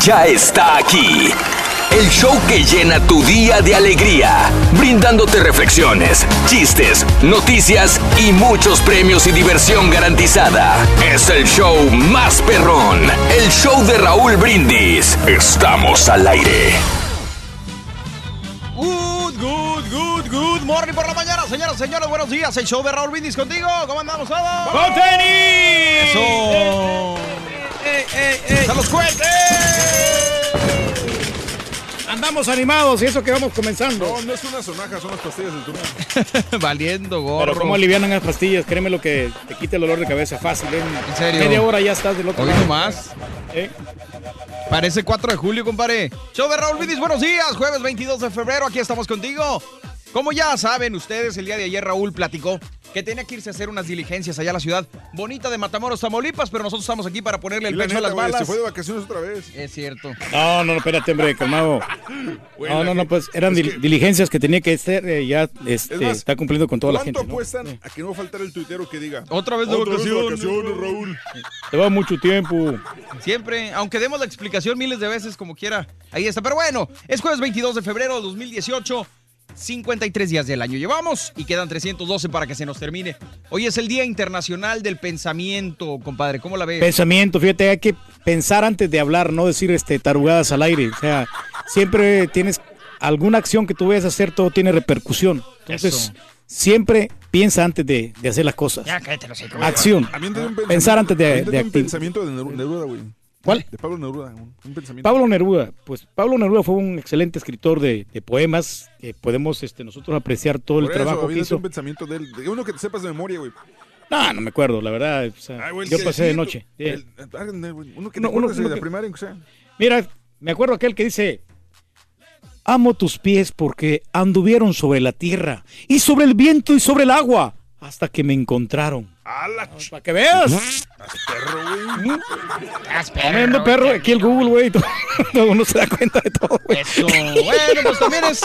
Ya está aquí. El show que llena tu día de alegría, brindándote reflexiones, chistes, noticias y muchos premios y diversión garantizada. Es el show más perrón, el show de Raúl Brindis. Estamos al aire. Good, good, good, good morning por la mañana, señoras, señores, buenos días. El show de Raúl Brindis contigo. ¿Cómo andamos todos? ¡Con tenis! ¡Eso! ¡Ey, ey, ey! Andamos animados y eso que vamos comenzando. No, no es una sonaja, son las pastillas del turno. Valiendo, gorro. Pero cómo alivianan las pastillas, créeme lo que te quita el dolor de cabeza fácil. ¿eh? ¿En serio? Media hora ya estás del otro lado. nomás. ¿Eh? Parece 4 de julio, compadre. Show de Raúl Brindis, buenos días. Jueves 22 de febrero, aquí estamos contigo. Como ya saben ustedes, el día de ayer Raúl platicó que tenía que irse a hacer unas diligencias allá a la ciudad bonita de Matamoros, Tamaulipas, pero nosotros estamos aquí para ponerle el pecho a las balas. Se fue de vacaciones otra vez. Es cierto. No, no, no, espérate, hombre, calmado. Güey, No, no, no, pues eran es dil- que- diligencias que tenía que hacer, eh, ya este, Es más, está cumpliendo con toda la ¿Cuánto gente. ¿no? apuestan a que no va a faltar el tuitero que diga? Otra vez de "Otra vacaciones". vacaciones, Raúl. Te va mucho tiempo. Siempre, aunque demos la explicación miles de veces como quiera. Ahí está. Pero bueno, es jueves 22 de febrero de 2018. 53 días del año llevamos y quedan 312 para que se nos termine. Hoy es el Día Internacional del Pensamiento, compadre. ¿Cómo la ves? Pensamiento, fíjate, hay que pensar antes de hablar, no decir este tarugadas al aire. O sea, siempre tienes alguna acción que tú vayas a hacer, todo tiene repercusión. Entonces, Eso. siempre piensa antes de, de hacer las cosas. Ya cállate los hijos. Acción. Pensar antes de- de un activo. pensamiento de Neru- Neruda, güey. ¿Cuál? De Pablo Neruda, un, un pensamiento. Pablo Neruda, pues Pablo Neruda fue un excelente escritor de, de poemas, que podemos este, nosotros apreciar todo el Por eso, trabajo que hizo. un pensamiento de él. De uno que te sepas de memoria, güey. No, no me acuerdo, la verdad. o sea, Ay, güey, el yo pasé de noche. el- el- güey, uno que te Uno- uno- de la que- primaria, o sea. Mira, me acuerdo aquel que dice, amo tus pies porque anduvieron sobre la tierra y sobre el viento y sobre el agua hasta que me encontraron. ¡A la ch... Para que veas. perro, güey! Tremendo perro, aquí el Google, güey. todo- Uno se da cuenta de todo, güey. Eso. Bueno, pues también es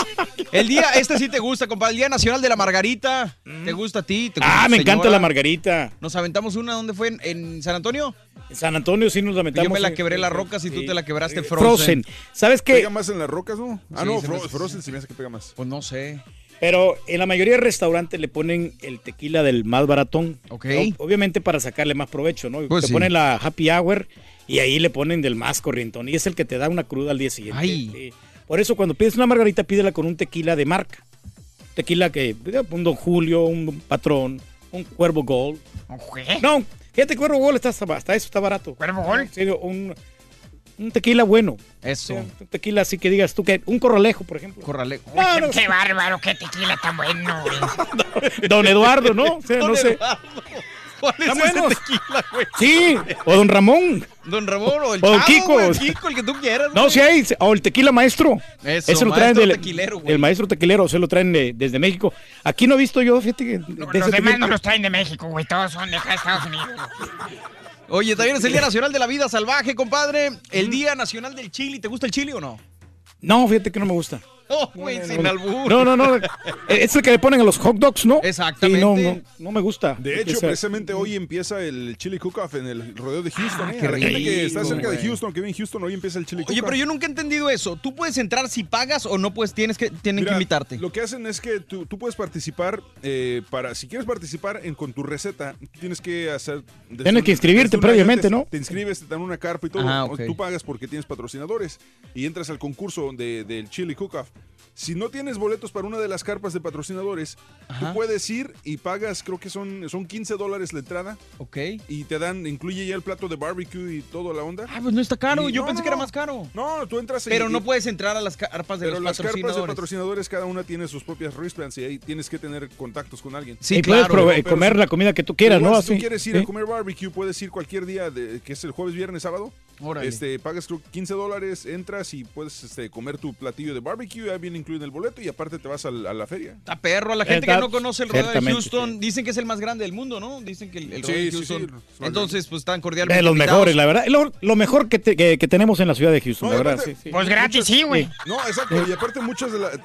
el día, este sí te gusta, compadre, el Día Nacional de la Margarita. ¿Te gusta a ti? ¿Te gusta Ah, me encanta la margarita. Nos aventamos una, ¿dónde fue? ¿En, en San Antonio? En San Antonio sí nos lamentamos. Yo me la quebré las rocas y tú te la quebraste Frozen. Frozen. ¿Sabes qué? Pega más en las rocas, ¿no? Ah, Sí, no, se me Fro- hace- Frozen se me hace que pega más. Pues no sé. Pero en la mayoría de restaurantes le ponen el tequila del más baratón. Ok. Obviamente para sacarle más provecho, ¿no? Pues te sí. ponen la happy hour y ahí le ponen del más corrientón. Y es el que te da una cruda al día siguiente. Ay. Sí. Por eso cuando pides una margarita, pídela con un tequila de marca. Tequila que, un Don Julio, un Patrón, un Cuervo Gold. No, fíjate, Cuervo Gold está, hasta eso está barato. ¿Cuervo Gold? Sí, un, un tequila bueno. Eso. Un tequila así que digas tú que un corralejo, por ejemplo. Corralejo. No, no, Qué bárbaro, qué tequila tan bueno, güey. Don Eduardo, ¿no? O sea, no Don sé. Eduardo. ¿Cuál es ese tequila, güey? Sí, o Don Ramón. Don Ramón o el O Don Chavo, Kiko. güey, el Kiko, el que tú quieras. No, sí hay, o el tequila maestro. Eso, Ese lo maestro traen del tequilero, güey. el maestro tequilero, se lo traen de- desde México. Aquí no he visto yo, fíjate que de Los demás tequila- no los traen de México, güey. Todos son de acá de Estados Unidos. Oye, también es el Día Nacional de la Vida Salvaje, compadre. El Día Nacional del Chili. ¿Te gusta el chili o no? No, fíjate que no me gusta. Oh, güey, sin albur. No, no, no. Es el que le ponen a los hot dogs, ¿no? Exactamente. Sí, no, no, no me gusta. De hecho, precisamente hoy empieza el Chili Cook-Off en el rodeo de Houston. ¿eh? qué A la gente que está cerca de. Houston, que vive en Houston, hoy empieza el Chili Oye, Cook-Off. pero yo nunca he entendido eso. ¿Tú puedes entrar si pagas o no puedes? Tienes que, tienen Mira, que invitarte. Lo que hacen es que tú, tú puedes participar eh, para, si quieres participar en, con tu receta, tú tienes que hacer. Tienes un- que inscribirte previamente, ¿no? Te inscribes, te dan una carpa y todo. Ah. Tú pagas porque tienes patrocinadores y entras al concurso de- del Chili Cook-Off. Si no tienes boletos para una de las carpas de patrocinadores, Ajá. tú puedes ir y pagas, creo que son, son 15 dólares la entrada Ok. y te dan, incluye ya el plato de barbecue y toda la onda. Ah, pues no está caro. Y- Yo no, pensé no, que era más caro. No, tú entras Pero y- no puedes entrar a las carpas de pero los las carpas de patrocinadores. patrocinadores, cada una tiene sus propias wristbands y ahí tienes que tener contactos con alguien. Sí, y puedes claro. pero comer la comida que tú quieras, Igual, ¿no? Si tú quieres ir a comer barbecue, puedes ir cualquier día, de, que es el jueves, viernes, sábado. Órale. Este, pagas creo, 15 dólares, entras y puedes este, comer tu platillo de barbecue, ya viene incluido en el boleto y aparte te vas al- a la feria. Está perro. A la gente Está- que no conoce el rodeo de Houston, dicen que es el más grande del mundo, ¿no? Dicen que el, el Sí, rodeo de sí, sí, Houston. más Entonces, pues están cordialmente De los invitados. mejores, la verdad. Lo, lo mejor que, te- que- que tenemos en la ciudad de Houston, No, la verdad. aparte- sí, sí. Pues gratis, sí, güey. No, exacto. Y aparte muchas de las...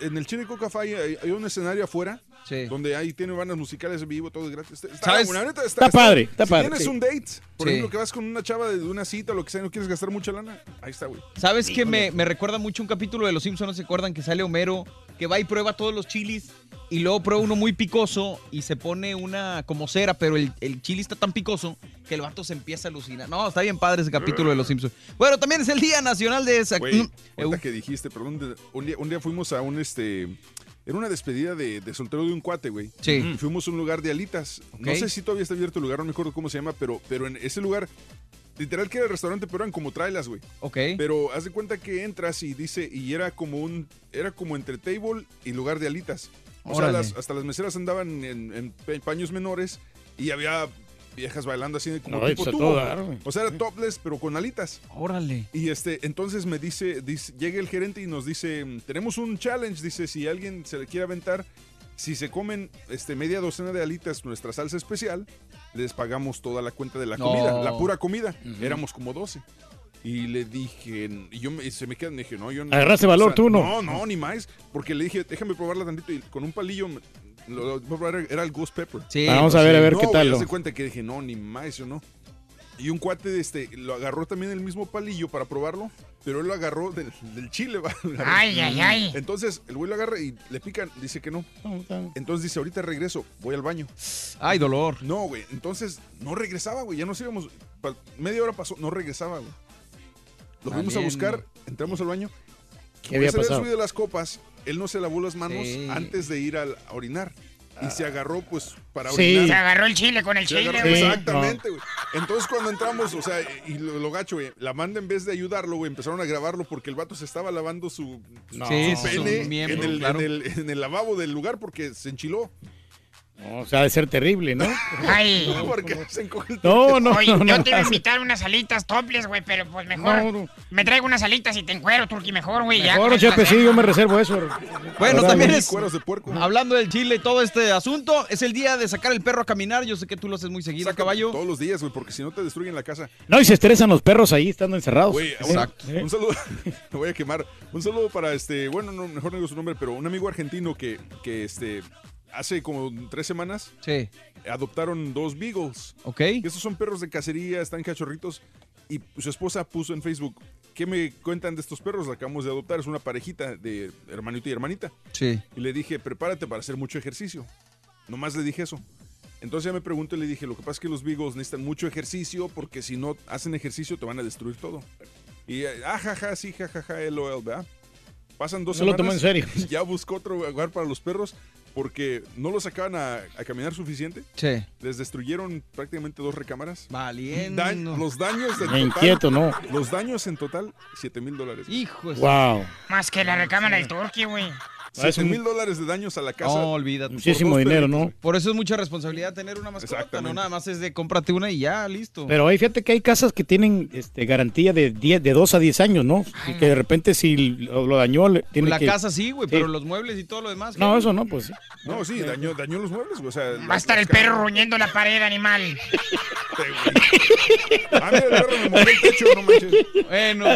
En el Chirico Café hay, hay un escenario afuera Sí. donde ahí tiene bandas musicales en vivo, todo es gratis. Está, ¿Sabes? bueno, la neta, Está padre, está si padre, tienes sí. un date, por Sí. ejemplo, que vas con una chava de una cita o lo que sea, no quieres gastar mucha lana, ahí está, güey. ¿Sabes qué? Me, me recuerda mucho un capítulo de Los Simpsons, ¿no se acuerdan? Que sale Homero, que va y prueba todos los chilis y luego prueba uno muy picoso y se pone una como cera, pero el, el chili está tan picoso que el vato se empieza a alucinar. No, está bien padre ese capítulo de Los Simpsons. Bueno, también es el Día Nacional de... esa- Güey, Mm, eh, que dijiste, perdón, un día, un día fuimos a un, este, era una despedida de, de soltero de un cuate, güey. Sí. Y fuimos a un lugar de alitas. No sé si todavía está abierto el lugar, no me acuerdo cómo se llama, pero, pero en ese lugar, literal que era el restaurante, pero eran como trailas, güey. Ok. Pero haz de cuenta que entras y dice, y era como un, era como entre table y lugar de alitas. O Órale. sea, las- hasta las meseras andaban en, en pa- paños menores y había viejas bailando así como Ay, tipo pues, tubo. dar. O sea, era topless, pero con alitas. Órale. Y este, entonces me dice, dice, llega el gerente y nos dice, tenemos un challenge, dice, si alguien se le quiere aventar, si se comen este, media docena de alitas, nuestra salsa especial, les pagamos toda la cuenta de la No. comida, la pura comida. Éramos como 12. Y le dije, y yo me, y se me quedan, dije, no, yo no. Agarraste valor tú, ¿no? No, no, ni más. Porque le dije, déjame probarla tantito y con un palillo, me- lo, lo- probar, era el ghost pepper. Sí, Vamos a ver, a ver No, qué tal. ¿no? de cuenta que dije, no, ni más, yo no. Y un cuate de este, lo agarró también el mismo palillo para probarlo, pero él lo agarró del, del chile. va. Ay, ay, ay. Entonces, el güey lo agarra y le pican, dice que no. Entonces dice, ahorita regreso, voy al baño. Ay, dolor. No, güey. Entonces, no regresaba, güey. Ya nos íbamos. Media hora pasó, no regresaba, güey. Lo fuimos a buscar, entramos al baño. ¿Qué había se había pasado? subido las copas, él no se lavó las manos Sí. antes de ir al- a orinar. Y se agarró, pues, para Sí. orinar. Se agarró el chile con el Se chile, agarró-. Exactamente, güey. Entonces cuando entramos, o sea, y lo, lo gacho, güey, la banda en vez de ayudarlo, güey, empezaron a grabarlo porque el vato se estaba lavando su, No. Sí, su su pene miembro, en, el, claro. en, el, en el lavabo del lugar porque se enchiló. No, o sea, de ser terrible, ¿no? Ay. Porque se encoge el No, no, Oye, no. yo no, te iba a no. invitar unas alitas toples, güey, pero pues mejor. No, no. Me traigo unas alitas y te encuero, Turki, mejor, güey. ya Mejor, Chepe, sí, yo me reservo eso. Bueno, Ahora, también es... cueros de puerco. Hablando del chile y todo este asunto, es el día de sacar el perro a caminar. Yo sé que tú lo haces muy seguido, Saca caballo. Todos los días, güey, porque si no te destruyen la casa. No, y se estresan los perros ahí estando encerrados. Güey, Sí. un, ¿Eh? un saludo, me voy a quemar. Un saludo para este, bueno, no, mejor no digo su nombre, pero un amigo argentino que, que este, hace como tres semanas Sí. adoptaron dos beagles. Ok. Esos son perros de cacería, están cachorritos. Y su esposa puso en Facebook, ¿qué me cuentan de estos perros? La acabamos de adoptar, es una parejita de hermanito y hermanita. Sí. Y le dije, prepárate para hacer mucho ejercicio. Nomás le dije eso. Entonces ya me pregunto y le dije, lo que pasa es que los beagles necesitan mucho ejercicio porque si no hacen ejercicio te van a destruir todo. Y, eh, ah, jaja, sí, jajaja, LOL, ¿verdad? Pasan dos No lo semanas. tomó en serio. Ya buscó otro lugar para los perros porque no los sacaban a, a caminar suficiente. Sí. Les destruyeron prácticamente dos recámaras. Valiendo. Da- los daños en Me total. inquieto, ¿no? Los daños en total, 7 mil dólares. Hijo de... Wow. Más que la recámara del Turki, güey. Ah, es 7 un- mil dólares de daños a la casa. No, olvídate. Muchísimo dos dinero, ¿no? Por eso es mucha responsabilidad tener una mascota, Exactamente. no nada más es de cómprate una y ya, listo. Pero ahí fíjate que hay casas que tienen este, garantía de 10, de 2 a 10 años, ¿no? Y que de repente si lo, lo dañó, le- tiene la que... casa sí, güey, Sí. pero los muebles y todo lo demás. No, ¿qué? eso no, pues sí. No, sí, dañó, dañó los muebles, güey. O sea, Va a estar el perro ruñendo la pared, animal. Ah, mira, el perro me movió el techo, no manches. Bueno,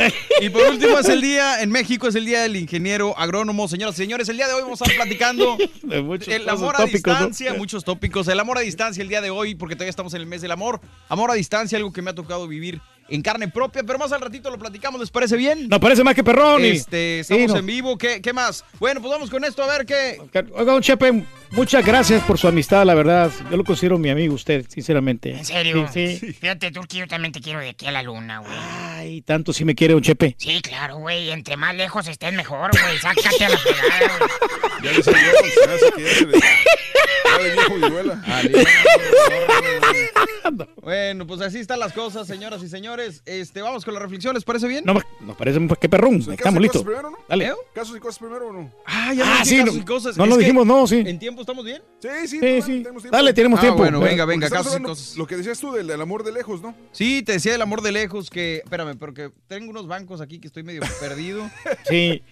y por último es el día, en México es el día del ingeniero agrónomo. Señoras y señores, el día de hoy vamos a estar platicando De muchos el amor a tópicos, ¿no? distancia, muchos tópicos. El amor a distancia el día de hoy, porque todavía estamos en el mes del amor. Amor a distancia, algo que me ha tocado vivir en carne propia, pero más al ratito lo platicamos, ¿les parece bien? No, parece más que perrón. y- Este, estamos Sí, no. en vivo, ¿Qué, ¿qué más? Bueno, pues vamos con esto, a ver qué... Oiga, don Chepe, muchas gracias por su amistad, la verdad. Yo lo considero mi amigo usted, sinceramente. ¿En serio? Sí, sí. Fíjate, Turki, yo también te quiero de aquí a la luna, güey. Ay, tanto si me quiere, don Chepe. Sí, claro, güey. Entre más lejos estés mejor, güey. Sácate a la fregada, güey. Ya le salió. Bueno, pues así están las cosas, señoras y señores. Este, vamos con la reflexión, ¿les parece bien? No, nos parece pues, que perrón. ¿Casos Estamos listos. primero, no? Dale. ¿Casos y cosas primero o no? Ah, ya Ah, no sí, no- casos y cosas. no Es lo dijimos, no, sí. ¿En tiempo estamos bien? Sí, sí, Sí, dale, sí. tenemos tiempo. Dale, tenemos Ah, tiempo. bueno, venga, Porque venga, casos y cosas. Lo que decías tú del, del amor de lejos, ¿no? Sí, te decía el amor de lejos que... Espérame, pero que tengo unos bancos aquí que estoy medio perdido. Sí.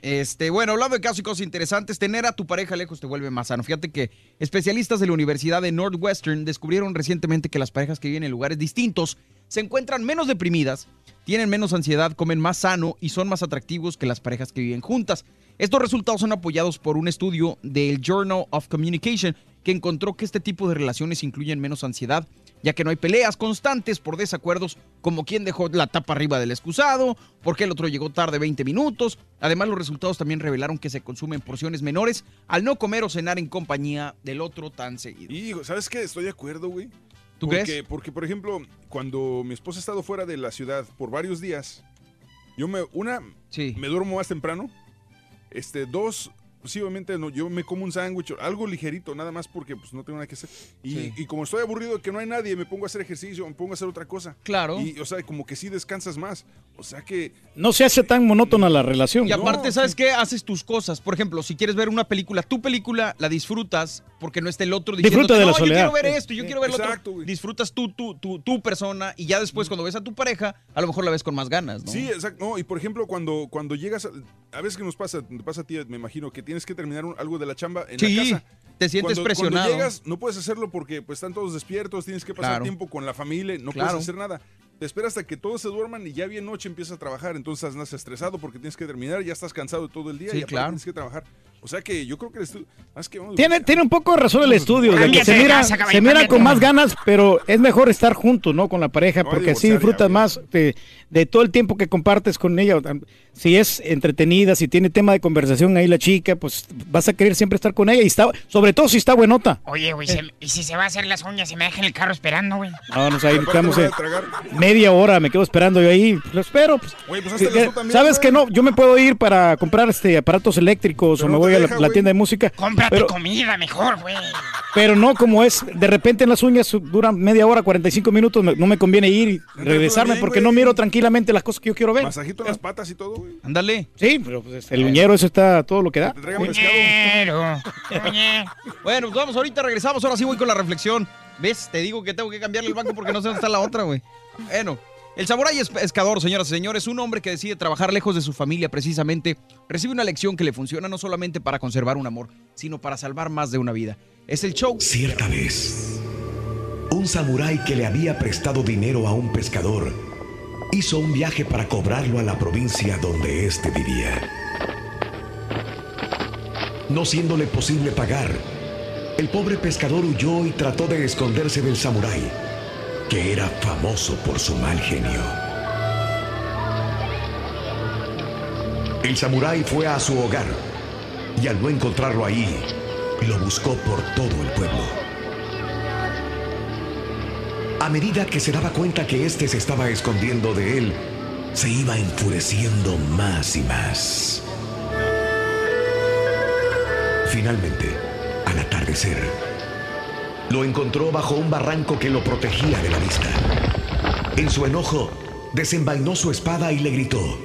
Este, bueno, hablando de casos y cosas interesantes, tener a tu pareja lejos te vuelve más sano. Fíjate que especialistas de la Universidad de Northwestern descubrieron recientemente que las parejas que viven en lugares distintos se encuentran menos deprimidas, tienen menos ansiedad, comen más sano y son más atractivos que las parejas que viven juntas. Estos resultados son apoyados por un estudio del Journal of Communication que encontró que este tipo de relaciones incluyen menos ansiedad, ya que no hay peleas constantes por desacuerdos como quién dejó la tapa arriba del excusado, por qué el otro llegó tarde 20 minutos. Además, los resultados también revelaron que se consumen porciones menores al no comer o cenar en compañía del otro tan seguido. Y, ¿sabes qué? Estoy de acuerdo, güey. ¿Tú porque, crees? Porque, por ejemplo, cuando mi esposa ha estado fuera de la ciudad por varios días, yo me, una, me duermo más temprano. Este, dos, posiblemente no, yo me como un sándwich, algo ligerito, nada más porque pues no tengo nada que hacer. Y, Sí. y como estoy aburrido de que no hay nadie, me pongo a hacer ejercicio, me pongo a hacer otra cosa. Claro. Y, o sea, como que sí descansas más. O sea que... No se hace tan monótona la relación. Y aparte, ¿sabes qué? Haces tus cosas. Por ejemplo, si quieres ver una película, tu película la disfrutas porque no está el otro diciendo, Disfruta de la no, yo soledad". quiero ver Sí. esto, yo quiero ver lo Exacto, otro. Disfrutas tú, tú, tú, tu persona y ya después cuando ves a tu pareja, a lo mejor la ves con más ganas, ¿no? Sí, exacto. No, y por ejemplo, cuando, cuando llegas, a, a veces que nos pasa, te pasa a ti, me imagino, que tienes que terminar un- algo de la chamba en Sí, la casa. te sientes Cuando- presionado. Cuando llegas, no puedes hacerlo porque pues, están todos despiertos, tienes que pasar Claro. tiempo con la familia, no Claro. puedes hacer nada. Te esperas hasta que todos se duerman y ya bien noche empiezas a trabajar, entonces andas estresado porque tienes que terminar, ya estás cansado todo el día Sí, y claro. tienes que trabajar. O sea que yo creo que eres tú. Es que vamos- Tiene, tiene un poco de razón el estudio, de que Cámbiate se mira, se mira con más ganas, pero es mejor estar juntos, ¿no? Con la pareja, No, porque así disfrutas más de, de todo el tiempo que compartes con ella. Si es entretenida, si tiene tema de conversación ahí la chica, pues vas a querer siempre estar con ella y está, sobre todo si está buenota. Oye, güey, ¿y si se va a hacer las uñas y me deja en el carro esperando, güey? No, no ahí estamos eh, tragar. media hora, me quedo esperando yo ahí, lo espero. Pues. Güey, pues haztelas Eh, también, ¿Sabes que no? Yo me puedo ir para comprar este aparatos eléctricos o Pero me no voy a la, tienda de música. Cómprate Pero, comida mejor, güey. pero no como es, de repente en las uñas duran media hora, 45 minutos, me- no me conviene ir y regresarme porque no miro tranquilamente las cosas que yo quiero ver. Masajito en las patas y todo, güey. Ándale. Sí, pero pues, el uñero eso está todo lo que da. Oye, Bueno, pues vamos, ahorita regresamos. Ahora sí voy con la reflexión. ¿Ves? Te digo que tengo que cambiarle el banco porque no sé dónde está la otra, güey. Bueno, el samurái es pescador, señoras y señores, un hombre que decide trabajar lejos de su familia precisamente, recibe una lección que le funciona no solamente para conservar un amor, sino para salvar más de una vida. Es el show. Cierta vez, un samurái que le había prestado dinero a un pescador hizo un viaje para cobrarlo a la provincia donde éste vivía. No siéndole posible pagar, el pobre pescador huyó y trató de esconderse del samurái, que era famoso por su mal genio. El samurái fue a su hogar y al no encontrarlo ahí, lo buscó por todo el pueblo. A medida que se daba cuenta que éste se estaba escondiendo de él, se iba enfureciendo más y más. Finalmente, al atardecer, lo encontró bajo un barranco que lo protegía de la vista. En su enojo, desenvainó su espada y le gritó,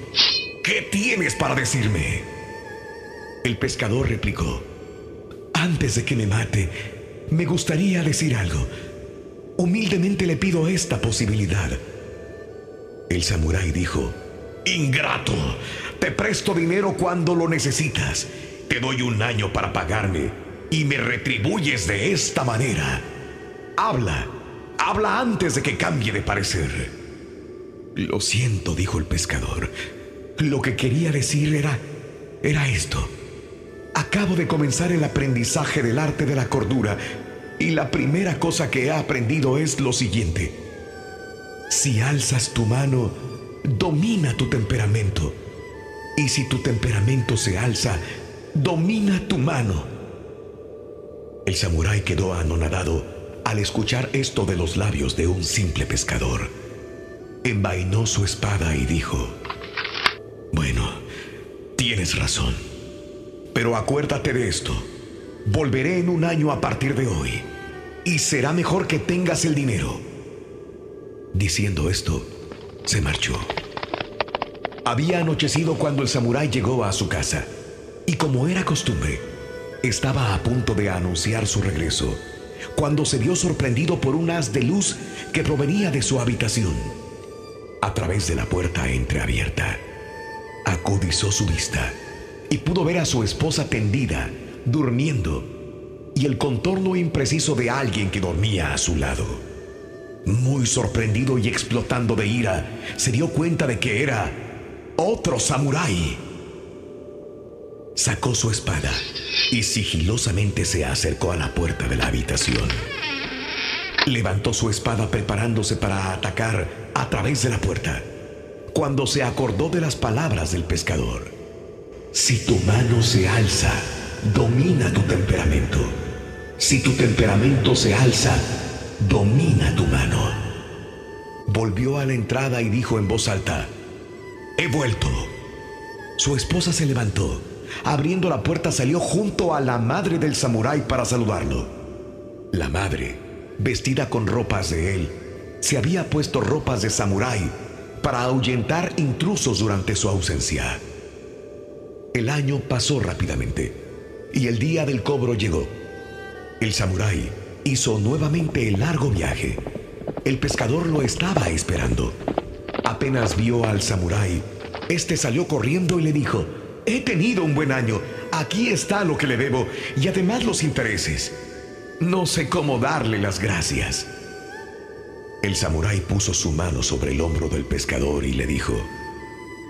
¿Qué tienes para decirme? El pescador replicó, Antes de que me mate, me gustaría decir algo. Humildemente le pido esta posibilidad. El samurái dijo, Ingrato, te presto dinero cuando lo necesitas. Te doy un año para pagarme y me retribuyes de esta manera. Habla, Habla antes de que cambie de parecer. Lo siento, dijo el pescador. Lo que quería decir era... era esto. Acabo de comenzar el aprendizaje del arte de la cordura y la primera cosa que he aprendido es lo siguiente. Si alzas tu mano, domina tu temperamento. Y si tu temperamento se alza, domina tu mano. El samurái quedó anonadado al escuchar esto de los labios de un simple pescador. Envainó su espada y dijo, Bueno, tienes razón. Pero acuérdate de esto. Volveré en un año a partir de hoy. Y será mejor que tengas el dinero. Diciendo esto, se marchó. Había anochecido cuando el samurái llegó a su casa. Y como era costumbre, estaba a punto de anunciar su regreso, cuando se vio sorprendido por un haz de luz que provenía de su habitación. A través de la puerta entreabierta, acudizó su vista y pudo ver a su esposa tendida, durmiendo, y el contorno impreciso de alguien que dormía a su lado. Muy sorprendido y explotando de ira, se dio cuenta de que era otro samurái. Sacó su espada y sigilosamente se acercó a la puerta de la habitación. Levantó su espada preparándose para atacar a través de la puerta, cuando se acordó de las palabras del pescador. Si tu mano se alza, domina tu temperamento. Si tu temperamento se alza, domina tu mano. Volvió a la entrada y dijo en voz alta, He vuelto. Su esposa se levantó. Abriendo la puerta salió junto a la madre del samurái para saludarlo. La madre, vestida con ropas de él, se había puesto ropas de samurái para ahuyentar intrusos durante su ausencia. El año pasó rápidamente y el día del cobro llegó. El samurái hizo nuevamente el largo viaje. El pescador lo estaba esperando. Apenas vio al samurái, este salió corriendo y le dijo, He tenido un buen año, aquí está lo que le debo y además los intereses. No sé cómo darle las gracias. El samurái puso su mano sobre el hombro del pescador y le dijo,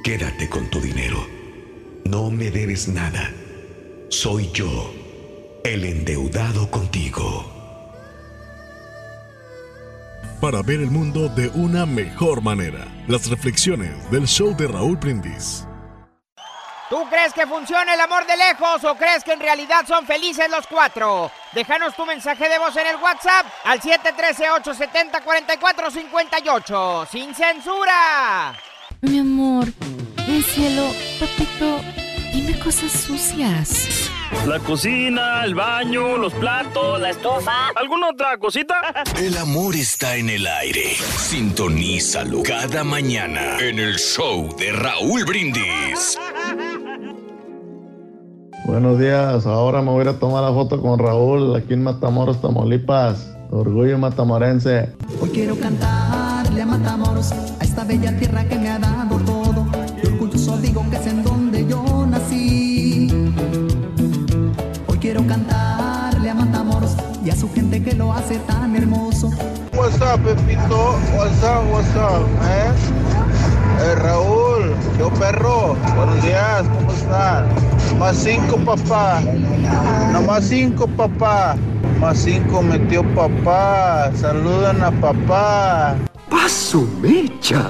Quédate con tu dinero. No me debes nada. Soy yo, el endeudado contigo. Para ver el mundo de una mejor manera, las reflexiones del show de Raúl Brindis. ¿Tú crees que funciona el amor de lejos o crees que en realidad son felices los cuatro? Déjanos tu mensaje de voz en el WhatsApp al 713-870-4458. ¡Sin censura! Mi amor, mi cielo, papito, dime cosas sucias. La cocina, el baño, los platos, la estufa. ¿Alguna otra cosita? El amor está en el aire. Sintonízalo cada mañana en el show de Raúl Brindis. Buenos días, ahora me voy a ir a tomar la foto con Raúl aquí en Matamoros, Tamaulipas. Orgullo matamorense. Hoy quiero cantarle a Matamoros, a esta bella tierra que me ha dado que lo hace tan hermoso. What's up, Pepito? What's up, what's up, eh? Eh, Raúl, yo perro, buenos días, ¿cómo están? Más cinco, papá. No más cinco, papá. Más cinco metió papá. Saludan a papá. Paso mecha.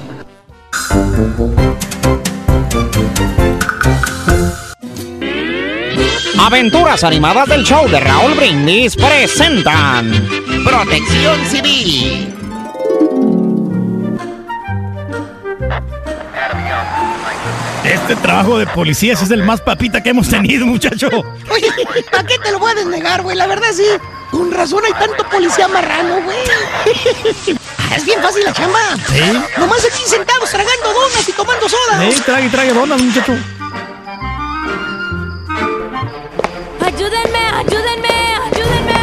Aventuras animadas del show de Raúl Brindis presentan Protección Civil. Este trabajo de policías es el más papita que hemos tenido, muchacho. Oye, ¿para qué te lo voy a desnegar, güey? La verdad sí. Con razón hay tanto policía marrano, güey. Ah, es bien fácil la chamba. Sí. Nomás aquí sentados tragando donas y tomando soda. Sí, trague, trague donas, muchacho. ¡Ayúdenme! ¡Ayúdenme! ¡Ayúdenme!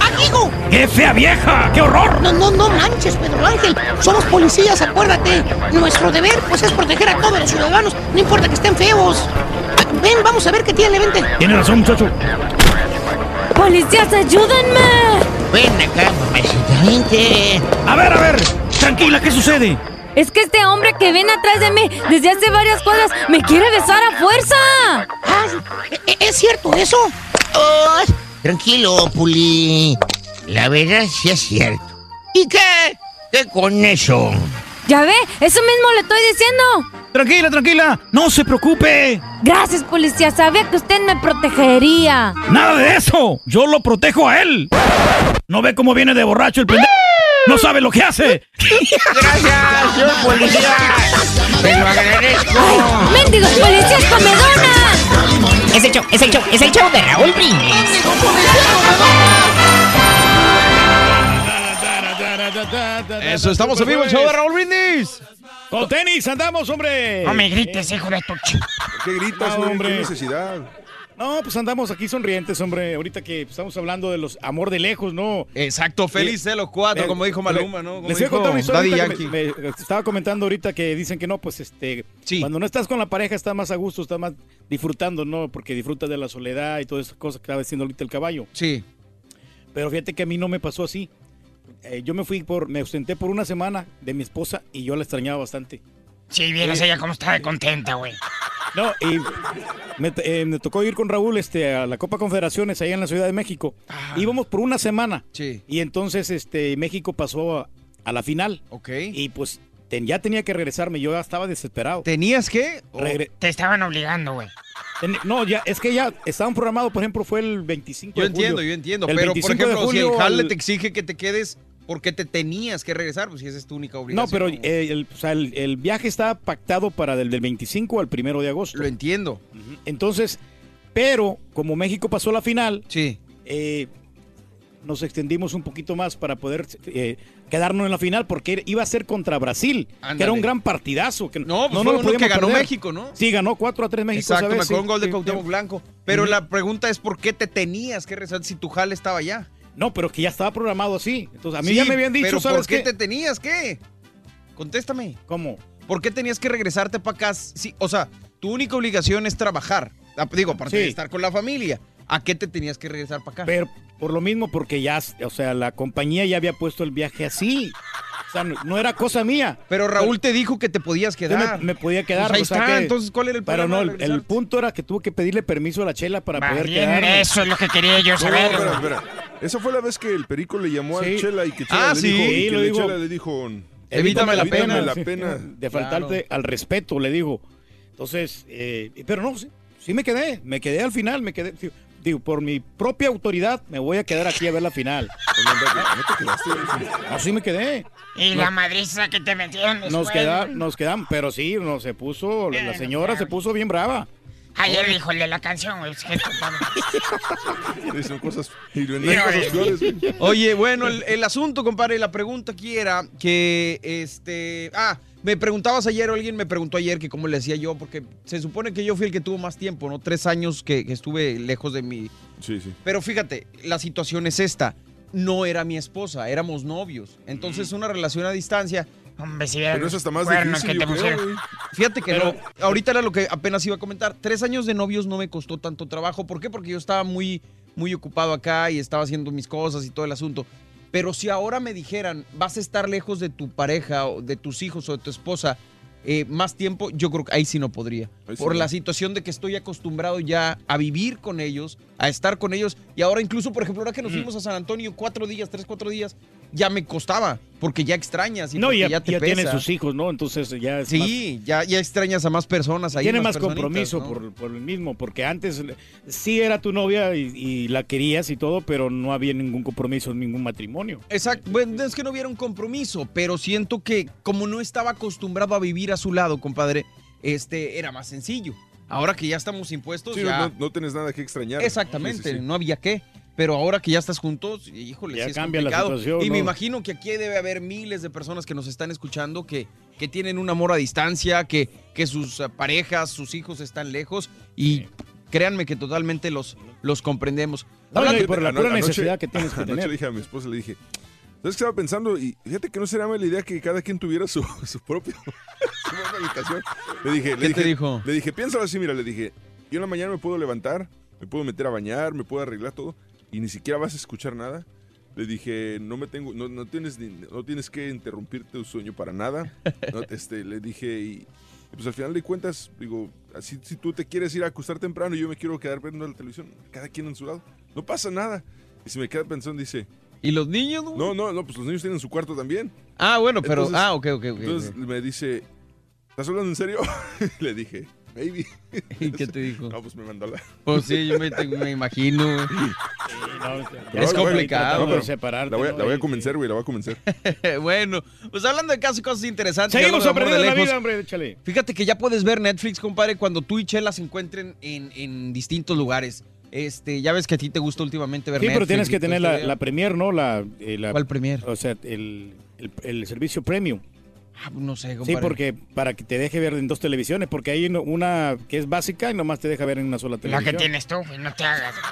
¡Amigo! ¡Qué fea vieja! ¡Qué horror! No, no, no manches, Pedro Ángel. Somos policías, acuérdate. Nuestro deber, pues, es proteger a todos los ciudadanos. No importa que estén feos. Ah, Ven, vamos a ver qué tiene, vente. Tiene razón, muchacho. ¡Policías, ayúdenme! Ven acá, mamacita, vente. A ver, a ver, tranquila, ¿qué sucede? Es que este hombre que viene atrás de mí desde hace varias cuadras me quiere besar a fuerza. Ah, ¿e- ¿Es cierto eso? Oh, tranquilo, Puli. La verdad sí es cierto. ¿Y qué? ¿Qué con eso? Ya ve, eso mismo le estoy diciendo. Tranquila, tranquila, no se preocupe. Gracias, policía. Sabía que usted me protegería. Nada de eso, yo lo protejo a él. ¿No ve cómo viene de borracho el pendejo? No sabe lo que hace. Gracias, señor policía. Te lo agradezco. ¡Ay, mendigos policías comedonas! Es el show, es el show, es el show de Raúl Brindis. Eso, estamos en vivo, el show de Raúl Brindis. Con tenis andamos, hombre. No me grites, hijo de tu ch... ¿Por qué gritas, No, hombre. ¿Qué necesidad? No, pues andamos aquí sonrientes, hombre. Ahorita que estamos hablando de los amor de lejos, ¿no? Exacto, feliz de los cuatro, como dijo Maluma, ¿no? Como Les voy a dijo contar una historia Daddy ahorita que Yankee. me- me estaba comentando ahorita que dicen que no, pues este, cuando no estás con la pareja estás más a gusto, estás más disfrutando, ¿no? Porque disfrutas de la soledad y todas esas cosas que estaba diciendo ahorita el caballo. Sí. Pero fíjate que a mí no me pasó así. Eh, yo me fui por, me ausenté por una semana de mi esposa y yo la extrañaba bastante. Si vieras ella cómo estaba de contenta, güey. No, y me, eh, me tocó ir con Raúl este, a la Copa Confederaciones allá en la Ciudad de México. Íbamos por una semana. Sí. Y entonces este, México pasó a, a la final. Ok. Y pues ten- ya tenía que regresarme. Yo ya estaba desesperado. ¿Tenías qué? Regre- Te estaban obligando, güey. No, ya, es que ya estaban programados, por ejemplo, fue el 25 Yo de julio. entiendo, yo entiendo. El Pero, por 25 de ejemplo, si el julio jale al- te exige que te quedes, ¿por qué te tenías que regresar? Pues si esa es tu única No, obligación. pero eh, el, o sea, el- el viaje estaba pactado para del, del 25 al 1 de agosto. Lo entiendo. Entonces, pero como México pasó la final, sí. eh, nos extendimos un poquito más para poder eh, quedarnos en la final porque iba a ser contra Brasil, que era un gran partidazo. Que No, pues no fue lo uno que podíamos ganó perder. México, ¿no? Sí, ganó 4 a 3 México. Exacto, esa me vez, acuerdo sí, un gol de sí, Cuauhtémoc. Blanco. Pero la pregunta es ¿por qué te tenías que regresar si tu jale estaba allá? No, pero que ya estaba programado así. Entonces, a mí Sí, ya me habían dicho, pero ¿sabes ¿por qué, qué? te tenías que? Contéstame. ¿Cómo? ¿Por qué tenías que regresarte para acá? Sí, o sea, tu única obligación es trabajar. Ah, Digo, aparte de estar con la familia. ¿A qué te tenías que regresar para acá? Pero por lo mismo, porque ya, o sea, la compañía ya había puesto el viaje así. O sea, no, no era cosa mía. Pero Raúl te dijo que te podías quedar. Me, me podía quedar. Pues ahí o sea está, que- entonces, ¿cuál era el Pero problema no, de el, punto era que tuve que pedirle permiso a la chela para poder Bien, quedarme. eso es lo que quería yo No, saber. güey. espera. Esa fue la vez que el perico le llamó Sí. a Chela y que Chela Ah, le sí. dijo, y Sí, que lo le- dijo. Chela le dijo, Evítame la "Evítame pena. la sí, pena". De faltarte al respeto, le digo. Entonces, eh, pero no, sí, sí me quedé. Me quedé al final, me quedé. sí, Digo, por mi propia autoridad, me voy a quedar aquí a ver la final. No, sí me quedé. Y No. la madriza que te metieron Nos, queda, nos quedamos, pero sí, no, se puso, la señora se puso bien brava. Ayer dijo el de la canción, güey. son cosas, y no hay cosas peores, güey. Oye, bueno, el, el asunto, compadre, la pregunta aquí era que, este, ah, me preguntabas ayer, o alguien me preguntó ayer que cómo le decía yo, porque se supone que yo fui el que tuvo más tiempo, ¿no? Tres años que, que estuve lejos de mi... Sí, sí. Pero fíjate, la situación es esta, no era mi esposa, éramos novios, entonces una relación a distancia... Hombre, si Pero eso está más difícil, creo, güey. Fíjate que Pero- no. Ahorita era lo que apenas iba a comentar. Tres años de novios no me costó tanto trabajo. ¿Por qué? Porque yo estaba muy, muy ocupado acá y estaba haciendo mis cosas y todo el asunto. Pero si ahora me dijeran, vas a estar lejos de tu pareja o de tus hijos o de tu esposa eh, más tiempo, yo creo que ahí sí no podría. Sí Por no. la situación de que estoy acostumbrado ya a vivir con ellos, a estar con ellos. Y ahora incluso, por ejemplo, ahora que nos Mm. fuimos a San Antonio cuatro días, tres, cuatro días, ya me costaba. Porque ya extrañas y no, ya, ya te ya tiene sus hijos, ¿no? Entonces ya es Sí, ya, ya extrañas a más personas ahí. tiene más personitas, compromiso ¿no? por, por el mismo, porque antes sí era tu novia y, y la querías y todo, pero no había ningún compromiso, ningún matrimonio. Exacto, bueno, es que no hubiera un compromiso, pero siento que como no estaba acostumbrado a vivir a su lado, compadre, este era más sencillo. Ahora que ya estamos impuestos, Sí, ya... no, no tienes nada que extrañar. Exactamente, Sí, sí, sí. no había qué. Pero ahora que ya estás juntos, híjole, Ya sí es cambia la complicado. situación, y me ¿no? imagino que aquí debe haber miles de personas que nos están escuchando que, que tienen un amor a distancia, que, que sus eh, parejas, sus hijos están lejos y créanme que totalmente los, los comprendemos. No, Hablando- y por la pura anoche- necesidad que tienes que anoche tener. le dije a mi esposa, le dije, ¿sabes qué estaba pensando? Y fíjate que no sería mala idea que cada quien tuviera su, su propio su propia habitación. Le dije, le ¿Qué dije, te dijo? Le dije, piénsalo así, mira, le dije, yo en la mañana me puedo levantar, me puedo meter a bañar, me puedo arreglar todo, y ni siquiera vas a escuchar nada. Le dije, no me tengo, no, no tienes ni- no tienes que interrumpir tu sueño para nada. No, este, le dije, y pues al final de cuentas, digo, así si tú te quieres ir a acostar temprano y yo me quiero quedar viendo la televisión, cada quien en su lado, no pasa nada. Y se me queda pensando, dice, ¿Y los niños? güey? no, no, no, pues los niños tienen su cuarto también. Ah, bueno, pero. Entonces- ah, ok, ok, ok. Entonces ok. me dice, ¿estás hablando en serio? Le dije, maybe. ¿Y qué te dijo? No, pues me mandó la... Pues sí, yo me, imagino. güey. Es complicado. no, pero separarte, La voy, a- ¿no? la voy a convencer, güey, la voy a convencer. bueno, pues hablando de casos y cosas interesantes. Seguimos aprendiendo de la vida, hombre, échale. Fíjate que ya puedes ver Netflix, compadre, cuando tú y Chela se encuentren en, en distintos lugares. Este, ya ves que a ti te gusta últimamente ver Sí, Netflix. pero tienes que tener la, la Premier, ¿no? La, eh, la- ¿Cuál Premier? O sea, el, el- el servicio Premium. Ah, no sé, Sí, compadre. porque para que te deje ver en dos televisiones, porque hay una que es básica y nomás te deja ver en una sola La televisión. que tienes tú, no te hagas.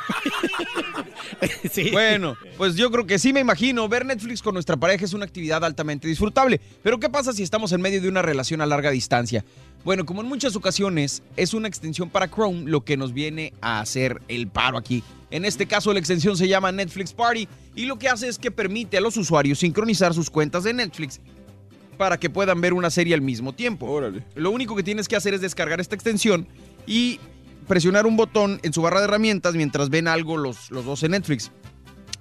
Bueno, pues yo creo que sí me imagino. Ver Netflix con nuestra pareja es una actividad altamente disfrutable. Pero ¿qué pasa si estamos en medio de una relación a larga distancia? Bueno, como en muchas ocasiones, es una extensión para Chrome lo que nos viene a hacer el paro aquí. En este caso, la extensión se llama Netflix Party y lo que hace es que permite a los usuarios sincronizar sus cuentas de Netflix para que puedan ver una serie al mismo tiempo. Órale. Lo único que tienes que hacer es descargar esta extensión y presionar un botón en su barra de herramientas mientras ven algo los, los dos en Netflix.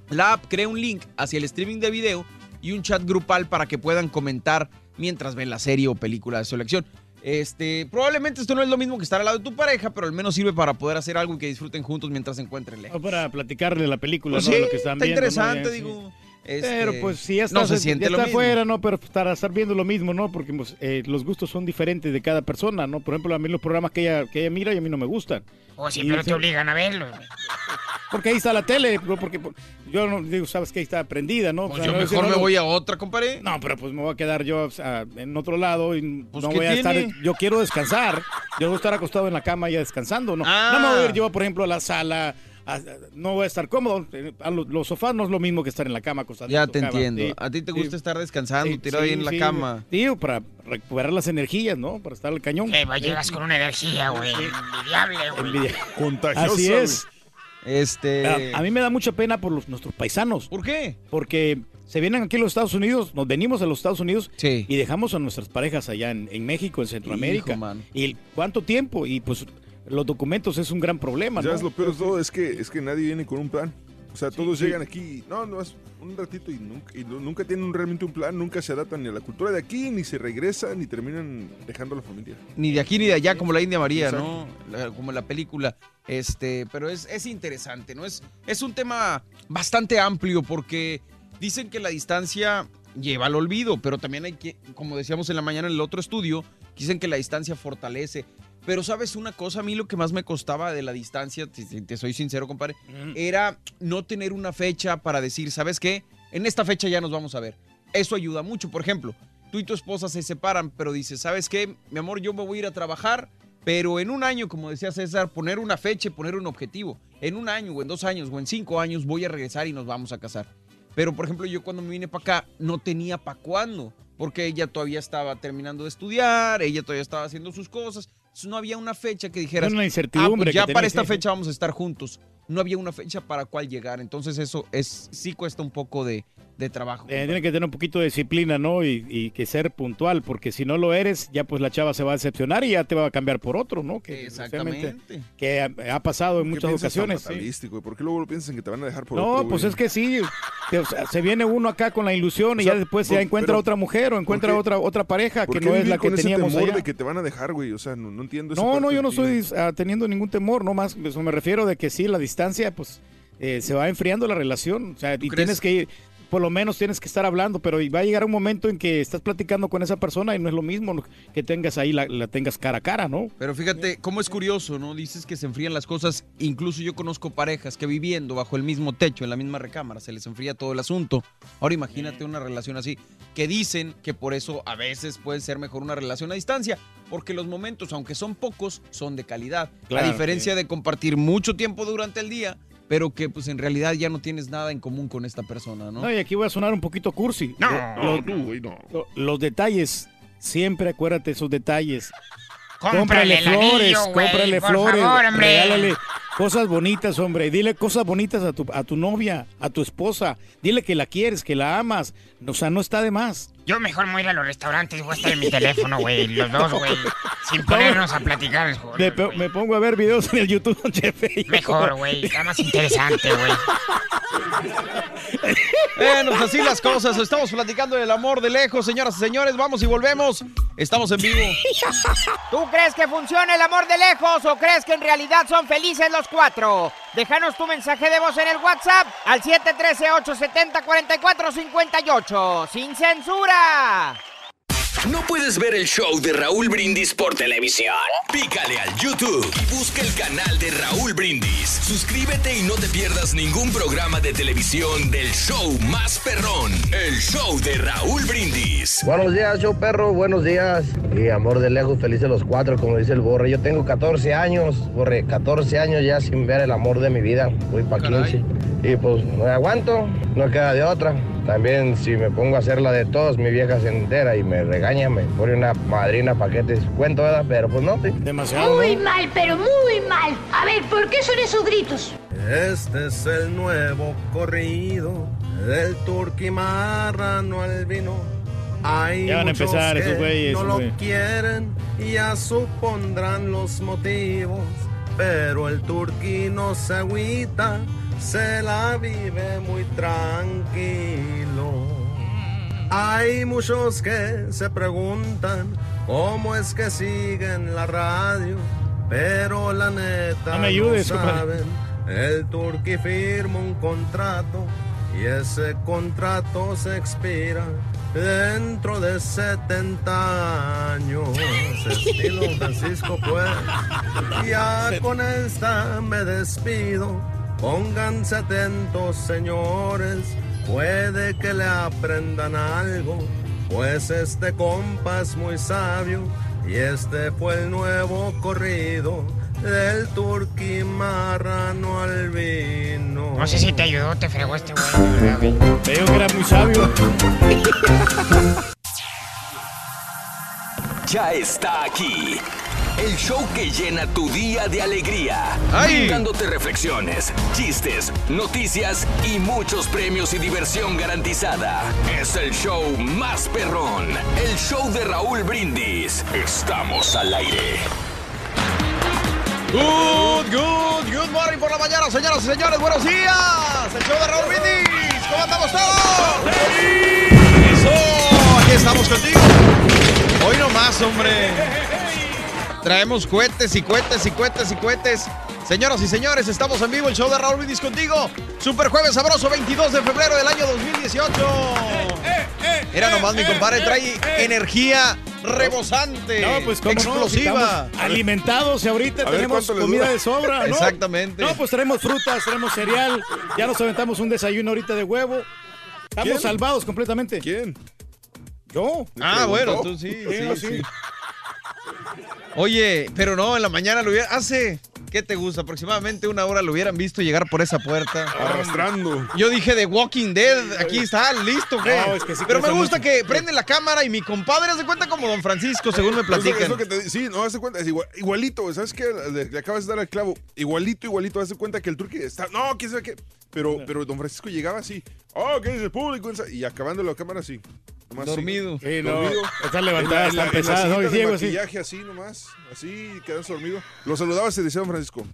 La app crea un link hacia el streaming de video y un chat grupal para que puedan comentar mientras ven la serie o película de su elección. Este, probablemente esto no es lo mismo que estar al lado de tu pareja, pero al menos sirve para poder hacer algo y que disfruten juntos mientras se encuentren lejos. O para platicarle la película, Pues ¿no? sí, lo que están está viendo, ¿no? interesante, digo. Este, Pero pues si ya no estás, ya lo está mismo. afuera, ¿no? Pero para estar viendo lo mismo, ¿no? Porque pues, eh, los gustos son diferentes de cada persona, ¿no? Por ejemplo, a mí los programas que ella, que ella mira y a mí no me gustan. O si sí. te obligan a verlo. Porque ahí está la tele, porque por- yo no digo, sabes que ahí está prendida, ¿no? Pues O sea, yo no, mejor no, me no- voy a otra, compadre. No, pero pues me voy a quedar yo o sea, en otro lado y Pues, no ¿qué voy a estar. tiene? Yo quiero descansar. Yo voy a estar acostado en la cama ya descansando, ¿no? Ah. No me voy a ir yo, por ejemplo, a la sala. A- no voy a estar cómodo. Eh, a los, los sofás no es lo mismo que estar en la cama acostado. Ya te entiendo. A ti te gusta estar descansando, tirado ahí en la cama. Tío, para recuperar las energías, ¿no? Para estar al cañón. Que llegas con una energía, güey. Envidiable, güey. Contagiosa, Así es. Este. A, a mí me da mucha pena por los, nuestros paisanos. ¿Por qué? Porque se vienen aquí a los Estados Unidos, nos venimos a los Estados Unidos Sí. y dejamos a nuestras parejas allá en, en México, en Centroamérica. Hijo. ¿Y cuánto tiempo? Y pues los documentos es un gran problema, Ya ¿no? es lo peor de todo, es que, es que nadie viene con un plan. O sea, todos sí. llegan aquí, y, no, no, es un ratito y nunca, y nunca tienen un- realmente un plan, nunca se adaptan ni a la cultura de aquí, ni se regresan, ni terminan dejando a la familia. Ni de aquí ni de allá, como la India María, ¿no? La- como la película. Este, pero es, es interesante, ¿no? Es, es un tema bastante amplio porque dicen que la distancia lleva al olvido, pero también hay que, como decíamos en la mañana en el otro estudio, dicen que la distancia fortalece. Pero sabes una cosa, a mí lo que más me costaba de la distancia, si te soy sincero, compadre, era no tener una fecha para decir, ¿sabes qué? En esta fecha ya nos vamos a ver. Eso ayuda mucho. Por ejemplo, tú y tu esposa se separan, pero dices, ¿sabes qué? Mi amor, yo me voy a ir a trabajar, pero en un año, como decía César, poner una fecha y poner un objetivo. En un año, o en dos años, o en cinco años voy a regresar y nos vamos a casar. Pero, por ejemplo, yo cuando me vine para acá no tenía para cuándo, porque ella todavía estaba terminando de estudiar, ella todavía estaba haciendo sus cosas. Entonces, no había una fecha que dijeras, Una "Ah, incertidumbre pues ya para esta fecha vamos a estar juntos. No había una fecha para cuál llegar. Entonces, eso es sí cuesta un poco de, de trabajo. Eh, tiene que tener un poquito de disciplina, ¿no? Y, y que ser puntual, porque si no lo eres, ya pues la chava se va a decepcionar y ya te va a cambiar por otro, ¿no? Que, Exactamente. Que ha, ha pasado en ¿Por qué muchas ocasiones. sí. ¿Por qué luego lo piensan que te van a dejar por No, otro, pues güey? es que sí, te- o sea, se viene uno acá con la ilusión y O sea, ya después por- ya encuentra pero, otra mujer o encuentra ¿por qué- otra otra pareja ¿Por que no es la que con ese teníamos temor allá. de que te van a dejar, güey? O sea, no, no entiendo No, no, yo no estoy ah, teniendo ningún temor, no más, eso me refiero de que sí, la distancia, pues eh, se va enfriando la relación, o sea, y crees? tienes que ir, por lo menos tienes que estar hablando, pero va a llegar un momento en que estás platicando con esa persona y no es lo mismo que tengas ahí, la, la tengas cara a cara, ¿no? Pero fíjate cómo es curioso, ¿no? Dices que se enfrían las cosas. Incluso yo conozco parejas que viviendo bajo el mismo techo, en la misma recámara, se les enfría todo el asunto. Ahora imagínate una relación así, que dicen que por eso a veces puede ser mejor una relación a distancia, porque los momentos, aunque son pocos, son de calidad. Claro, a diferencia de compartir mucho tiempo durante el día, pero que pues en realidad ya no tienes nada en común con esta persona, ¿no? No, y aquí voy a sonar un poquito cursi. No, Lo- no, tú, güey, no. lo- los detalles, siempre acuérdate esos detalles. Cómprale anillo, güey, cómprale flores, favor, hombre. regálale Cosas bonitas, hombre. Dile cosas bonitas a tu, a tu novia, a tu esposa. Dile que la quieres, que la amas. O sea, no está de más. Yo mejor me voy a ir a los restaurantes y voy a estar en mi teléfono, güey. Los dos, güey. Sin ponernos a platicar. güey. Me, pongo a ver videos en el YouTube, y- Mejor, güey. Está más interesante, güey. Bueno, pues así las cosas. Estamos platicando del amor de lejos, señoras y señores. Vamos y volvemos. Estamos en vivo. ¿Tú crees que funciona el amor de lejos o crees que en realidad son felices los cuatro? Déjanos tu mensaje de voz en el WhatsApp al 713-870-4458. ¡Sin censura! ¿No puedes ver el show de Raúl Brindis por televisión? Pícale al YouTube y busca el canal de Raúl Brindis. Suscríbete y no te pierdas ningún programa de televisión del show más perrón, el show de Raúl Brindis. Buenos días, show perro, buenos días. Y amor de lejos, felices los cuatro, como dice el Borre. Yo tengo 14 años, Borre, 14 años ya sin ver el amor de mi vida. Voy para 15. Y pues me aguanto, no queda de otra. También si me pongo a hacer la de todos, mi vieja se entera y me regaña, me pone una madrina paquetes. Cuento, ¿verdad? Pero pues no. Demasiado. Muy mal, pero muy mal. A ver, ¿por qué son esos gritos? Este es el nuevo corrido del turqui marrano al vino. Hay Ya van a muchos empezar que esos güeyes, no lo quieren y ya supondrán los motivos. Pero el turqui no se agüita, se la vive muy tranquilo. Hay muchos que se preguntan cómo es que siguen la radio, pero la neta No me ayudes, no compadre. saben. El turqui firma un contrato y ese contrato se expira dentro de 70 años. Estilo Francisco pues. Ya con esta me despido. Pónganse atentos, señores. Puede que le aprendan algo, pues este compa es muy sabio. Y este fue el nuevo corrido del turqui marrano al vino. No sé si te ayudó, te fregó este güey. Te digo que era muy sabio. Ya está aquí. El show que llena tu día de alegría. ¡Ay! Dándote reflexiones, chistes, noticias y muchos premios y diversión garantizada. Es el show más perrón. El show de Raúl Brindis. Estamos al aire. Good, good, good morning por la mañana, señoras y señores. Buenos días. El show de Raúl. ¿Cómo andamos todos? Eso. Aquí estamos contigo. Hoy nomás, hombre. Traemos cohetes y cohetes y cohetes y cohetes. Señoras y señores, estamos en vivo. El show de Raúl Brindis contigo. Super jueves sabroso, 22 de febrero del año 2018. Era nomás, mi compadre. Trae energía rebosante. No, pues cómo no, si explosiva. alimentados y ahorita ver tenemos comida de sobra, ¿no? Exactamente. No, pues tenemos frutas, tenemos cereal, ya nos aventamos un desayuno ahorita de huevo. Estamos ¿Quién? salvados completamente. ¿Quién? Yo. Ah, bueno, tú sí, sí, sí. Oye, pero no, en la mañana lo hubiera. Hace, ¿qué te gusta? Aproximadamente una hora lo hubieran visto llegar por esa puerta. Arrastrando. Yo dije de Walking Dead, aquí está, listo, ¿qué? No, es que sí Pero me gusta mucho. que prende la cámara y mi compadre hace cuenta como Don Francisco, según me platican. eso que te- sí, no, hace cuenta, es igual- igualito, ¿sabes qué? Le, le acabas de dar el clavo. Igualito, igualito, hace cuenta que el turqui está. No, quién sabe qué. Pero, pero don Francisco llegaba así. Oh, ¿qué dice el público? Y acabando la cámara así. Nomás. Dormido. Sí, no, Dormido. están levantadas, están pesadas, ¿no? ciego, así. maquillaje así nomás. Así, quedándose dormido. Lo saludaba decía don Francisco.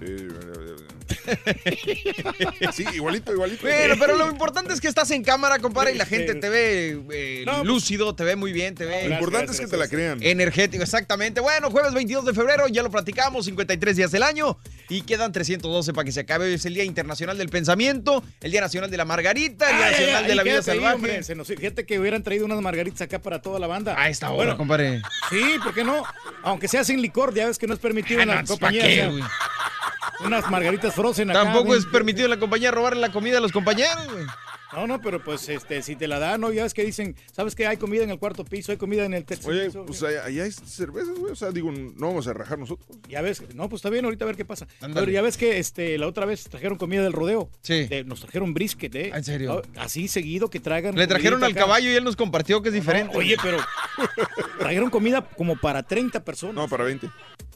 Sí, igualito, igualito. Bueno, pero lo importante es que estás en cámara, compadre, y la gente te ve eh, No, pues- lúcido, te ve muy bien, te ve. Lo importante es que te la crean. Energético, exactamente. Bueno, jueves 22 de febrero, ya lo platicamos, 53 días del año y quedan 312 para que se acabe. Hoy es el Día Internacional del Pensamiento, el Día Nacional de la Margarita, el Día Ay, Nacional ay, de la Vida Salvaje. hombre, se nos- fíjate que hubieran traído unas margaritas acá para toda la banda. A esta hora, compadre. Sí, ¿por qué no? Aunque sea sin licor, ya ves que no es permitido Ah, en la no, ¿pa' compañía. qué? Unas margaritas frozen acá. Tampoco es permitido en la compañía robarle la comida a los compañeros, güey. No, no, pero pues este, si te la dan, ¿no? Ya ves que dicen, ¿sabes qué? Hay comida en el cuarto piso, hay comida en el tercer Oye, piso. pues allá, allá hay cervezas, güey. O sea, digo, no vamos a rajar nosotros. Ya ves, no, pues está bien, ahorita a ver qué pasa. Pero ya ves que este, la otra vez trajeron comida del rodeo. Sí. De- nos trajeron brisket, ¿eh? ¿En serio? Así seguido que traigan. Le trajeron al acá. caballo y él nos compartió que es diferente. Oye, pero trajeron comida como para 30 personas. No, para 20.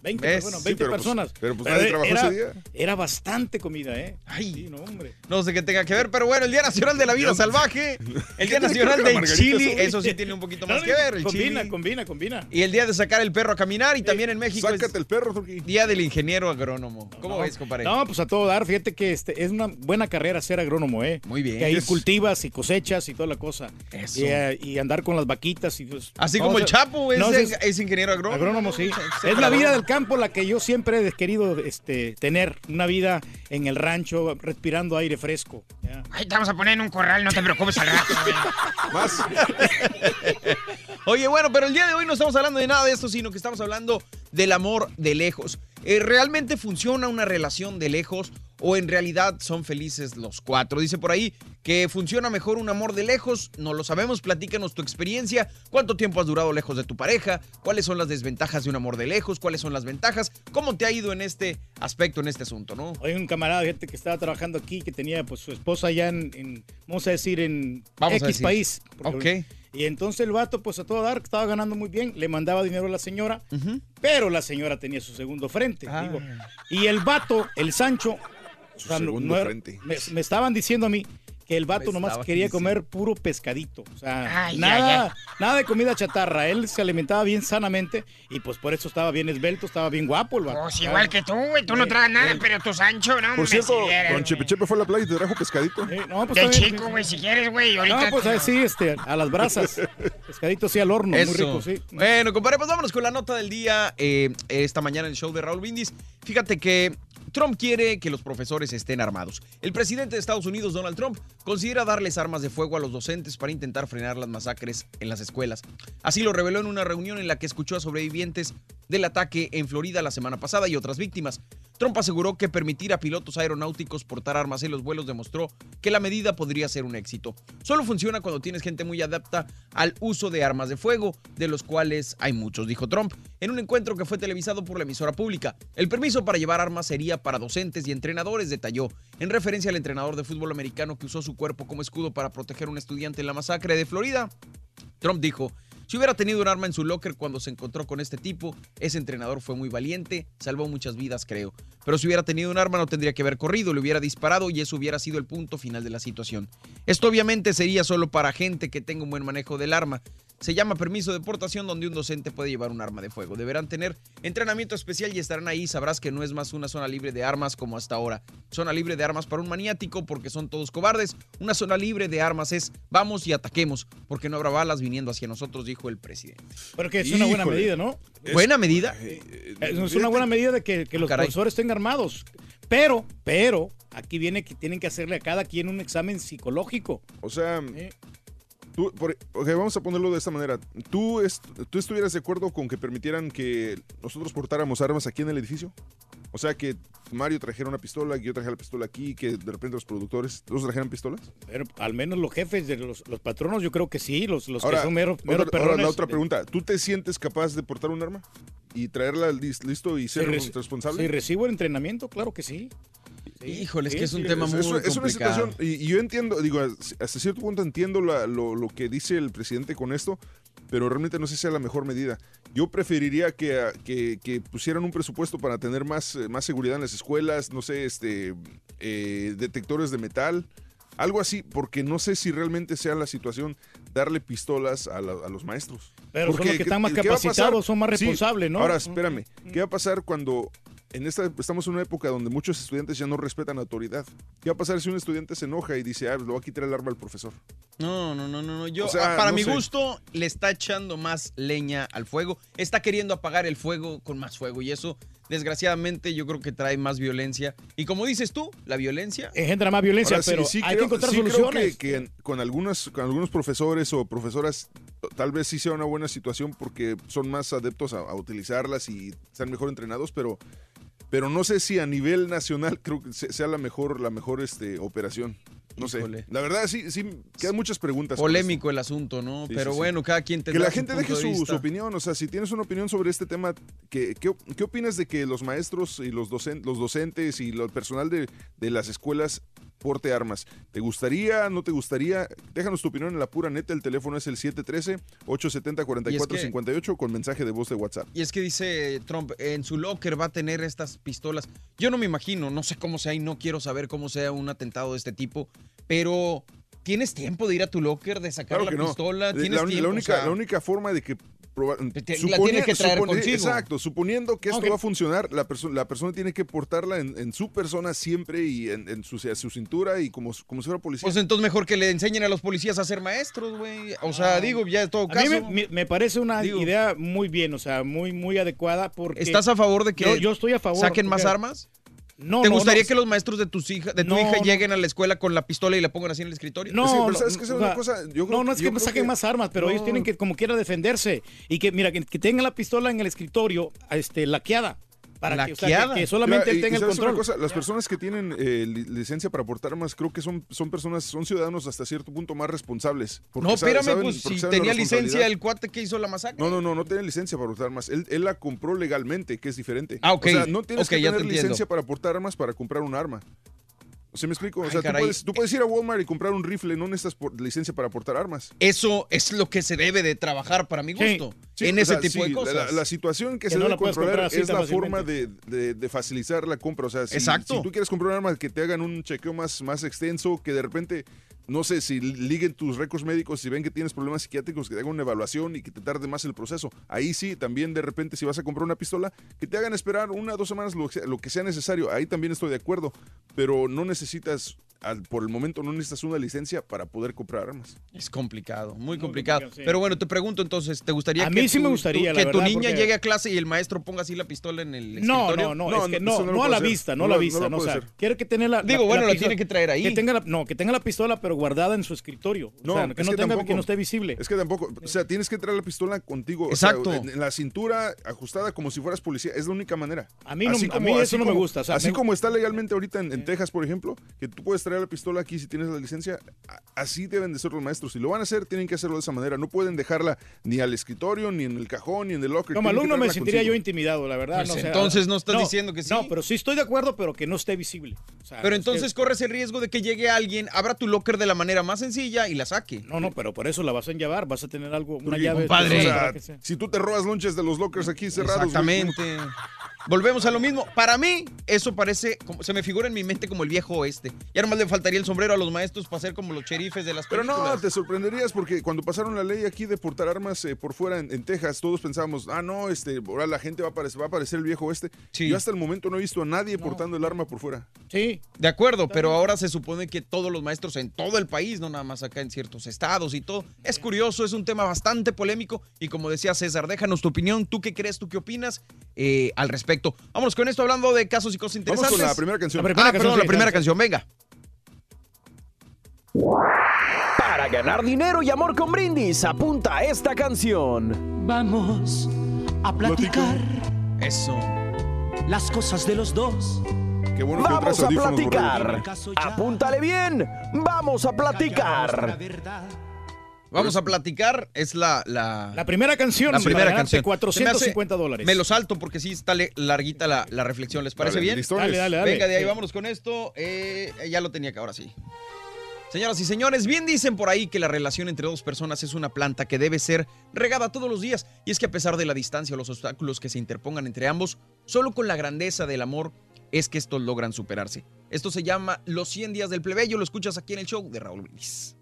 20, ¿Ves? bueno, Sí, 20 pero, pues, personas. pero, pues, nadie trabajó era, ese día. Era bastante comida, ¿eh? Ay, Sí, no, hombre. No sé qué tenga que ver, pero bueno, el Día Nacional de la Vida Salvaje, el Día Nacional del güey? eso sí tiene un poquito más No, que ver, el combina, chili. combina, combina. Y el día de sacar el perro a caminar y también en México Sácate es el perro, Turquí. Día del Ingeniero Agrónomo. ¿Cómo No, ves, compadre? No, pues a todo dar. Fíjate que este es una buena carrera ser agrónomo, ¿eh? Muy bien. Que ahí Es- cultivas y cosechas y toda la cosa. Eso. Y, eh, y andar con las vaquitas y pues, Así como o el Chapo es, no, es- es ingeniero agrónomo. Agrónomo, sí. Es la vida del campo la que yo siempre he querido este, tener. Una vida en el rancho, respirando aire fresco. ya. Ahí te vamos a poner en un corral, no te preocupes al rato, güey. Más. Oye, bueno, pero el día de hoy no estamos hablando de nada de esto, sino que estamos hablando del amor de lejos. Eh, ¿Realmente funciona una relación de lejos o en realidad son felices los cuatro? Dice por ahí que funciona mejor un amor de lejos. No lo sabemos, platícanos tu experiencia. ¿Cuánto tiempo has durado lejos de tu pareja? ¿Cuáles son las desventajas de un amor de lejos? ¿Cuáles son las ventajas? ¿Cómo te ha ido en este aspecto, en este asunto, no? Hay un camarada, gente que estaba trabajando aquí, que tenía pues su esposa allá en, en, vamos a decir, en Vamos X país. Ok. Y entonces el vato, pues a todo dar, estaba ganando muy bien, le mandaba dinero a la señora, pero la señora tenía su segundo frente. Ah. digo. Y el vato, el Sancho, o sea, no- segundo no era- frente. Me, me estaban diciendo a mí que el vato Me nomás quería diciendo. comer puro pescadito. O sea, Ay, nada, nada de comida chatarra. Él se alimentaba bien sanamente y pues por eso estaba bien esbelto, estaba bien guapo el vato. Pues igual que tú, güey. Tú no tragas nada, pero tu Sancho, no, Por cierto, si quieres, don güey. Chepe Chepe fue a la playa y te trajo pescadito. Eh, no, pues De chico, güey, si quieres, güey. Ahorita. No, pues así, este, a las brasas. Pescadito así al horno, Eso. muy rico, sí. Bueno, compadre, pues vámonos con la nota del día eh, esta mañana en el show de Raúl Brindis. Fíjate que Trump quiere que los profesores estén armados. El presidente de Estados Unidos, Donald Trump, considera darles armas de fuego a los docentes para intentar frenar las masacres en las escuelas. Así lo reveló en una reunión en la que escuchó a sobrevivientes del ataque en Florida la semana pasada y otras víctimas. Trump aseguró que permitir a pilotos aeronáuticos portar armas en los vuelos demostró que la medida podría ser un éxito. Solo funciona cuando tienes gente muy adapta al uso de armas de fuego, de los cuales hay muchos, dijo Trump, en un encuentro que fue televisado por la emisora pública. El permiso para llevar armas sería para docentes y entrenadores, detalló, en referencia al entrenador de fútbol americano que usó su cuerpo como escudo para proteger a un estudiante en la masacre de Florida. Trump dijo, si hubiera tenido un arma en su locker cuando se encontró con este tipo, ese entrenador fue muy valiente, salvó muchas vidas, creo. Pero si hubiera tenido un arma no tendría que haber corrido, le hubiera disparado y eso hubiera sido el punto final de la situación. Esto obviamente sería solo para gente que tenga un buen manejo del arma. Se llama permiso de portación donde un docente puede llevar un arma de fuego. Deberán tener entrenamiento especial y estarán ahí. Sabrás que no es más una zona libre de armas como hasta ahora. Zona libre de armas para un maniático porque son todos cobardes. Una zona libre de armas es vamos y ataquemos porque no habrá balas viniendo hacia nosotros, dijo el presidente. Pero que es una buena Híjole. medida, ¿no? ¿Buena medida? Es una buena medida de que, que los Caray. profesores estén armados. Pero, pero, aquí viene que tienen que hacerle a cada quien un examen psicológico. O sea, Eh, tú, por- ok, vamos a ponerlo de esta manera. ¿Tú, est- ¿Tú estuvieras de acuerdo con que permitieran que nosotros portáramos armas aquí en el edificio? O sea, que Mario trajera una pistola, que yo trajera la pistola aquí, que de repente los productores todos trajeran pistolas. pero al menos los jefes de los, los patronos, yo creo que sí, los, los ahora, que son meros, otra, ahora la otra pregunta. ¿Tú te sientes capaz de portar un arma? ¿Y traerla lis- listo y ser responsable? Si recibo el entrenamiento, claro que sí. Híjole, es que es un tema muy es, es una complicado. situación, y, y yo entiendo, digo, hasta cierto punto entiendo la- lo, lo que dice el presidente con esto, pero realmente no sé si sea la mejor medida. Yo preferiría que, ah, que, que pusieran un presupuesto para tener más, eh, más seguridad en las escuelas, no sé, este, eh, detectores de metal, algo así, porque no sé si realmente sea la situación darle pistolas a, la- a los maestros. Pero son los que están más capacitados, son más Sí, responsables, ¿no? Ahora, espérame, ¿qué va a pasar cuando en esta estamos en una época donde muchos estudiantes ya no respetan autoridad? ¿Qué va a pasar si un estudiante se enoja y dice, ah, le voy a quitar el arma al profesor? No, no, no, no, no. Yo, O sea, para no mi sé. gusto, le está echando más leña al fuego. Está queriendo apagar el fuego con más fuego. Y eso, desgraciadamente, yo creo que trae más violencia. Y como dices tú, la violencia. Engendra más violencia, Ahora, pero sí hay creo- que encontrar sí creo soluciones. que, que con, algunos, con algunos profesores o profesoras tal vez sí sea una buena situación porque son más adeptos a, a utilizarlas y están mejor entrenados, pero, pero no sé si a nivel nacional creo que se- sea la mejor, la mejor este, operación. No Híjole. sé. La verdad sí, sí quedan muchas preguntas. Polémico el asunto, ¿no? Sí, Pero sí, sí. bueno, cada quien Que tendrá la su gente punto deje de su, su opinión, o sea, si tienes una opinión sobre este tema, ¿qué, qué, qué opinas de que los maestros y los, docen- los docentes y lo- el personal de, de las escuelas porte armas. ¿Te gustaría? ¿No te gustaría? Déjanos tu opinión en la pura neta. El teléfono es el 713-870-4458 con mensaje de voz de WhatsApp. Y es que dice Trump, en su locker va a tener estas pistolas. Yo no me imagino, no sé cómo sea y no quiero saber cómo sea un atentado de este tipo, pero ¿tienes tiempo de ir a tu locker, de sacar Claro la no. pistola? La- ¿Tienes la, tiempo? la única, O sea, la única forma de que proba- te- la supone- tienes que traer supone- contigo. Exacto, suponiendo que esto va a funcionar, la, perso- la persona tiene que portarla en, en su persona siempre y en, en su, a su cintura y como, como si fuera policía. Pues entonces mejor que le enseñen a los policías a ser maestros, güey. O sea, digo, ya en todo A mí caso. me, parece una Digo- idea muy bien, o sea, muy, muy adecuada porque... ¿Estás a favor de que Yo, yo estoy a favor. saquen más armas? No, ¿Te no, gustaría no. que los maestros de tus hija, de tu No, hija no. lleguen a la escuela con la pistola y la pongan así en el escritorio? No, Sí, pero no, ¿sabes qué es o una sea, cosa? Yo creo- no, no es que saquen que- más armas, pero ellos tienen que como quiera defenderse y que mira que, que tengan la pistola en el escritorio, este, laqueada, para que, o sea, que- solamente Mira, él tenga y el ¿sabes una control. cosa? Las personas que tienen eh, li- licencia para portar armas, creo que son, son personas, son ciudadanos hasta cierto punto más responsables. No, espérame, saben- pues si la tenía licencia el cuate que hizo la masacre. No, no, no, no tiene licencia para portar armas. Él, él la compró legalmente, que es diferente. Ah, ok. O sea, no tienes que tener te licencia para portar armas para comprar un arma. ¿Se me explico? O Ay, sea, tú puedes, tú puedes ir a Walmart y comprar un rifle, no necesitas por- licencia para portar armas. Eso es lo que se debe de trabajar para mi gusto. Sí, en o ese sea, tipo sí, de cosas. La, la situación que, Que se no debe controlar es la forma de, de- de facilitar la compra. O sea, si, Exacto. si tú quieres comprar un arma que te hagan un chequeo más, más extenso, que de repente, no sé, si liguen tus récords médicos, si ven que tienes problemas psiquiátricos, que te hagan una evaluación y que te tarde más el proceso. Ahí sí, también de repente, si vas a comprar una pistola, que te hagan esperar una o dos semanas lo, que sea- lo que sea necesario. Ahí también estoy de acuerdo. Pero no necesitas, al- por el momento, no necesitas una licencia para poder comprar armas. Es complicado, muy complicado. complicado, sí. Pero bueno, te pregunto entonces, ¿te gustaría A que mí sí tu- me gustaría, tu- que tu niña porque- llegue a clase y el maestro ponga así la pistola en el No, escritorio? no, no, es que no, eso no, lo a la hacer. vista, no, No a la no vista, no, o sea, quiere que tener la, Digo, bueno, la pistola- tiene que traer ahí. Que tenga la, no, que tenga la pistola pero guardada en su escritorio, No, o sea, que es no que tenga tampoco. que no esté visible. Es que tampoco, o sea, tienes que traer la pistola contigo. o sea, Exacto. en, la cintura, ajustada como si fueras policía. Es la única manera. A mí no- a mí eso no me gusta, así como está legalmente ahorita en, en Texas, por ejemplo, que tú puedes traer la pistola aquí si tienes la licencia, así deben de ser los maestros. Si lo van a hacer, tienen que hacerlo de esa manera. No pueden dejarla ni al escritorio, ni en el cajón, ni en el locker. Como alumno me sentiría consigo. yo intimidado, la verdad. Pues no, o sea, entonces no estás diciendo que sí. No, pero sí estoy de acuerdo, pero que no esté visible. O sea, Pero que- entonces corres el riesgo de que llegue alguien, abra tu locker de la manera más sencilla y la saque. No, no, pero por eso la vas a llevar, vas a tener algo, una Porque, llave. compadre, o sea, si tú te robas lunches de los lockers aquí cerrados. güey, Exactamente. Volvemos a lo mismo. Para mí, eso parece, como, se me figura en mi mente como el viejo oeste. Ya nomás le faltaría el sombrero a los maestros para ser como los sheriffes de las Pero no, películas. te sorprenderías porque cuando pasaron la ley aquí de portar armas eh, por fuera en, en Texas, todos pensábamos, ah, no, este, ahora la gente va a aparecer, va a aparecer el viejo este. Yo hasta el momento no he visto a nadie portando el arma por fuera. Sí. De acuerdo, pero ahora se supone que todos los maestros en todo el país, no nada más acá en ciertos estados y todo. Es curioso, es un tema bastante polémico y como decía César, déjanos tu opinión, tú qué crees, tú qué opinas eh, al respecto. Vámonos con esto hablando de casos y cosas Vamos interesantes. con la primera canción. La primera ah, perdón, la primera canción, venga. Para ganar dinero y amor con brindis, apunta a esta canción. Vamos a platicar Eso. las cosas de los dos. Qué bueno Vamos a platicar. Apúntale bien. Vamos a platicar. Vamos a platicar, es la... La, La primera canción, la para primera ganarte canción. 450 Se me hace- dólares. Me lo salto porque sí está larguita la, la reflexión, ¿les parece Dale, bien? listones. Dale, dale, dale. Venga, de ahí Sí. vámonos con esto. Eh, ya lo tenía que ahora sí. Señoras y señores, bien dicen por ahí que la relación entre dos personas es una planta que debe ser regada todos los días. Y es que a pesar de la distancia o los obstáculos que se interpongan entre ambos, solo con la grandeza del amor es que estos logran superarse. Esto se llama Los 100 días del plebeyo. Lo escuchas aquí en el show de Raúl Brindis.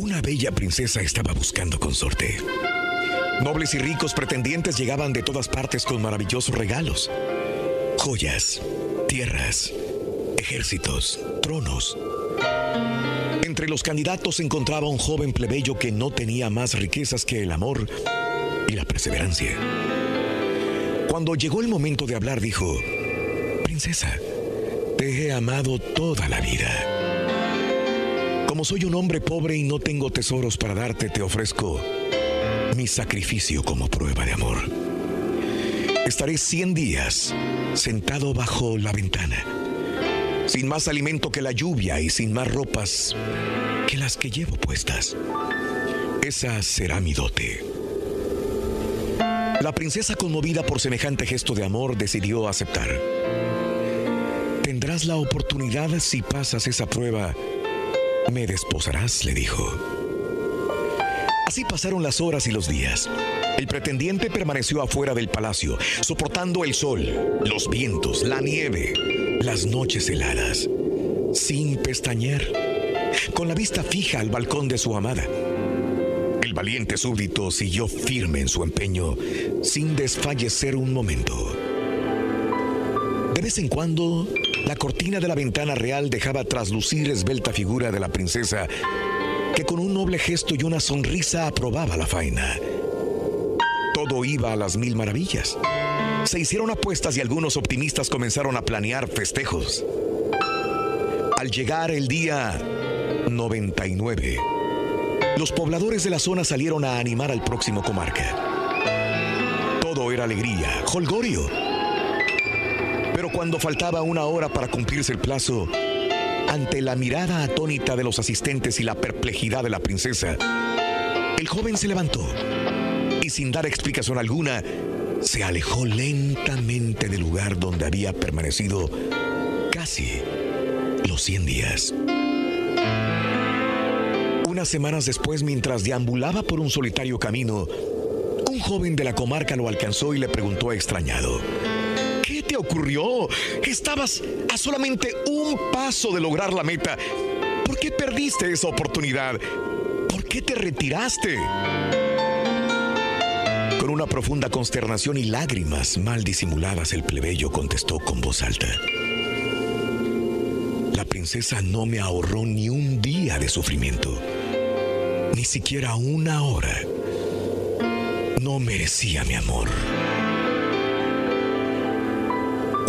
Una bella princesa estaba buscando consorte. Nobles y ricos pretendientes llegaban de todas partes con maravillosos regalos. Joyas, tierras, ejércitos, tronos. Entre los candidatos se encontraba un joven plebeyo que no tenía más riquezas que el amor y la perseverancia. Cuando llegó el momento de hablar, dijo, Princesa, te he amado toda la vida. Como soy un hombre pobre y no tengo tesoros para darte, te ofrezco mi sacrificio como prueba de amor. Estaré 100 días sentado bajo la ventana, sin más alimento que la lluvia y sin más ropas que las que llevo puestas. Esa será mi dote. La princesa, conmovida por semejante gesto de amor, decidió aceptar. Tendrás la oportunidad si pasas esa prueba. Me desposarás, le dijo. Así pasaron las horas y los días. El pretendiente permaneció afuera del palacio, soportando el sol, los vientos, la nieve, las noches heladas, sin pestañear, con la vista fija al balcón de su amada. El valiente súbdito siguió firme en su empeño, sin desfallecer un momento. De vez en cuando, la cortina de la ventana real dejaba traslucir esbelta figura de la princesa, que con un noble gesto y una sonrisa aprobaba la faena. Todo iba a las mil maravillas. Se hicieron apuestas y algunos optimistas comenzaron a planear festejos. Al llegar el día 99, los pobladores de la zona salieron a animar al próximo comarca. Todo era alegría, holgorio. Cuando faltaba una hora para cumplirse el plazo, ante la mirada atónita de los asistentes y la perplejidad de la princesa, el joven se levantó y sin dar explicación alguna, se alejó lentamente del lugar donde había permanecido casi los 100 días. Unas semanas después, mientras deambulaba por un solitario camino, un joven de la comarca lo alcanzó y le preguntó extrañado. ¿Qué ocurrió? Estabas a solamente un paso de lograr la meta. ¿Por qué perdiste esa oportunidad? ¿Por qué te retiraste? Con una profunda consternación y lágrimas mal disimuladas, el plebeyo contestó con voz alta. La princesa no me ahorró ni un día de sufrimiento, ni siquiera una hora. No merecía mi amor.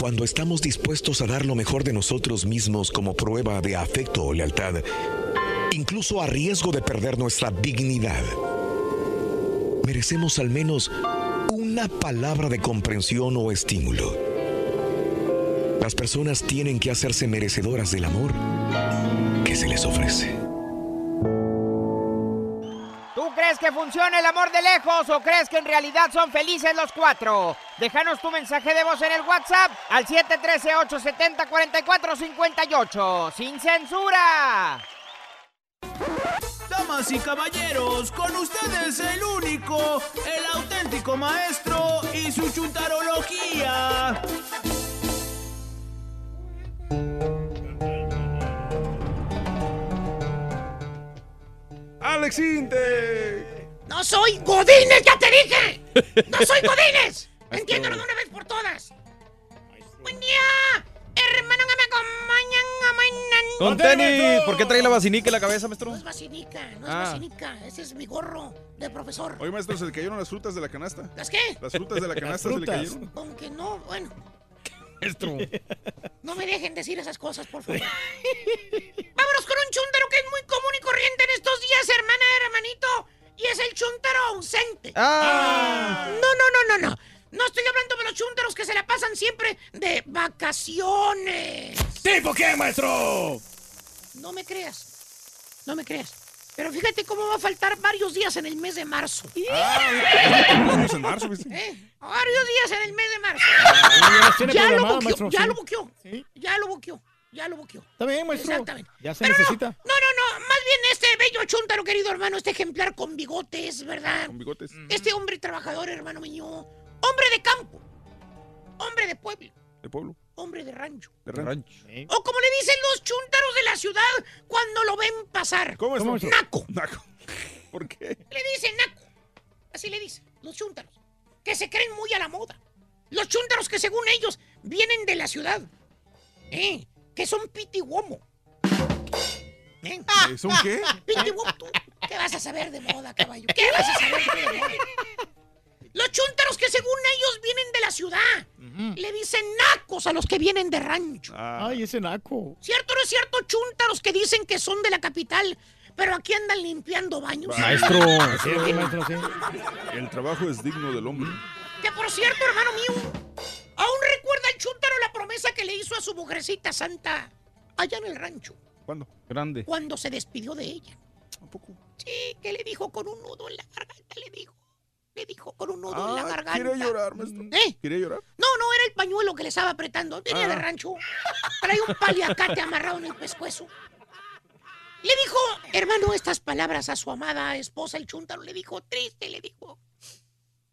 Cuando estamos dispuestos a dar lo mejor de nosotros mismos como prueba de afecto o lealtad, incluso a riesgo de perder nuestra dignidad, merecemos al menos una palabra de comprensión o estímulo. Las personas tienen que hacerse merecedoras del amor que se les ofrece. ¿Tú crees que funciona el amor de lejos o crees que en realidad son felices los cuatro? Déjanos tu mensaje de voz en el WhatsApp al 713-870-4458. ¡Sin censura! Damas y caballeros, con ustedes el único, el auténtico maestro y su chuntarología. ¡Alex Inte! ¡No soy Godínez, ya te dije! ¡No soy Godínez! Entiéndelo de una vez por todas. Buen día, hermano que me acompañan a mañana. Con tenis. ¿Por qué trae la vacinica en la cabeza, maestro? No es vacinica, no es Ah. vacinica. Ese es mi gorro de profesor. Oye, maestro, se le cayeron las frutas de la canasta. ¿Las qué? Las frutas de la canasta se le cayeron. Aunque no, bueno. Maestro. No me dejen decir esas cosas, por favor. Vámonos con un chúntaro que es muy común y corriente en estos días, hermana, hermanito. Y es el chúntaro ausente. Ah. No, no, no, no, no. No estoy hablando de los chúntaros que se la pasan siempre de vacaciones. ¿Tipo qué, maestro? No me creas. No me creas. Pero fíjate cómo va a faltar varios días en el mes de marzo. Vamos en marzo, ¿viste? ¿Eh? Varios días en el mes de marzo. ya tiene ya lo buqueó, maestro, ya sí. lo buqueó. Ya lo buqueó. Ya lo buqueó. Está bien, maestro. Exactamente. Ya se Pero no, necesita. No, no, no. Más bien este bello chúntaro, querido hermano, este ejemplar con bigotes, ¿verdad? Con bigotes. Este hombre trabajador, hermano mío. Hombre de campo. Hombre de pueblo. De pueblo. Hombre de rancho. De rancho. O como le dicen los chúntaros de la ciudad cuando lo ven pasar. ¿Cómo es? Naco. Naco. ¿Por qué? Le dicen naco. Así le dicen, los chúntaros. Que se creen muy a la moda. Los chúntaros que según ellos vienen de la ciudad. ¿Eh? Que son piti guomo. ¿Eh? ¿Eh, ¿Son qué? Piti guomo. ¿Tú ¿Qué vas a saber de moda, caballo? ¿Qué vas a saber de moda? Los chúntaros que según ellos vienen de la ciudad. Le dicen nacos a los que vienen de rancho. Ay, ese naco. ¿Cierto o no es cierto? Chúntaros que dicen que son de la capital, pero aquí andan limpiando baños. Maestro. Sí, sí, maestro, sí. El trabajo es digno del hombre. Que por cierto, hermano mío, aún recuerda el chúntaro la promesa que le hizo a su mujercita santa allá en el rancho, ¿Cuándo? Grande. cuando se despidió de ella. ¿A poco? Sí, que le dijo con un nudo en la garganta, le dijo. Le dijo con un nudo en la Ah, garganta. quiere llorar, maestro. ¿Eh? ¿Quiere llorar? No, no, era el pañuelo que le estaba apretando. Tenía Ah. de rancho. Traía un paliacate amarrado en el pescuezo. Le dijo, hermano, estas palabras a su amada esposa, el chúntaro. Le dijo, triste, le dijo.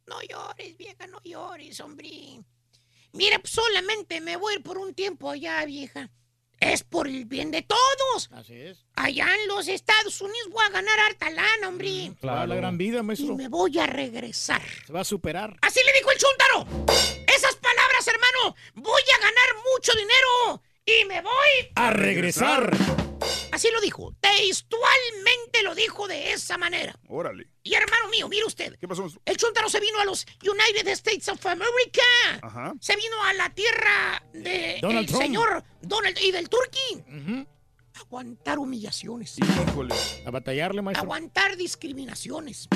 No llores, vieja, no llores, hombre. Mira, solamente me voy a ir por un tiempo allá, vieja. Es por el bien de todos. Así es. Allá en los Estados Unidos voy a ganar harta lana, hombre. Claro. La gran vida, Y maestro. me voy a regresar. Se va a superar. Así le dijo el chúntaro. Esas palabras, hermano. Voy a ganar mucho dinero. Y me voy. A regresar. Así lo dijo. Textualmente lo dijo de esa manera. Órale. Y hermano mío, mire usted. ¿Qué pasó, maestro? El chúntaro se vino a los United States of America. Ajá. Se vino a la tierra de Donald el Trump. señor Donald y del Turkey. Aguantar humillaciones. Híjole. A batallarle, maestro. Aguantar discriminaciones.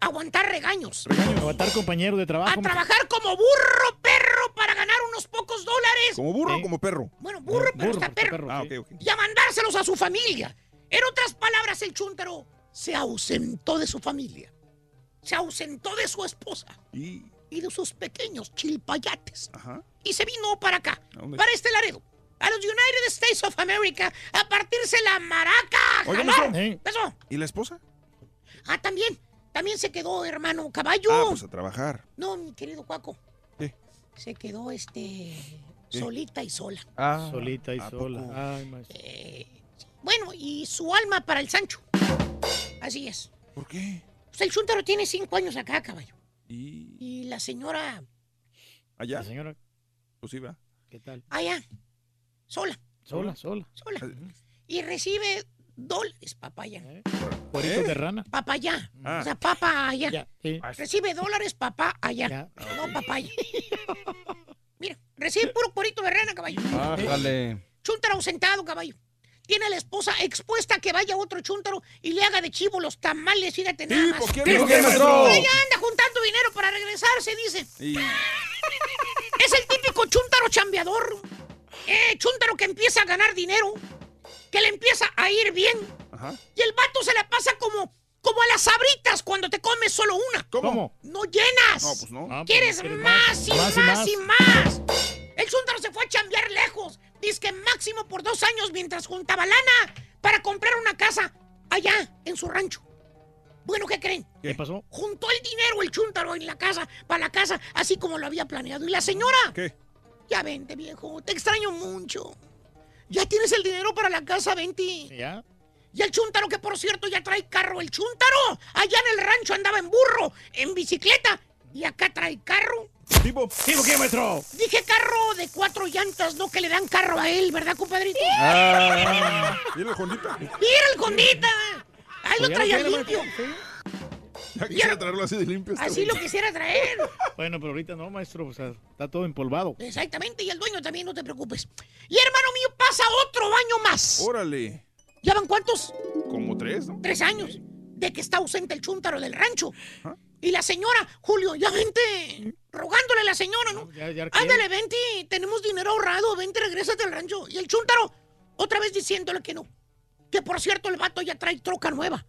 Aguantar regaños. Aguantar compañero de A trabajo. trabajar como burro perro para ganar unos pocos dólares. ¿Como burro o como perro? Bueno, burro, pero Burro, está está perro. perro, Ah, sí. ok, ok. Y a mandárselos a su familia. En otras palabras, el chúntaro se ausentó de su familia. Se ausentó de su esposa Y... y de sus pequeños chilpayates. Ajá. Y se vino para acá, ¿A para este Laredo. A los United States of America, a partirse la maraca. Sí. Eso. ¿Y la esposa? Ah, también. También se quedó, hermano caballo. Ah, pues a trabajar. No, mi querido Cuaco. ¿Qué? Se quedó este ¿Qué? solita y sola. Ah, Solita y ¿a sola. Ay, maestro. Eh, bueno, y su alma para el Sancho. Así es. ¿Por qué? Pues el chúntaro tiene cinco años acá, caballo. ¿Y Y la señora allá? La señora, Pues sí, va. ¿qué tal? allá, sola, Sola, sola. sola. Y recibe dólares, papaya. ¿Eh? Cueritos de rana. Papaya. Ah. O sea, papá allá. Ya, sí. Recibe dólares, papá allá. Ya. No, papaya. Mira, recibe puro cuerito de rana, caballo. Bájale. Chúntaro ausentado, caballo. Tiene a la esposa expuesta a que vaya otro chúntaro y le haga de chivo los tamales, fíjate nada más. ¿por qué ¿Tipo no? qué, maestro? Ella anda juntando dinero para regresarse, dice. Es el típico chúntaro chambeador. Eh, chúntaro que empieza a ganar dinero. Que le empieza a ir bien. Ajá. Y el vato se la pasa como, como a las sabritas cuando te comes solo una. ¿Cómo? No llenas. No, pues no. Ah, pues, Quieres ¿quieres más y Más más, y y más. El chúntaro se fue a chambear lejos. Dice que máximo por dos años mientras juntaba lana para comprar una casa allá en su rancho. Bueno, ¿qué creen? ¿Qué pasó? Juntó el dinero el chúntaro en la casa, para la casa, así como lo había planeado. Y la señora, ¿Qué? ya vente, viejo, te extraño mucho. Ya tienes el dinero para la casa, vente. ¿Ya? Y el chúntaro, que por cierto ya trae carro, el chúntaro, allá en el rancho andaba en burro, en bicicleta, y acá trae carro. ¿Tipo? ¿Tipo maestro? Dije carro de cuatro llantas, no que le dan carro a él, ¿verdad, compadrito? Ah. ¿Y el Jondita? Mira el condita. Ahí lo traía limpio. Ya quisiera traerlo así de limpio. este Así lo quisiera traer. Bueno, pero ahorita no, maestro. O sea, está todo empolvado. Exactamente, y el dueño también, no te preocupes. Y hermano mío, pasa otro año más. Órale. ¿Ya van cuántos? Como tres, ¿no? Tres años de que está ausente el chúntaro del rancho. Y la señora, Julio, ya vente, rogándole a la señora, ¿no? Ya, ya Ándale, vente, tenemos dinero ahorrado, vente, regrésate al rancho. Y el chúntaro, otra vez diciéndole que no. Que por cierto, el vato ya trae troca nueva.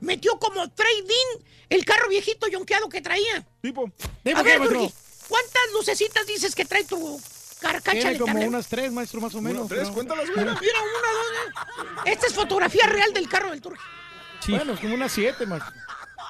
Metió como trading el carro viejito yonqueado que traía. Tipo. ¿Tipo A ver? Turki, ¿cuántas lucecitas dices que trae tu carcacha Tiene como unas tres, maestro, más o menos. Bueno, tres, pero- cuéntalas, güey. Mira, mira, una, dos. eh. Esta es fotografía real del carro del Turki. Bueno, es como unas siete, maestro.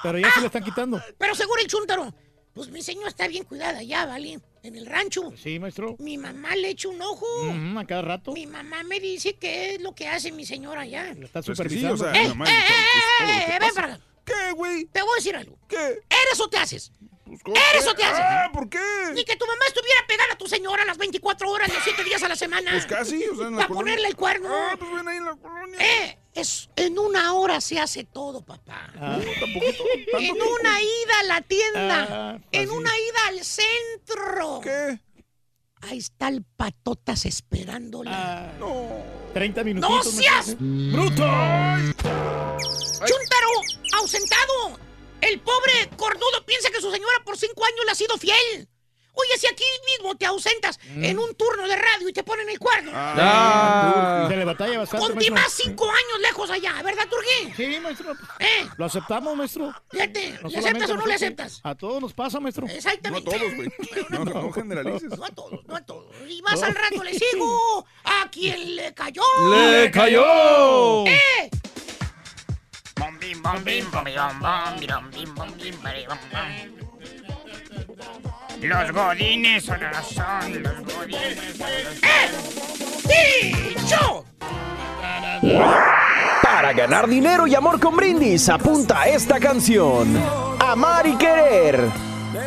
Pero ya se le están quitando. Pero seguro el chúntaro. Pues mi señora está bien cuidada ya, ¿vale? En el rancho. Sí, maestro. Mi mamá le echa un ojo. Ujú, a cada rato. Mi mamá me dice qué es lo que hace mi señora allá. La está Pues que sí, supervisando. o sea, ¡Eh, mi mamá eh, eh, pues, eh, que ven para acá! ¿Qué, güey? Te voy a decir algo. ¿Qué? ¿Eres o te haces? Pues, ¿cómo ¿Eres qué? o te haces? Ah, ¿por qué? Ni que tu mamá estuviera pegada a tu señora las 24 horas, los 7 días a la semana. Pues casi, o sea, en la Para colonia. ponerle el cuerno. Ah, pues ven ahí en la colonia. Eh, es, en una hora se hace todo, papá. Ah, Tampoco, En una ida a la tienda. Ah, en una ida al centro. ¿Qué? Ahí está el patotas esperándola. ah, No. 30 minutitos. ¡No seas. ¡Bruto! ¡Chuntaro! ¡Ausentado! El pobre cornudo piensa que su señora por cinco años le ha sido fiel. Oye, si aquí mismo te ausentas en un turno de radio y te ponen el cuerno. Ah, Se le batalla bastante, maestro. más cinco años lejos allá, ¿verdad, Turquín? Sí, maestro. ¿Eh? Lo aceptamos, maestro. Fíjate, No ¿le aceptas o no le aceptas? A todos nos pasa, maestro. Exactamente. No a todos, güey. No, no, no generalices. No a todos, no a todos. Y más al rato le sigo. ¿A quién le cayó? ¡Le cayó! ¡Eh! Bom, bim, bom, bim, bom, bim, bom, bim, bim, bom, bim, bari, bom, bom. Los godines son los son, los godines son los... ¡Dicho! Para ganar dinero y amor con brindis, apunta a esta canción. Amar y querer.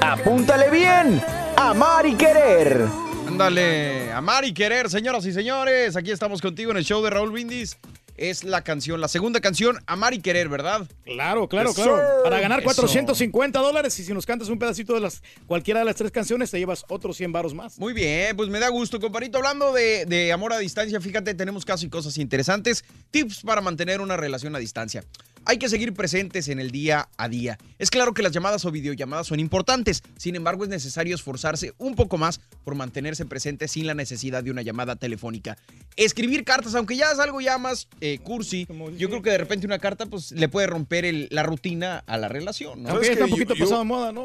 Apúntale bien. Amar y querer. Ándale, amar y querer, señoras y señores. Aquí estamos contigo en el show de Raúl Brindis. Es la canción, la segunda canción, Amar y Querer, ¿verdad? Claro, claro, Yes, claro. sir. Para ganar Eso. 450 dólares y si nos cantas un pedacito de las cualquiera de las tres canciones te llevas otros 100 varos más. Muy bien, pues me da gusto, compadrito. Hablando de, de amor a distancia, fíjate, tenemos casi cosas interesantes. Tips para mantener una relación a distancia. Hay que seguir presentes en el día a día. Es claro que las llamadas o videollamadas son importantes, sin embargo es necesario esforzarse un poco más por mantenerse presente sin la necesidad de una llamada telefónica. Escribir cartas, aunque ya es algo ya más eh, cursi, yo creo que de repente una carta pues le puede romper el- la rutina a la relación. ¿no? ¿Sabes qué? Yo- yo-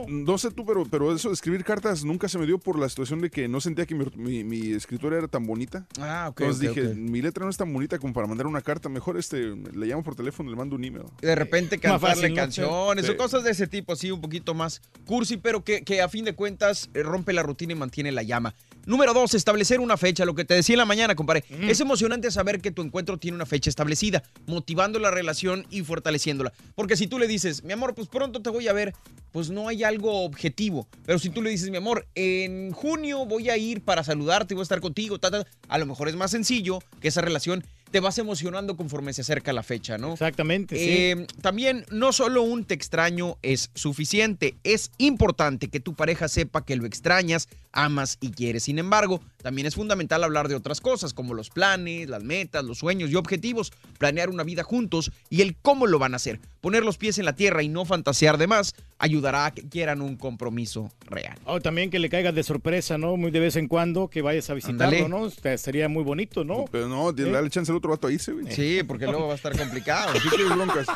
¿no? sé tú, pero, pero eso de escribir cartas nunca se me dio por la situación de que no sentía que mi, mi- mi escritura era tan bonita. Ah, ok, Entonces dije, mi letra no es tan bonita como para mandar una carta. Mejor este, le llamo por teléfono y le mando un email. De repente cantarle fácil, ¿no? canciones o cosas de ese tipo, así un poquito más cursi, pero que, que a fin de cuentas eh, rompe la rutina y mantiene la llama. Número dos, establecer una fecha, lo que te decía en la mañana, compadre. Es emocionante saber que tu encuentro tiene una fecha establecida, motivando la relación y fortaleciéndola. Porque si tú le dices, mi amor, pues pronto te voy a ver, pues no hay algo objetivo. Pero si tú le dices, mi amor, en junio voy a ir para saludarte, voy a estar contigo, ta, ta", a lo mejor es más sencillo que esa relación te vas emocionando conforme se acerca la fecha, ¿no? Exactamente, sí. Eh, también no solo un te extraño es suficiente, es importante que tu pareja sepa que lo extrañas, amas y quieres. Sin embargo, también es fundamental hablar de otras cosas como los planes, las metas, los sueños y objetivos, planear una vida juntos y el cómo lo van a hacer. Poner los pies en la tierra y no fantasear de más ayudará a que quieran un compromiso real. O también que le caigas de sorpresa, ¿no? Muy de vez en cuando que vayas a visitarlo. ¿no? Sería muy bonito, ¿no? Pero no, ¿Eh? dale chance al otro vato a irse, güey. Sí, porque luego va a estar complicado. Sí broncas.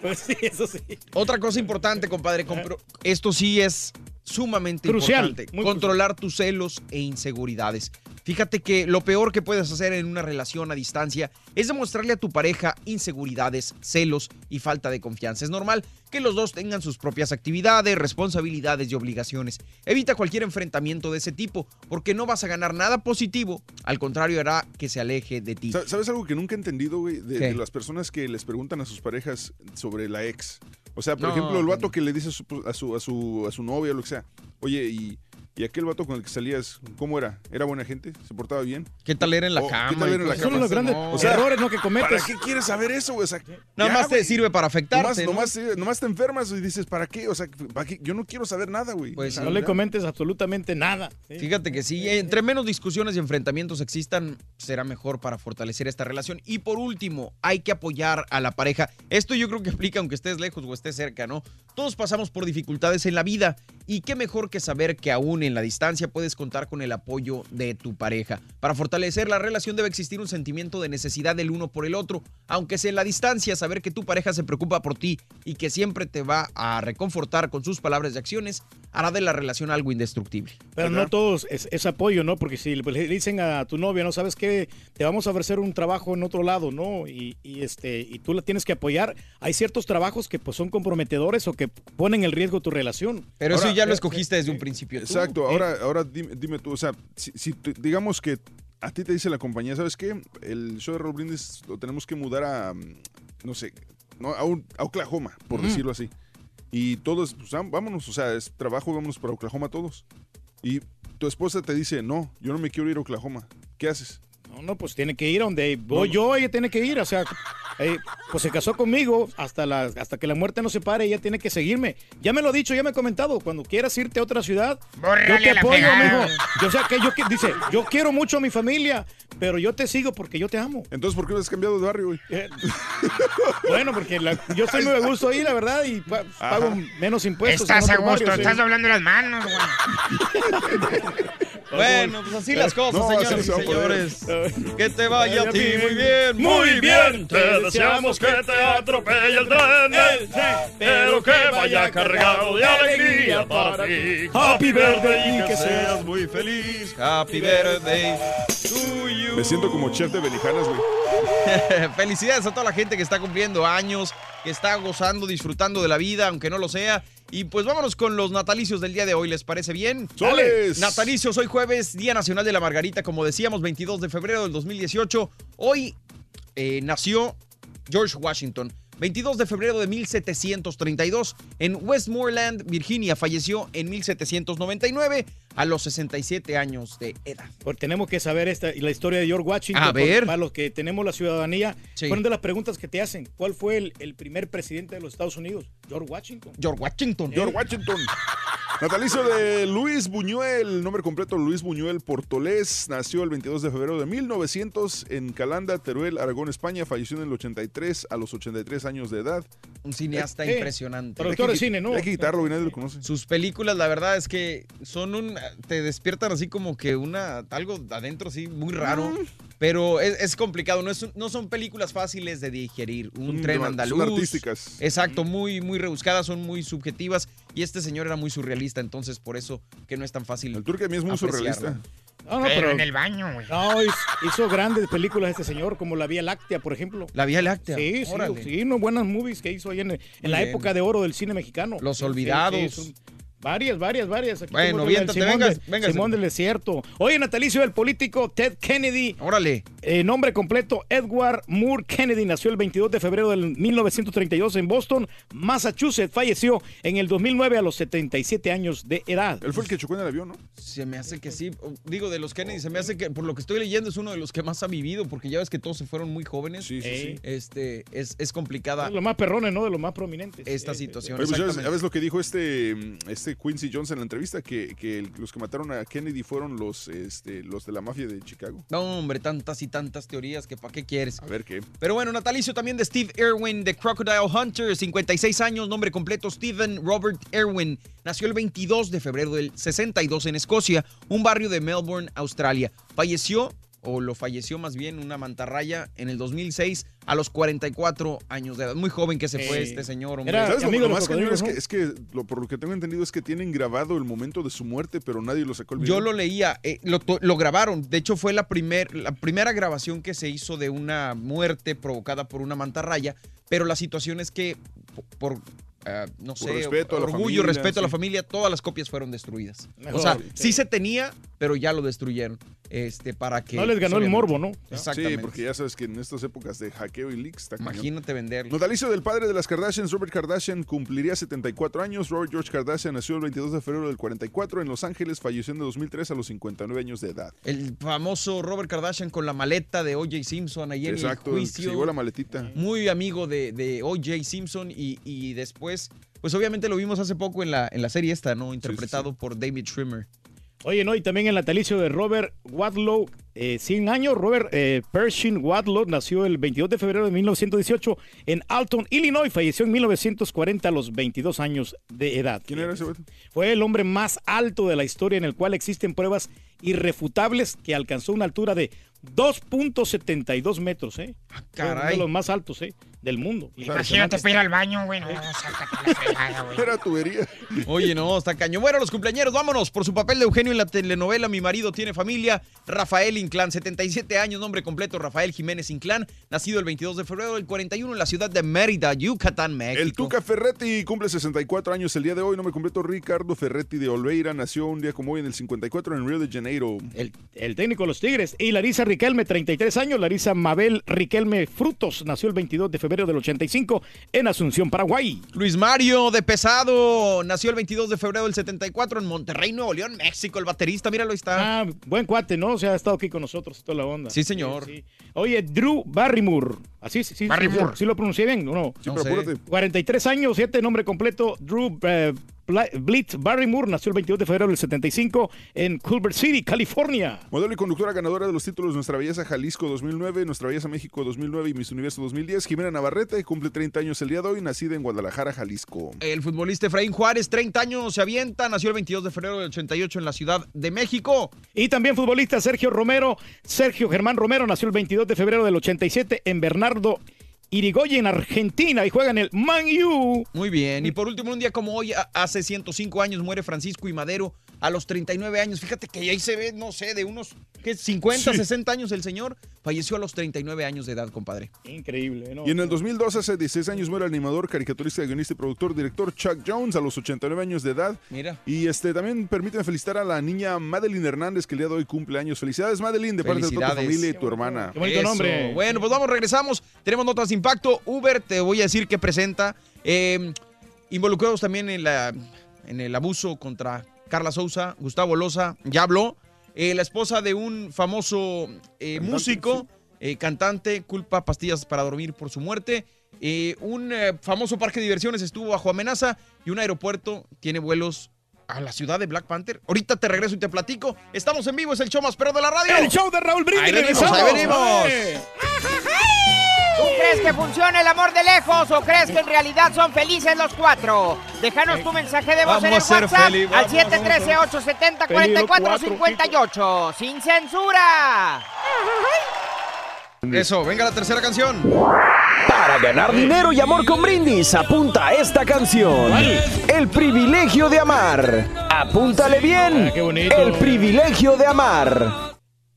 Pues sí, eso sí. Otra cosa importante, compadre, compro- esto sí es sumamente Crucial, importante. muy Controlar tus celos e inseguridades. Fíjate que lo peor que puedes hacer en una relación a distancia es demostrarle a tu pareja inseguridades, celos y falta de confianza. Es normal que los dos tengan sus propias actividades, responsabilidades y obligaciones. Evita cualquier enfrentamiento de ese tipo porque no vas a ganar nada positivo, al contrario hará que se aleje de ti. Sa- ¿Sabes algo que nunca he entendido, güey? De las personas que les preguntan a sus parejas sobre la ex. O sea, por No, ejemplo, el vato que le dice a su, a su, a su, a su novia o lo que sea, oye, y, y aquel vato con el que salías, ¿cómo era? ¿Era buena gente? ¿Se portaba bien? ¿Qué tal era en la O, cama? ¿Qué tal era en la cama? Son los grandes O sea, errores, ¿no? Que cometes. ¿Para qué quieres saber eso, güey? O sea, Nada ya, más te sirve para afectarte. Nomás, ¿no? nomás, eh, nomás te enfermas y dices, ¿para qué? O sea, ¿para qué? Yo no quiero saber nada, güey. Pues No le comentes absolutamente nada. ¿sí? Fíjate que sí, entre menos discusiones y enfrentamientos existan, será mejor para fortalecer esta relación. Y por último, hay que apoyar a la pareja. Esto yo creo que aplica aunque estés lejos o estés cerca, ¿no? Todos pasamos por dificultades en la vida y qué mejor que saber que aún en la distancia puedes contar con el apoyo de tu pareja. Para fortalecer la relación debe existir un sentimiento de necesidad del uno por el otro. Aunque sea en la distancia, saber que tu pareja se preocupa por ti y que siempre te va a reconfortar con sus palabras y acciones hará de la relación algo indestructible. Pero no todos es, es apoyo, ¿no? Porque si le le dicen a tu novia, ¿no? ¿Sabes qué? Te vamos a ofrecer un trabajo en otro lado, ¿no? Y, y, este, y tú la tienes que apoyar. Hay ciertos trabajos que pues, son comprometedores o que ponen en riesgo tu relación. Pero eso ya lo eh, escogiste desde un principio. tú. Exacto, ahora, ahora dime, dime tú, o sea, si, digamos que a ti te dice la compañía, ¿sabes qué? El show de Raúl Brindis lo tenemos que mudar a, mm, no sé, no, a, un- a Oklahoma, por decirlo así. Y todos, pues vámonos, o sea, es trabajo, vámonos para Oklahoma todos. Y tu esposa te dice, no, yo no me quiero ir a Oklahoma. ¿Qué haces? No, no, pues tiene que ir a donde voy yo, ella tiene que ir. O sea, eh, pues se casó conmigo hasta, la, hasta que la muerte nos separe. Ella tiene que seguirme. Ya me lo ha dicho, ya me ha comentado. Cuando quieras irte a otra ciudad, yo Bórrale te la apoyo, amigo. Yo, o sea, que yo dice, yo quiero mucho a mi familia, pero yo te sigo porque yo te amo. Entonces, ¿por qué no has cambiado de barrio, güey? Bueno, porque la- yo estoy muy a gusto ahí, la verdad, y pa- pago menos impuestos. Estás a gusto, barrio, sí. estás doblando las manos, güey. Bueno, pues así las cosas, No, así y poder. señores. Que te vaya a ti muy bien, Muy bien, Te deseamos que te atropelle el tren, pero que vaya cargado de alegría para ti. Happy birthday, y que seas muy feliz. Happy birthday to you. Me siento como chef de Belijanas, güey. Felicidades a toda la gente que está cumpliendo años, que está gozando, disfrutando de la vida, aunque no lo sea. Y pues vámonos con los natalicios del día de hoy, ¿les parece bien? ¡Soles! Natalicios, hoy jueves, Día Nacional de la Margarita, como decíamos, 22 de febrero del 2018. Hoy eh, nació George Washington. 22 de febrero de 1732 en Westmoreland, Virginia. Falleció en 1799 a los 67 años de edad. Porque tenemos que saber esta, la historia de George Washington. A ver. Para los que tenemos la ciudadanía, Sí. fueron de las preguntas que te hacen. ¿Cuál fue el, el primer presidente de los Estados Unidos? George Washington. George Washington. George Washington. Natalicio de Luis Buñuel, nombre completo Luis Buñuel Portolés, nació el 22 de febrero de 1900 en Calanda, Teruel, Aragón, España, falleció en el 83 a los 83 años de edad. Un cineasta Eh, impresionante. productor de cine, ¿no? Hay que quitarlo, nadie lo conoce. Sus películas, la verdad es que son un. Te despiertan así como que una. algo adentro así muy raro. Mm. Pero es, es complicado, no, es, no son películas fáciles de digerir. Un Son tren andaluz. son artísticas. Exacto, muy, muy rebuscadas, son muy subjetivas. Y este señor era muy surrealista, entonces por eso que no es tan fácil. El turque a mí es muy apreciarlo. surrealista. No, no, Pero pero, en el baño, güey. no, hizo, hizo grandes películas este señor, como La Vía Láctea, por ejemplo. La Vía Láctea. Sí, sí, órale. sí, no, buenas movies que hizo ahí en, en la época de oro del cine mexicano. Los Sí, Olvidados. sí, son varias, varias, varias. Aquí Bueno, del viéntate, Simón vengas, de- vengas. Simón del Desierto. Oye, natalicio del político Ted Kennedy. Órale. Eh, nombre completo, Edward Moore Kennedy, nació el 22 de febrero del 1932 en Boston, Massachusetts. Falleció en el 2009 a los 77 años de edad. Él fue el que chocó en el avión, ¿no? Se me hace que sí. Digo, de los Kennedy, se me hace que, por lo que estoy leyendo, es uno de los que más ha vivido, porque ya ves que todos se fueron muy jóvenes. Sí, sí, sí. Este, es, es complicada Los más perrones, ¿no? De los más prominentes. esta situación. Oye, pues, ¿sabes, sabes lo que dijo este, mm, Quincy Jones en la entrevista? Que, que los que mataron a Kennedy fueron los, este, los de la mafia de Chicago. No, hombre, tantas y tantas teorías que para qué quieres. A ver qué. Pero bueno, natalicio también de Steve Irwin de Crocodile Hunter, 56 años, nombre completo Stephen Robert Irwin. Nació el 22 de febrero del 62 en Escocia, un barrio de Melbourne, Australia. Falleció, o lo falleció más bien, una mantarraya en el 2006 a los 44 años de edad. Muy joven que se fue Eh, este señor, hombre. era- ¿Sabes lo, amigo lo más cañón es que, cocodrilos, es que lo, por lo que tengo entendido es que tienen grabado el momento de su muerte, pero nadie lo sacó el video. Yo lo leía, eh, lo, lo grabaron. De hecho, fue la, primer, la primera grabación que se hizo de una muerte provocada por una mantarraya. Pero la situación es que, po- por, ah, no Por sé, respeto orgullo, familia, respeto a la familia, todas las copias fueron destruidas. Mejor. o sea, Sí. sí se tenía, pero ya lo destruyeron. Este, para que. No les ganó el morbo, ¿no? Exactamente. Sí, porque ya sabes que en estas épocas de hackeo y leaks está cañón. Imagínate venderlo. Natalicio del padre de las Kardashians, Robert Kardashian, cumpliría 74 años. Robert George Kardashian nació el 22 de febrero del 44 en Los Ángeles, falleció en el 2003 a los 59 años de edad. El famoso Robert Kardashian con la maleta de O.J. Simpson en Exacto, el el que se juicio. llevó la maletita. muy amigo de, de O.J. Simpson y, y después, pues obviamente lo vimos hace poco en la, en la serie esta, ¿no? Interpretado por David Schwimmer. Oye, no, y también el natalicio de Robert Wadlow, eh, 100 años. Robert eh, Pershing Wadlow nació el 22 de febrero de 1918 en Alton, Illinois. Falleció en 1940 a los 22 años de edad. ¿Quién era ese güey? Fue el hombre más alto de la historia en el cual existen pruebas irrefutables que alcanzó una altura de 2.72 metros, ¿eh? Fue Uno caray. de los más altos, ¿eh? Del mundo. Imagínate para ir al baño, güey. No, güey. Era tubería. Oye, no, está caño. Bueno, los cumpleaños, vámonos. Por su papel de Eugenio en la telenovela Mi marido tiene familia, Rafael Inclán, 77 años, nombre completo, Rafael Jiménez Inclán, nacido el 22 de febrero del 41 en la ciudad de Mérida, Yucatán, México. El Tuca Ferretti cumple 64 años el día de hoy. Nombre completo Ricardo Ferretti de Olveira. Nació un día como hoy en el 54 en Río de Janeiro. El, el técnico de los Tigres. Y Larisa Riquelme, 33 años. Larisa Mabel Riquelme Frutos nació el 22 de febrero febrero del 85 en Asunción, Paraguay. Luis Mario de Pesado nació el 22 de febrero del 74 en Monterrey, Nuevo León, México. El baterista, míralo, ahí está. Ah, buen cuate, ¿no? O sea, ha estado aquí con nosotros toda la onda. Sí, señor. Sí, sí. Oye, Drew Barrymore. Así, sí, sí. Barrymore. ¿Sí, sí lo pronuncié bien o no? Sí, pero apúrate. 43 años, 7 nombre completo. Drew eh, Blitz Barrymore nació el 22 de febrero del 75 en Culver City, California. Modelo y conductora ganadora de los títulos Nuestra Belleza Jalisco 2009, Nuestra Belleza México 2009 y Miss Universo 2010, Jimena Navarrete, cumple 30 años el día de hoy, nacida en Guadalajara, Jalisco. El futbolista Efraín Juárez, 30 años, se avienta, nació el 22 de febrero del 88 en la Ciudad de México. Y también futbolista Sergio Romero. Sergio Germán Romero nació el 22 de febrero del 87 en Bernardo Irigoyen, Argentina, y juega en el Man U. Muy bien. Y por último, un día como hoy, hace 105 años, muere Francisco y Madero a los 39 años. Fíjate que ahí se ve, no sé, de unos ¿qué? 50, Sí. 60 años el señor. Falleció a los 39 años de edad, compadre. Increíble, ¿no? Y en el 2002, hace 16 años, muere el animador, caricaturista, guionista y productor, director Chuck Jones a los 89 años de edad. Mira. Y este también permíteme felicitar a la niña Madeline Hernández, que el día de hoy cumple años. Felicidades, Madeline, de parte de toda tu familia y tu hermana. Eso. Bueno, pues vamos, regresamos. Tenemos notas de impacto. Uber, te voy a decir que presenta. eh, involucrados también en, la, en el abuso contra Carla Souza, Gustavo Loza, ya habló. Eh, la esposa de un famoso eh, músico, eh, cantante, culpa pastillas para dormir por su muerte. Un famoso parque de diversiones estuvo bajo amenaza y un aeropuerto tiene vuelos a la ciudad de Black Panther. Ahorita te regreso y te platico. Estamos en vivo, es el show más perro de la radio. El show de Raúl Brindis. Ahí venimos, ahí venimos. ¡Eh! ¿Tú crees que funciona el amor de lejos o crees que en realidad son felices los cuatro? Déjanos tu mensaje de voz Vamos en el WhatsApp feliz, al vamos, vamos, 713-870-4458. ¡Sin censura! Eso, venga la tercera canción. Para ganar dinero y amor con brindis, apunta a esta canción. El privilegio de amar. Apúntale bien. El privilegio de amar.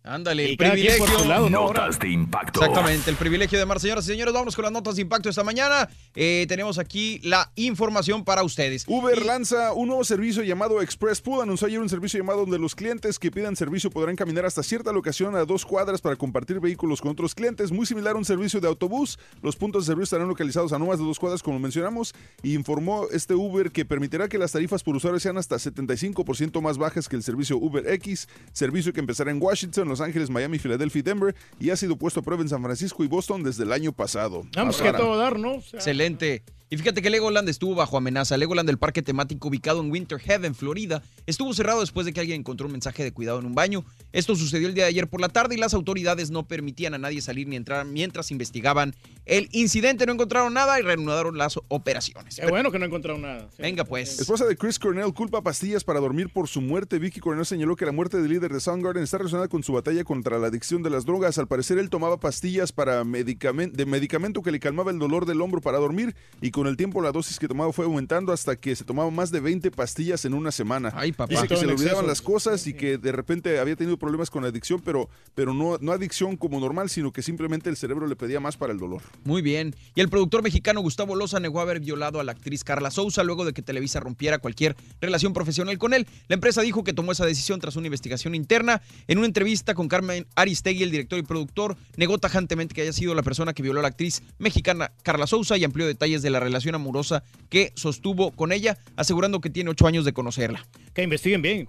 Ándale, el privilegio. por lado, ¿no? Notas de impacto. Exactamente, el privilegio de amar. Señoras y señores, vamos con las notas de impacto esta mañana. Eh, tenemos aquí la información para ustedes. Uber lanza un nuevo servicio llamado Express Pool. Anunció ayer un servicio llamado donde los clientes que pidan servicio podrán caminar hasta cierta locación a dos cuadras para compartir vehículos con otros clientes. Muy similar a un servicio de autobús. Los puntos de servicio estarán localizados a no más de dos cuadras, como mencionamos. Y informó este Uber que permitirá que las tarifas por usuario sean hasta 75% más bajas que el servicio Uber X, servicio que empezará en Washington, Los Ángeles, Miami, Filadelfia y Denver y ha sido puesto a prueba en San Francisco y Boston desde el año pasado. Vamos que a todo dar, ¿no? O sea, Excelente. Y fíjate que Legoland estuvo bajo amenaza. Legoland, el parque temático ubicado en Winter Haven, Florida, estuvo cerrado después de que alguien encontró un mensaje de cuidado en un baño. Esto sucedió el día de ayer por la tarde y las autoridades no permitían a nadie salir ni entrar mientras investigaban el incidente. No encontraron nada y reanudaron las operaciones. Qué bueno que no encontraron nada. Sí. Venga pues. Esposa de Chris Cornell culpa pastillas para dormir por su muerte. Vicky Cornell señaló que la muerte del líder de Soundgarden está relacionada con su batalla contra la adicción de las drogas. Al parecer, él tomaba pastillas para medicamen- de medicamento que le calmaba el dolor del hombro para dormir y con el tiempo la dosis que tomaba fue aumentando hasta que se tomaba más de 20 pastillas en una semana. Ay, papá. Dice que se le olvidaban exceso. las cosas y que de repente había tenido problemas con la adicción, pero, pero no, no adicción como normal, sino que simplemente el cerebro le pedía más para el dolor. Muy bien. Y el productor mexicano Gustavo Loza negó haber violado a la actriz Carla Souza luego de que Televisa rompiera cualquier relación profesional con él. La empresa dijo que tomó esa decisión tras una investigación interna. En una entrevista con Carmen Aristegui, el director y productor, negó tajantemente que haya sido la persona que violó a la actriz mexicana Carla Souza y amplió detalles de la relación amorosa que sostuvo con ella, asegurando que tiene ocho años de conocerla. Que investiguen bien.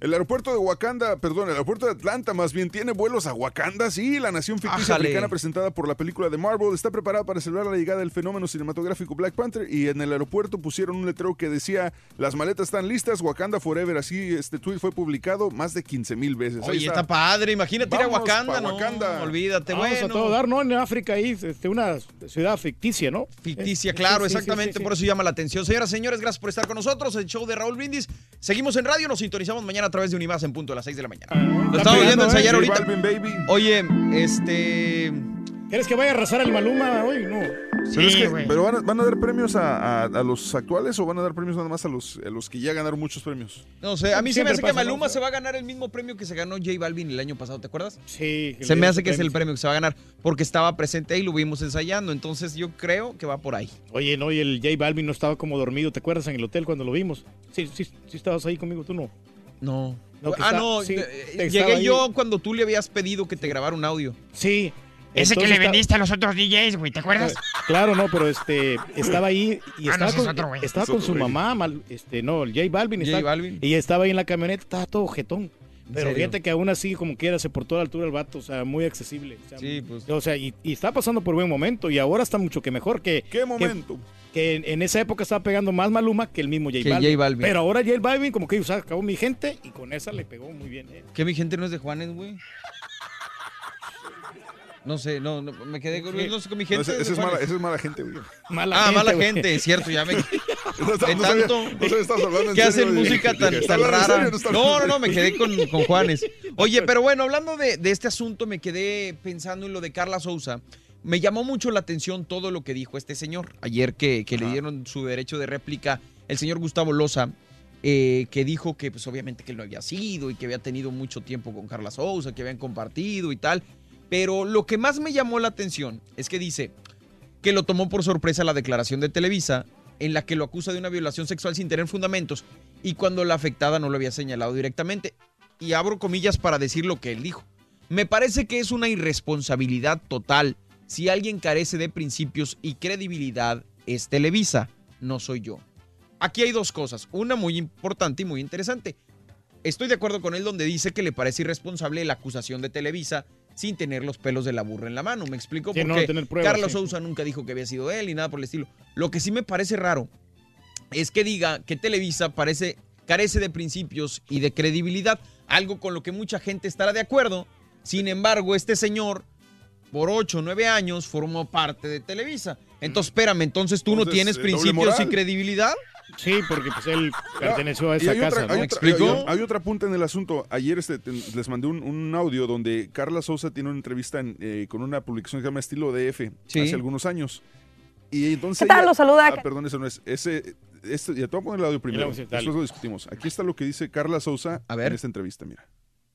El aeropuerto de Wakanda, perdón, el aeropuerto de Atlanta más bien tiene vuelos a Wakanda. Sí, la nación ficticia Ájale. africana presentada por la película de Marvel está preparada para celebrar la llegada del fenómeno cinematográfico Black Panther y en el aeropuerto pusieron un letrero que decía las maletas están listas, Wakanda Forever. Así este tweet fue publicado más de 15 mil veces. Ahí Oye, está padre, imagínate ir a Wakanda, pa' no, Wakanda. olvídate, Vamos bueno. a todo dar, ¿no? En África ahí, este, una ciudad ficticia, ¿no? Ficticia, Eh, claro, sí, sí, sí, exactamente, sí, sí. por eso llama la atención. Señoras y señores, gracias por estar con nosotros. El show de Raúl Brindis. Seguimos en radio, nos sintonizamos mañana a través de Unimás en punto a las 6 de la mañana. Lo está estaba oyendo pegando, ensayar ¿eh? ahorita. J Balvin, baby. Oye, este. ¿Quieres que vaya a arrasar el Maluma hoy? No. Pero, es que- güey. pero van, a, van a dar premios a, a- a los actuales o van a dar premios nada más a los, a los que ya ganaron muchos premios. No sé, a mí se me hace que. Maluma se va a ganar el mismo premio que se ganó J Balvin el año pasado, ¿te acuerdas? Sí. Se me hace que es el premio que se va a ganar porque estaba presente ahí y lo vimos ensayando. Entonces yo creo que va por ahí. Oye, no, y el J Balvin no estaba como dormido, ¿te acuerdas en el hotel cuando lo vimos? Sí, sí, sí estabas ahí conmigo, tú no. No. No, que ah, está- no, sí, eh, estaba llegué ahí. yo cuando tú le habías pedido que te grabara un audio. Sí, Ese que le está- vendiste a los otros DJs, güey, ¿te acuerdas? Claro, no, pero este estaba ahí y Ah, no, estaba es con, otro estaba Es con otro su mamá, mal- este, no, el J Balvin, J estaba- Balvin. y estaba ahí en la camioneta, estaba todo jetón. Pero fíjate que aún así, como quiera, se portó a la altura el vato, o sea, muy accesible. O sea, Sí, pues. O sea, y, y está pasando por buen momento y ahora está mucho que mejor que... ¿Qué momento? Que, en, en esa época estaba pegando más Maluma que el mismo J Que Balvin. J Balvin. Pero ahora J Balvin como que o sea, acabó mi gente y con esa le pegó muy bien. eh. ¿Qué mi gente no es de Juanes, güey? No sé, no, no, me quedé con, no sé con mi No, gente. ese, es mala, es mala gente, güey. ah, mala gente, es cierto, ya me. No, de no sabía- tanto no sabía, estabas hablando en que hacen música tan, rara. serio, no No, no, no, me quedé con, con Juanes. Oye, pero bueno, hablando de, de este asunto, me quedé pensando en lo de Carla Souza. Me llamó mucho la atención todo lo que dijo este señor. Ayer que, que le dieron su derecho de réplica, el señor Gustavo Loza, eh, que dijo que pues obviamente que él no había sido y que había tenido mucho tiempo con Carla Souza, que habían compartido y tal. Pero lo que más me llamó la atención es que dice que lo tomó por sorpresa la declaración de Televisa en la que lo acusa de una violación sexual sin tener fundamentos y cuando la afectada no lo había señalado directamente. Y abro comillas para decir lo que él dijo. Me parece que es una irresponsabilidad total. Si alguien carece de principios y credibilidad, es Televisa, no soy yo. Aquí hay dos cosas. Una muy importante y muy interesante. Estoy de acuerdo con él donde dice que le parece irresponsable la acusación de Televisa sin tener los pelos de la burra en la mano. ¿Me explico? Sí, no Porque pruebas, Carlos sí. Sousa nunca dijo que había sido él ni nada por el estilo. Lo que sí me parece raro es que diga que Televisa parece, carece de principios y de credibilidad, algo con lo que mucha gente estará de acuerdo. Sin embargo, este señor, por 8 o 9 años, formó parte de Televisa. Entonces, espérame, entonces tú no tienes eh, principios y credibilidad. Sí, porque pues él perteneció a esa hay casa, otra, ¿no? hay ¿Me otra- explicó? hay- hay otra punta en el asunto. Ayer este, te- les mandé un, un audio donde Carla Sousa tiene una entrevista en, eh, con una publicación que se llama Estilo DF Sí. hace algunos años. Y entonces ¿Qué tal? ella- Los saluda. Ah, perdón, eso no es. Ese, este, ya te voy a poner el audio primero. Después lo discutimos. Aquí está lo que dice Carla Sousa en esta entrevista, mira.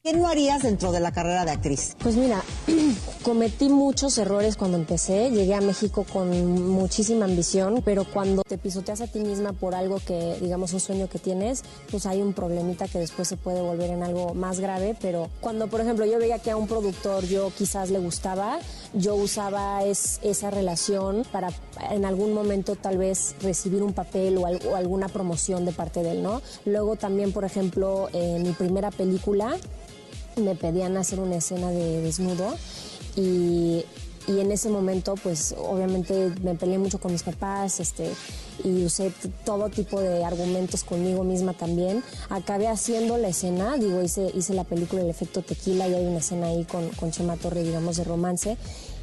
¿Qué no harías dentro de la carrera de actriz? Pues mira, cometí muchos errores cuando empecé. Llegué a México con muchísima ambición, pero cuando te pisoteas a ti misma por algo que, digamos, un sueño que tienes, pues hay un problemita que después se puede volver en algo más grave. Pero cuando, por ejemplo, yo veía que a un productor yo quizás le gustaba, yo usaba es- esa relación para en algún momento tal vez recibir un papel o, o alguna promoción de parte de él, ¿no? Luego también, por ejemplo, en mi primera película, me pedían hacer una escena de desnudo y, y en ese momento pues obviamente me peleé mucho con mis papás este, y usé todo tipo de argumentos conmigo misma también. Acabé haciendo la escena, digo, hice, hice la película El efecto tequila y hay una escena ahí con, con Chema Torre, digamos, de romance.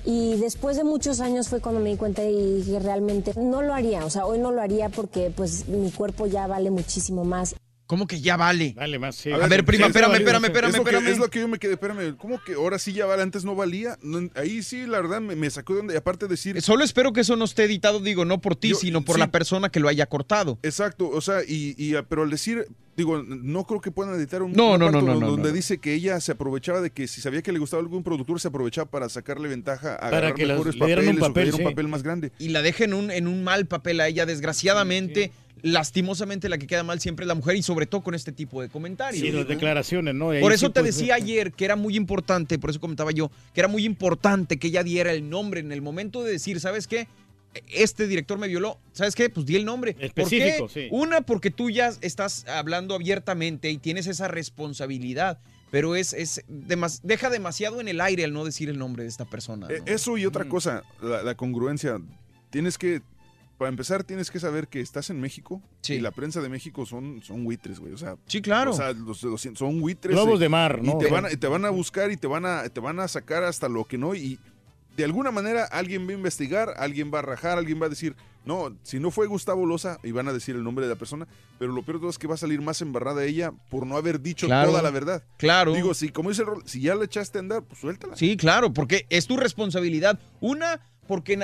Y después de muchos años fue cuando me di cuenta y realmente no lo haría, o sea, hoy no lo haría porque pues mi cuerpo ya vale muchísimo más. ¿Cómo que ya vale? Vale más, sí. A ver, prima, Sí, espérame, sí, espérame, es espérame, que- espérame. Es lo que yo me quedé, espérame, ¿cómo que ahora sí ya vale? Antes no valía. No, ahí sí, la verdad, me, me sacó de donde, y aparte de decir... Solo espero que eso no esté editado, digo, no por ti, Yo- sino por sí. la persona que lo haya cortado. Exacto, o sea, y, y, ah, pero al decir, digo, no creo que puedan editar un No, no, no, no, donde, no, donde no. dice que ella se aprovechaba de que si sabía que le gustaba algún productor, se aprovechaba para sacarle ventaja a Para agarrar que las- mejores le dieran un papeles o que papel, un papel más grande. y la deja en un, en un mal papel a ella. Desgraciadamente, lastimosamente, la que queda mal siempre es la mujer y sobre todo con este tipo de comentarios. Sí, las declaraciones, ¿no? Por sí, eso te pues, decía ayer que era muy importante, por eso comentaba yo, que era muy importante que ella diera el nombre en el momento de decir, ¿sabes qué? Este director me violó, ¿sabes qué? Pues di el nombre. ¿Por Específico, qué? sí. Una, porque tú ya estás hablando abiertamente y tienes esa responsabilidad, pero es, es demas- deja demasiado en el aire al no decir el nombre de esta persona. ¿no? Eso y Mm. otra cosa, la, la congruencia. Tienes que, para empezar, tienes que saber que estás en México y la prensa de México son, son buitres, güey. O sea, sí, claro. O sea, los, los- son buitres. Globos eh, de mar, ¿no? Y te, van te van a buscar y te van a, te van a sacar hasta lo que no. Y de alguna manera alguien va a investigar, alguien va a rajar, alguien va a decir, no, si no fue Gustavo Loza, y van a decir el nombre de la persona, pero lo peor de todo es que va a salir más embarrada ella por no haber dicho Claro. toda la verdad. Claro. Digo, si como dice Rol, si ya le echaste a andar, pues suéltala. Sí, claro, porque es tu responsabilidad. Una, porque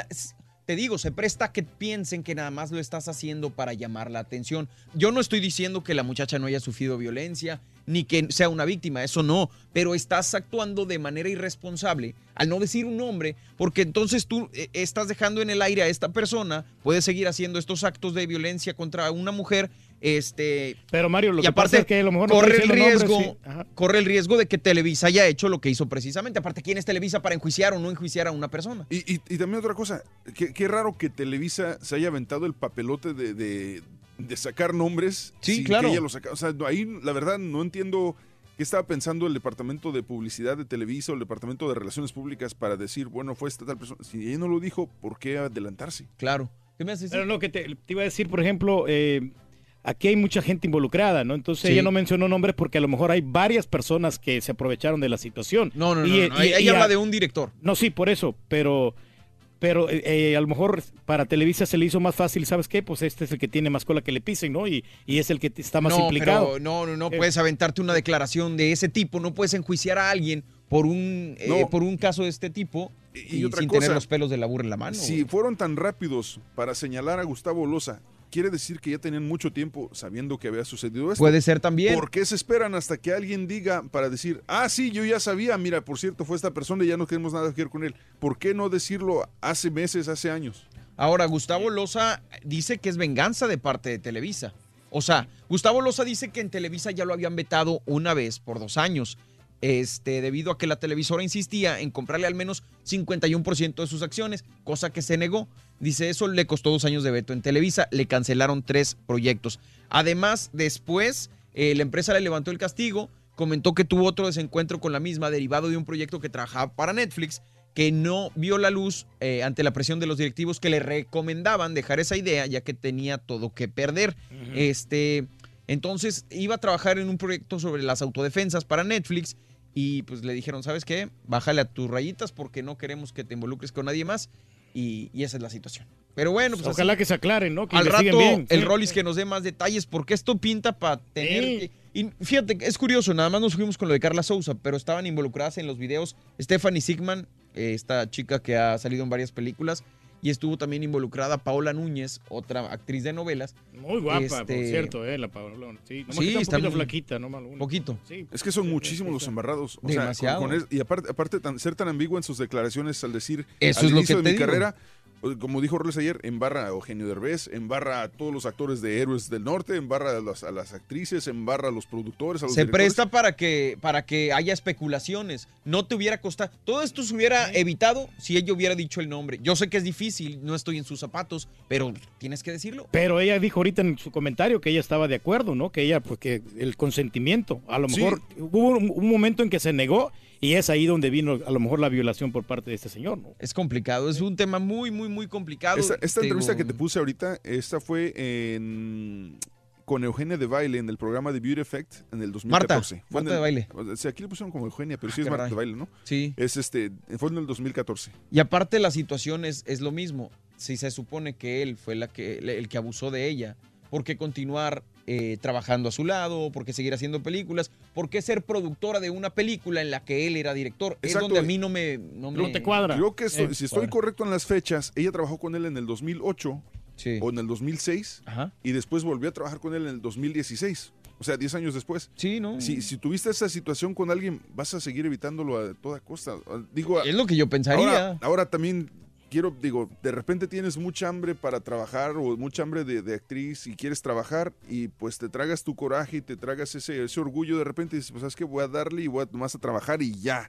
te digo, se presta que piensen que nada más lo estás haciendo para llamar la atención. Yo no estoy diciendo que la muchacha no haya sufrido violencia, ni que sea una víctima, eso no, pero estás actuando de manera irresponsable al no decir un nombre, porque entonces tú eh, estás dejando en el aire a esta persona, puede seguir haciendo estos actos de violencia contra una mujer, este... Pero Mario, lo y que aparte, pasa es que a lo mejor no corre el riesgo, nombres, sí. Ajá. corre el riesgo de que Televisa haya hecho lo que hizo precisamente. Aparte, ¿quién es Televisa para enjuiciar o no enjuiciar a una persona? Y, y- y también otra cosa, qué, qué raro que Televisa se haya aventado el papelote de, de- de sacar nombres. Sí, sin claro. que ella lo saca- O sea, ahí la verdad no entiendo qué estaba pensando el departamento de publicidad de Televisa o el departamento de relaciones públicas para decir, bueno, fue esta tal persona. Si ella no lo dijo, ¿por qué adelantarse? Claro. ¿Qué me haces? Pero no, que te, te iba a decir, por ejemplo, eh, aquí hay mucha gente involucrada, ¿no? Entonces Sí. ella no mencionó nombres porque a lo mejor hay varias personas que se aprovecharon de la situación. No, no, no, Y- no, y- ella y habla a- de un director. No, sí, por eso, pero pero eh, eh, a lo mejor para Televisa se le hizo más fácil, ¿sabes qué? Pues este es el que tiene más cola que le pisen, ¿no? Y, y es el que está más no, implicado. pero no, no, no Eh. puedes aventarte una declaración de ese tipo, no puedes enjuiciar a alguien por un, eh, por un caso de este tipo y, Y otra sin cosa, tener los pelos de la burra en la mano. Si fueron tan rápidos para señalar a Gustavo Loza, quiere decir que ya tenían mucho tiempo sabiendo que había sucedido esto. Puede ser también. ¿Por qué se esperan hasta que alguien diga para decir, ah, sí, yo ya sabía, mira, por cierto, fue esta persona y ya no queremos nada que ver con él? ¿Por qué no decirlo hace meses, hace años? Ahora, Gustavo Loza dice que es venganza de parte de Televisa. O sea, Gustavo Loza dice que en Televisa ya lo habían vetado una vez por dos años. Este, debido a que la televisora insistía en comprarle al menos 51% de sus acciones, cosa que se negó. Dice eso le costó dos años de veto en Televisa, le cancelaron tres proyectos. Además, después eh, la empresa le levantó el castigo, comentó que tuvo otro desencuentro con la misma derivado de un proyecto que trabajaba para Netflix que no vio la luz eh, ante la presión de los directivos que le recomendaban dejar esa idea ya que tenía todo que perder. Este, entonces iba a trabajar en un proyecto sobre las autodefensas para Netflix y pues le dijeron, ¿sabes qué? Bájale a tus rayitas porque no queremos que te involucres con nadie más y, y esa es la situación. Pero bueno, pues Ojalá así. que se aclaren, ¿no? Que Al rato bien, el sí. Rollis que nos dé más detalles porque esto pinta para tener... que- Y fíjate, es curioso, nada más nos fuimos con lo de Carla Souza, pero estaban involucradas en los videos Stephanie Sigman, esta chica que ha salido en varias películas, y estuvo también involucrada Paola Núñez, otra actriz de novelas. Muy guapa, por Este, cierto, eh, la Paola. Sí, nomás Sí, que está un está poquito muy- flaquita, ¿no? Mal- Poquito. Sí. Es que son muchísimos los embarrados. O sea, Demasiado. con- con es- y aparte, aparte tan, ser tan ambiguo en sus declaraciones al decir Eso al es lo inicio que de mi digo. carrera, como dijo Roles ayer, embarra a Eugenio Derbez, embarra a todos los actores de Héroes del Norte, embarra a las, a las actrices, embarra a los productores, a los Se directores. presta para que, para que haya especulaciones. No te hubiera costado. Todo esto se hubiera evitado si ella hubiera dicho el nombre. Yo sé que es difícil, no estoy en sus zapatos, pero tienes que decirlo. Pero ella dijo ahorita en su comentario que ella estaba de acuerdo, ¿no? Que ella, pues que el consentimiento, a lo Sí. mejor hubo un, un momento en que se negó y es ahí donde vino a lo mejor la violación por parte de este señor, ¿no? Es complicado, es un tema muy, muy, muy complicado. Esta, entrevista que te puse ahorita, esta fue en- con Eugenia de Baile en el programa de Beauty Effect en el 2014. Marta, Fue en Marta de Baile. o sea, aquí le pusieron como Eugenia, pero Ah, sí es Marta de Baile, ¿no? Sí. Es este, fue en el 2014. Y aparte la situación es, es lo mismo. Si se supone que él fue la que, el que abusó de ella, ¿por qué continuar eh, trabajando a su lado? ¿Por qué seguir haciendo películas? ¿Por qué ser productora de una película en la que él era director? Es Exacto. donde a mí no me... No me Creo que estoy- Eh, si estoy cuadra. correcto en las fechas, ella trabajó con él en el 2008 o en el 2006 y después volvió a trabajar con él en el 2016. O sea, 10 años después. Sí, ¿no? Si, si tuviste esa situación con alguien, vas a seguir evitándolo a toda costa. Digo, Es lo que yo pensaría. Ahora, ahora también quiero, digo, de repente tienes mucha hambre para trabajar o mucha hambre de, de actriz y quieres trabajar y pues te tragas tu coraje y te tragas ese, ese orgullo de repente y dices, pues sabes que voy a darle y voy a, nomás a trabajar y ya.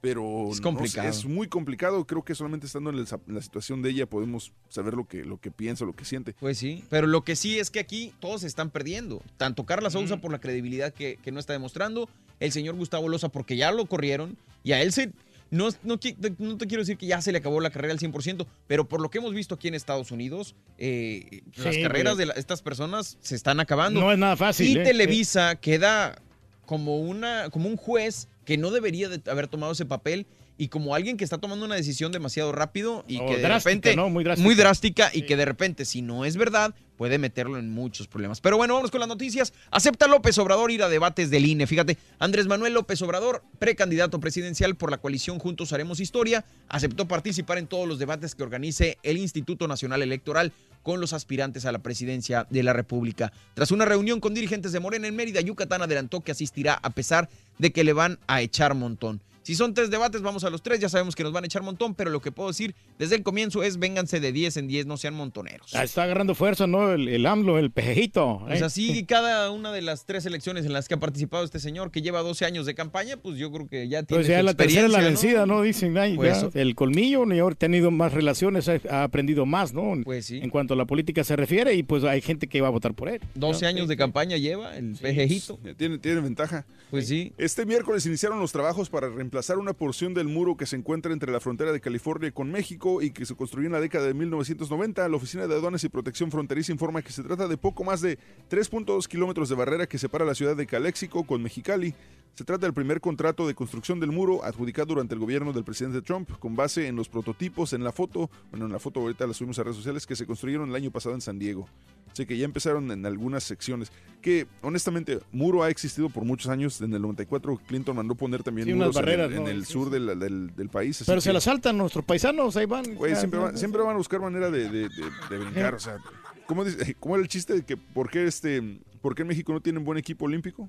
Pero Es no complicado. es muy complicado. Creo que solamente estando en, el- en la situación de ella podemos saber lo que, lo que piensa, lo que siente. Pues sí, pero lo que sí es que aquí todos se están perdiendo. Tanto Carla Souza por la credibilidad que, que no está demostrando, el señor Gustavo Loza porque ya lo corrieron y a él se... No, no, no te quiero decir que ya se le acabó la carrera al 100%, pero por lo que hemos visto aquí en Estados Unidos, eh, las carreras de la- estas personas se están acabando. No es nada fácil, Y ¿eh? Televisa queda como, una, como un juez que no debería de haber tomado ese papel y como alguien que está tomando una decisión demasiado rápido y No, que de drástica, repente ¿no? Muy drástica. drástica y que de repente si no es verdad puede meterlo en muchos problemas. Pero bueno, vamos con las noticias. Acepta López Obrador ir a debates del INE. Fíjate, Andrés Manuel López Obrador, precandidato presidencial por la coalición Juntos Haremos Historia, aceptó participar en todos los debates que organice el Instituto Nacional Electoral con los aspirantes a la presidencia de la República. Tras una reunión con dirigentes de Morena en Mérida, Yucatán adelantó que asistirá a pesar de que le van a echar montón. Si son tres debates, vamos a los tres. Ya sabemos que nos van a echar montón, pero lo que puedo decir desde el comienzo es vénganse de 10 en 10, no sean montoneros. Ah, Está agarrando fuerza, ¿no? El, el AMLO, el pejejito. Pues ¿eh? así, cada una de las tres elecciones en las que ha participado este señor, que lleva 12 años de campaña, pues yo creo que ya tiene Pues ya su la tercera es la vencida, ¿no? Dicen, ay, Pues ya, el colmillo, ni ahora ha tenido más relaciones, ha, aprendido más, ¿no? Pues sí. En cuanto a la política se refiere, y pues hay gente que va a votar por él. 12 años de campaña lleva el pejejito. Tiene, tiene ventaja. Pues sí. Este miércoles iniciaron los trabajos para reemplazar una porción del muro que se encuentra entre la frontera de California con México y que se construyó en la década de 1990. La Oficina de Aduanas y Protección Fronteriza informa que se trata de poco más de 3.2 kilómetros de barrera que separa la ciudad de Calexico con Mexicali. Se trata del primer contrato de construcción del muro adjudicado durante el gobierno del presidente Trump, con base en los prototipos en la foto, bueno, en la foto ahorita la subimos a redes sociales, que se construyeron el año pasado en San Diego. Así que ya empezaron en algunas secciones. Que honestamente, muro ha existido por muchos años. En el 94 Clinton mandó poner también Sí, unas muros en el- barreras, en el, sur del, del- del país. Pero se que- la saltan nuestros paisanos, ahí van. Siempre, van, siempre van a buscar manera de, de- de- de brincar. O sea, ¿cómo, dice- cómo era el chiste de que por qué, este, por qué en México no tienen buen equipo olímpico?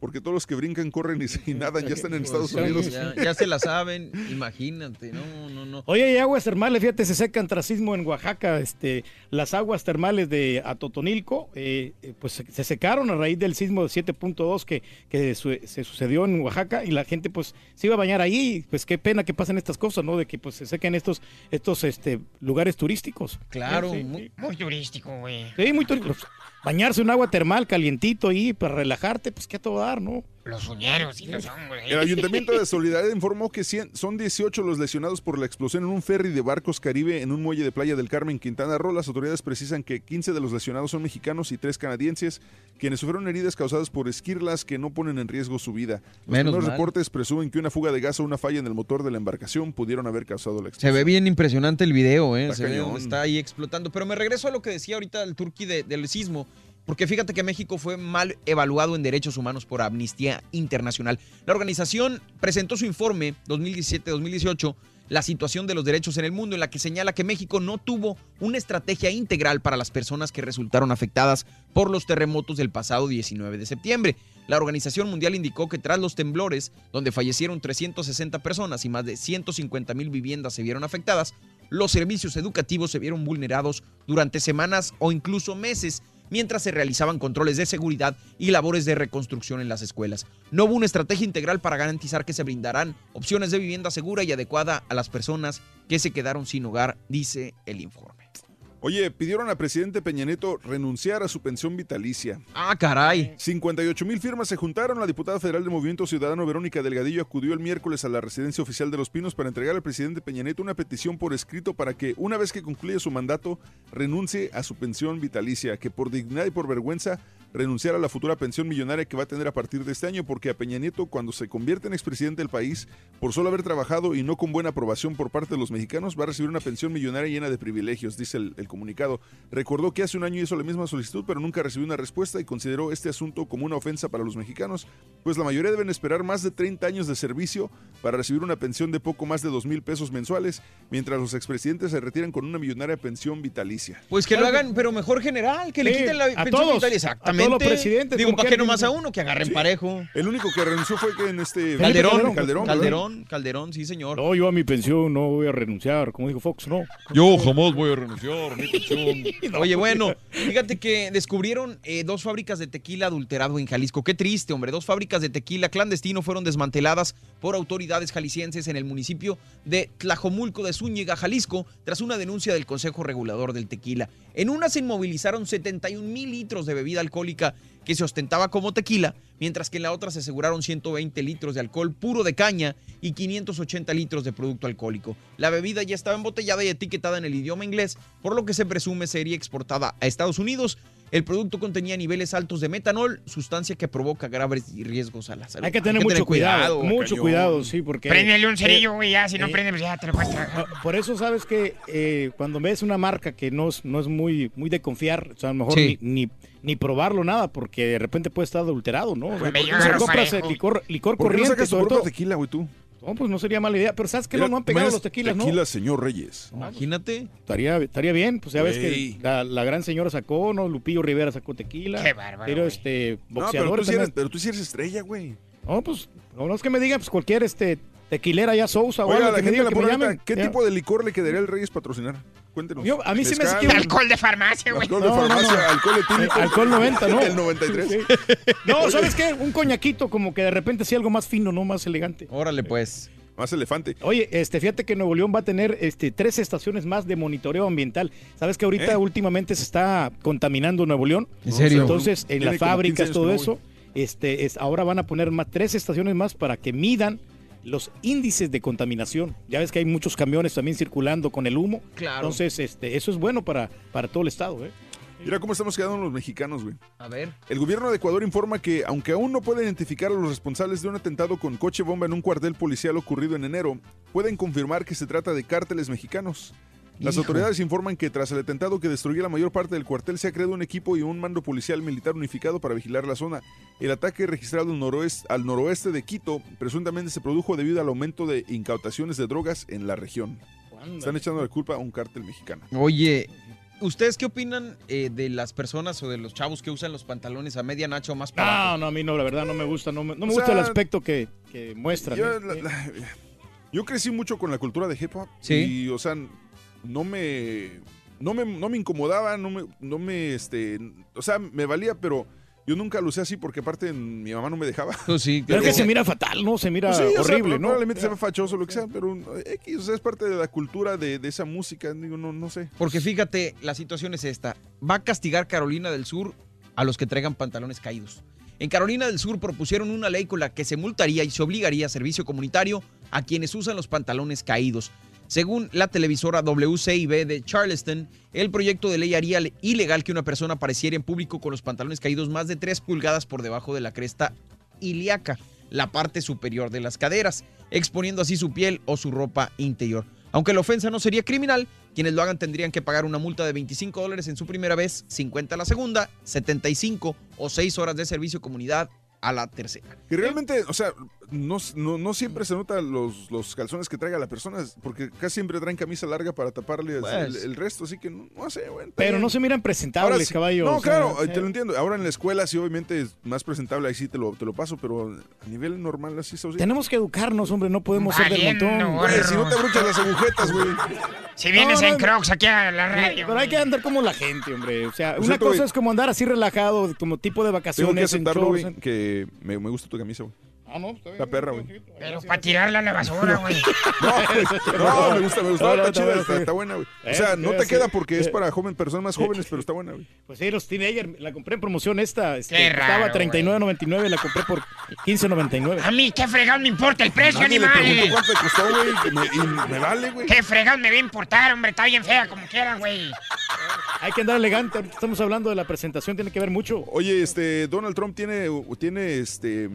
Porque todos los que brincan, corren y, y nadan ya están en Estados Pues, Unidos. Ya, ya se la saben, imagínate, no, no, no. Oye, y aguas termales, fíjate, se secan tras sismo en Oaxaca. Este, las aguas termales de Atotonilco, eh, eh, pues se, se secaron a raíz del sismo de 7.2 que, que su- se sucedió en Oaxaca y la gente pues se iba a bañar ahí. Pues qué pena que pasen estas cosas, ¿no? De que pues se sequen estos, estos este, lugares turísticos. Claro, Sí, muy, Muy turístico, güey. sí, muy turístico. Bañarse en agua termal calientito ahí para relajarte, pues qué a todo dar, ¿no? Los uñeros y los hongos. El Ayuntamiento de Solidaridad informó que cien- son 18 los lesionados por la explosión en un ferry de barcos Caribe en un muelle de Playa del Carmen, Quintana Roo. Las autoridades precisan que 15 de los lesionados son mexicanos y 3 canadienses, quienes sufrieron heridas causadas por esquirlas que no ponen en riesgo su vida. Los Menos primeros mal. reportes presumen que una fuga de gas o una falla en el motor de la embarcación pudieron haber causado la Se explosión. ve bien impresionante el video, ¿eh? Está Se ve está ahí explotando. Pero me regreso a lo que decía ahorita el turqui de- del sismo. Porque fíjate que México fue mal evaluado en derechos humanos por Amnistía Internacional. La organización presentó su informe 2017-2018, la situación de los derechos en el mundo, en la que señala que México no tuvo una estrategia integral para las personas que resultaron afectadas por los terremotos del pasado 19 de septiembre. La Organización Mundial indicó que tras los temblores, donde fallecieron 360 personas y más de 150 mil viviendas se vieron afectadas, los servicios educativos se vieron vulnerados durante semanas o incluso meses mientras se realizaban controles de seguridad y labores de reconstrucción en las escuelas. No hubo una estrategia integral para garantizar que se brindarán opciones de vivienda segura y adecuada a las personas que se quedaron sin hogar, dice el informe. Oye, pidieron a presidente Peña Nieto renunciar a su pensión vitalicia. Ah, caray. 58 mil firmas se juntaron. La diputada federal de Movimiento Ciudadano Verónica Delgadillo acudió el miércoles a la residencia oficial de Los Pinos para entregar al presidente Peña Nieto una petición por escrito para que, una vez que concluya su mandato, renuncie a su pensión vitalicia, que por dignidad y por vergüenza renunciar a la futura pensión millonaria que va a tener a partir de este año, porque a Peña Nieto, cuando se convierte en expresidente del país, por solo haber trabajado y no con buena aprobación por parte de los mexicanos, va a recibir una pensión millonaria llena de privilegios, dice el, el comunicado. Recordó que hace un año hizo la misma solicitud, pero nunca recibió una respuesta y consideró este asunto como una ofensa para los mexicanos, pues la mayoría deben esperar más de 30 años de servicio para recibir una pensión de poco más de 2 mil pesos mensuales, mientras los expresidentes se retiran con una millonaria pensión vitalicia. Pues que lo hagan, pero mejor general, que le Sí, quiten la pensión todos, vitalicia. a todos Exactamente. los presidentes, Digo, ¿para qué nomás a uno? Que agarren Sí. parejo. El único que renunció fue que en este Calderón, Calderón, Calderón. Calderón, sí, señor. No, yo a mi pensión no voy a renunciar, como dijo Fox, no. Yo jamás voy a renunciar, mi pensión. Oye, bueno, fíjate que descubrieron eh, dos fábricas de tequila adulterado en Jalisco. Qué triste, hombre. Dos fábricas de tequila clandestino fueron desmanteladas por autoridades jaliscienses en el municipio de Tlajomulco de Zúñiga, Jalisco, tras una denuncia del Consejo Regulador del Tequila. En una se inmovilizaron 71 mil litros de bebida alcohólica que se ostentaba como tequila, mientras que en la otra se aseguraron 120 litros de alcohol puro de caña y 580 litros de producto alcohólico. La bebida ya estaba embotellada y etiquetada en el idioma inglés, por lo que se presume sería exportada a Estados Unidos. El producto contenía niveles altos de metanol, sustancia que provoca graves riesgos a la salud. Hay que tener mucho cuidado, mucho cañón. cuidado, sí, porque... Préndele un eh, cerillo, güey, ya. Si no eh, prende, pues ya te lo puedes tragar. Ah, Por eso sabes que eh, cuando ves una marca que no es, no es muy, muy de confiar, o sea, a lo mejor Sí. ni, ni, ni probarlo nada, porque de repente puede estar adulterado, ¿no? O sea, compras licor, licor ¿Por qué no corriente, sacas tu propio tequila, güey, tú? No, pues no sería mala idea. Pero ¿sabes que no, no han pegado los tequilas, no? Tequila, señor Reyes. Imagínate. Estaría, estaría bien, pues ya ves que la, la gran señora sacó, ¿no? Lupillo Rivera sacó tequila. Qué bárbaro, Pero este, No, pero boxeador tú, sí eres, pero tú sí eres estrella, güey. No, pues, no, no es que me digan, pues cualquier este tequilera ya Sousa o Oiga, algo la que me gente diga la que me llamen. ¿qué Ya. tipo de licor le quedaría al Reyes patrocinar? Cuéntenos. Yo- a mí se me hace que Alcohol de farmacia, güey. Alcohol de No, no, farmacia, no. alcohol etílico. Eh, alcohol 90, ¿no? El 93. Sí. No, ¿sabes qué? Un coñaquito como que de repente sí algo más fino, ¿no? Más elegante. Órale, pues. Más elefante. Oye, este, fíjate que Nuevo León va a tener este, tres estaciones más de monitoreo ambiental. ¿Sabes que ahorita ¿Eh? últimamente se está contaminando Nuevo León? ¿En serio? Entonces, en las como 15 fábricas, todo eso, este, es, ahora van a poner más, tres estaciones más para que midan los índices de contaminación. Ya ves que hay muchos camiones también circulando con el humo. Claro. Entonces, este, eso es bueno para, para todo el estado. ¿eh? Mira cómo estamos quedando los mexicanos, güey. A ver. El gobierno de Ecuador informa que, aunque aún no puede identificar a los responsables de un atentado con coche bomba en un cuartel policial ocurrido en enero, pueden confirmar que se trata de cárteles mexicanos. Las Hijo. autoridades informan que tras el atentado que destruyó la mayor parte del cuartel se ha creado un equipo y un mando policial militar unificado para vigilar la zona. El ataque registrado al noroeste, al noroeste de Quito presuntamente se produjo debido al aumento de incautaciones de drogas en la región. Están echando la culpa a un cártel mexicano. Oye, ¿ustedes qué opinan eh, de las personas o de los chavos que usan los pantalones a media nacha o más para No, no, a mí no, la verdad no me gusta. No me, no me O gusta el aspecto que, que muestran. Yo, ¿eh? la- la- yo crecí mucho con la cultura de hip hop. Sí. Y, o sea, no me. No me, no me incomodaba, no me, no me, este, o sea, me valía, pero yo nunca lo usé así porque aparte mi mamá no me dejaba. Pues sí, Pero es que se mira fatal, ¿no? Se mira Pues sí, o sea, horrible, ¿no? Probablemente se ve fachoso, lo que sea, pero X, o sea, es parte de la cultura de, de esa música, digo, no, no sé. Porque fíjate, la situación es esta. Va a castigar Carolina del Sur a los que traigan pantalones caídos. En Carolina del Sur propusieron una ley con la que se multaría y se obligaría a servicio comunitario a quienes usan los pantalones caídos. Según la televisora WCIB de Charleston, el proyecto de ley haría ilegal que una persona apareciera en público con los pantalones caídos más de 3 pulgadas por debajo de la cresta ilíaca, la parte superior de las caderas, exponiendo así su piel o su ropa interior. Aunque la ofensa no sería criminal, quienes lo hagan tendrían que pagar una multa de 25 dólares en su primera vez, 50 la segunda, 75 o 6 horas de servicio comunidad a la tercera. Que realmente, o sea, no, no, no siempre se nota los, los calzones que traiga la persona, porque casi siempre traen camisa larga para taparle Pues. el, el resto, así que no, no sé, bueno. Pero no se miran presentables, Ahora sí- caballo. No, o sea, claro, eh. te lo entiendo. Ahora en la escuela sí, obviamente es más presentable, ahí sí te lo, te lo paso, pero a nivel normal así se. Tenemos que educarnos, hombre, no podemos ser del montón. Güey, si no te abrochas las agujetas, güey. Si vienes No, no, en Crocs aquí a la radio. Pero hay que andar como la gente, hombre. O sea, Por una cosa es como andar así relajado, como tipo de Tengo que vacaciones en aceptarlo, en- que me, me gusta tu camisa, güey. Ah, no, está bien. La perra, güey. Pero para tirarla a la basura, güey. No, me gusta, me gusta. No, no, está chida, está, sí. está buena, güey. O Eh, sea, no te queda porque es Eh. para joven, personas más jóvenes, pero está buena, güey. Pues sí, los teenagers, la compré en promoción esta. Este, raro, 39.99, la compré por 15.99. A mí, qué fregado me importa el precio, Nadie le preguntó animal. cuánto te costó, güey, y me, y me vale, güey. Qué fregado me va a importar, hombre. Está bien fea como quieran, güey. Hay que andar elegante. Ahorita estamos hablando de la presentación, tiene que ver mucho. Oye, este, Donald Trump tiene, tiene este,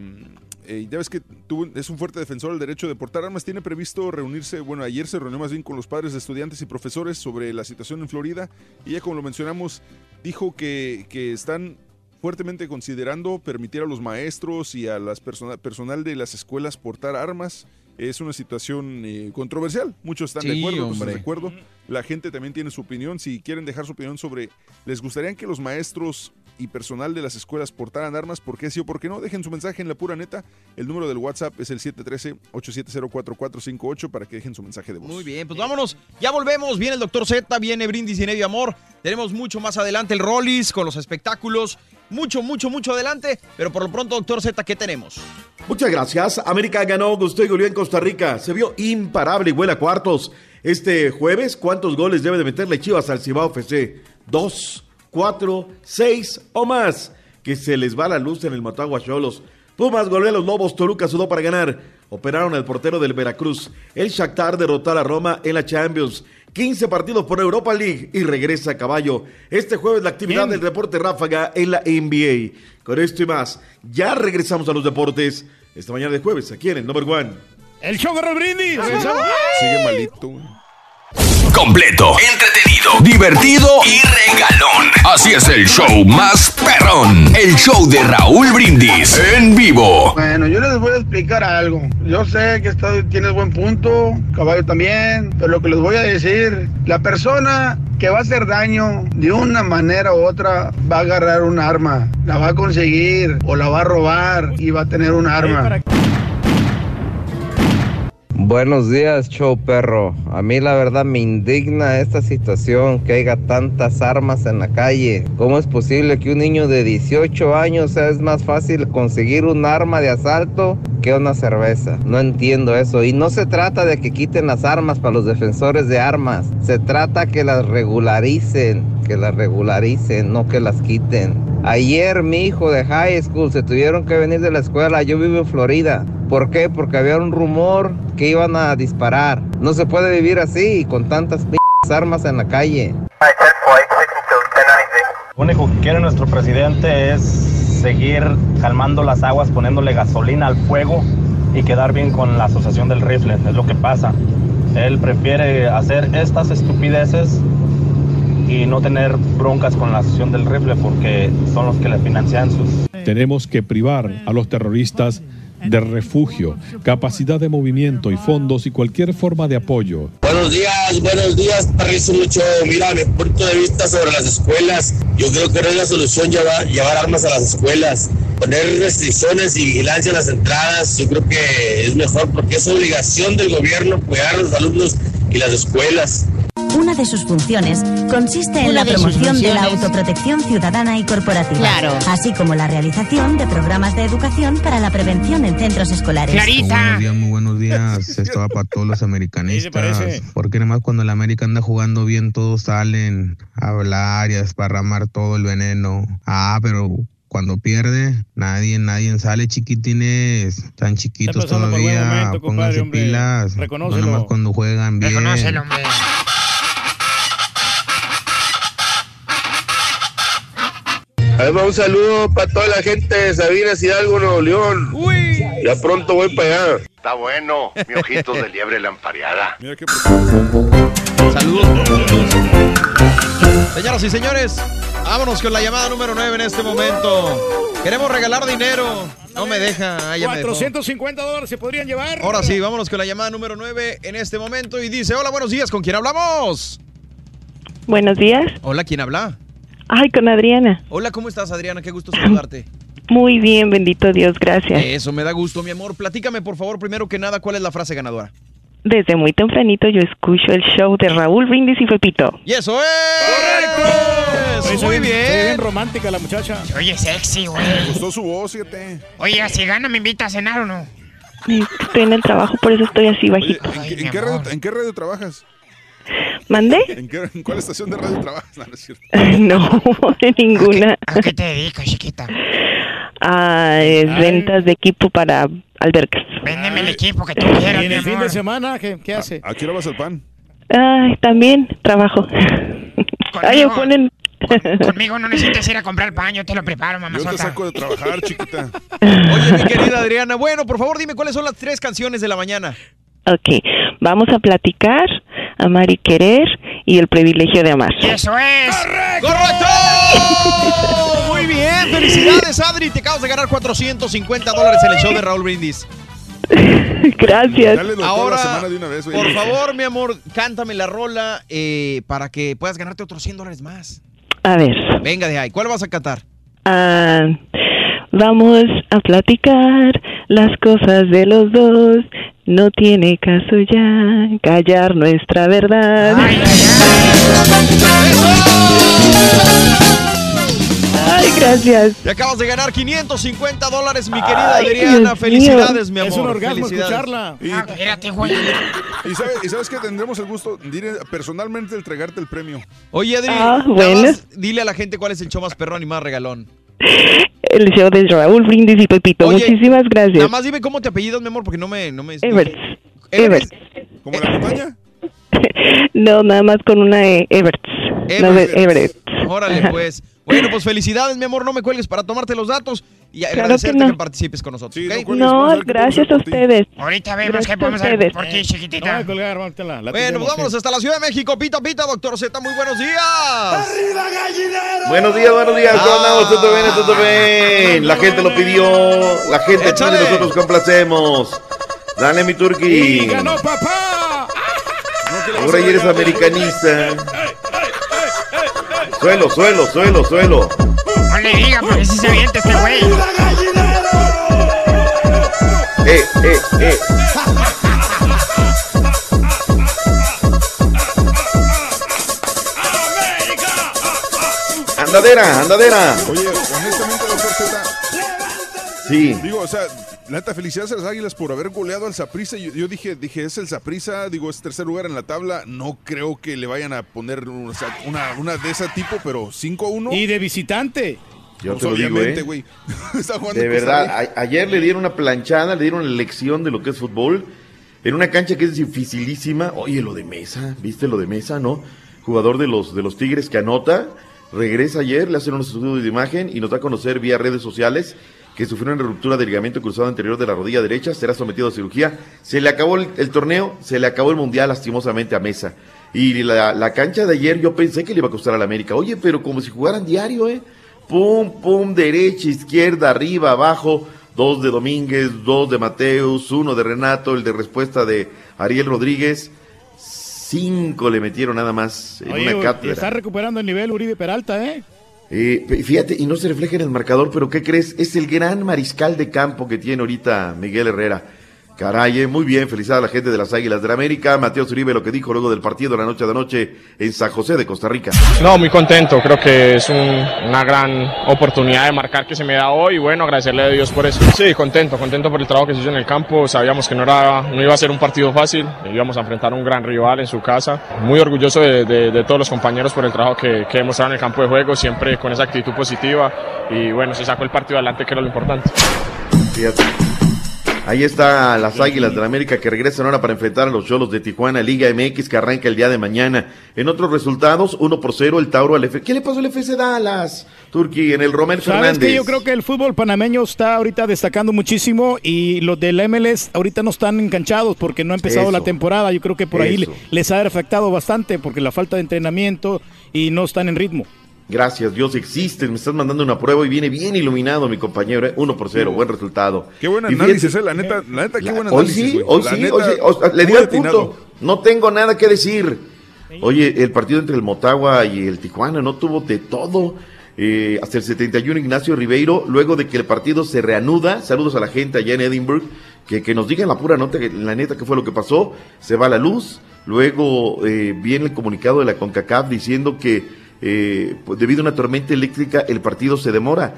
eh, ya ves que tuvo, es un fuerte defensor del derecho de portar armas, tiene previsto reunirse, bueno, ayer se reunió más bien con los padres de estudiantes y profesores sobre la situación en Florida, y ya como lo mencionamos, dijo que, que están fuertemente considerando permitir a los maestros y a las persona- personal de las escuelas portar armas. Es una situación eh, controversial. Muchos están de acuerdo, de acuerdo. La gente también tiene su opinión. Si quieren dejar su opinión sobre, ¿les gustaría que los maestros y personal de las escuelas portaran armas? ¿Por qué sí o por qué no? Dejen su mensaje en la pura neta. El número del WhatsApp es el 713-870-4458 para que dejen su mensaje de voz. Muy bien, pues vámonos. Ya volvemos. Viene el Doctor Z, viene Brindis y Nevio Amor. Tenemos mucho más adelante el Rollis con los espectáculos. Mucho, mucho, mucho adelante. Pero por lo pronto, Doctor Z, ¿qué tenemos? Muchas gracias. América ganó, gustó y goleó en Costa Rica. Se vio imparable y huele a cuartos. Este jueves, ¿cuántos goles debe de meterle Chivas al Cibao FC? ¿Dos, cuatro, seis o más? Que se les va la luz en el Matagua Cholos. Pumas goleó a los Lobos, Toluca sudó para ganar. Operaron al portero del Veracruz. El Shakhtar derrotó a la Roma en la Champions. 15 partidos por Europa League y regresa a caballo. Este jueves la actividad del deporte ráfaga en la NBA. Con esto y más, ya regresamos a los deportes. Esta mañana de jueves, aquí en el Number One. El show de Brindis. Sigue malito. Completo, entretenido, divertido y regalón. Así es el show más perrón. El show de Raúl Brindis en vivo. Bueno, yo les voy a explicar algo. Yo sé que está- tienes buen punto, caballo también, pero lo que les voy a decir, la persona que va a hacer daño de una manera u otra va a agarrar un arma, la va a conseguir o la va a robar y va a tener un arma. Buenos días, show perro. A mí la verdad me indigna esta situación, que haya tantas armas en la calle. ¿Cómo es posible que un niño de 18 años es más fácil conseguir un arma de asalto que una cerveza? No entiendo eso. Y no se trata de que quiten las armas para los defensores de armas. Se trata que las regularicen, que las regularicen, no que las quiten. Ayer mi hijo de high school se tuvieron que venir de la escuela. Yo vivo en Florida. ¿Por qué? Porque había un rumor que iban a disparar. No se puede vivir así con tantas armas en la calle. Lo único que quiere nuestro presidente es seguir calmando las aguas, poniéndole gasolina al fuego y quedar bien con la asociación del rifle. Es lo que pasa. Él prefiere hacer estas estupideces y no tener broncas con la asociación del rifle porque son los que le financian sus Tenemos que privar a los terroristas de refugio, capacidad de movimiento y fondos y cualquier forma de apoyo. Buenos días, buenos días, Parrizo Mucho. Mira, mi punto de vista sobre las escuelas, yo creo que no es la solución llevar, llevar armas a las escuelas. Poner restricciones y vigilancia en las entradas, yo creo que es mejor porque es obligación del gobierno cuidar a los alumnos y las escuelas. Una de sus funciones consiste en Una la de promoción de la autoprotección ciudadana y corporativa, Claro. así como la realización de programas de educación para la prevención en centros escolares. Buenos días, muy buenos días. Esto va para todos los americanistas. Porque nada más cuando el América anda jugando bien, todos salen a hablar y a desparramar todo el veneno. Ah, pero cuando pierde, nadie, nadie sale chiquitines. Están chiquitos todavía. momento, compadre, Pónganse hombre. pilas. No Reconócelo. nada más cuando juegan bien. Reconócelo, hombre. Además, un saludo para toda la gente de Sabinas Hidalgo, Nuevo León. Ya pronto voy para allá. Está bueno, mi ojitos de liebre lampareada. Saludos. Señoras y señores, vámonos con la llamada número 9 en este momento. Queremos regalar dinero. No me deja. Ah, me dejó. 450 dólares se podrían llevar. Ahora sí, vámonos con la llamada número 9 en este momento y dice, hola, buenos días, ¿con quién hablamos? Buenos días. Hola, ¿quién habla? Ay, con Adriana. Hola, ¿cómo estás, Adriana? Qué gusto saludarte. Muy bien, bendito Dios, gracias. Eso me da gusto, mi amor. Platícame, por favor, primero que nada, ¿cuál es la frase ganadora? Desde muy tempranito yo escucho el show de Raúl Brindis y Pepito. ¡Y eso es! Se Muy ve bien. bien romántica la muchacha. Oye, sexy, güey. Me gustó su voz, fíjate. Oye, si gana, ¿me invita a cenar o no? Estoy en el trabajo, por eso estoy así bajito. ¿En, qué- en qué radio, en qué radio trabajas? ¿Mandé? ¿En, qué- en cuál estación de radio trabajas? No, no es cierto. No, de ninguna. ¿A qué te dedicas, chiquita? Ah, es ventas de equipo para albercas. Véndeme el equipo que tú quieras, ¿Y en el fin de semana qué, qué hace? ¿A qué hora vas al pan? Ay, también trabajo. Ay, me ponen... Conmigo no necesitas ir a comprar pan, yo te lo preparo, mamá. Yo te saco de trabajar, chiquita. Oye, mi querida Adriana, bueno, por favor, dime cuáles son las tres canciones de la mañana. Ok, vamos a platicar, amar y querer y el privilegio de amar. ¡Eso es! ¡Correcto! Muy bien, felicidades, Adri. Te acabas de ganar 450 dólares en el show de Raúl Brindis. Gracias. Ahora, de una vez. Por favor, mi amor, cántame la rola eh, para que puedas ganarte otros 100 dólares más. A ver, Venga de ahí, ¿cuál vas a cantar? ah, vamos a platicar las cosas de los dos. No tiene caso ya callar nuestra verdad. Ay, gracias. Te acabas de ganar 550 dólares, mi querida Ay, Adriana. Dios Felicidades, mi amor. Es un orgasmo escucharla. Y, Ah, espérate, güey. y, sabes, y sabes que tendremos el gusto de ir personalmente entregarte el premio. Oye, Adri, Ah, nada bueno. más dile a la gente cuál es el show más perrón y más regalón. El show de Raúl Brindis y Pepito. Oye, Muchísimas gracias. Nada más dime cómo te apellidas, mi amor, porque no me... No me Everts. Everett. ¿Como la montaña? No, nada más con una E. Everts. No, de Everett. Everett. Órale, pues. Bueno, pues felicidades, mi amor, no me cuelgues para tomarte los datos y Claro que agradecerte no. que participes con nosotros. No, gracias a ustedes. Ahorita vemos Gracias qué a podemos hacer por ti, chiquitita. No, voy a colgar, mártela, la Bueno, tenemos, pues vámonos sí. hasta la Ciudad de México. Pita, pita, doctor Z, muy buenos días. Buenos días, buenos días, ¿cómo andamos? ¿Todo bien? ¿Todo bien? La gente lo pidió, la gente pide y nosotros complacemos. Dale, mi turqui. ¡Ganó papá! Ahora ya eres americanista. Suelo, suelo, suelo, suelo. No le diga porque si se avienta este güey. Eh, eh, eh. Andadera, andadera. Oye. Sí. Digo, o sea, la neta, felicidades a las Águilas por haber goleado al Saprissa. Yo, yo dije, dije, es el Saprissa, digo, es tercer lugar en la tabla. No creo que le vayan a poner o sea, una, una de ese tipo, pero 5-1. Y de visitante. Yo Pues te lo digo, obviamente, ¿eh? güey. Está jugando De verdad, a- ayer le dieron una planchada, le dieron la lección de lo que es fútbol. En una cancha que es dificilísima. Oye, lo de Mesa, ¿viste lo de Mesa, no? Jugador de los, de los Tigres que anota. Regresa ayer, le hacen unos estudios de imagen y nos da a conocer vía redes sociales que sufrió una ruptura de ligamento cruzado anterior de la rodilla derecha, será sometido a cirugía. Se le acabó el, el torneo, se le acabó el mundial lastimosamente a Mesa. Y la, la cancha de ayer yo pensé que le iba a costar a la América. Oye, pero como si jugaran diario, ¿eh? Pum, pum, derecha, izquierda, arriba, abajo. Dos de Domínguez, dos de Mateus, uno de Renato, el de respuesta de Ariel Rodríguez. Cinco le metieron nada más en Oye, una cátedra. está recuperando el nivel Uribe Peralta, ¿eh? Eh, fíjate, y no se refleja en el marcador, pero ¿qué crees? Es el gran mariscal de campo que tiene ahorita Miguel Herrera. Caray, eh, muy bien, felicidades a la gente de las Águilas del la América. Mateo Uribe lo que dijo luego del partido la noche de anoche en San José de Costa Rica. No, muy contento, creo que es un- una gran oportunidad de marcar que se me da hoy bueno, agradecerle a Dios por eso. Sí, contento, contento por el trabajo que se hizo en el campo, sabíamos que no, era, no iba a ser un partido fácil, íbamos a enfrentar a un gran rival en su casa, muy orgulloso de, de- de todos los compañeros por el trabajo que, que demostraron en el campo de juego, siempre con esa actitud positiva y bueno, se sacó el partido adelante que era lo importante. Fíjate. Ahí está las Águilas de la América que regresan ahora para enfrentar a los Cholos de Tijuana, Liga MX que arranca el día de mañana. En otros resultados, 1 por 0 el Tauro al F. ¿Qué le pasó al FC Dallas? Turquía en el Romel ¿Sabes Fernández. que Yo creo que el fútbol panameño está ahorita destacando muchísimo y los del MLS ahorita no están enganchados porque no ha empezado Eso. la temporada. Yo creo que por ahí les ha afectado bastante porque la falta de entrenamiento y no están en ritmo. Gracias, Dios existe. Me estás mandando una prueba y viene bien iluminado mi compañero. ¿eh? Uno por cero, buen resultado. Qué buen análisis, fíjate- eh, la neta, la neta, qué buen Hoy análisis. sí, hoy La sí, neta, hoy sí. O sea, le di al punto. No tengo nada que decir. Oye, el partido entre el Motagua y el Tijuana no tuvo de todo. Eh, hasta el 71 Ignacio Ribeiro, luego de que el partido se reanuda, saludos a la gente allá en Edinburgh, que, que nos digan la pura nota, que- la neta que fue lo que pasó, se va la luz, luego eh, viene el comunicado de la CONCACAF diciendo que eh, pues, debido a una tormenta eléctrica el partido se demora.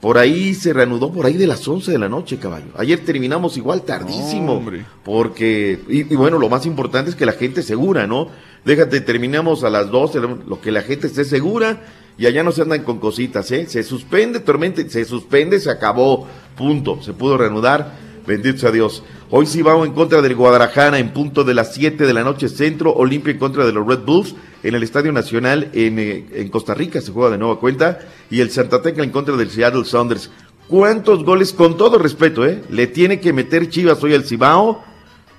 Por ahí se reanudó por ahí de las 11 de la noche, caballo. Ayer terminamos igual tardísimo. Hombre. Porque, y, y bueno, lo más importante es que la gente segura, ¿no? Déjate, terminamos a las 12, lo que la gente esté segura y allá no se andan con cositas, ¿eh? Se suspende, tormenta, se suspende, se acabó, punto. Se pudo reanudar, bendito sea Dios. Hoy vamos en contra del Guadalajara en punto de las 7 de la noche centro, Olimpia en contra de los Red Bulls en el Estadio Nacional en, eh, en Costa Rica, se juega de nueva cuenta, y el Santa Tecla en contra del Seattle Sounders. ¿Cuántos goles, con todo respeto, eh, le tiene que meter Chivas hoy al Cibao?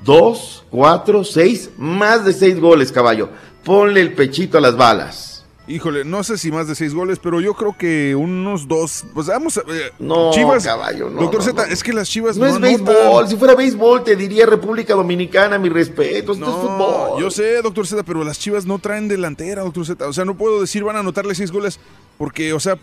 Dos, cuatro, seis, más de seis goles, caballo. Ponle el pechito a las balas. Híjole, no sé si más de seis goles, pero yo creo que unos dos. Pues vamos a. eh, No, Chivas. caballo, no, Doctor no, Z, es que las Chivas No es béisbol, si fuera béisbol te diría República Dominicana, mi respeto, esto es fútbol. Yo sé, doctor Z, pero las Chivas no traen delantera, doctor Z. O sea, no puedo decir van a anotarle seis goles porque, o sea,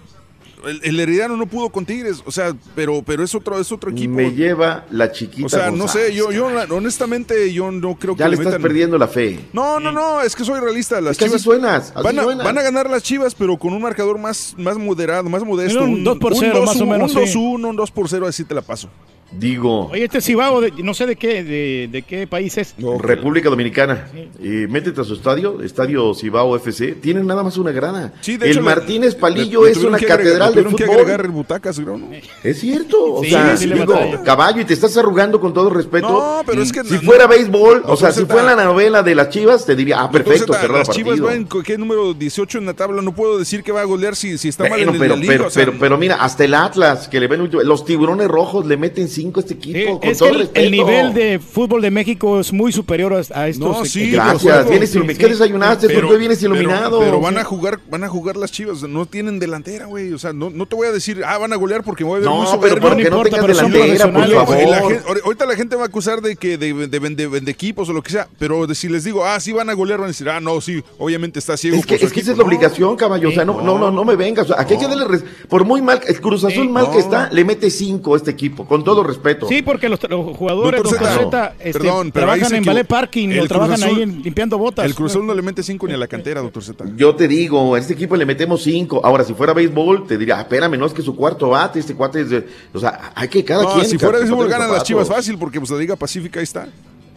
el, el Herediano no pudo con Tigres. O sea, pero, pero es otro, es otro equipo. Me lleva la chiquita o sea, no González, sé, yo, yo la- honestamente yo no creo Ya que le estás metan- perdiendo la fe. No, no, no, es que soy realista. Las Es que así Chivas suenas, así van, a, suenas. van a ganar las Chivas, pero con un marcador más, más moderado, más modesto. Un 2 por 0, más o menos, Un sí. 2-1, un 2 por 0, así te la paso. Digo, Oye, este Cibao, de- no sé de qué, de, de qué país es. República Dominicana. Y métete a su estadio, Estadio Cibao FC. Tienen nada más una grada. Sí, de el hecho, le- Martínez Palillo le- le es una agregar- catedral de tuvieron que fútbol. agregar butacas, creo, ¿no? Es cierto. O Sí, sea, sí digo, caballo, y te estás arrugando con todo respeto. No, pero es que Si no- fuera béisbol, no, o sea, pero si fuera la novela de las chivas, te diría, ah, perfecto, Entonces, cerrado las el Chivas partido. van con qué número 18 en la tabla, no puedo decir que va a golear si, si está mal Bueno, en el- pero, la liga. pero, o sea, pero, pero mira, hasta el Atlas, que le ven los tiburones rojos le meten este equipo, con Es que todo el, respeto. el nivel de fútbol de México es muy superior a, a estos No, sí. Gracias, vienes sí, ilumi- sí. ¿Qué desayunaste? ¿Por qué vienes pero- iluminado? Pero, van a jugar, van a jugar las Chivas, no tienen delantera, güey. O sea, no, no te voy a decir, ah, van a golear porque me voy a ver No, muy pero soberbio. porque no No tengas pero delantera, por favor. La gente- ahorita la gente va a acusar de que de, equipos o lo que sea, pero de- si les digo, ah, sí van a golear, van a decir, ah, no, sí, obviamente está ciego. Es que, por es que esa es la obligación, caballo. O sea, no, no, no, no me vengas. O sea, aquí hay que darle res- Por muy mal, el Cruz Azul mal no. que está, le mete cinco a este equipo, con todo respeto. Sí, porque los, los jugadores, Doctor doctor Zeta, Zeta, este, perdón, pero ahí trabajan en ballet parking el o trabajan Azul- ahí en- limpiando botas. El Cruz Azul no le mete cinco ni a la cantera, doctor Z. Yo te digo, a este equipo le metemos cinco. Ahora, si fuera béisbol, te diría, ah, espérame, no es que su cuarto bate, este cuate es de. O sea, hay que cada No, quien. si cada fuera béisbol ganan las Chivas fácil porque pues la Liga Pacífica ahí está.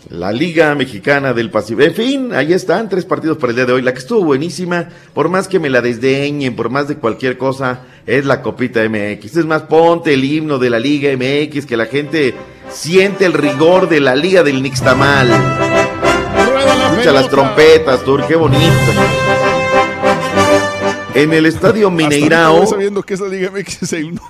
La Liga Mexicana del Pacífico. En fin, ahí están, tres partidos para el día de hoy. La que estuvo buenísima, por más que me la desdeñen, por más de cualquier cosa, es la Copita MX. Es más, ponte el himno de la Liga MX, que la gente siente el rigor de la Liga del Nixtamal. Escucha las trompetas, Tur, qué bonito. En el Estadio Mineirao. sabiendo que es la Liga MX ese himno.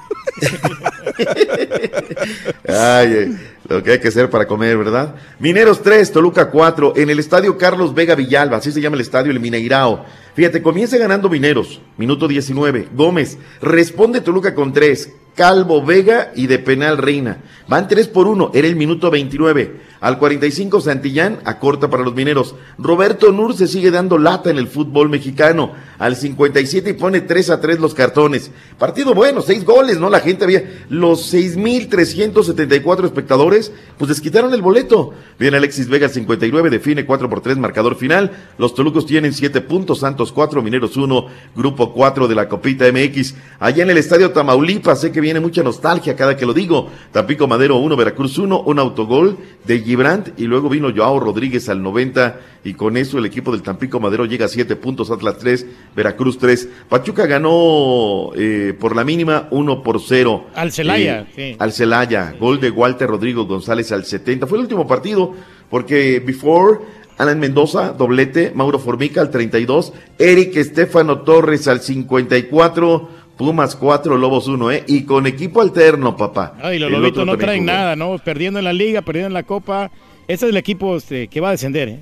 Ay, lo que hay que hacer para comer, ¿verdad? Mineros 3, Toluca 4, en el estadio Carlos Vega Villalba, así se llama el estadio, el Mineirao. Fíjate, comienza ganando Mineros, minuto 19. Gómez, responde Toluca con 3. Calvo Vega y de penal Reina. Van 3 por 1, era el minuto 29. Al 45 Santillán acorta para los mineros. Roberto Nur se sigue dando lata en el fútbol mexicano. Al 57 y pone 3 a 3 los cartones. Partido bueno, 6 goles, ¿no? La gente había. Los 6.374 espectadores, pues les quitaron el boleto. Viene Alexis Vega al 59, define 4 por 3, marcador final. Los Tolucos tienen 7 puntos, Santos 4, Mineros 1, Grupo 4 de la Copita MX. Allá en el Estadio Tamaulipas, sé que viene mucha nostalgia cada que lo digo. Tampico Madero 1, Veracruz 1, un autogol de Y luego vino Joao Rodríguez al 90 y con eso el equipo del Tampico Madero llega a 7 puntos, Atlas 3, Veracruz 3. Pachuca ganó eh, por la mínima 1 por 0. Al Celaya, Eh, sí. Al Celaya, gol de Walter Rodrigo González al 70. Fue el último partido porque before Alan Mendoza, doblete, Mauro Formica al 32, Eric Estefano Torres al 54, Pumas 4, Lobos 1, ¿eh? Y con equipo alterno, papá. Ay, los lobitos no traen jugó. nada, ¿no? Perdiendo en la liga, perdiendo en la copa. Ese es el equipo este, que va a descender, ¿eh?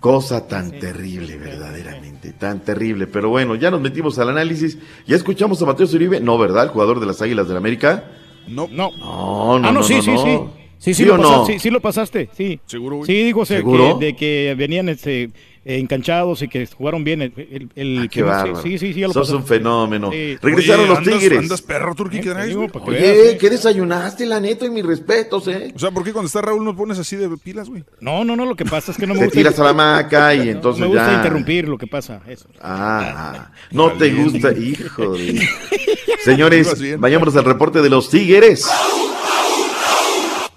Cosa tan terrible, verdaderamente, tan terrible. Pero bueno, ya nos metimos al análisis. ¿Ya escuchamos a Mateo Zuribe? No, ¿verdad? El jugador de las Águilas del América. No. No. No, no, ah, no, no, sí, no, sí, no. sí. Sí, sí, ¿Sí lo pasaste, sí, sí lo pasaste, sí. ¿Seguro? Sí, digo, o sea, ¿Seguro? que, de que venían este, eh, enganchados y que jugaron bien. El, el, el- Ah, qué que- bárbaro. sí, sí, sí, ya lo Sos un fenómeno. Sí. Regresaron Oye, los andas- Tigres. Andas perro, Turquí, ¿qué traes? digo, Oye, veas. ¿qué desayunaste, la neta? Y mis respetos, ¿eh? O sea, ¿por qué cuando está Raúl nos pones así de pilas, güey? No, no, no, lo que pasa es que no me Te gusta. tiras a la maca y entonces me gusta ya. interrumpir lo que pasa. Eso. Ah, no te gusta, hijo de... Señores, vayámonos al reporte de los Tigres.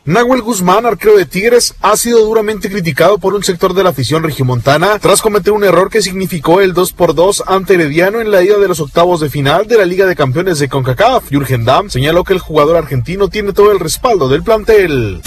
Nahuel Guzmán, arquero de Tigres, ha sido duramente criticado por un sector de la afición regiomontana tras cometer un error que significó el 2 por 2 ante Herediano en la ida de los octavos de final de la Liga de Campeones de CONCACAF. Jürgen Damm señaló que el jugador argentino tiene todo el respaldo del plantel.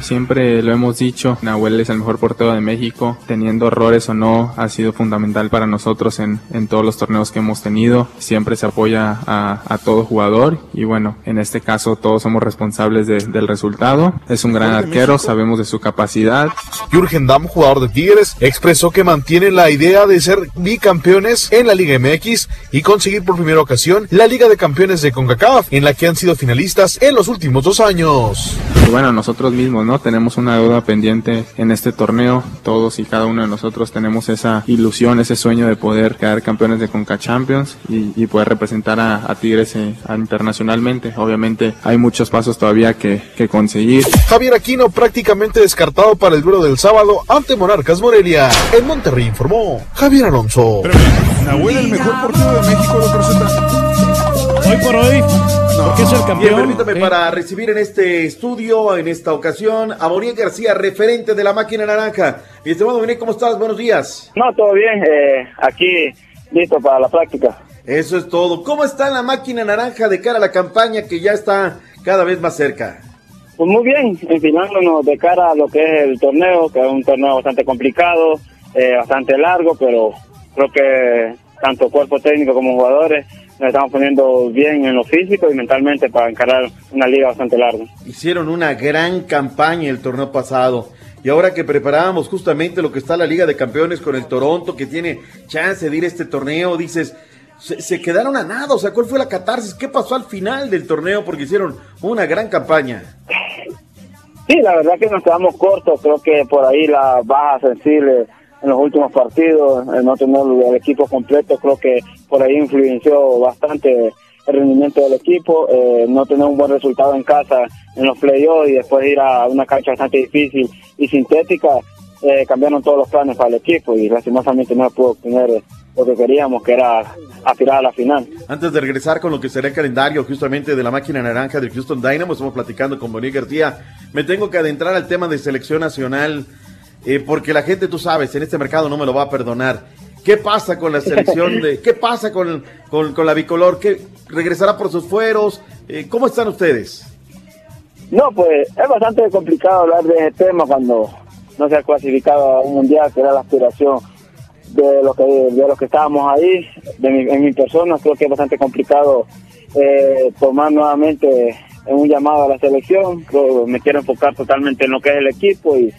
Siempre lo hemos dicho, Nahuel es el mejor portero de México, teniendo errores o no, ha sido fundamental para nosotros en, en todos los torneos que hemos tenido, siempre se apoya a, a todo jugador y bueno, en este caso todos somos responsables de- del resultado, es un gran arquero, sabemos de su capacidad. Jürgen Damm, jugador de Tigres, expresó que mantiene la idea de ser bicampeones en la Liga MX y conseguir por primera ocasión la Liga de Campeones de CONCACAF, en la que han sido finalistas en los últimos dos años. Y bueno, nosotros mismos, ¿no? Tenemos una deuda pendiente en este torneo. Todos y cada uno de nosotros tenemos esa ilusión, ese sueño de poder quedar campeones de Conca Champions y, y poder representar a, a Tigres eh, internacionalmente. Obviamente hay muchos pasos todavía que, que conseguir. Javier Aquino prácticamente descartado para el duelo del sábado ante Monarcas Morelia. En Monterrey informó Javier Alonso. Nahuel, el mejor portero de México, doctor Z. Hoy por hoy, Porque es el Bien, campeón. permítame Sí. para recibir en este estudio, en esta ocasión, a Moniel García, referente de la máquina naranja. Mi estimado Moniel, ¿cómo estás? Buenos días. No, todo bien. eh, aquí listo para la práctica. Eso es todo. ¿Cómo está la máquina naranja de cara a la campaña que ya está cada vez más cerca? Pues muy bien, enfilándonos de cara a lo que es el torneo, que es un torneo bastante complicado, eh, bastante largo, pero creo que tanto cuerpo técnico como jugadores nos estamos poniendo bien en lo físico y mentalmente para encarar una liga bastante larga. Hicieron una gran campaña el torneo pasado. Y ahora que preparábamos justamente lo que está la Liga de Campeones con el Toronto, que tiene chance de ir a este torneo, dices, se, se quedaron a nada. O sea, ¿cuál fue la catarsis? ¿Qué pasó al final del torneo? Porque hicieron una gran campaña. Sí, la verdad que nos quedamos cortos. Creo que por ahí la baja sensible en los últimos partidos, no tener el equipo completo, creo que por ahí influenció bastante el rendimiento del equipo. eh, no tener un buen resultado en casa en los playoffs y después ir a una cancha bastante difícil y sintética, eh, cambiaron todos los planes para el equipo y lastimosamente no pudo obtener lo que queríamos, que era aspirar a la final. Antes de regresar con lo que será el calendario justamente de la máquina naranja del Houston Dynamo, estamos platicando con Bonnie García. Me tengo que adentrar al tema de selección nacional, eh, porque la gente, tú sabes, en este mercado no me lo va a perdonar. ¿Qué pasa con la selección de, qué pasa con, con, la bicolor? ¿Qué regresará por sus fueros? Eh, ¿Cómo están ustedes? No, pues es bastante complicado hablar de ese tema cuando no se ha clasificado a un mundial, que era la aspiración de lo que de los que estábamos ahí, de mi, en mi persona, creo que es bastante complicado eh, tomar nuevamente un llamado a la selección, creo me quiero enfocar totalmente en lo que es el equipo y,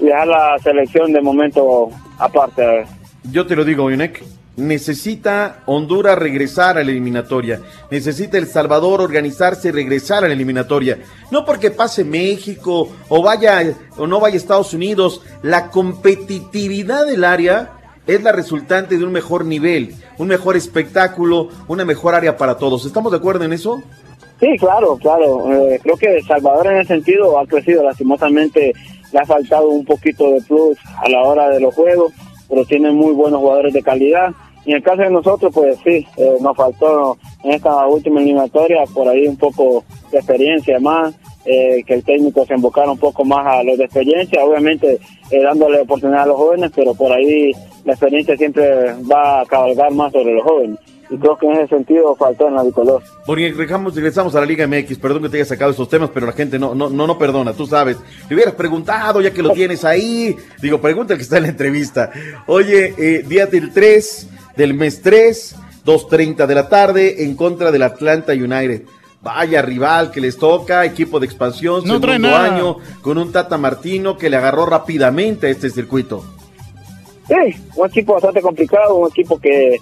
y dejar la selección de momento aparte. Yo te lo digo, Yunek. Necesita Honduras regresar a la eliminatoria. Necesita El Salvador organizarse y regresar a la eliminatoria. No porque pase México o vaya o no vaya Estados Unidos. La competitividad del área es la resultante de un mejor nivel, un mejor espectáculo, una mejor área para todos. ¿Estamos de acuerdo en eso? Sí, claro, claro. Eh, creo que El Salvador en ese sentido ha crecido. Lastimosamente le ha faltado un poquito de plus a la hora de los juegos, pero tiene muy buenos jugadores de calidad. Y en el caso de nosotros, pues sí, eh, nos faltó en esta última eliminatoria por ahí un poco de experiencia más, eh, que el técnico se enfocara un poco más a los de experiencia, obviamente eh, dándole oportunidad a los jóvenes, pero por ahí la experiencia siempre va a cabalgar más sobre los jóvenes. Y creo que en ese sentido faltó en la bicolor. Porque regresamos, regresamos a la Liga MX, perdón que te haya sacado estos temas, pero la gente no, no, no, no perdona, tú sabes. Le hubieras preguntado ya que lo tienes ahí. Digo, pregunta el que está en la entrevista. Oye, eh, día del 3 del mes 3, 2.30 de la tarde, en contra del Atlanta United. Vaya rival que les toca, equipo de expansión, No segundo año, con un Tata Martino que le agarró rápidamente a este circuito. Sí, un equipo bastante complicado, un equipo que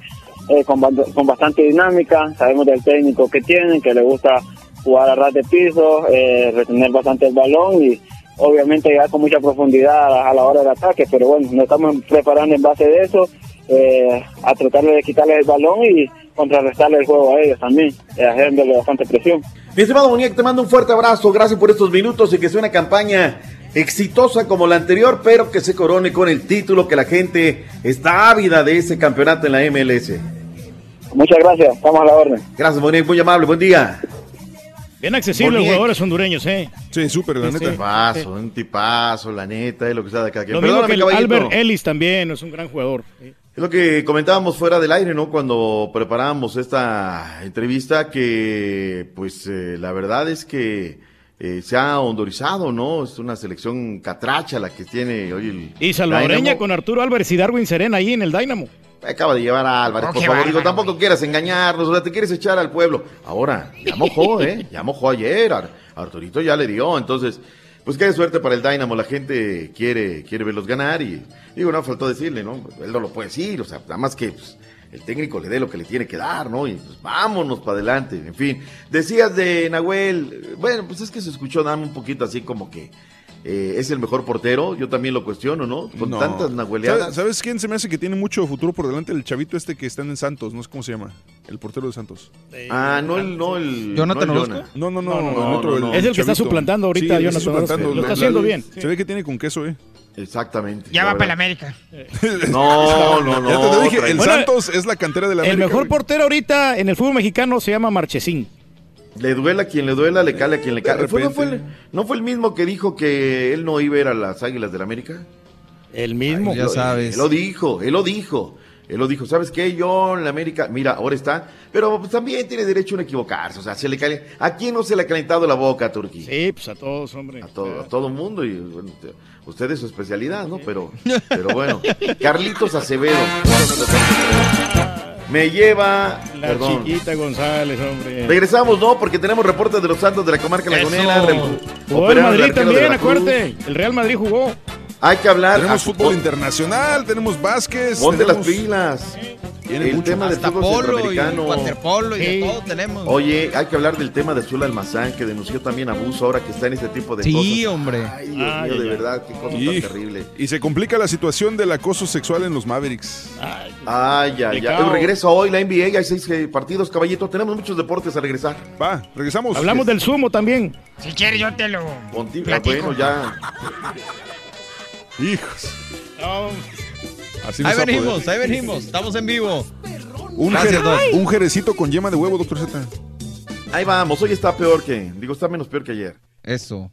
eh, con, con bastante dinámica, sabemos del técnico que tienen, que le gusta jugar a ras de piso, eh, retener bastante el balón y obviamente llegar con mucha profundidad a, la hora del ataque, pero bueno, nos estamos preparando en base de eso, eh, a tratarle de quitarle el balón y contrarrestarle el juego a ellos también, eh, haciéndole bastante presión. Mi estimado Muñeca, te mando un fuerte abrazo, gracias por estos minutos y que sea una campaña exitosa como la anterior, pero que se corone con el título que la gente está ávida de ese campeonato en la MLS. Muchas gracias, estamos a la orden. Gracias, Muñeca, muy amable, buen día. Bien accesible los jugadores hondureños, ¿eh? Sí, súper, la Sí, neta. sí. Tipazo, un tipazo, la neta, es lo que sea de cada quien. Lo mismo Perdóname, que el. Albert Ellis también, es un gran jugador. Es lo que comentábamos fuera del aire, ¿no? Cuando preparábamos esta entrevista, que pues eh, la verdad es que eh, se ha hondorizado, ¿no? Es una selección catracha la que tiene hoy el Y salvadoreña Dynamo. con Arturo Álvarez y Darwin Serena ahí en el Dynamo. Acaba de llevar a Álvarez, Oh, por favor. Digo, tampoco quieras engañarnos, o sea, te quieres echar al pueblo. Ahora, ya mojó, ¿eh? Ya mojó ayer. Ar- Arturito ya le dio. Entonces, pues qué suerte para el Dynamo. La gente quiere, quiere verlos ganar y, digo, no faltó decirle, ¿no? Él no lo puede decir, o sea, nada más que pues, el técnico le dé lo que le tiene que dar, ¿no? Y pues vámonos para adelante, en fin. Decías de Nahuel, bueno, pues es que se escuchó Dan un poquito así como que eh, es el mejor portero. Yo también lo cuestiono, ¿no? Con No. tantas nahueleadas. ¿Sabes, quién se me hace que tiene mucho futuro por delante? El chavito este que está en Santos, no sé cómo se llama. El portero de Santos. Ah, no el, no el. ¿Jonathan no el. No, no, no, No, el no, otro, no, no. Es el que está suplantando ahorita Sí, Jonathan suplantando. Lo está haciendo bien. Se ve que tiene con queso, ¿eh? Exactamente. Ya va para la. América. No, no, no. Ya te lo dije, el Bueno, Santos es la cantera de la El América, mejor güey. portero ahorita en el fútbol mexicano se llama Marchesín. Le duela a quien le duela, le cale a quien le cale. De ¿Fue- no, fue el, repente. ¿No fue el mismo que dijo que él no iba a ir a las Águilas del América? El mismo. Ya Lo- sabes. Él lo dijo, él lo dijo. Él lo dijo, ¿sabes qué? Yo en la América, mira, ahora está, pero pues, también tiene derecho a equivocarse, o sea, se le cale- ¿a quién no se le ha calentado la boca, Turquía? Sí, pues a todos, hombre. A todo, a todo mundo y bueno, te- usted es su especialidad, ¿no? Pero, pero bueno, Carlitos Acevedo. Me lleva, La perdón. chiquita González, hombre. Regresamos, ¿no? Porque tenemos reportes de los Santos de la comarca lagunera. Jugó el Madrid también, acuérdate. El Real Madrid jugó. Hay que hablar. Tenemos Ah, fútbol internacional, tenemos básquet. Ponte las pilas. Tiene El mucho. tema del fútbol polo y centroamericano. waterpolo y de Sí. todo tenemos. Oye, hay que hablar del tema de Azul Almazán, que denunció también abuso ahora que está en este tipo de cosas. Sí, hombre. Ay, Dios Ay, mío, ay, de ay. verdad, qué cosa Y, tan terrible. y se complica la situación del acoso sexual en los Mavericks. Ay, Ay. Pecado. Regresa hoy la NBA, hay seis eh, partidos, caballito. Tenemos muchos deportes a regresar. Va, regresamos. Hablamos del sumo también. Si quieres, yo te lo. Contigo, Platico. bueno, ya. Hijos. No, Así Ahí venimos, ahí venimos. Estamos en vivo. Un, Gracias, jere- un jerecito con yema de huevo, doctor Z. Ahí vamos, hoy está peor que, digo, está menos peor que ayer. Eso.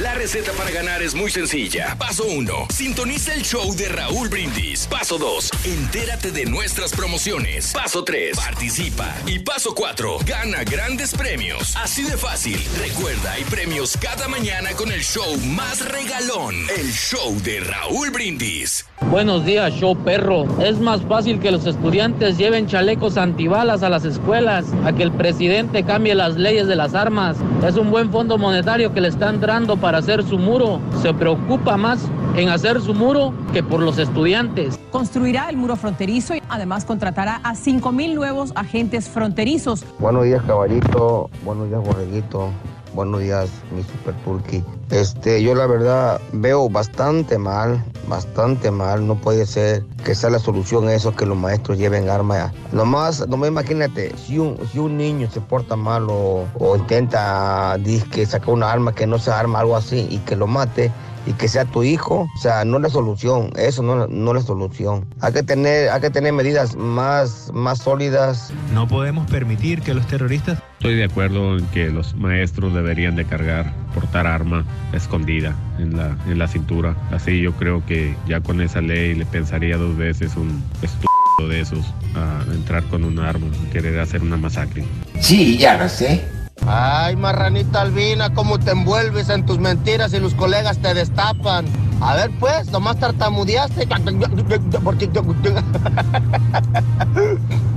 La receta para ganar es muy sencilla. Paso 1. Sintoniza el show de Raúl Brindis. Paso 2. Entérate de nuestras promociones. Paso 3. Participa. Y paso 4. Gana grandes premios. Así de fácil. Recuerda, hay premios cada mañana con el show más regalón. El show de Raúl Brindis. Buenos días, show perro. Es más fácil que los estudiantes lleven chalecos antibalas a las escuelas, a que el presidente cambie las leyes de las armas. Es un buen fondo monetario que le están dando para hacer su muro. Se preocupa más en hacer su muro que por los estudiantes. Construirá el muro fronterizo y además contratará a 5.000 nuevos agentes fronterizos. Buenos días, caballito. Buenos días, borreguito. Buenos días, mi super turkey. Este, yo la verdad veo bastante mal, bastante mal. No puede ser que sea la solución eso, que los maestros lleven armas. Nomás, nomás imagínate, si un, si un niño se porta mal o, o intenta que sacar una arma que no sea arma, algo así, y que lo mate, y que sea tu hijo, o sea, no es la solución, eso no, no es la solución. Hay que tener, hay que tener medidas más, más sólidas. No podemos permitir que los terroristas... Estoy de acuerdo en que los maestros deberían de cargar, portar arma escondida en la, en la cintura. Así yo creo que ya con esa ley le pensaría dos veces un estúpido de esos a entrar con un arma, a querer hacer una masacre. Sí, ya lo sé. Ay, marranita albina, cómo te envuelves en tus mentiras y los colegas te destapan. A ver, pues, nomás tartamudeaste.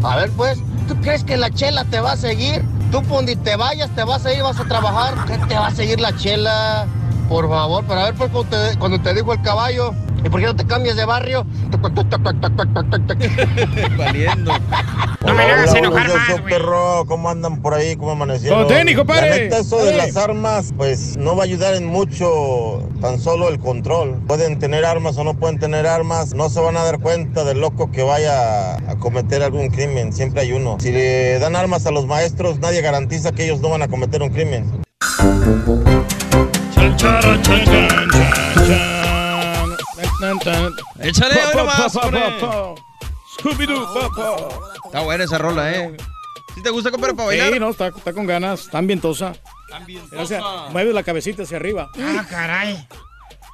A ver, pues, ¿tú crees que la chela te va a seguir? Tú, Pundi, te vayas, te vas a ir, vas a trabajar. ¿Qué te va a seguir la chela? Por favor, para ver, pues, cuando te, cuando te dijo el caballo. ¿Y por qué no te cambias de barrio? Valiendo. No me hagas enojar más, perro, ¿cómo andan por ahí? ¿Cómo amanecieron? Con tenis, compadre. La neta, eso de las armas, pues no va a ayudar en mucho, tan solo el control. Pueden tener armas o no pueden tener armas, no se van a dar cuenta del loco que vaya a cometer algún crimen, siempre hay uno. Si le dan armas a los maestros, nadie garantiza que ellos no van a cometer un crimen. Chan, chara, chan, chan, chan, chan. Tan. Échale Pa, pa, pa. Scooby-Doo, pa, pa. Está buena esa rola, ¿eh? ¿Sí te gusta, compadre, para bailar? Sí, no, está, está con ganas, está ambientosa. O sea, mueve la cabecita hacia arriba. Ah, caray.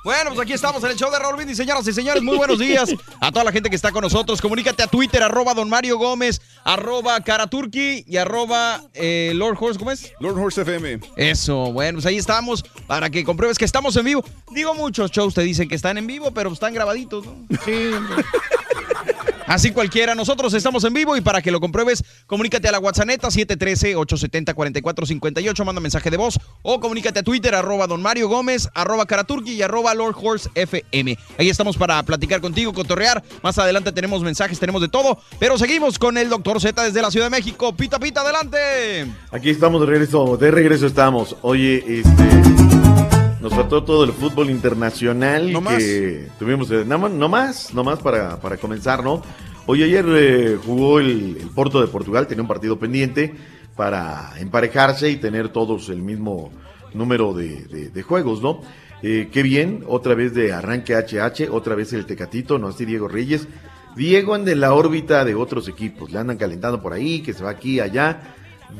Bueno, pues aquí estamos en el show de Raúl Brindis, señoras y señores. Muy buenos días a toda la gente que está con nosotros. Comunícate a Twitter, arroba Don Mario Gómez, arroba Karaturki y arroba eh, Lord Horse, ¿cómo es? Lord Horse FM. Eso, bueno, pues ahí estamos para que compruebes que estamos en vivo. Digo, muchos shows te dicen que están en vivo, pero están grabaditos, ¿no? Sí. Así cualquiera. Nosotros estamos en vivo y para que lo compruebes, comunícate a la WhatsApp 713-870-4458, manda mensaje de voz o comunícate a Twitter, arroba Don Mario Gómez, arroba Karaturki y arroba Lord Horse FM. Ahí estamos para platicar contigo, cotorrear. Más adelante tenemos mensajes, tenemos de todo, pero seguimos con el Doctor Z desde la Ciudad de México. Pita, pita, adelante. Aquí estamos de regreso, de regreso estamos. Oye, este. Nos faltó todo el fútbol internacional No que tuvimos. eh, más- no más, no más para, para comenzar, ¿no? Hoy ayer eh, jugó el, el Porto de Portugal, tenía un partido pendiente para emparejarse y tener todos el mismo número de, de- de juegos, ¿no? Eh, qué bien, otra vez de arranque HH, otra vez el Tecatito, no así Diego Reyes. Diego anda en la órbita de otros equipos, le andan calentando por ahí, que se va aquí, allá.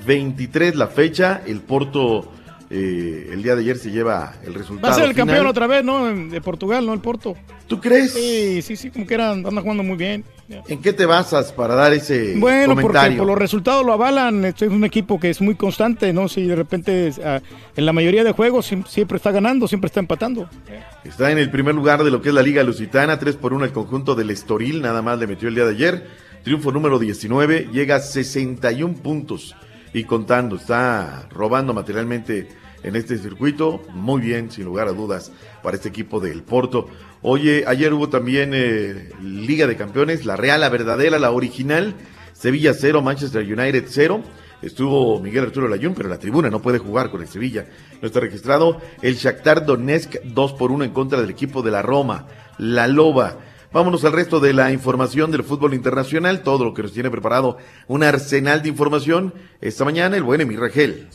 23 la fecha. El Porto eh, el día de ayer se lleva el resultado. Va a ser el final. campeón otra vez, ¿no? De Portugal, ¿no? El Porto. ¿Tú crees? Sí, sí, sí, como que eran, anda jugando muy bien. ¿En qué te basas para dar ese Bueno, porque por los resultados lo avalan. Este es un equipo que es muy constante, ¿no? Si de repente ah, en la mayoría de juegos siem- siempre está ganando, siempre está empatando. Está en el primer lugar de lo que es la Liga Lusitana, 3 por 1 el conjunto del Estoril, nada más le metió el día de ayer. Triunfo número 19, llega a 61 puntos y contando, está robando materialmente en este circuito. Muy bien, sin lugar a dudas, para este equipo del Porto. Oye, ayer hubo también eh, Liga de Campeones, la real, la verdadera, la original. Sevilla 0, Manchester United 0. Estuvo Miguel Arturo Layún, pero la tribuna no puede jugar con el Sevilla. No está registrado. El Shakhtar Donetsk 2 por 1 en contra del equipo de la Roma. La Loba. Vámonos al resto de la información del fútbol internacional. Todo lo que nos tiene preparado un arsenal de información. Esta mañana el buen Emir Rangel.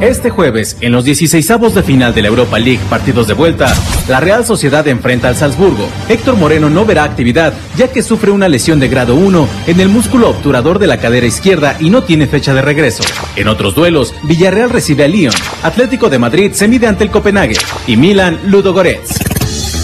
Este jueves, en los 16avos de final de la Europa League partidos de vuelta, la Real Sociedad enfrenta al Salzburgo. Héctor Moreno no verá actividad, ya que sufre una lesión de grado 1 en el músculo obturador de la cadera izquierda y no tiene fecha de regreso. En otros duelos, Villarreal recibe a Lyon, Atlético de Madrid se mide ante el Copenhague y Milan Ludo Goretz.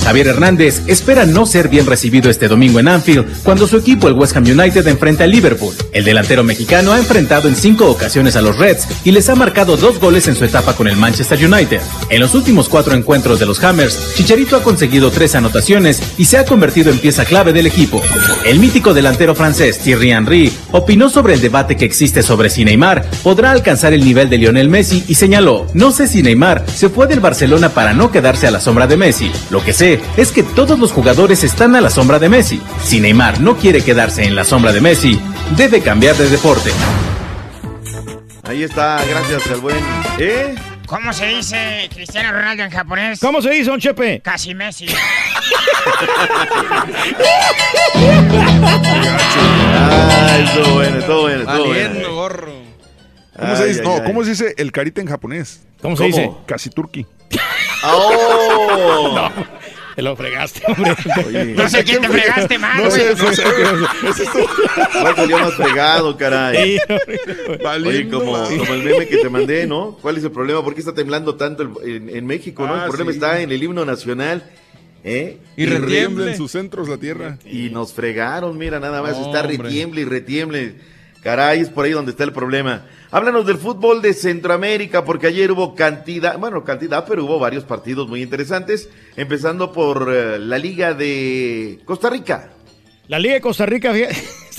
Javier Hernández espera no ser bien recibido este domingo en Anfield cuando su equipo, el West Ham United, enfrenta al Liverpool. El delantero mexicano ha enfrentado en cinco ocasiones a los Reds y les ha marcado dos goles en su etapa con el Manchester United. En los últimos cuatro encuentros de los Hammers, Chicharito ha conseguido tres anotaciones y se ha convertido en pieza clave del equipo. El mítico delantero francés Thierry Henry opinó sobre el debate que existe sobre si Neymar podrá alcanzar el nivel de Lionel Messi y señaló, no sé si Neymar se fue del Barcelona para no quedarse a la sombra de Messi. Lo que sé es que todos los jugadores están a la sombra de Messi. Si Neymar no quiere quedarse en la sombra de Messi, debe cambiar de deporte. Ahí está, gracias al buen. ¿Eh? ¿Cómo se dice Cristiano Ronaldo en japonés? ¿Cómo se dice, don Chepe? Casi Messi. Ah, estuvo bueno, estuvo bueno, estuvo Valiendo, bueno. gorro. ¿Cómo se dice? ay, no, ay. ¿cómo se dice el carita en japonés? ¿Cómo se dice? Casi turqui. ¡Oh! Te lo fregaste, hombre. No sé quién te fregaste más, No sé, no sé. ¿Cuál salió más fregado, caray? Sí, Oye, como, el meme que te mandé, ¿no? ¿Cuál es el problema? ¿Por qué está temblando tanto el- en, en México, no? Ah, el problema sí. está en el himno nacional, ¿eh? Y retiemble. retiembla en sus centros la tierra. Y nos fregaron, mira, nada más No, está retiemble y retiemble. Caray, es por ahí donde está el problema. Háblanos del fútbol de Centroamérica, porque ayer hubo cantidad, bueno, cantidad, pero hubo varios partidos muy interesantes, empezando por eh, la Liga de Costa Rica. La Liga de Costa Rica.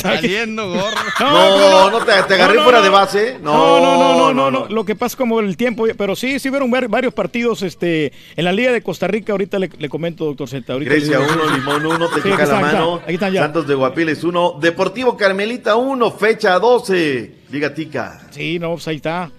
Valiendo, gorro. No, no, te, te agarré No, no, fuera no. de base. No, no, no, no, no, no. Lo que pasa es como el tiempo, pero sí, sí vieron var- varios partidos este, en la Liga de Costa Rica. Ahorita le, le comento, doctor Z. Ahorita Grecia le- 1, Limón 1, te Sí, la está, mano. está, aquí están ya. Santos de Guapiles 1, Deportivo Carmelita 1, fecha 12. Liga Tica. Sí, no, pues ahí está.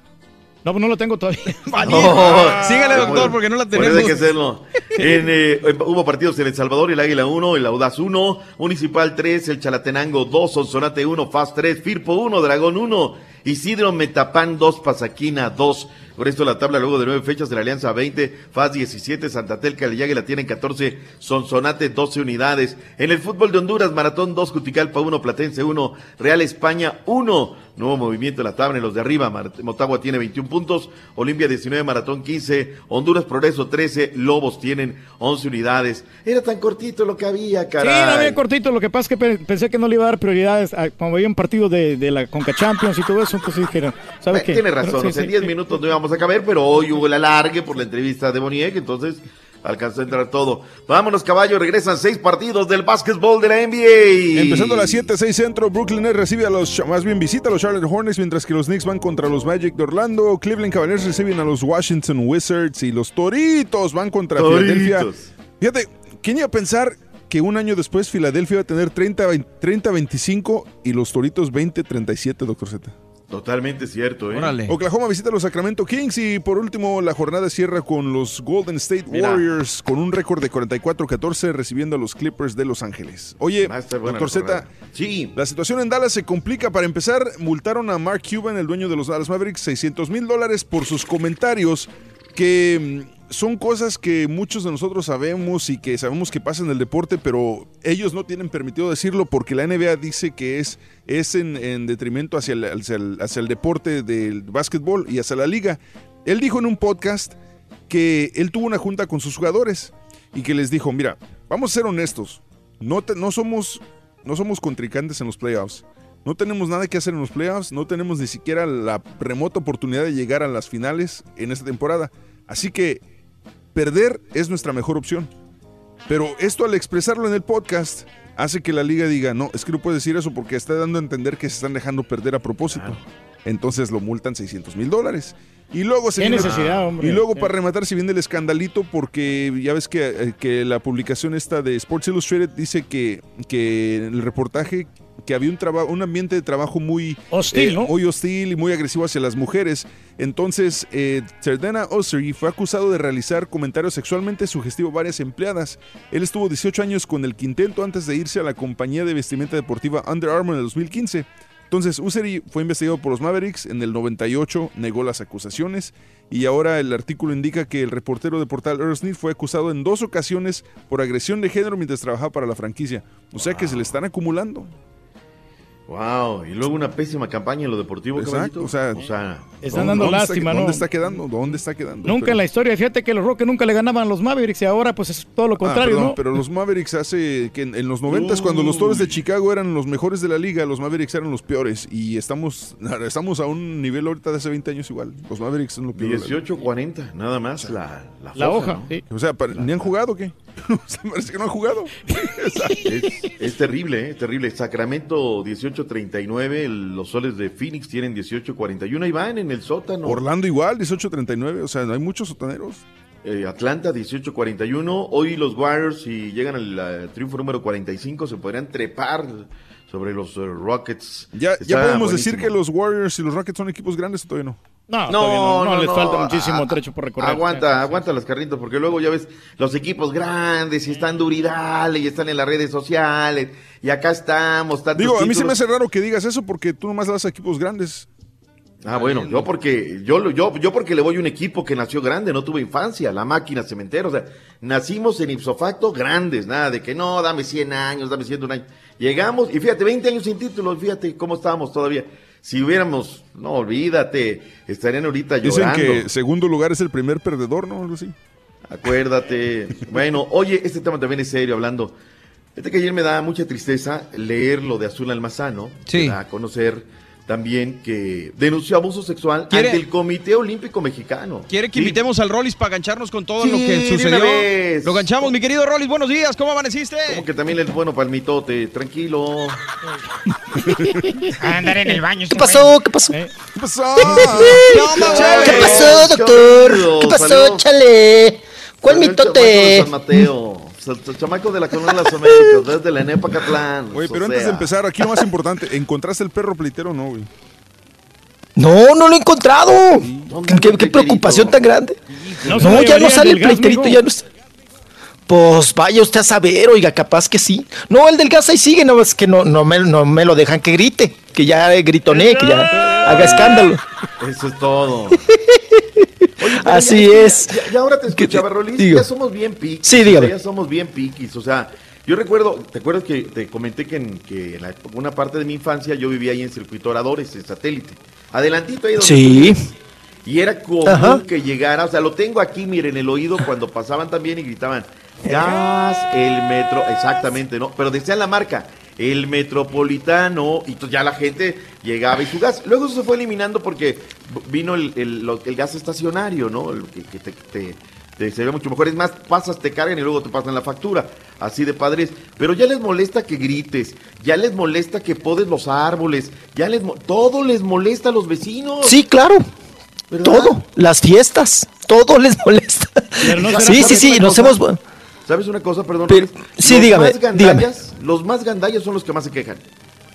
No, pues no lo tengo todavía. No. Sígale, doctor, porque no la tenemos. hay que hacerlo. En, eh, hubo partidos en El Salvador, el Águila 1, el Audaz 1, Municipal 3, el Chalatenango 2, Sonsonate 1, FAS 3, Firpo 1, Dragón 1, Isidro Metapán 2, Pasaquina 2. Por esto la tabla luego de nueve fechas de la Alianza 20, FAS 17, Santa Telca y Águila tienen 14, Sonsonate 12 unidades. En el fútbol de Honduras, Maratón 2, Juticalpa 1, Platense 1, Real España 1. Nuevo movimiento en la tabla en los de arriba. Motagua tiene 21 puntos, Olimpia 19, Maratón 15, Honduras Progreso 13, Lobos tienen 11 unidades. Era tan cortito lo que había, Sí, caray. no había cortito. Lo que pasa es que pe- pensé que no le iba a dar prioridades a, cuando había un partido de, de la Conca Champions y todo eso. Entonces dije, ¿sabes qué? Tiene razón, Sí, o sea, en sí, 10 sí. minutos no íbamos a caber, pero hoy hubo el alargue por la entrevista de Boniek, entonces alcanzó a entrar todo. Vámonos, caballo, regresan seis partidos del básquetbol de la NBA. Empezando a las 7, 6 centro, Brooklyn Nets recibe a los, más bien visita a los Charlotte Hornets, mientras que los Knicks van contra los Magic de Orlando, Cleveland Cavaliers reciben a los Washington Wizards y los Toritos van contra. Filadelfia. Fíjate, ¿quién iba a pensar que un año después Filadelfia iba a tener 30, 30-25 y los Toritos 20-37, doctor Z? Totalmente cierto, ¿eh? Órale. Oklahoma visita a los Sacramento Kings y por último la jornada cierra con los Golden State Mira. Warriors con un récord de 44-14 recibiendo a los Clippers de Los Ángeles. Oye, doctor la Z. Sí. la situación en Dallas se complica. Para empezar, multaron a Mark Cuban, el dueño de los Dallas Mavericks, 600 mil dólares por sus comentarios que son cosas que muchos de nosotros sabemos y que sabemos que pasa en el deporte, pero ellos no tienen permitido decirlo porque la NBA dice que es, es en, en detrimento hacia el, hacia, el, deporte del básquetbol y hacia la liga. Él dijo en un podcast que él tuvo una junta con sus jugadores y que les dijo, mira, vamos a ser honestos, no, no, somos, no somos contrincantes en los playoffs. No tenemos nada que hacer en los playoffs, no tenemos ni siquiera la remota oportunidad de llegar a las finales en esta temporada. Así que perder es nuestra mejor opción. Pero esto al expresarlo en el podcast hace que la liga diga, no, es que no puedes decir eso porque está dando a entender que se están dejando perder a propósito. Entonces lo multan 600 mil dólares. Y luego se Qué viene- necesidad, hombre. Y luego Sí. para rematar se viene el escandalito porque ya ves que, eh, que la publicación esta de Sports Illustrated dice que, que el reportaje que había un trabajo, un ambiente de trabajo muy Hostil, ¿no? muy hostil y muy agresivo hacia las mujeres. Entonces, eh, Serdena Ossery fue acusado de realizar comentarios sexualmente sugestivos a varias empleadas. Él estuvo 18 años con el quinteto antes de irse a la compañía de vestimenta deportiva Under Armour en el 2015. Entonces, Ussery fue investigado por los Mavericks, en el 98 negó las acusaciones y ahora el artículo indica que el reportero de portal Smith fue acusado en dos ocasiones por agresión de género mientras trabajaba para la franquicia. O sea que se le están acumulando. Wow, y luego una pésima campaña en lo deportivo, Exacto, caballito. o sea, Están dando ¿dónde está- lástima, ¿no? ¿Dónde está quedando? ¿Dónde está quedando? Nunca Pero- en la historia, fíjate que los Rockets nunca le ganaban a los Mavericks y ahora pues es todo lo Ah, contrario, perdón, ¿no? Pero los Mavericks hace que en, en los 90 cuando los Toros de Chicago eran los mejores de la liga, los Mavericks eran los peores y estamos estamos a un nivel ahorita de hace 20 años igual. Los Mavericks son los peores. 18-40, nada más la, la, La foja, hoja, ¿no? O sea, ¿ni han jugado o qué? Parece que no han jugado. Es, es terrible, ¿eh? es terrible. Sacramento 18-39, el- los soles de Phoenix tienen 18-41 y van en el sótano. Orlando igual, 18-39, o sea, no hay muchos sotaneros. Eh, Atlanta 18-41. Hoy los Warriors, si llegan al eh, triunfo número 45, se podrían trepar sobre los eh, Rockets. Ya, ya podemos decir que los Warriors y los Rockets son equipos grandes o todavía no. No, no, no, les falta muchísimo trecho por recorrer. Aguanta, aguanta las carritos, porque luego ya ves los equipos grandes y están duridales y están en las redes sociales y acá estamos. Digo, a mí se me hace raro que digas eso porque tú nomás das a equipos grandes. Ah, bueno, yo porque yo, lo- yo, yo porque le voy a un equipo que nació grande, no tuve infancia, la máquina cementero, o sea, nacimos en ipso facto grandes, nada de que no, dame 100 años, dame 101 años. Llegamos y fíjate, 20 años sin títulos, fíjate cómo estábamos todavía. Si hubiéramos, no, olvídate, estarían ahorita Dicen llorando. que segundo lugar es el primer perdedor, ¿no? Algo así. Acuérdate. Bueno, oye, este tema también es serio, hablando. Fíjate que ayer me da mucha tristeza leer lo de Azul Almazano. Sí. que da a conocer también que denunció abuso sexual ¿Quiere- ante el Comité Olímpico Mexicano. ¿Quiere que Sí. invitemos al Rollis para gancharnos con todo Sí, lo que sucedió? Lo ganchamos, mi querido Rollis. Buenos días, ¿cómo amaneciste? Como que también es bueno para el mitote, tranquilo. Andar en el baño. ¿Qué pasó? ¿Qué pasó? ¿Qué pasó? ¿Qué pasó, doctor? Chale, ¿Qué pasó, chale? ¿Cuál mitote? San Mateo. El chamaco de la Colonia de las Américas, desde la ENEPA Catlán. Oye, pero antes de empezar, aquí lo más importante, ¿encontraste el perro pleitero o no, güey? No, no lo he encontrado. ¿Qué, qué- qué preocupación tan grande? No ya no sale el pleiterito, ya no está. Pues vaya usted a saber, oiga, capaz que sí. No, el del gas ahí sigue, no es que no, no, me, no me lo dejan que grite, que ya gritoné, que ya haga escándalo. Eso es todo. Así ya- es. Ya, ya ahora te escuchaba, Rolis, digo. ya somos bien piquis. Sí, dígame. Ya somos bien piquis. O sea, yo recuerdo, ¿te acuerdas que te comenté que en, que en la- una parte de mi infancia yo vivía ahí en Circuito Oradores, en satélite? Adelantito ahí donde Sí. Y era común Ajá. que llegara, o sea, lo tengo aquí, miren, en el oído cuando pasaban también y gritaban, gas, el metro, exactamente, ¿no? Pero decían la marca, el metropolitano, y ya la gente llegaba y su gas. Luego eso se fue eliminando porque vino el, el- el gas estacionario, ¿no? El que, que te, te- te- se ve mucho mejor. Es más, pasas, te cargan y luego te pasan la factura. Así de padres. Pero ya les molesta que grites, ya les molesta que podes los árboles, ya les todo les molesta a los vecinos. Sí, claro. ¿Verdad? Todo, las fiestas, todo les molesta. sí, sí, sí, nos hemos... ¿Sabes una cosa? Perdón. Pero- sí, los dígame, Más gandallas, los más gandallas son los que más se quejan.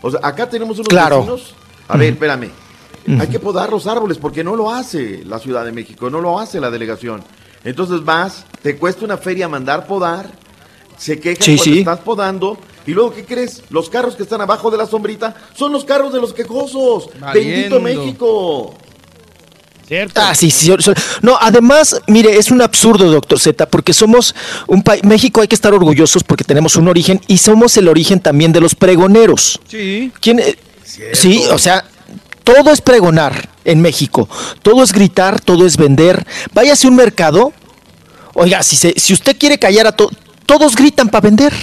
O sea, acá tenemos unos Claro. vecinos. A ver, espérame. Hay que podar los árboles porque no lo hace la Ciudad de México, no lo hace la delegación. Entonces vas, te cuesta una feria mandar podar, se quejan Sí, cuando sí. estás podando. Y luego, ¿qué crees? Los carros que están abajo de la sombrita son los carros de los quejosos. Valiendo. Bendito México. ¿Cierto? Ah, sí, sí. sí. No, además, mire, es un absurdo, doctor Z, porque somos un país, México hay que estar orgullosos porque tenemos un origen y somos el origen también de los pregoneros. Sí. ¿Quién, eh, sí, o sea, todo es pregonar en México. Todo es gritar, todo es vender. Váyase a un mercado. Oiga, si, se- si usted quiere callar a todos, todos gritan para vender.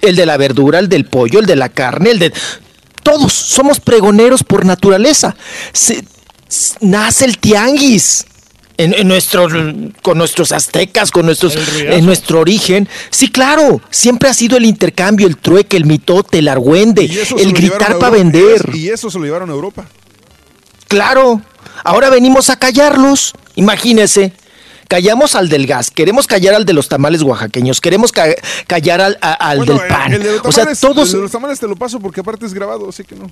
El de la verdura, el del pollo, el de la carne, el de... Todos somos pregoneros por naturaleza. Se- nace el tianguis. En, en nuestros, con nuestros aztecas, con nuestros, en nuestro origen. Sí, claro, siempre ha sido el intercambio, el trueque, el mitote, el argüende, el gritar para vender. Y eso se lo llevaron a Europa. Claro, ahora venimos a callarlos. Imagínese. Callamos al del gas, queremos callar al de los tamales oaxaqueños, queremos ca- callar al, a- al Bueno, del el- pan. El de los o sea, todos. el de los tamales te lo paso porque aparte es grabado, así que no.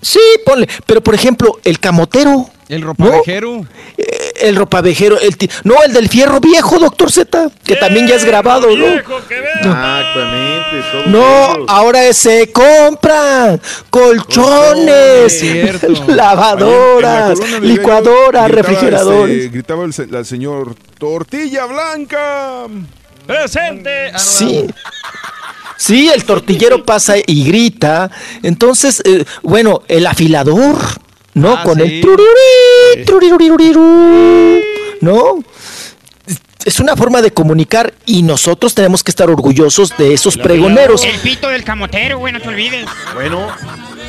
Sí, ponle. Pero por ejemplo, el camotero. El ropavejero. Eh, El ropavejero. El no, el del fierro viejo, doctor Z, que también ya es grabado, ¿no? Exactamente. No, ellos. ahora se compran colchones, lavadoras, En la gritaba, refrigeradores. este, gritaba el, se- el señor Tortilla Blanca. Presente. Ah, no, Sí. Sí, el tortillero pasa y grita. Entonces, eh, bueno, el afilador, ¿no? Ah, Con sí. el trurirurí, truriruririrú, ¿no? Es una forma de comunicar y nosotros tenemos que estar orgullosos de esos pregoneros. El pito del camotero, güey, no te olvides. Bueno,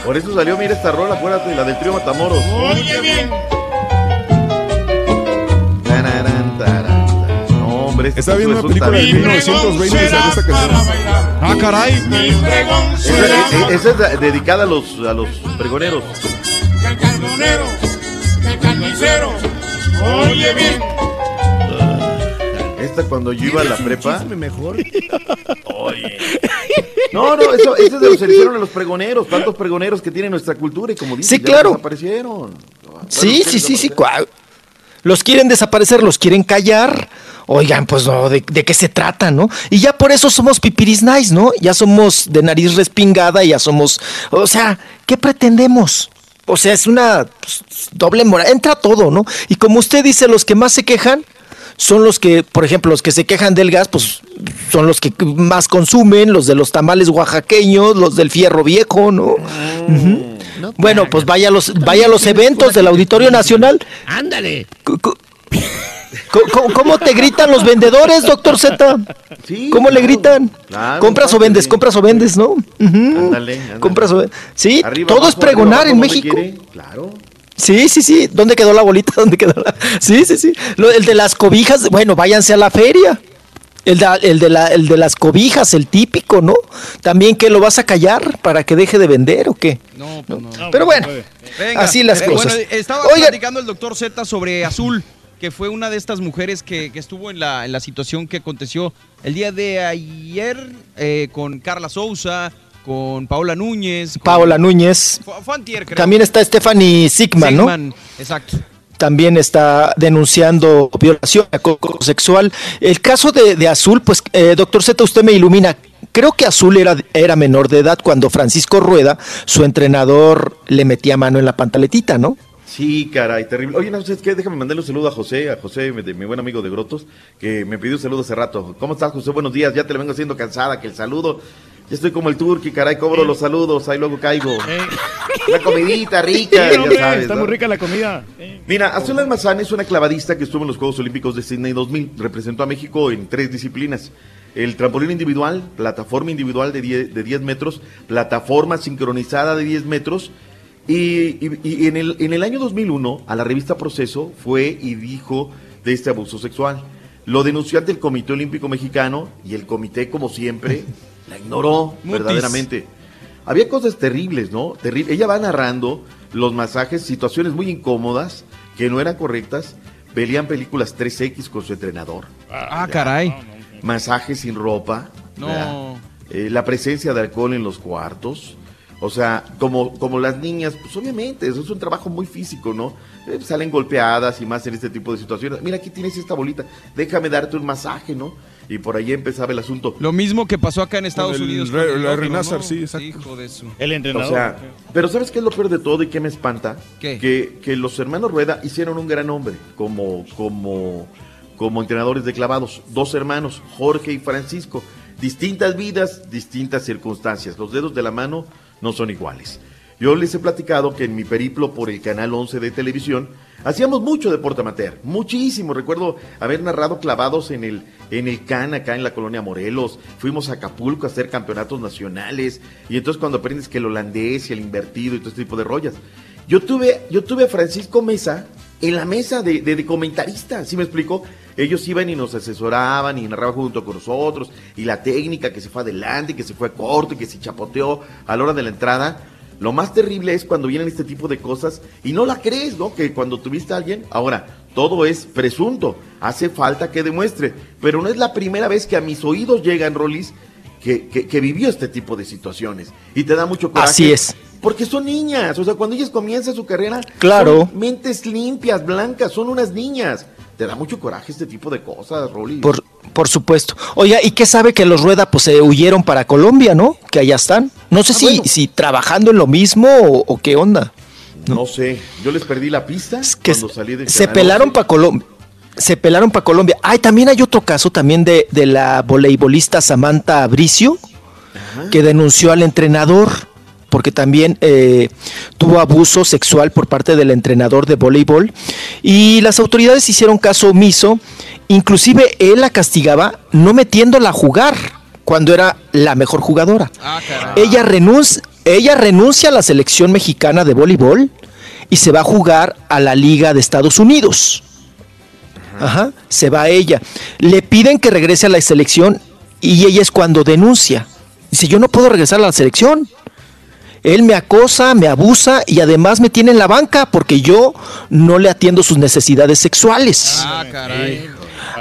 por eso salió, mira esta rola, acuérdate, la del trío Matamoros. Oye bien. Tararán, tarán, tarán. Hombre, Estaba viendo una película de talento. 1920 y salió esta canción. Ah, caray. Mi pregón Esa, será e- esa es de- dedicada a los, a los pregoneros. el carbonero, el carnicero. Oye bien. Esta cuando yo iba a la prepa. mejor. Oye. No, no, eso, eso se lo hicieron a los pregoneros, tantos pregoneros que tiene nuestra cultura y como dicen, Sí, claro. desaparecieron. Sí, sí, sí, sí. Los quieren desaparecer, los quieren callar. Oigan, pues no, ¿de, de qué se trata, no? Y ya por eso somos pipiris nice, ¿no? Ya somos de nariz respingada, ya somos. O sea, ¿qué pretendemos? O sea, es una pues, doble moral. Entra todo, ¿no? Y como usted dice, los que más se quejan son los que, por ejemplo, los que se quejan del gas, pues son los que más consumen, los de los tamales oaxaqueños, los del fierro viejo, ¿no? Ujú. Bueno, pues vaya a los, vaya a los eventos del Auditorio Nacional. Ándale. ¿Cómo te gritan los vendedores, doctor Z? Sí, ¿Cómo le gritan? Claro, compras o vendes, de- compras o vendes, ¿no? Ujú. Ándale, ándale. Compras o vendes. Sí, Arriba, todo abajo, es pregonar arriba, en México. Claro. Sí, sí, sí. ¿Dónde quedó la bolita? ¿Dónde quedó la.? Sí, sí, sí. Lo- el de las cobijas, bueno, váyanse a la feria. El de, el, de la, el de las cobijas, el típico, ¿no? También que lo vas a callar para que deje de vender o qué. No, pues no. Pero bueno, Venga, así las eh, cosas. Bueno, estaba Oigan. platicando el doctor Z sobre Azul, que fue una de estas mujeres que, que estuvo en la, en la situación que aconteció el día de ayer eh, con Carla Souza, con Paola Núñez. con- Paola Núñez. Fue, fue antier, creo. También está Stephanie Sigman, ¿no? Sigman, Exacto. También está denunciando violación acoso sexual. El caso de, Azul, pues, eh, doctor Z, usted me ilumina. Creo que Azul era, era menor de edad cuando Francisco Rueda, su entrenador, le metía mano en la pantaletita, ¿no? Sí, caray, terrible. Oye, no sé qué, déjame mandarle un saludo a José, a José, de mi buen amigo de Grotos, que me pidió un saludo hace rato. ¿Cómo estás, José? Buenos días, ya te lo vengo haciendo cansada, que el saludo. Ya estoy como el turqui, caray, cobro los saludos, ahí luego caigo. Una comidita rica, Sí, ya hombre, sabes. está ¿no? muy rica la comida. Mira, Azul Almazán es una clavadista que estuvo en los Juegos Olímpicos de Sydney 2000. Representó a México en tres disciplinas. El trampolín individual, plataforma individual de 10, de 10 metros, plataforma sincronizada de 10 metros. Y, y- y en, el, en el año 2001, a la revista Proceso fue y dijo de este abuso sexual. Lo denunció ante el Comité Olímpico Mexicano y el comité, como siempre, la ignoró Mutis. verdaderamente. Había cosas terribles, ¿no? Terrible. Ella va narrando los masajes, situaciones muy incómodas que no eran correctas. Veían películas 3X con su entrenador. Ah, caray. Masajes sin ropa. No. Eh, la presencia de alcohol en los cuartos. O sea, como, como las niñas, pues obviamente, eso es un trabajo muy físico, ¿no? Eh, salen golpeadas y más en este tipo de situaciones. Mira, aquí tienes esta bolita, déjame darte un masaje, ¿no? Y por ahí empezaba el asunto. Lo mismo que pasó acá en Estados el Unidos. Re- el la Renazar, ¿no? sí, exacto. Hijo de su. El entrenador. O sea, pero ¿sabes qué es lo peor de todo y qué me espanta? ¿Qué? Que, que los hermanos Rueda hicieron un gran hombre como, como, como entrenadores de clavados. Dos hermanos, Jorge y Francisco. Distintas vidas, distintas circunstancias. Los dedos de la mano no son iguales. Yo les he platicado que en mi periplo por el canal 11 de televisión hacíamos mucho deporte amateur, muchísimo. Recuerdo haber narrado clavados en el en el CAN acá en la colonia Morelos. Fuimos a Acapulco a hacer campeonatos nacionales y entonces cuando aprendes que el holandés y el invertido y todo este tipo de rollas. Yo tuve yo tuve a Francisco Mesa en la mesa de, de, de comentarista, ¿sí me explico? Ellos iban y nos asesoraban y narraban junto con nosotros y la técnica que se fue adelante, que se fue corto y que se chapoteó a la hora de la entrada. Lo más terrible es cuando vienen este tipo de cosas y no la crees, ¿no? Que cuando tuviste a alguien, ahora, todo es presunto, hace falta que demuestre, pero no es la primera vez que a mis oídos llegan, Rolis, que, que, que vivió este tipo de situaciones y te da mucho coraje. Así es. Porque son niñas, o sea, cuando ellas comienzan su carrera, Claro. son mentes limpias, blancas, son unas niñas. Te da mucho coraje este tipo de cosas, Rolis. Por, por supuesto. Oiga, ¿y qué sabe que los Rueda pues se huyeron para Colombia, ¿no? Que allá están. No Ah, sé si, si trabajando en lo mismo o, o qué onda. No sé, yo les perdí la pista que cuando salí del Se canal pelaron 11. para Colombia. Se pelaron para Colombia. Ay, también hay otro caso también de, de la voleibolista Samantha Bricio, que denunció al entrenador, porque también eh, tuvo abuso sexual por parte del entrenador de voleibol. Y las autoridades hicieron caso omiso. Inclusive él la castigaba no metiéndola a jugar cuando era la mejor jugadora. Ella renuncia, ella renuncia a la selección mexicana de voleibol y se va a jugar a la Liga de Estados Unidos. Ajá, se va ella. Le piden que regrese a la selección y ella es cuando denuncia. Dice, yo no puedo regresar a la selección. Él me acosa, me abusa y además me tiene en la banca porque yo no le atiendo sus necesidades sexuales. Ah, caray.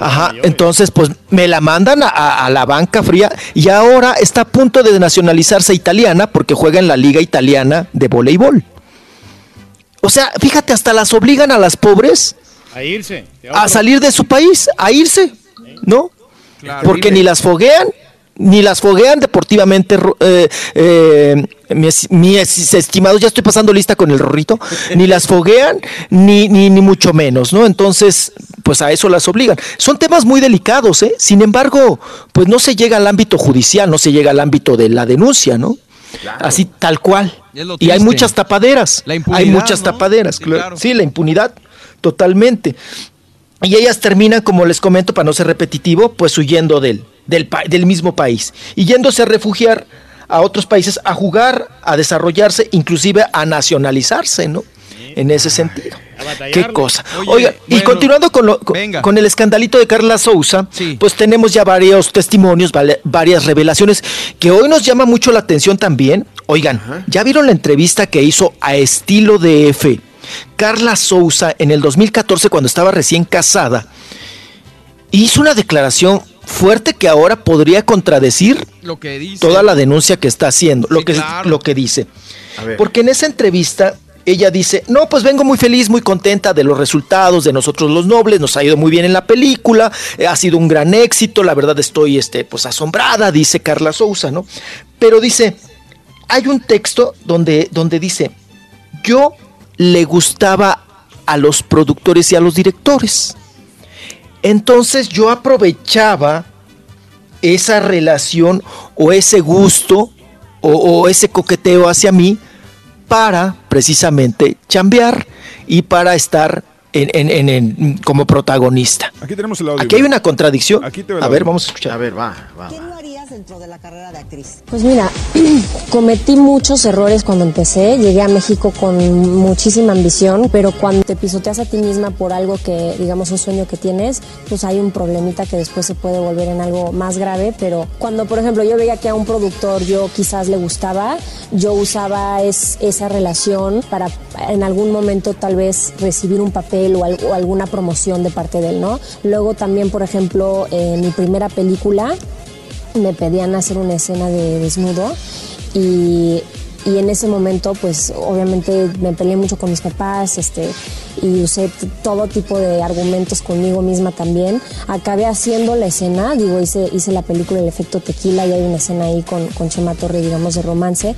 Ajá, entonces pues me la mandan a, la banca fría y ahora está a punto de nacionalizarse italiana porque juega en la liga italiana de voleibol. O sea, fíjate, hasta las obligan a las pobres A irse. a salir de su país, a irse, ¿no? Porque ni las foguean, ni las foguean deportivamente, eh, eh, mis, mis estimados, ya estoy pasando lista con el rorrito, ni las foguean, ni, ni, ni mucho menos, ¿no? Entonces, pues a eso las obligan. Son temas muy delicados, ¿eh? Sin embargo, pues no se llega al ámbito judicial, no se llega al ámbito de la denuncia, ¿no? Así tal cual. Y hay muchas tapaderas. La hay muchas ¿no? tapaderas, Sí, claro. claro. Sí, la impunidad, totalmente. Y ellas terminan, como les comento, para no ser repetitivo, pues huyendo del, del, mismo país y yéndose a refugiar a otros países, a jugar, a desarrollarse, inclusive a nacionalizarse, ¿no? En ese sentido. Qué cosa. Oye, Oiga, y continuando con, lo- con, el escandalito de Carla Sousa, pues tenemos ya varios testimonios, vale- varias revelaciones que hoy nos llama mucho la atención también. Oigan, ¿ya vieron la entrevista que hizo a estilo DF? Carla Sousa en el 2014 cuando estaba recién casada hizo una declaración fuerte que ahora podría contradecir Lo que dice. toda la denuncia que está haciendo, lo, que, claro. lo que dice. Porque en esa entrevista ella dice, no, pues vengo muy feliz, muy contenta de los resultados de nosotros los nobles, nos ha ido muy bien en la película, eh, ha sido un gran éxito, la verdad estoy este, pues asombrada, dice Carla Sousa, ¿no? Pero dice, hay un texto donde, donde dice, yo le gustaba a los productores y a los directores. Entonces yo aprovechaba esa relación o ese gusto o, ese coqueteo hacia mí para precisamente chambear y para estar en, en- en- en- como protagonista. Aquí tenemos el audio. Aquí hay una contradicción. Aquí te A ver, audio. vamos a escuchar. A ver, va, va. ¿Qué no harías dentro de la carrera de actriz? Pues mira, cometí muchos errores cuando empecé. Llegué a México con muchísima ambición, pero cuando te pisoteas a ti misma por algo que, digamos, un sueño que tienes, pues hay un problemita que después se puede volver en algo más grave. Pero cuando, por ejemplo, yo veía que a un productor yo quizás le gustaba, yo usaba es- esa relación para en algún momento tal vez recibir un papel o, al- o alguna promoción de parte de él, ¿no? Luego también, por ejemplo, en mi primera película, me pedían hacer una escena de desnudo y y en ese momento pues obviamente me peleé mucho con mis papás este y usé todo tipo de argumentos conmigo misma también acabé haciendo la escena digo hice hice la película El efecto tequila y hay una escena ahí con, con Chema Torre digamos de romance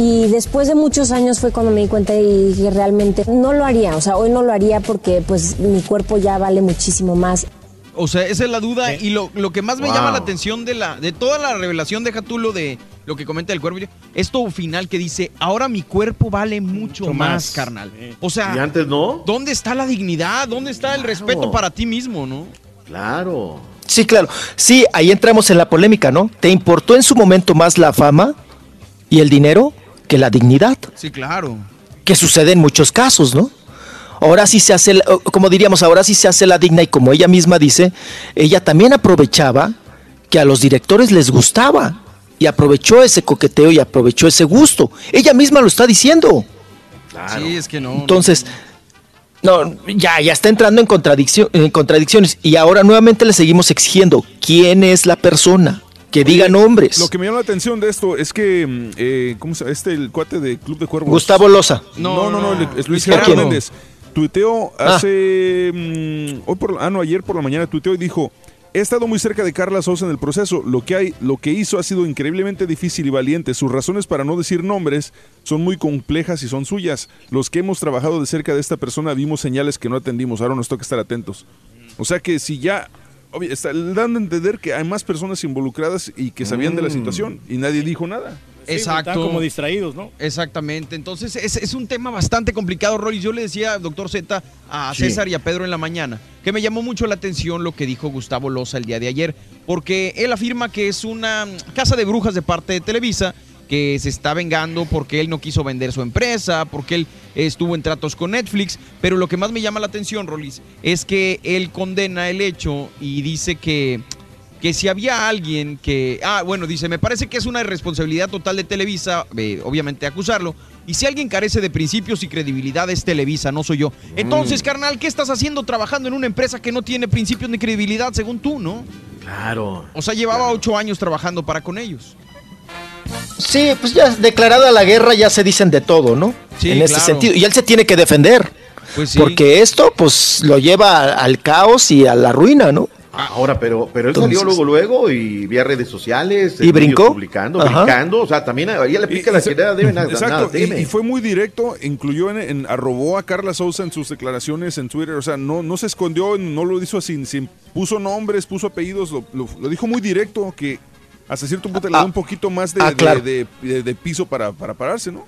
y después de muchos años fue cuando me di cuenta y dije realmente no lo haría o sea hoy no lo haría porque pues mi cuerpo ya vale muchísimo más O sea, esa es la duda. Y lo, lo que más me Wow. llama la atención de la de toda la revelación, deja tú lo de lo que comenta el cuerpo. Esto final que dice, ahora mi cuerpo vale mucho, Mucho más, más. carnal. O sea, ¿Y antes no? ¿dónde está la dignidad? ¿Dónde está el respeto para ti mismo, no? Claro. Sí, claro. Sí, ahí entramos en la polémica, ¿no? ¿Te importó en su momento más la fama y el dinero que la dignidad? Sí, claro. Que sucede en muchos casos, ¿no? Ahora sí se hace, como diríamos, ahora sí se hace la digna y como ella misma dice, ella también aprovechaba que a los directores les gustaba y aprovechó ese coqueteo y aprovechó ese gusto. Ella misma lo está diciendo. Sí, es que no. Entonces, no, ya, ya está entrando en, contradicción, en contradicciones y ahora nuevamente le seguimos exigiendo quién es la persona, que diga nombres. Lo que me llama la atención de esto es que, mm, eh, ¿cómo se llama? Este, el cuate de Club de Cuervos. Gustavo Loza. No, no, no, el- es Luis ¿A Gerardo? Méndez. Tuiteó Ah. hace. mm, hoy por, ah, no, ayer por la mañana tuiteó y dijo. He estado muy cerca de Carla Sosa en el proceso. Lo que, hay, lo que hizo ha sido increíblemente difícil y valiente. Sus razones para no decir nombres son muy complejas y son suyas. Los que hemos trabajado de cerca de esta persona vimos señales que no atendimos. Ahora nos toca estar atentos. O sea que si ya obvio, está dando a entender que hay más personas involucradas y que sabían de la Mm. situación y nadie dijo nada. Exacto. Están como distraídos, ¿no? Exactamente. Entonces, es, es un tema bastante complicado, Rolis. Yo le decía, doctor Z, a Sí. César y a Pedro en la mañana, que me llamó mucho la atención lo que dijo Gustavo Loza el día de ayer, porque él afirma que es una casa de brujas de parte de Televisa, que se está vengando porque él no quiso vender su empresa, porque él estuvo en tratos con Netflix, pero lo que más me llama la atención, Rolis, es que él condena el hecho y dice que que si había alguien que, ah, bueno, dice, me parece que es una irresponsabilidad total de Televisa, eh, obviamente acusarlo, y si alguien carece de principios y credibilidad es Televisa, no soy yo. Entonces, carnal, ¿qué estás haciendo trabajando en una empresa que no tiene principios ni credibilidad según tú, no? Claro. O sea, llevaba ocho años trabajando para con ellos. Sí, pues ya declarada la guerra ya se dicen de todo, ¿no? Sí, en ese claro. sentido. Y él se tiene que defender. Pues sí. Porque esto, pues, lo lleva al caos y a la ruina, ¿no? Ahora, pero, pero él Entonces- salió luego, luego y vía redes sociales. ¿Y brincó? Publicando, Ajá. brincando. O sea, también a ella le pica la querida, debe nada, Exacto, nada y- y, fue muy directo, incluyó en, en- arrobó a Carla Sousa en sus declaraciones en Twitter, o sea, no, no se escondió, no lo hizo sin, sin puso nombres, puso apellidos, lo, lo- lo dijo muy directo, que hasta cierto punto le da un poquito más de, ah, de- claro. de- de- de piso para, para pararse, ¿no?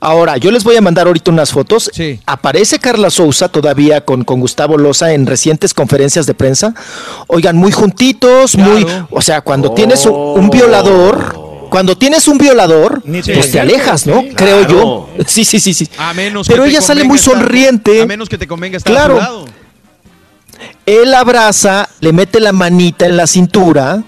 Ahora, yo les voy a mandar ahorita unas fotos. Aparece Carla Sousa todavía con, con Gustavo Loza en recientes conferencias de prensa. Oigan, muy juntitos, muy. O sea, cuando tienes un, un violador. Cuando tienes un violador, pues te alejas, ¿no? sí. Creo Claro. yo. Sí, sí, sí, sí. A menos Pero que te ella sale muy estar- sonriente. A menos que te convenga estar Claro. a su lado. Él abraza, le mete la manita en la cintura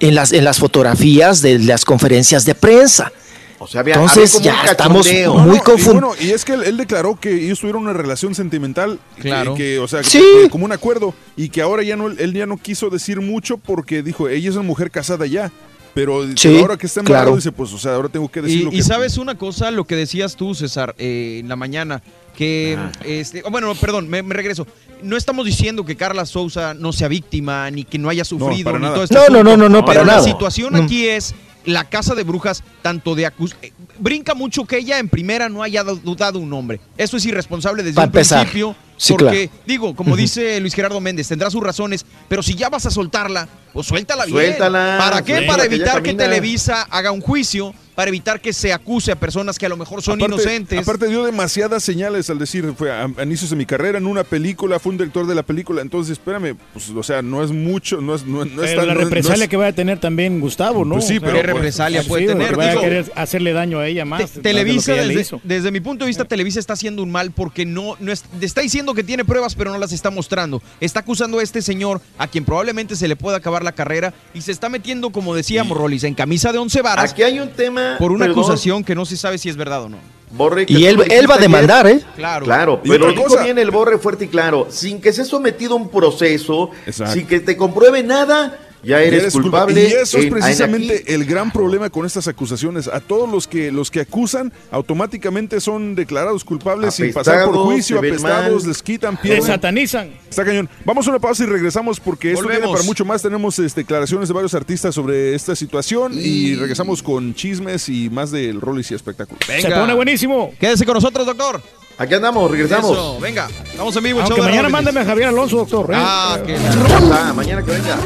en las, en las fotografías de las conferencias de prensa. O sea, había- Entonces había como ya estamos muy No, no, y confundidos. bueno, y es que él, él declaró que ellos tuvieron una relación sentimental, Claro. que, o sea, Sí. que como un acuerdo, y que ahora ya no, él ya no quiso decir mucho porque dijo, ella es una mujer casada ya, pero, Sí, pero ahora que está embarazada, claro. dice, pues, o sea, ahora tengo que decir Y, lo y que... sabes una cosa, lo que decías tú, César, eh, en la mañana, que, Ah. este, oh, bueno, perdón, me, me regreso. No estamos diciendo que Carla Sousa no sea víctima, ni que no haya sufrido, para ni nada. todo este No, no, no, no, no, para Pero nada. La situación Mm. aquí es la casa de brujas, tanto de acus eh, brinca mucho que ella en primera no haya dado- dudado un nombre. Eso es irresponsable desde Pa' un empezar. principio. Sí, porque, claro. digo, como dice Luis Gerardo Méndez, tendrá sus razones, pero si ya vas a soltarla, pues suéltala bien. Suéltala, ¿Para qué? suéltala, Para que evitar que camina. Televisa haga un juicio, para evitar que se acuse a personas que a lo mejor son Aparte- inocentes. Aparte dio demasiadas señales al decir, fue a, a inicios de mi carrera en una película, fue un director de la película, entonces espérame, pues, o sea, no es mucho, no es, no, no es Pero tan- la represalia no es- que vaya a tener también Gustavo, ¿no? Pues sí, O sea, pero- ¿Qué represalia sí, puede que tener? vaya a querer hacerle daño a ella más. Te- Televisa, de desde, mi punto de vista, Televisa está haciendo un mal porque no, no es- está diciendo que tiene pruebas, pero no las está mostrando. Está acusando a este señor, a quien probablemente se le pueda acabar la carrera, y se está metiendo, como decíamos, Rolis, en camisa de once varas. Aquí hay un tema. Por una perdón, acusación que no se sabe si es verdad o no. Borre, Y él, va a demandar, ¿eh? Claro. Claro, pero dijo cosa- bien el Borre fuerte y claro, sin que sea sometido a un proceso, Exacto. sin que te compruebe nada, ya eres, culpable. Y eso es en- en precisamente el gran problema con estas acusaciones. A todos los que los que acusan automáticamente son declarados culpables sin pasar por juicio, apestados, mal. les quitan, Te pierden. satanizan. Está cañón. Vamos a una pausa y regresamos porque esto Volvemos. viene para mucho más. Tenemos este, declaraciones de varios artistas sobre esta situación y regresamos con chismes y más del Rollis y espectáculos. Se pone buenísimo. Quédese con nosotros, doctor. Aquí andamos, regresamos. Eso, venga. Estamos en vivo. Aunque mañana mándeme a Javier Alonso, doctor. ¿eh? Ah, que Ya está, mañana que venga.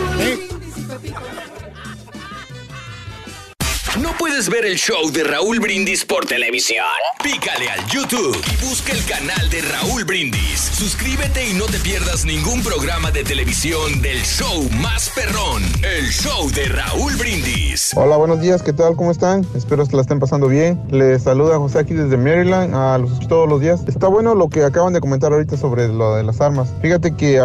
¿No puedes ver el show de Raúl Brindis por televisión? Pícale al YouTube y busca el canal de Raúl Brindis. Suscríbete y no te pierdas ningún programa de televisión del show más perrón, el show de Raúl Brindis. Hola, buenos días, ¿qué tal? ¿Cómo están? Espero que la estén pasando bien. Les saluda José aquí desde Maryland, a los escucho todos los días. Está bueno lo que acaban de comentar ahorita sobre lo de las armas. Fíjate que,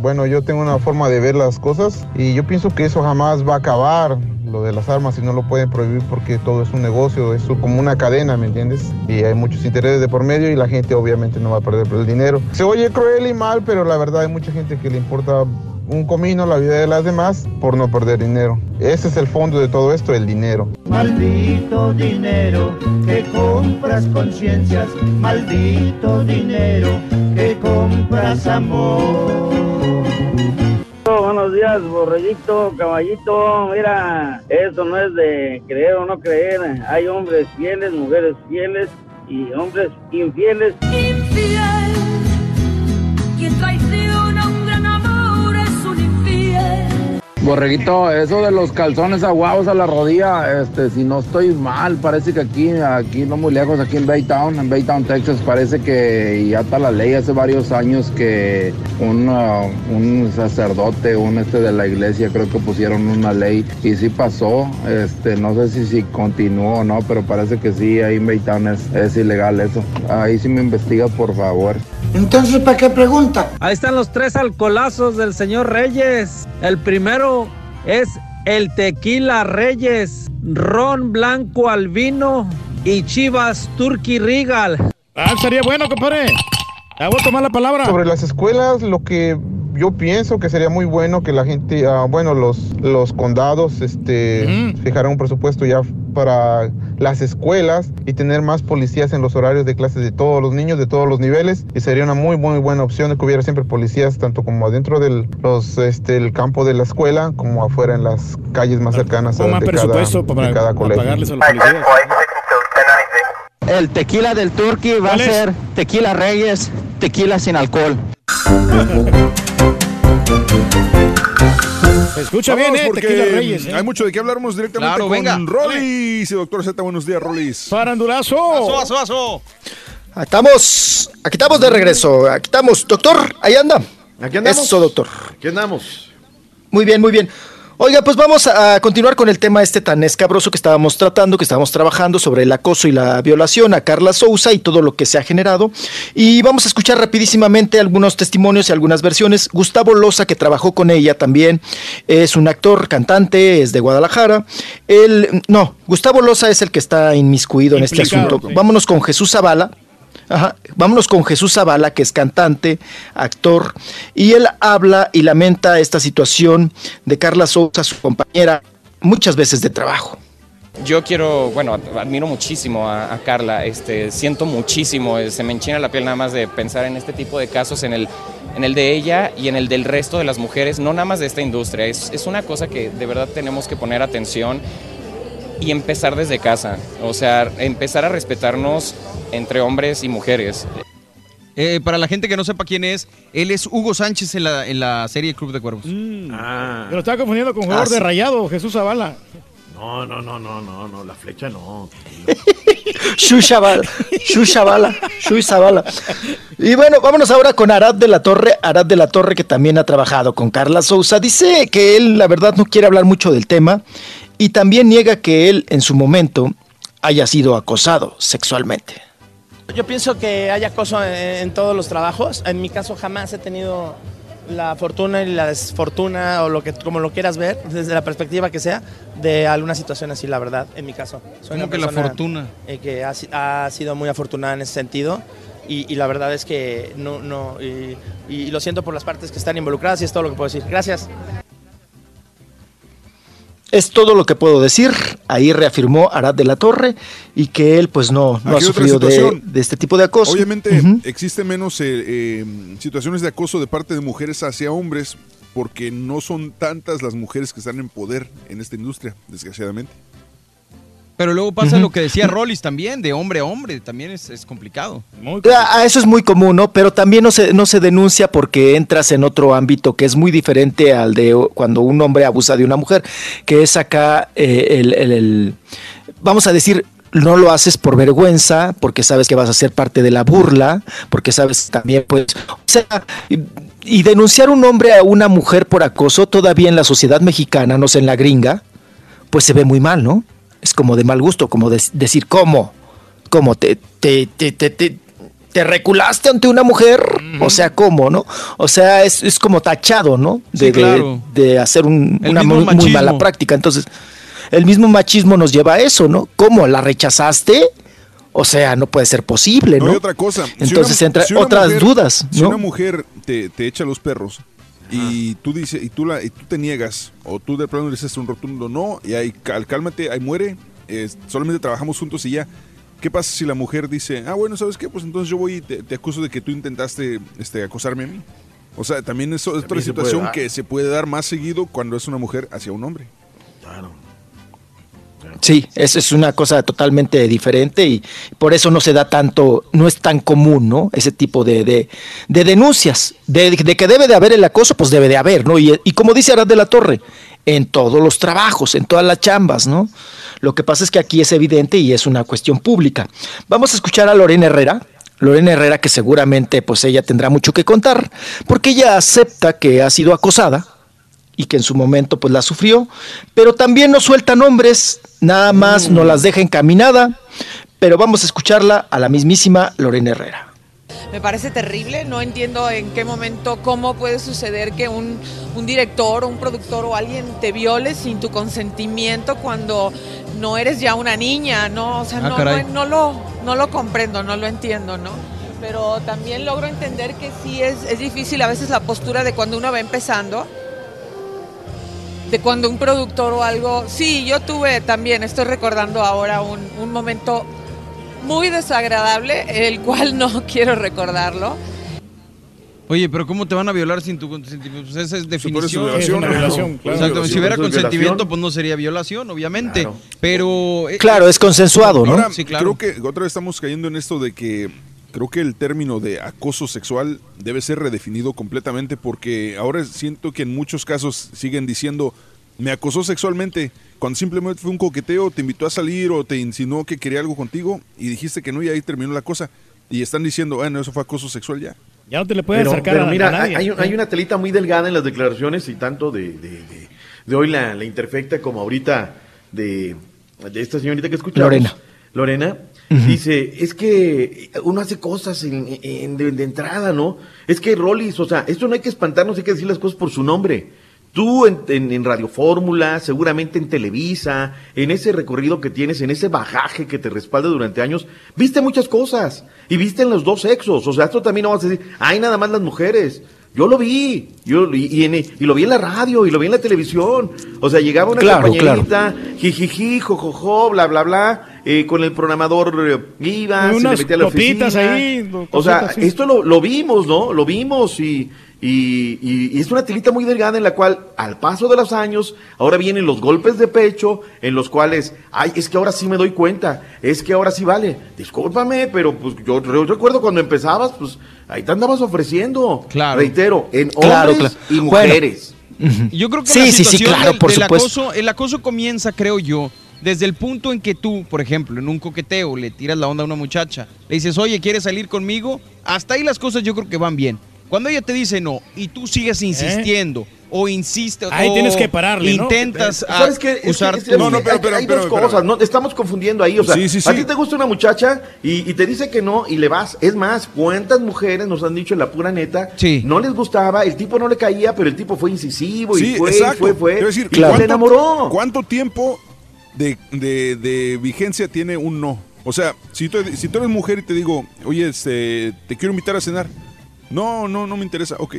bueno, yo tengo una forma de ver las cosas y yo pienso que eso jamás va a acabar, lo de las armas, y no lo pueden prohibir porque todo es un negocio, es como una cadena, ¿me entiendes? Y hay muchos intereses de por medio y la gente obviamente no va a perder el dinero. Se oye cruel y mal, pero la verdad hay mucha gente que le importa un comino la vida de las demás por no perder dinero. Ese es el fondo de todo esto, el dinero. Maldito dinero que compras conciencias, maldito dinero que compras amor. Buenos días, borreguito, caballito. Mira, eso no es de creer o no creer. Hay hombres fieles, mujeres fieles y hombres infieles. Infiel, Borreguito, eso de los calzones aguados a la rodilla, este, si no estoy mal, parece que aquí, aquí no muy lejos, aquí en Baytown, en Baytown, Texas, parece que ya está la ley hace varios años que un, uh, un sacerdote, un este de la iglesia, creo que pusieron una ley y sí pasó, este, no sé si, si continuó o no, pero parece que sí, ahí en Baytown es, es ilegal eso. Ahí sí me investiga, por favor. Entonces, ¿para qué pregunta? Ahí están los tres alcoholazos del señor Reyes. El primero es el tequila Reyes, ron blanco al vino y chivas Turkey Regal. Ah, estaría bueno, compadre. Ya voy a tomar la palabra. Sobre las escuelas, lo que yo pienso que sería muy bueno que la gente, ah, bueno, los, los condados, este, fijaran un presupuesto ya para las escuelas y tener más policías en los horarios de clases de todos los niños, de todos los niveles. Y sería una muy, muy buena opción de que hubiera siempre policías, tanto como adentro del los, este, el campo de la escuela, como afuera en las calles más cercanas a, de, cada, presupuesto para, de cada para colegio. pagarles a los policías. El tequila del Turkey va a ser tequila Reyes, tequila sin alcohol. Se escucha Vamos, bien, eh, porque Tequila Reyes. eh. Hay mucho de qué hablarnos directamente Claro, con venga. Rollis. Doctor Z, buenos días, Rollis. Farandulazo. Aso, aso, aso. Estamos, aquí estamos de regreso. Aquí estamos. Doctor, ahí anda. Aquí andamos. Eso, doctor. Aquí andamos. Muy bien, muy bien. Oiga, pues vamos a continuar con el tema este tan escabroso que estábamos tratando, que estábamos trabajando sobre el acoso y la violación a Carla Souza y todo lo que se ha generado. Y vamos a escuchar rapidísimamente algunos testimonios y algunas versiones. Gustavo Loza, que trabajó con ella también, es un actor, cantante, es de Guadalajara. Él, no, Gustavo Loza es el que está inmiscuido en este asunto. sí. Vámonos con Jesús Zavala. Ajá. Vámonos con Jesús Zavala, que es cantante, actor, y él habla y lamenta esta situación de Carla Sousa, su compañera, muchas veces de trabajo. Yo quiero, bueno, admiro muchísimo a, a Carla, este, siento muchísimo, eh, se me enchina la piel nada más de pensar en este tipo de casos, en el, en el de ella y en el del resto de las mujeres, no nada más de esta industria, es, es una cosa que de verdad tenemos que poner atención y empezar desde casa, o sea, empezar a respetarnos entre hombres y mujeres. Eh, para la gente que no sepa quién es, él es Hugo Sánchez en la, en la serie Club de Cuervos. Me lo estaba confundiendo con jugador Ah, sí. de rayado, Jesús Zavala. No, no, no, no, no, no, la flecha no. Zavala, Shui Zavala. Y bueno, vámonos ahora con Arad de la Torre. Arad de la Torre, que también ha trabajado con Carla Sousa, dice que él, la verdad, no quiere hablar mucho del tema y también niega que él, en su momento, haya sido acosado sexualmente. Yo pienso que hay acoso en, en todos los trabajos. En mi caso jamás he tenido la fortuna y la desfortuna o lo que como lo quieras ver desde la perspectiva que sea de alguna situación así la verdad en mi caso soy ¿Cómo una que la fortuna? eh, que ha, si- ha sido muy afortunada en ese sentido y, y la verdad es que no no y, y lo siento por las partes que están involucradas y es todo lo que puedo decir gracias Es todo lo que puedo decir. Ahí reafirmó Arad de la Torre y que él pues no, no ha sufrido de, este tipo de acoso. Obviamente Ujú. existe menos eh, eh, situaciones de acoso de parte de mujeres hacia hombres porque no son tantas las mujeres que están en poder en esta industria, desgraciadamente. Pero luego pasa lo que decía Rollis también, de hombre a hombre, también es, es complicado. Ah, eso es muy común, ¿no? Pero también no se, no se denuncia porque entras en otro ámbito que es muy diferente al de cuando un hombre abusa de una mujer, que es acá eh, el, el- el- vamos a decir, no lo haces por vergüenza, porque sabes que vas a ser parte de la burla, porque sabes también, pues, o sea, y, y denunciar un hombre a una mujer por acoso todavía en la sociedad mexicana, no sé, en la gringa, pues se ve muy mal, ¿no? Es como de mal gusto, como de- decir, ¿cómo? ¿Cómo te, te, te, te, te- te reculaste ante una mujer? O sea, ¿cómo, no? O sea, es, es como tachado, ¿no? De, de- claro. de hacer un- una muy, mala práctica. Entonces, el mismo machismo nos lleva a eso, ¿no? ¿Cómo? ¿La rechazaste? O sea, no puede ser posible, No, ¿no? hay otra cosa. Si Entonces una- entra si otras mujer- dudas, Si ¿no? una mujer te, te echa los perros y tú dices y tú la y tú te niegas o tú de plano le dices un rotundo no y ahí cálmate, ahí muere, solamente trabajamos juntos y ya. ¿Qué pasa si la mujer dice, ah, bueno, ¿sabes qué? Pues entonces yo voy y te, te acuso de que tú intentaste este, acosarme a mí? O sea, también eso es otra También situación que se puede dar más seguido cuando es una mujer hacia un hombre. Sí, eso es una cosa totalmente diferente y por eso no se da tanto, no es tan común, ¿no? Ese tipo de, de- de denuncias. De, que debe de haber el acoso, pues debe de haber, ¿no? Y, y como dice Arad de la Torre, en todos los trabajos, en todas las chambas, ¿no? Lo que pasa es que aquí es evidente y es una cuestión pública. Vamos a escuchar a Lorena Herrera. Lorena Herrera, que seguramente pues ella tendrá mucho que contar, porque ella acepta que ha sido acosada, y que en su momento pues la sufrió, pero también no suelta nombres, nada más no las deja encaminada, pero vamos a escucharla a la mismísima Lorena Herrera. Me parece terrible, no entiendo en qué momento, cómo puede suceder que un, un director o un productor o alguien te viole sin tu consentimiento cuando no eres ya una niña, ¿no? O sea, Ah, no, no, no lo, no lo comprendo, no lo entiendo, ¿no? Pero también logro entender que sí es, es difícil a veces la postura de cuando uno va empezando, de cuando un productor o algo... Sí, yo tuve también, estoy recordando ahora un, un momento muy desagradable, el cual no quiero recordarlo. Oye, pero ¿cómo te van a violar sin tu consentimiento? Pues esa es definición. una violación, Es una violación, claro. Exacto, si hubiera consentimiento, pues no sería violación, obviamente. Pero. eh, Claro, es consensuado, ¿no? Ahora, Sí, claro. creo que otra vez estamos cayendo en esto de que creo que el término de acoso sexual debe ser redefinido completamente porque ahora siento que en muchos casos siguen diciendo me acosó sexualmente cuando simplemente fue un coqueteo, te invitó a salir o te insinuó que quería algo contigo y dijiste que no y ahí terminó la cosa y están diciendo, bueno, eso fue acoso sexual ya. Ya no te le puedes Pero, acercar pero a, mira, a nadie. hay, hay una telita muy delgada en las declaraciones y tanto de, de, de- de hoy la, la interfecta como ahorita de, de esta señorita que escuchamos. Lorena. Lorena. Dice, es que uno hace cosas en, en- de, de entrada, ¿no? Es que Rollis, o sea, esto no hay que espantarnos, hay que decir las cosas por su nombre. Tú en, en- en Radio Fórmula, seguramente en Televisa, en ese recorrido que tienes, en ese bajaje que te respalda durante años, viste muchas cosas y viste en los dos sexos. O sea, esto también no vas a decir, ay, nada más las mujeres. Yo lo vi, yo, y, y en- y lo vi en la radio, y lo vi en la televisión. O sea, llegaba una Claro, compañerita, jijiji, jojojo, bla, bla, bla, eh, con el programador eh, iba, se le metía a la oficina. ahí, O sea, esto lo, lo vimos, ¿no? Lo vimos y, y, y- y es una telita muy delgada en la cual, al paso de los años, ahora vienen los golpes de pecho en los cuales, ay, es que ahora sí me doy cuenta, es que ahora sí vale. Discúlpame, pero pues yo, yo recuerdo cuando empezabas, pues ahí te andabas ofreciendo. Claro. Reitero, en hombres claro. y Bueno. mujeres. Yo creo que Sí, la sí, sí, claro, del, por del supuesto. acoso, el acoso comienza, creo yo, desde el punto en que tú, por ejemplo, en un coqueteo le tiras la onda a una muchacha, le dices, oye, ¿quieres salir conmigo? Hasta ahí las cosas yo creo que van bien. Cuando ella te dice no y tú sigues insistiendo o insistes ¿Eh? Ahí o tienes que pararle, ¿no? intentas a ¿Sabes qué? Es que- usar es que tu- No, no, pero- hay- pero- hay pero- dos pero- cosas, ¿no? Estamos confundiendo ahí. O sea, Sí, sí, a sí. ti te gusta una muchacha y, y te dice que no y le vas. Es más, ¿cuántas mujeres nos han dicho en la pura neta? Sí. No les gustaba, el tipo no le caía, pero el tipo fue incisivo y fue, exacto. fue, fue. Quiero decir, y se ¿cuánto- enamoró. ¿Cuánto tiempo de, de- de vigencia tiene un no? O sea, si tú, si tú eres mujer y te digo, oye, este, te quiero invitar a cenar. No, no, no me interesa. Ok.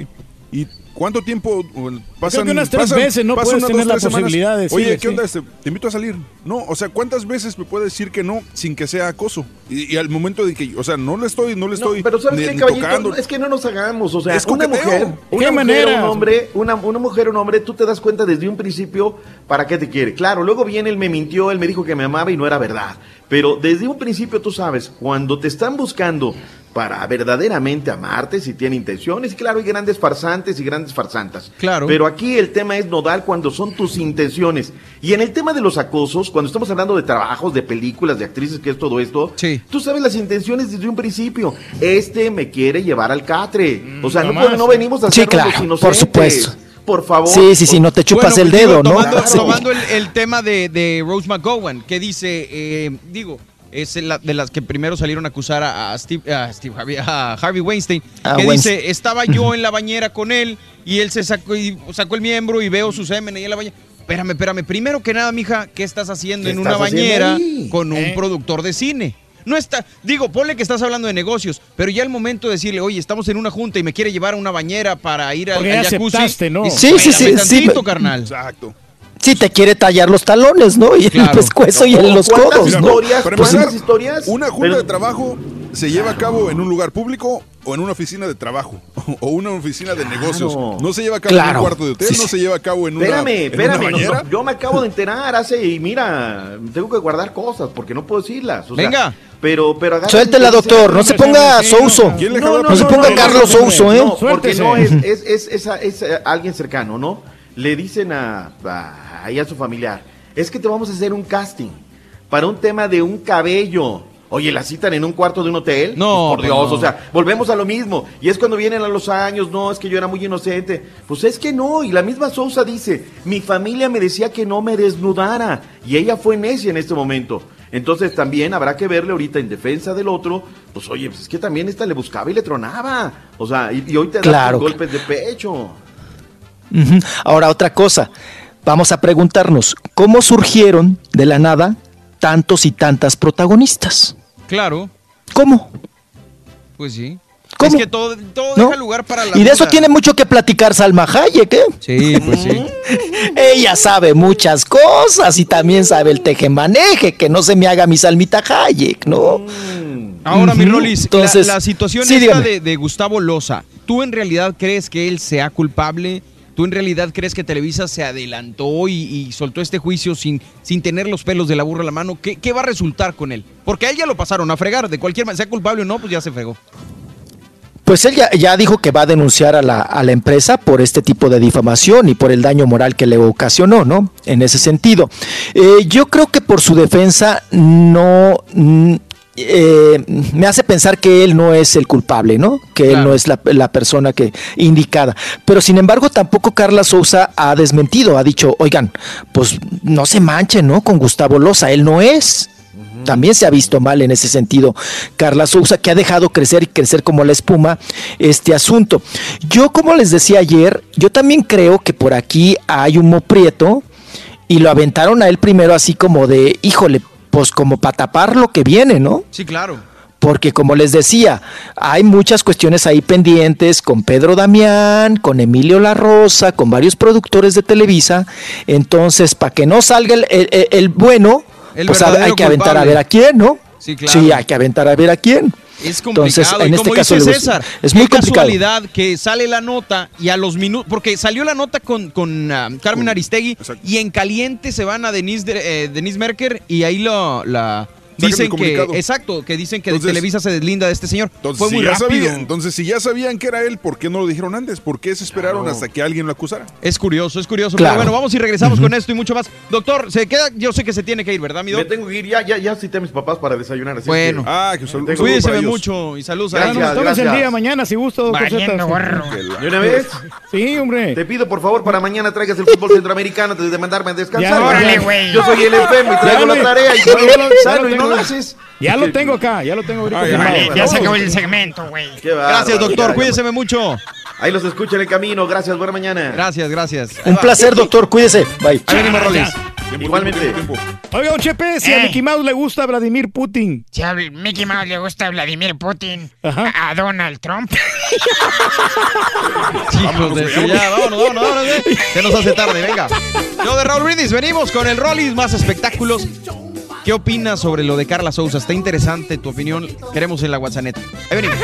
¿Y cuánto tiempo uh, pasan? que unas tres pasan- veces no puedes tener dos, la semanas. posibilidad de Oye, ¿qué sí. onda? Este, te invito a salir. No, o sea, ¿cuántas veces me puede decir que no sin que sea acoso? Y, y al momento de que, o sea, no le estoy, no le estoy pero ¿sabes ni- qué, ni caballito? tocando. Es que no nos hagamos, o sea, Es una mujer, ¿De una qué mujer, manera? un hombre, una, una mujer, un hombre, tú te das cuenta desde un principio para qué te quiere. Claro, luego viene él me mintió, él me dijo que me amaba y no era verdad. Pero desde un principio tú sabes, cuando te están buscando para verdaderamente amarte, si tiene intenciones, y claro, hay grandes farsantes y grandes farsantas. Claro. Pero aquí el tema es nodal cuando son tus intenciones. Y en el tema de los acosos, cuando estamos hablando de trabajos, de películas, de actrices, que es todo esto, tú sabes las intenciones desde un principio. Este me quiere llevar al catre. O sea, no, jamás. no venimos a Sí, hacernos los claro, inocentes. por supuesto. Por favor. Sí, sí, sí, no te chupas Bueno, el pues, dedo, digo, ¿no? Tomando, el, el tema de, de Rose McGowan, que dice, eh, digo, es la- de las que primero salieron a acusar a, a Steve, a Steve Harvey, a Harvey Weinstein, Ah, que Weinstein. dice, estaba yo en la bañera con él y él se sacó, y sacó el miembro y veo su semen ahí en la bañera. Espérame, espérame. Primero que nada, mija, ¿qué estás haciendo ¿Qué en una estás bañera ahí? con un ¿Eh? productor de cine? No está, digo, ponle que estás hablando de negocios, pero ya el momento de decirle, oye, estamos en una junta y me quiere llevar a una bañera para ir al, Porque al ya jacuzzi. aceptaste, ¿no? Sí, sí, sí, "Espérame sí, tantito, pero- carnal. Exacto. Sí, te quiere tallar los talones, ¿no? Y el pescuezo y en los ¿Cuántas codos, ¿no? historias, Para cuántas empezar, historias? Una junta Pero- de trabajo se lleva a cabo en un lugar público o en una oficina de trabajo o una oficina de negocios. No se lleva a cabo en un cuarto de hotel, Sí, no se lleva a cabo en una, Espérame, una espérame. no, yo me acabo de enterar hace y mira, tengo que guardar cosas porque no puedo decirlas. o sea, Venga. Pero, pero Suéltela, doctor, no se ponga Souso. ¿Quién le No, se ponga Carlos Souso, ¿eh? No, porque no es, es, es, es a- es a alguien cercano, ¿no? Le dicen a, a, a su familiar, es que te vamos a hacer un casting para un tema de un cabello. Oye, ¿la citan en un cuarto de un hotel? No, Pues, por Dios, no. o sea, volvemos a lo mismo. Y es cuando vienen a los años, no, es que yo era muy inocente. Pues es que no, y la misma Sousa dice, mi familia me decía que no me desnudara. Y ella fue necia en este momento. Entonces también habrá que verle ahorita en defensa del otro, pues oye, pues es que también esta le buscaba y le tronaba. O sea, y, y hoy te da Claro. tus golpes de pecho. Ahora, otra cosa. Vamos a preguntarnos, ¿cómo surgieron de la nada tantos y tantas protagonistas? Claro, ¿Cómo? pues sí. ¿Cómo? Es que todo, todo ¿No? deja lugar para la Y de eso tiene mucho que platicar Salma Hayek, ¿eh? Sí, pues sí. Ella sabe muchas cosas y también sabe el tejemaneje, que no se me haga mi Salmita Hayek, ¿no? Ahora, mi Ujú. Rolis, Entonces, la, la situación sí, esta de, de Gustavo Loza, ¿tú en realidad crees que él sea culpable? ¿Tú en realidad crees que Televisa se adelantó y, soltó este juicio sin, sin tener los pelos de la burra a la mano? ¿Qué, va a resultar con él? Porque a él ya lo pasaron a fregar, de cualquier manera, sea culpable o no, pues ya se fregó. Pues él ya, dijo que va a denunciar a la, a la empresa por este tipo de difamación y por el daño moral que le ocasionó, ¿no? En ese sentido. Eh, yo creo que por su defensa no... eh, me hace pensar que él no es el culpable, ¿no? Que él no es la, la persona que indicada. Pero sin embargo, tampoco Carla Sousa ha desmentido, ha dicho, oigan, pues no se manchen, ¿no? Con Gustavo Loza, él no es. También se ha visto mal en ese sentido Carla Sousa, que ha dejado crecer y crecer como la espuma este asunto. Yo, como les decía ayer, yo también creo que por aquí hay un moprieto y lo aventaron a él primero así como de, híjole, pues como para tapar lo que viene, ¿no? Sí, claro. Porque como les decía, hay muchas cuestiones ahí pendientes con Pedro Damián, con Emilio La Rosa, con varios productores de Televisa. Entonces, para que no salga el, el- el- bueno, El pues hay que aventar a ver a quién, ¿no? Sí, claro. Sí, hay que aventar a ver a quién. Es complicado. Entonces, en y este como caso dice César, es qué muy complicado. casualidad que sale la nota y a los minutos, porque salió la nota con, con ah, Carmen Aristegui y en caliente se van a Denise, de- eh, Denise Merker y ahí lo, la dicen que, exacto, que dicen que Entonces- Televisa se deslinda de este señor. Entonces, Fue si muy ya rápido. sabían, entonces, si ya sabían que era él, ¿por qué no lo dijeron antes? ¿Por qué se esperaron hasta que alguien lo acusara? Es curioso, es curioso. Claro. Pero bueno, vamos y regresamos con esto y mucho más. Doctor, se queda, yo sé que se tiene que ir, ¿verdad, mi Me doc? tengo que ir, ya, ya, ya cité a mis papás para desayunar. Así Bueno. que- Ah, que Cuídese mucho y saludos a Gracias, ellos. Tómese el día mañana, si gusta, doctor. ¿De una vez? Sí, hombre. Te pido por favor para mañana traigas el fútbol centroamericano antes de mandarme a descansar. Ya, Órale, güey. Yo soy el enfermo y traigo la tarea y sano y no Ya lo tengo acá, ya lo tengo ahorita. Ay, firmado. vale, Ya se acabó el segmento, güey. Gracias, doctor. ya, Cuídese ya. mucho. Ahí los escucho en el camino. Gracias, buena mañana. Gracias, gracias. Un placer, doctor. Cuídese. Bye. Ahí venimos, Rolis. Igualmente. Oiga, don Chepe, si a Eh. Mickey Mouse le gusta Vladimir Putin. Si a Mickey Mouse le gusta a Vladimir Putin, Ajá. a Donald Trump. Hijos de su- ya, vámonos, vámonos, vámonos, eh. Se nos hace tarde, venga. Yo de Raúl Brindis, venimos con el Rollis, más espectáculos. ¿Qué opinas sobre lo de Carla Sousa? Está interesante tu opinión. Queremos en la WhatsApp. Ahí venimos.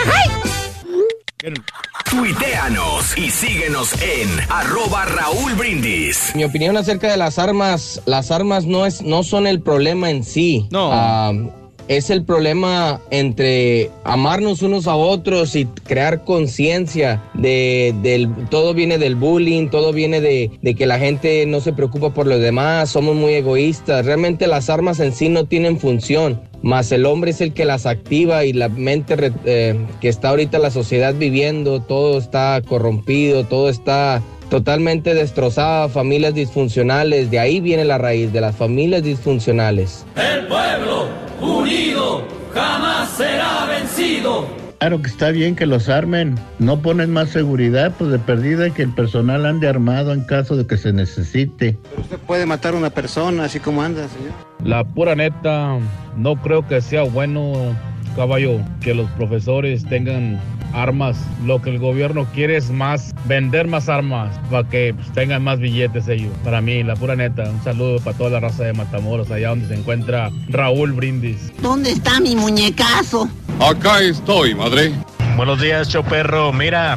Tuiteanos y síguenos en arroba Raúl Brindis. Mi opinión acerca de las armas, las armas no es, no son el problema en sí. No. Ah, es el problema entre amarnos unos a otros y crear conciencia de todo viene del bullying, todo viene de, de que la gente no se preocupa por los demás, somos muy egoístas. Realmente las armas en sí no tienen función, más el hombre es el que las activa y la mente eh, que está ahorita la sociedad viviendo, todo está corrompido, todo está totalmente destrozado, familias disfuncionales, de ahí viene la raíz de las familias disfuncionales. El pueblo unido jamás será vencido. Claro que está bien que los armen. No ponen más seguridad, pues de perdida que el personal ande armado en caso de que se necesite. Usted puede matar a una persona así como anda, señor. La pura neta, no creo que sea bueno, caballo, que los profesores tengan armas. Lo que el gobierno quiere es más, vender más armas para que pues, tengan más billetes ellos. Para mí, la pura neta, un saludo para toda la raza de Matamoros, allá donde se encuentra Raúl Brindis. ¿Dónde está mi muñecazo? Acá estoy, madre. Buenos días, Choperro. Mira,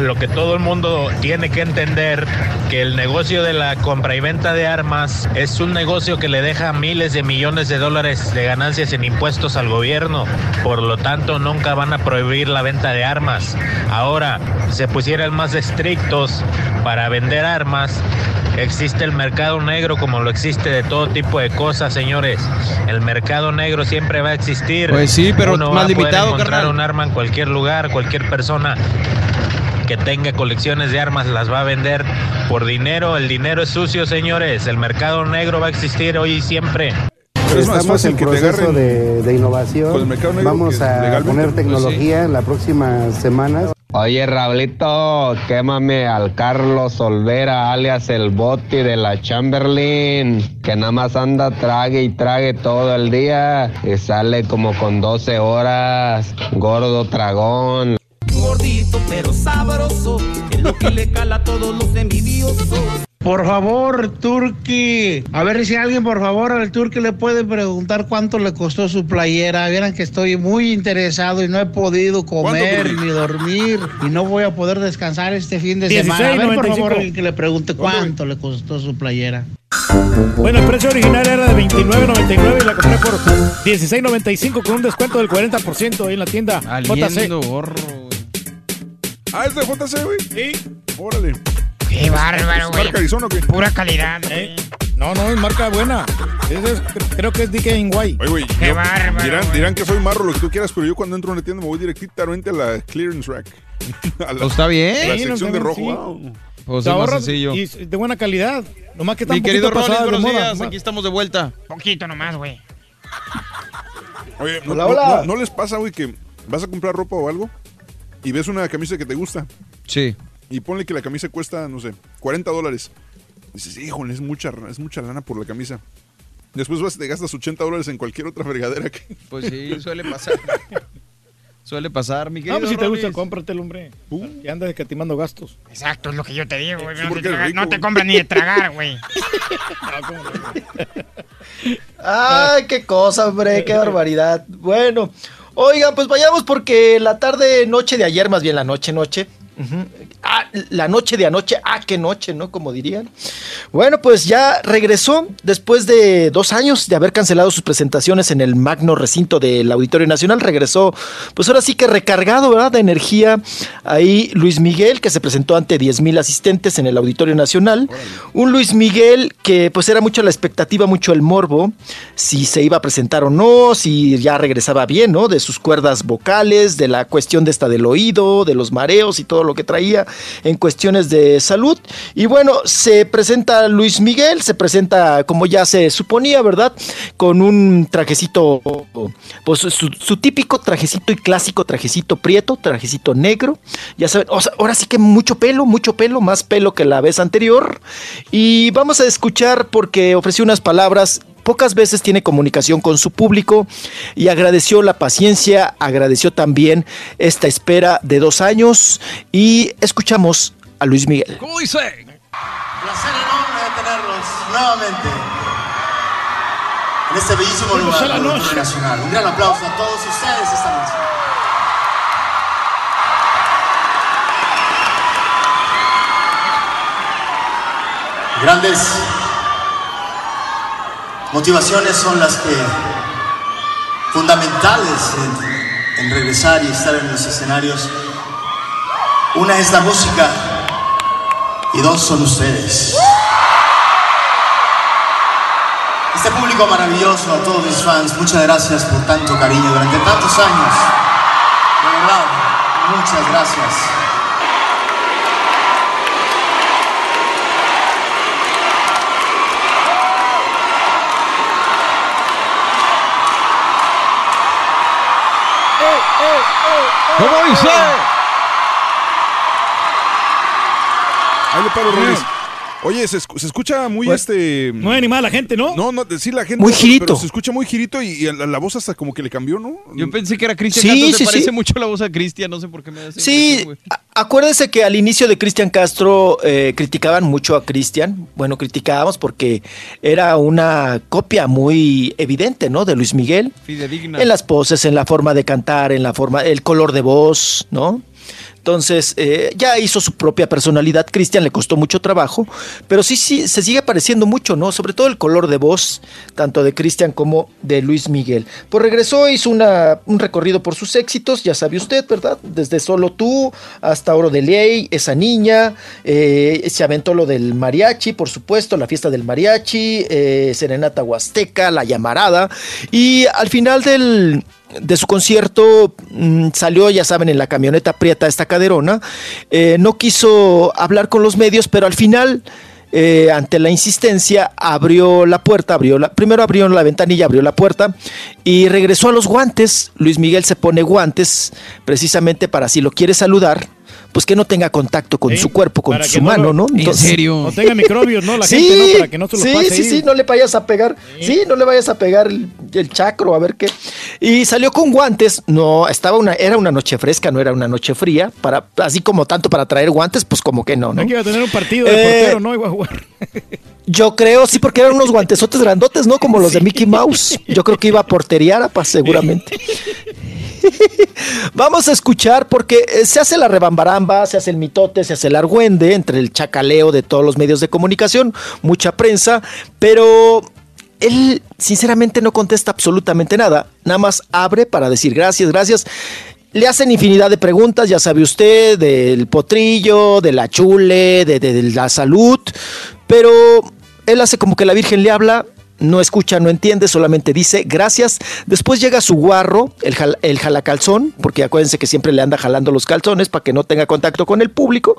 lo que todo el mundo tiene que entender, que el negocio de la compra y venta de armas es un negocio que le deja miles de millones de dólares de ganancias en impuestos al gobierno. Por lo tanto, nunca van a prohibir la venta de armas. Ahora, si se pusieran más estrictos para vender armas, Existe el mercado negro como lo existe de todo tipo de cosas, señores. El mercado negro siempre va a existir. Pues sí, pero Uno más va a poder limitado, encontrar carnal. un arma en cualquier lugar, cualquier persona que tenga colecciones de armas las va a vender por dinero. El dinero es sucio, señores. El mercado negro va a existir hoy y siempre. Pero es más Estamos fácil en que te proceso de, de innovación. con el mercado negro Vamos a poner Pues sí. tecnología en las próximas semanas. Oye, Raulito, quémame al Carlos Olvera, alias el Boti de la Chamberlain, que nada más anda trague y trague todo el día y sale como con 12 horas, gordo tragón. Gordito pero sabroso, es lo que le cala a todos los envidiosos. Por favor, Turki. A ver si alguien, por favor, al Turki le puede preguntar cuánto le costó su playera. Vieran que estoy muy interesado y no he podido comer ¿Cuánto, ni dormir y no voy a poder descansar este fin de semana. A ver, por 16.95. favor, alguien que le pregunte cuánto le costó su playera. Bueno, el precio original era de $29.99 y la compré por $16.95 con un descuento del 40% ahí en la tienda Aliendo, JC. gorro. Ah, es de JC, güey. Sí. Órale. Qué bárbaro, ¿Es güey. marca Arizona o qué? Pura calidad. Eh, No, no, es marca buena. Es- creo que es DKNY. Oye, güey. Qué yo- bárbaro, Dirán, güey. dirán que soy marro, lo que tú quieras, pero yo cuando entro a una tienda me voy directamente a la clearance rack. A la, Pues está bien. a la Sí, no, sección de rojo. sí. Wow. Pues Te es más sencillo. y de buena calidad. Nomás que está Mi un querido Rolis, buenos moda. días. Aquí estamos de vuelta. Poquito nomás, güey. Oye, ¿no, Hola, no- hola. no- no les pasa, güey, que vas a comprar ropa o algo y ves una camisa que te gusta Sí. Y ponle que la camisa cuesta, no sé, 40 dólares? Dices, híjole, es mucha, es mucha lana por la camisa. Después vas te gastas 80 dólares en cualquier otra fregadera que... Pues sí, suele pasar. suele pasar, mi querido No, pues si te gusta, cómpratelo, hombre. Y andas escatimando gastos. Exacto, es lo que yo te digo, güey. Sí, no, te traga- rico, no te güey. compras ni de tragar, güey. Ay, qué cosa, hombre, qué barbaridad. Bueno, oigan, pues vayamos porque la tarde, noche de ayer, más bien la noche, noche. Ah, la noche de anoche, ah, qué noche, ¿no? Como dirían. Bueno, pues ya regresó después de dos años de haber cancelado sus presentaciones en el magno recinto del Auditorio Nacional. Regresó, pues ahora sí que recargado, ¿verdad? De energía. Ahí Luis Miguel, que se presentó ante 10 mil asistentes en el Auditorio Nacional. Un Luis Miguel que pues era mucho la expectativa, mucho el morbo, si se iba a presentar o no, si ya regresaba bien, ¿no? De sus cuerdas vocales, de la cuestión de esta del oído, de los mareos y todo lo que traía en cuestiones de salud. Y bueno, se presenta Luis Miguel, se presenta como ya se suponía, ¿verdad? Con un trajecito, pues su, típico trajecito y clásico trajecito prieto, trajecito negro. Ya saben, ahora sí que mucho pelo, mucho pelo, más pelo que la vez anterior. Y vamos a escuchar porque ofreció unas palabras pocas veces tiene comunicación con su público y agradeció la paciencia, agradeció también esta espera de dos años y escuchamos a Luis Miguel. ¿Cómo dice? Placer enorme de tenerlos nuevamente en este bellísimo lugar la noche. Nacional. Un gran aplauso a todos ustedes esta noche. Grandes motivaciones son las que fundamentales en, regresar y estar en los escenarios. Una es la música y dos son ustedes. Este público maravilloso, a todos mis fans, muchas gracias por tanto cariño durante tantos años. De verdad, muchas gracias. ¿Cómo dice? Ahí le paro, Rolis. Oye, se, escu- se escucha muy este. Muy animada la gente, ¿no? No, no, sí, la gente. Muy girito. pero se escucha muy girito y, y la, la voz hasta como que le cambió, ¿no? Yo pensé que era Cristian Sí, Castro, se sí, parece sí. mucho la voz a Cristian, no sé por qué me da esa Sí, acuérdese que al inicio de Cristian Castro eh, criticaban mucho a Cristian. Bueno, criticábamos porque era una copia muy evidente, ¿no? De Luis Miguel. Fidedigna. En las poses, en la forma de cantar, en la forma, el color de voz, ¿no? Entonces, eh, ya hizo su propia personalidad. Cristian le costó mucho trabajo, pero sí, sí, se sigue pareciendo mucho, ¿no? Sobre todo el color de voz, tanto de Cristian como de Luis Miguel. Pues regresó, hizo un recorrido por sus éxitos, ya sabe usted, ¿verdad? Desde Solo Tú hasta Oro de Ley, Esa Niña, eh, se aventó lo del mariachi, por supuesto, la fiesta del mariachi, eh, Serenata Huasteca, La Llamarada, y al final del de su concierto mm, salió, ya saben, en la camioneta prieta esta caderona. Eh, no quiso hablar con los medios, pero al final, eh, ante la insistencia, abrió la puerta, abrió la, primero abrió la ventanilla, abrió la puerta y regresó a los guantes. Luis Miguel se pone guantes precisamente para si lo quiere saludar. Pues que no tenga contacto con su cuerpo, con para su no mano, ¿no? ¿En serio? No tenga microbios, ¿no? La sí, gente, ¿no? Para que no se los sí, pase sí, ahí. sí, no le vayas a pegar. Sí, no le vayas a pegar el, el chacro, a ver qué. Y salió con guantes. No, estaba una, era una noche fresca, no era una noche fría. Para, así como tanto para traer guantes, pues como que no, ¿no? Hay que iba a tener un partido de Eh, portero, ¿no? Iba a jugar. Yo creo, sí, porque eran unos guantesotes grandotes, ¿no? Como los de Mickey Mouse. Yo creo que iba a porteriar, seguramente. Vamos a escuchar porque eh, se hace la rebambaramba, se hace el mitote, se hace el argüende entre el chacaleo de todos los medios de comunicación, mucha prensa, pero él sinceramente no contesta absolutamente nada, nada más abre para decir gracias, gracias. Le hacen infinidad de preguntas, ya sabe usted, del potrillo, de la chule, de, de- de la salud, pero él hace como que la Virgen le habla, no escucha, no entiende, solamente dice gracias. Después llega su guarro, el, jal- el jalacalzón, porque acuérdense que siempre le anda jalando los calzones para que no tenga contacto con el público,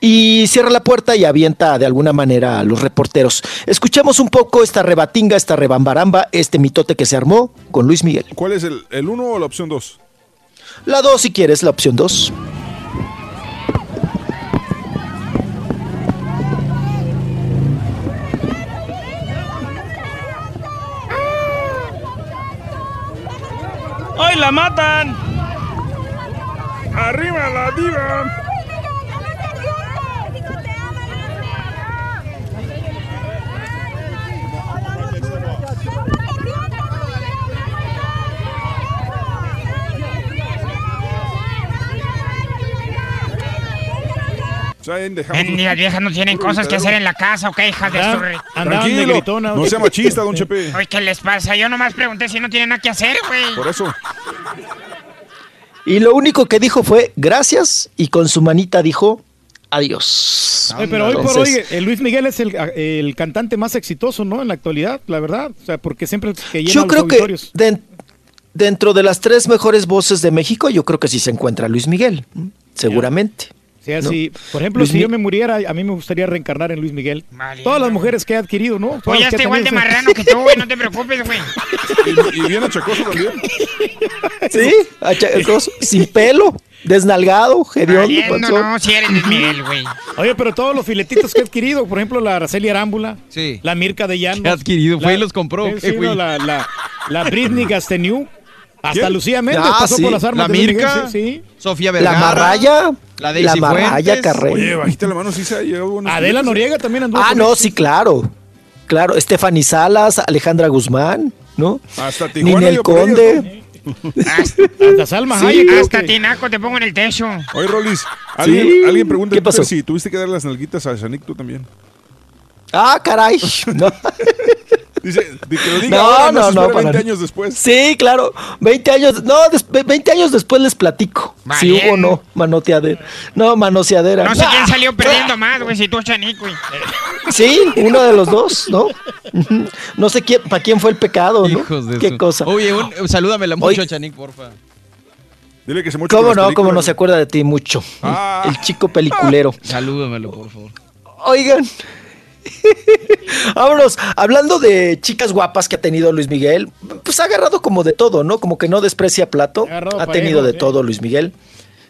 y cierra la puerta y avienta de alguna manera a los reporteros. Escuchemos un poco esta rebatinga, esta rebambaramba, este mitote que se armó con Luis Miguel. ¿Cuál es el, el uno o la opción dos? La 2 si quieres, la opción 2. ¡Ay, la matan! ¡Arriba la diva! Ahí dejamos- Bendigas viejas no tienen cosas que hacer en la casa, ¿o qué, hijas de Ah, su... re- Tranquilo, no sea machista, don Chepe. Oye, ¿qué les pasa? Yo nomás pregunté si no tienen nada que hacer, güey. Por eso. Y lo único que dijo fue gracias y con su manita dijo adiós. Oye, pero hoy por hoy, eh, Luis Miguel es el, el cantante más exitoso, ¿no? En la actualidad, la verdad. O sea, porque siempre que llena yo los creo que dentro de las tres mejores voces de México, yo creo que sí se encuentra Luis Miguel, ¿m? Sí, ¿no? así. Por ejemplo, Luis si Mi- yo me muriera, a mí me gustaría reencarnar en Luis Miguel. Todas las mujeres que he adquirido, ¿no? Todas Pues que está igual de marrano que tú, güey, no te preocupes, güey. Y, y bien achacoso también. Sí, achacoso, sin pelo, desnalgado, Valiendo, panzón. no, si eres Luis Miguel, güey. Oye, pero todos los filetitos que he adquirido, por ejemplo, la Araceli Arámbula, Sí. la Mirka de Llanos. ¿Qué adquirido? ¿Fue la- y los compró? Sí, ¿Qué, sí, güey? no, la, la, la Britney Gasteniu. Hasta ¿Quién? Lucía Méndez Ah, pasó sí. por las armas La de Mirka, Miguel, sí, sí. Sofía La Vergara. Marraya, La Daisy la Marraya. Carrera. Oye, bajita la mano, sí se buenos Adela. Noriega también anduvo Ah, no, sí, claro. Claro, Stephanie Salas, Alejandra Guzmán, ¿no? Hasta Tijuana Ninel Conde. Hasta Salma Sí, Hayek. Hasta que- tinaco te pongo en el techo. Oye, Rolis, alguien, Sí. alguien pregunta ¿Qué pasó? si tuviste que dar las nalguitas a Shanik tú también. Ah, caray. No, Dice, de que lo diga No, ahora, no, no, se no, espera para 20 nada. años después. Sí, claro. 20 años, no, des- 20 años después les platico. Si hubo o no manoteadera. No, manoseadera. No sé Ah, quién salió perdiendo más, güey, si tú o Chanik, güey. Sí, uno de los dos, ¿no? No sé quién, para quién fue el pecado, ¿no? Hijos de Qué su- cosa. Oye, un- salúdamela mucho Oye. a Chanik, porfa. Dile que se moche ¿Cómo no? ¿Cómo no se acuerda de ti mucho? Ah. El chico peliculero. Salúdamelo, por favor. Oigan. Vámonos, hablando de chicas guapas que ha tenido Luis Miguel, pues ha agarrado como de todo, ¿no? Como que no desprecia plato. Ha tenido de sí. todo Luis Miguel.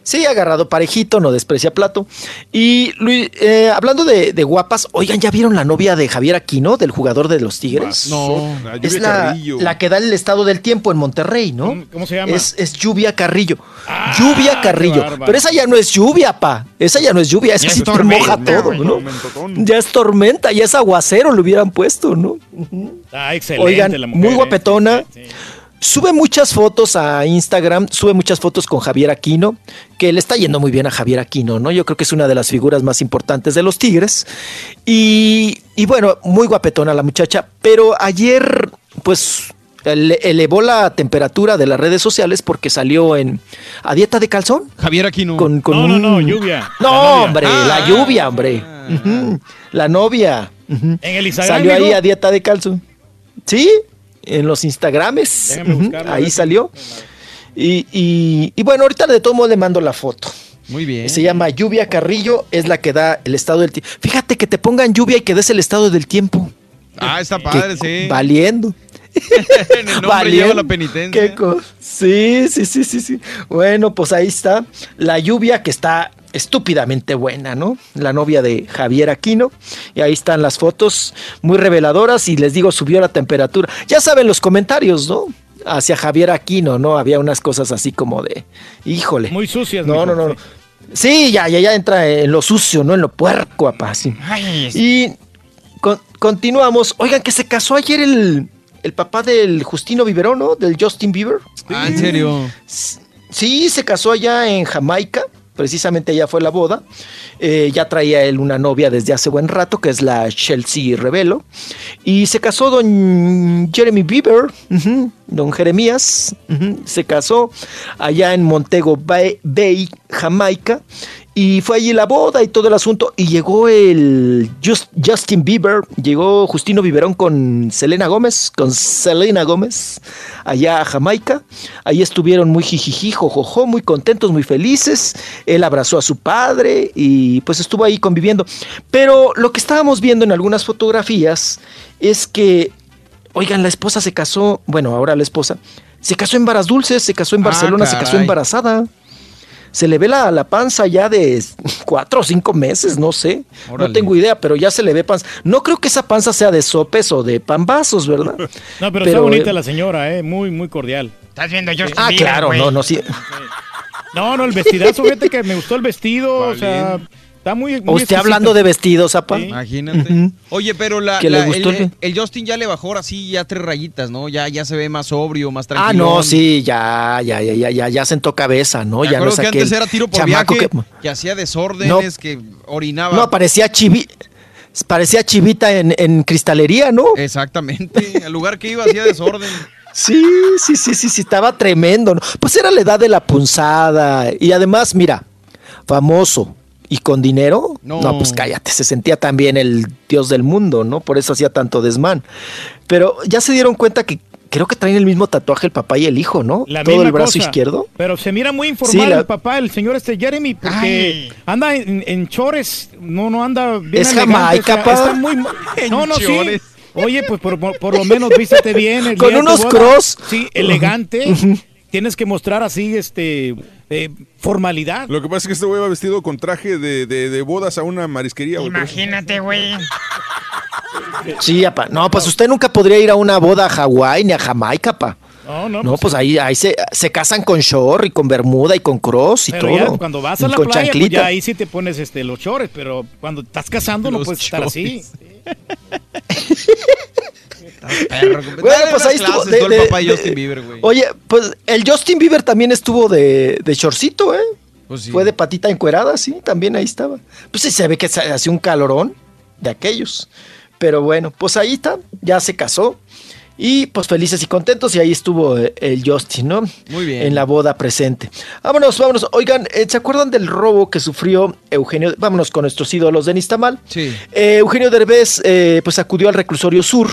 Sí, agarrado parejito, no desprecia plato. Y Luis, eh, hablando de, de guapas, oigan, ¿ya vieron la novia de Javier Aquino, del jugador de los Tigres? No. La Es la, Carrillo. la que da el estado del tiempo en Monterrey, ¿no? ¿Cómo- se llama? Es, es Lluvia Carrillo. Ah, lluvia Carrillo. Pero esa ya no es lluvia, pa. Esa ya no es lluvia, esa Ya es sí te moja todo. ¿no? Ya es tormenta, ya es aguacero, le hubieran puesto, ¿no? Ah, excelente Oigan, la mujer, muy ¿eh? guapetona. Sí, sí. Sube muchas fotos a Instagram, sube muchas fotos con Javier Aquino, que le está yendo muy bien a Javier Aquino, ¿no? Yo creo que es una de las figuras más importantes de los Tigres. Y, y bueno, muy guapetona la muchacha, pero ayer, pues, ele- elevó la temperatura de las redes sociales porque salió en a dieta de calzón. Javier Aquino. Con, con No, no, no, lluvia. No, La hombre, Ah. la lluvia, hombre. Ujú, La novia. En el Instagram. Salió ahí a dieta de calzón. Sí, en los Instagrames. Ahí salió. Y, y- y bueno, ahorita de todo modo le mando la foto. Muy bien. Se llama Lluvia Carrillo, es la que da el estado del tiempo. Fíjate que te pongan lluvia y que des el estado del tiempo. Ah, está Que- padre, sí. Valiendo. en el nombre Valiendo. lleva la penitencia. Sí, sí, sí, sí, sí. Bueno, pues ahí está la lluvia que está estúpidamente buena, ¿no? La novia de Javier Aquino. Y ahí están las fotos muy reveladoras y les digo, subió la temperatura. Ya saben los comentarios, ¿no? Hacia Javier Aquino, ¿no? Había unas cosas así como de, híjole. Muy sucias. No, mijo, no, no. no. sí. Ya, ya, ya entra en lo sucio, ¿no? En lo puerco, apá, sí. Ay, es- Y con- continuamos. Oigan, que se casó ayer el, el papá del Justino Biberón, ¿no? Del Justin Bieber. Ah, ¿en serio? Sí, se casó allá en Jamaica. Precisamente allá fue la boda. Eh, ya traía él una novia desde hace buen rato, que es la Chelsea Revelo. Y se casó don Jeremy Bieber, don Jeremías. se casó allá en Montego Bay, Jamaica. Y fue allí la boda y todo el asunto. Y llegó el Just- Justin Bieber, llegó Justino Biberón con Selena Gómez, con Selena Gómez, allá a Jamaica. Ahí estuvieron muy jijiji, jojojo, muy contentos, muy felices. Él abrazó a su padre y pues estuvo ahí conviviendo. Pero lo que estábamos viendo en algunas fotografías es que, oigan, la esposa se casó, bueno, ahora la esposa, se casó en Varas Dulces, se casó en Ah, Barcelona, se casó embarazada. Se le ve la, la panza ya de cuatro o cinco meses, no sé. Órale. No tengo idea, pero ya se le ve panza. No creo que esa panza sea de sopes o de pambazos, ¿verdad? No, pero, está bonita eh, la señora, ¿eh? Muy, muy cordial. Estás viendo yo. Ah, claro, no, no, sí. No, no, el vestidazo, fíjate que me gustó el vestido, o sea, está muy... muy Usted hablando de vestidos, apa. Sí. Imagínate. Oye, pero la, Que le la- gustó el, el- Justin ya le bajó ahora sí ya tres rayitas, ¿no? Ya, ya se ve más sobrio, más Ah, tranquilo. no, sí, ya, ya, ya, ya, ya, ya sentó cabeza, ¿no? Me Ya no es que aquel antes era tiro por viaje, que- que, hacía desórdenes, que orinaba. No, parecía chivi, parecía chivita en, en cristalería, ¿no? Exactamente. Al lugar que iba hacía desorden. Sí, sí, sí, sí, sí, estaba tremendo. ¿no? Pues era la edad de la punzada. Y además, mira, famoso y con dinero. No. No. pues cállate, se sentía también el dios del mundo, ¿no? Por eso hacía tanto desmán. Pero ya se dieron cuenta que creo que traen el mismo tatuaje el papá y el hijo, ¿no? La Todo el brazo cosa. izquierdo. Pero se mira muy informal Sí, la- el papá, el señor este Jeremy, porque anda en, en chores, no, no anda bien Es elegante, Jamaica, o sea, está muy No, no, sí. Oye, pues por, por- por lo menos vístete bien. el Con unos cross. Sí, elegante. Tienes que mostrar así, este, eh, formalidad. Lo que pasa es que este güey va vestido con traje de, de- de bodas a una marisquería. güey. Imagínate, güey. Sí, apa. No, pues usted nunca podría ir a una boda a Hawái ni a Jamaica, pa. No, no, No, pues ahí, ahí se, se casan con short y con bermuda y con cross y Pero todo. ya cuando vas a la con playa, pues ya ahí sí te pones este, los chores, pero cuando estás casando no puedes estar así. Bueno, pues ahí estuvo. de- el papá y de- Justin Bieber, güey. Oye, pues el Justin Bieber también estuvo de, de shortcito, ¿eh? Pues sí. Fue de patita encuerada, sí, también ahí estaba. Pues sí se ve que hacía un calorón de aquellos. Pero bueno, pues ahí está, ya se casó. Y pues felices y contentos, y ahí estuvo eh, el Justin, ¿no? Muy bien. En la boda presente. Vámonos, vámonos. Oigan, eh, ¿se acuerdan del robo que sufrió Eugenio? Vámonos con nuestros ídolos de Nistamal. Sí. Eh, Eugenio Derbez eh, pues acudió al reclusorio sur,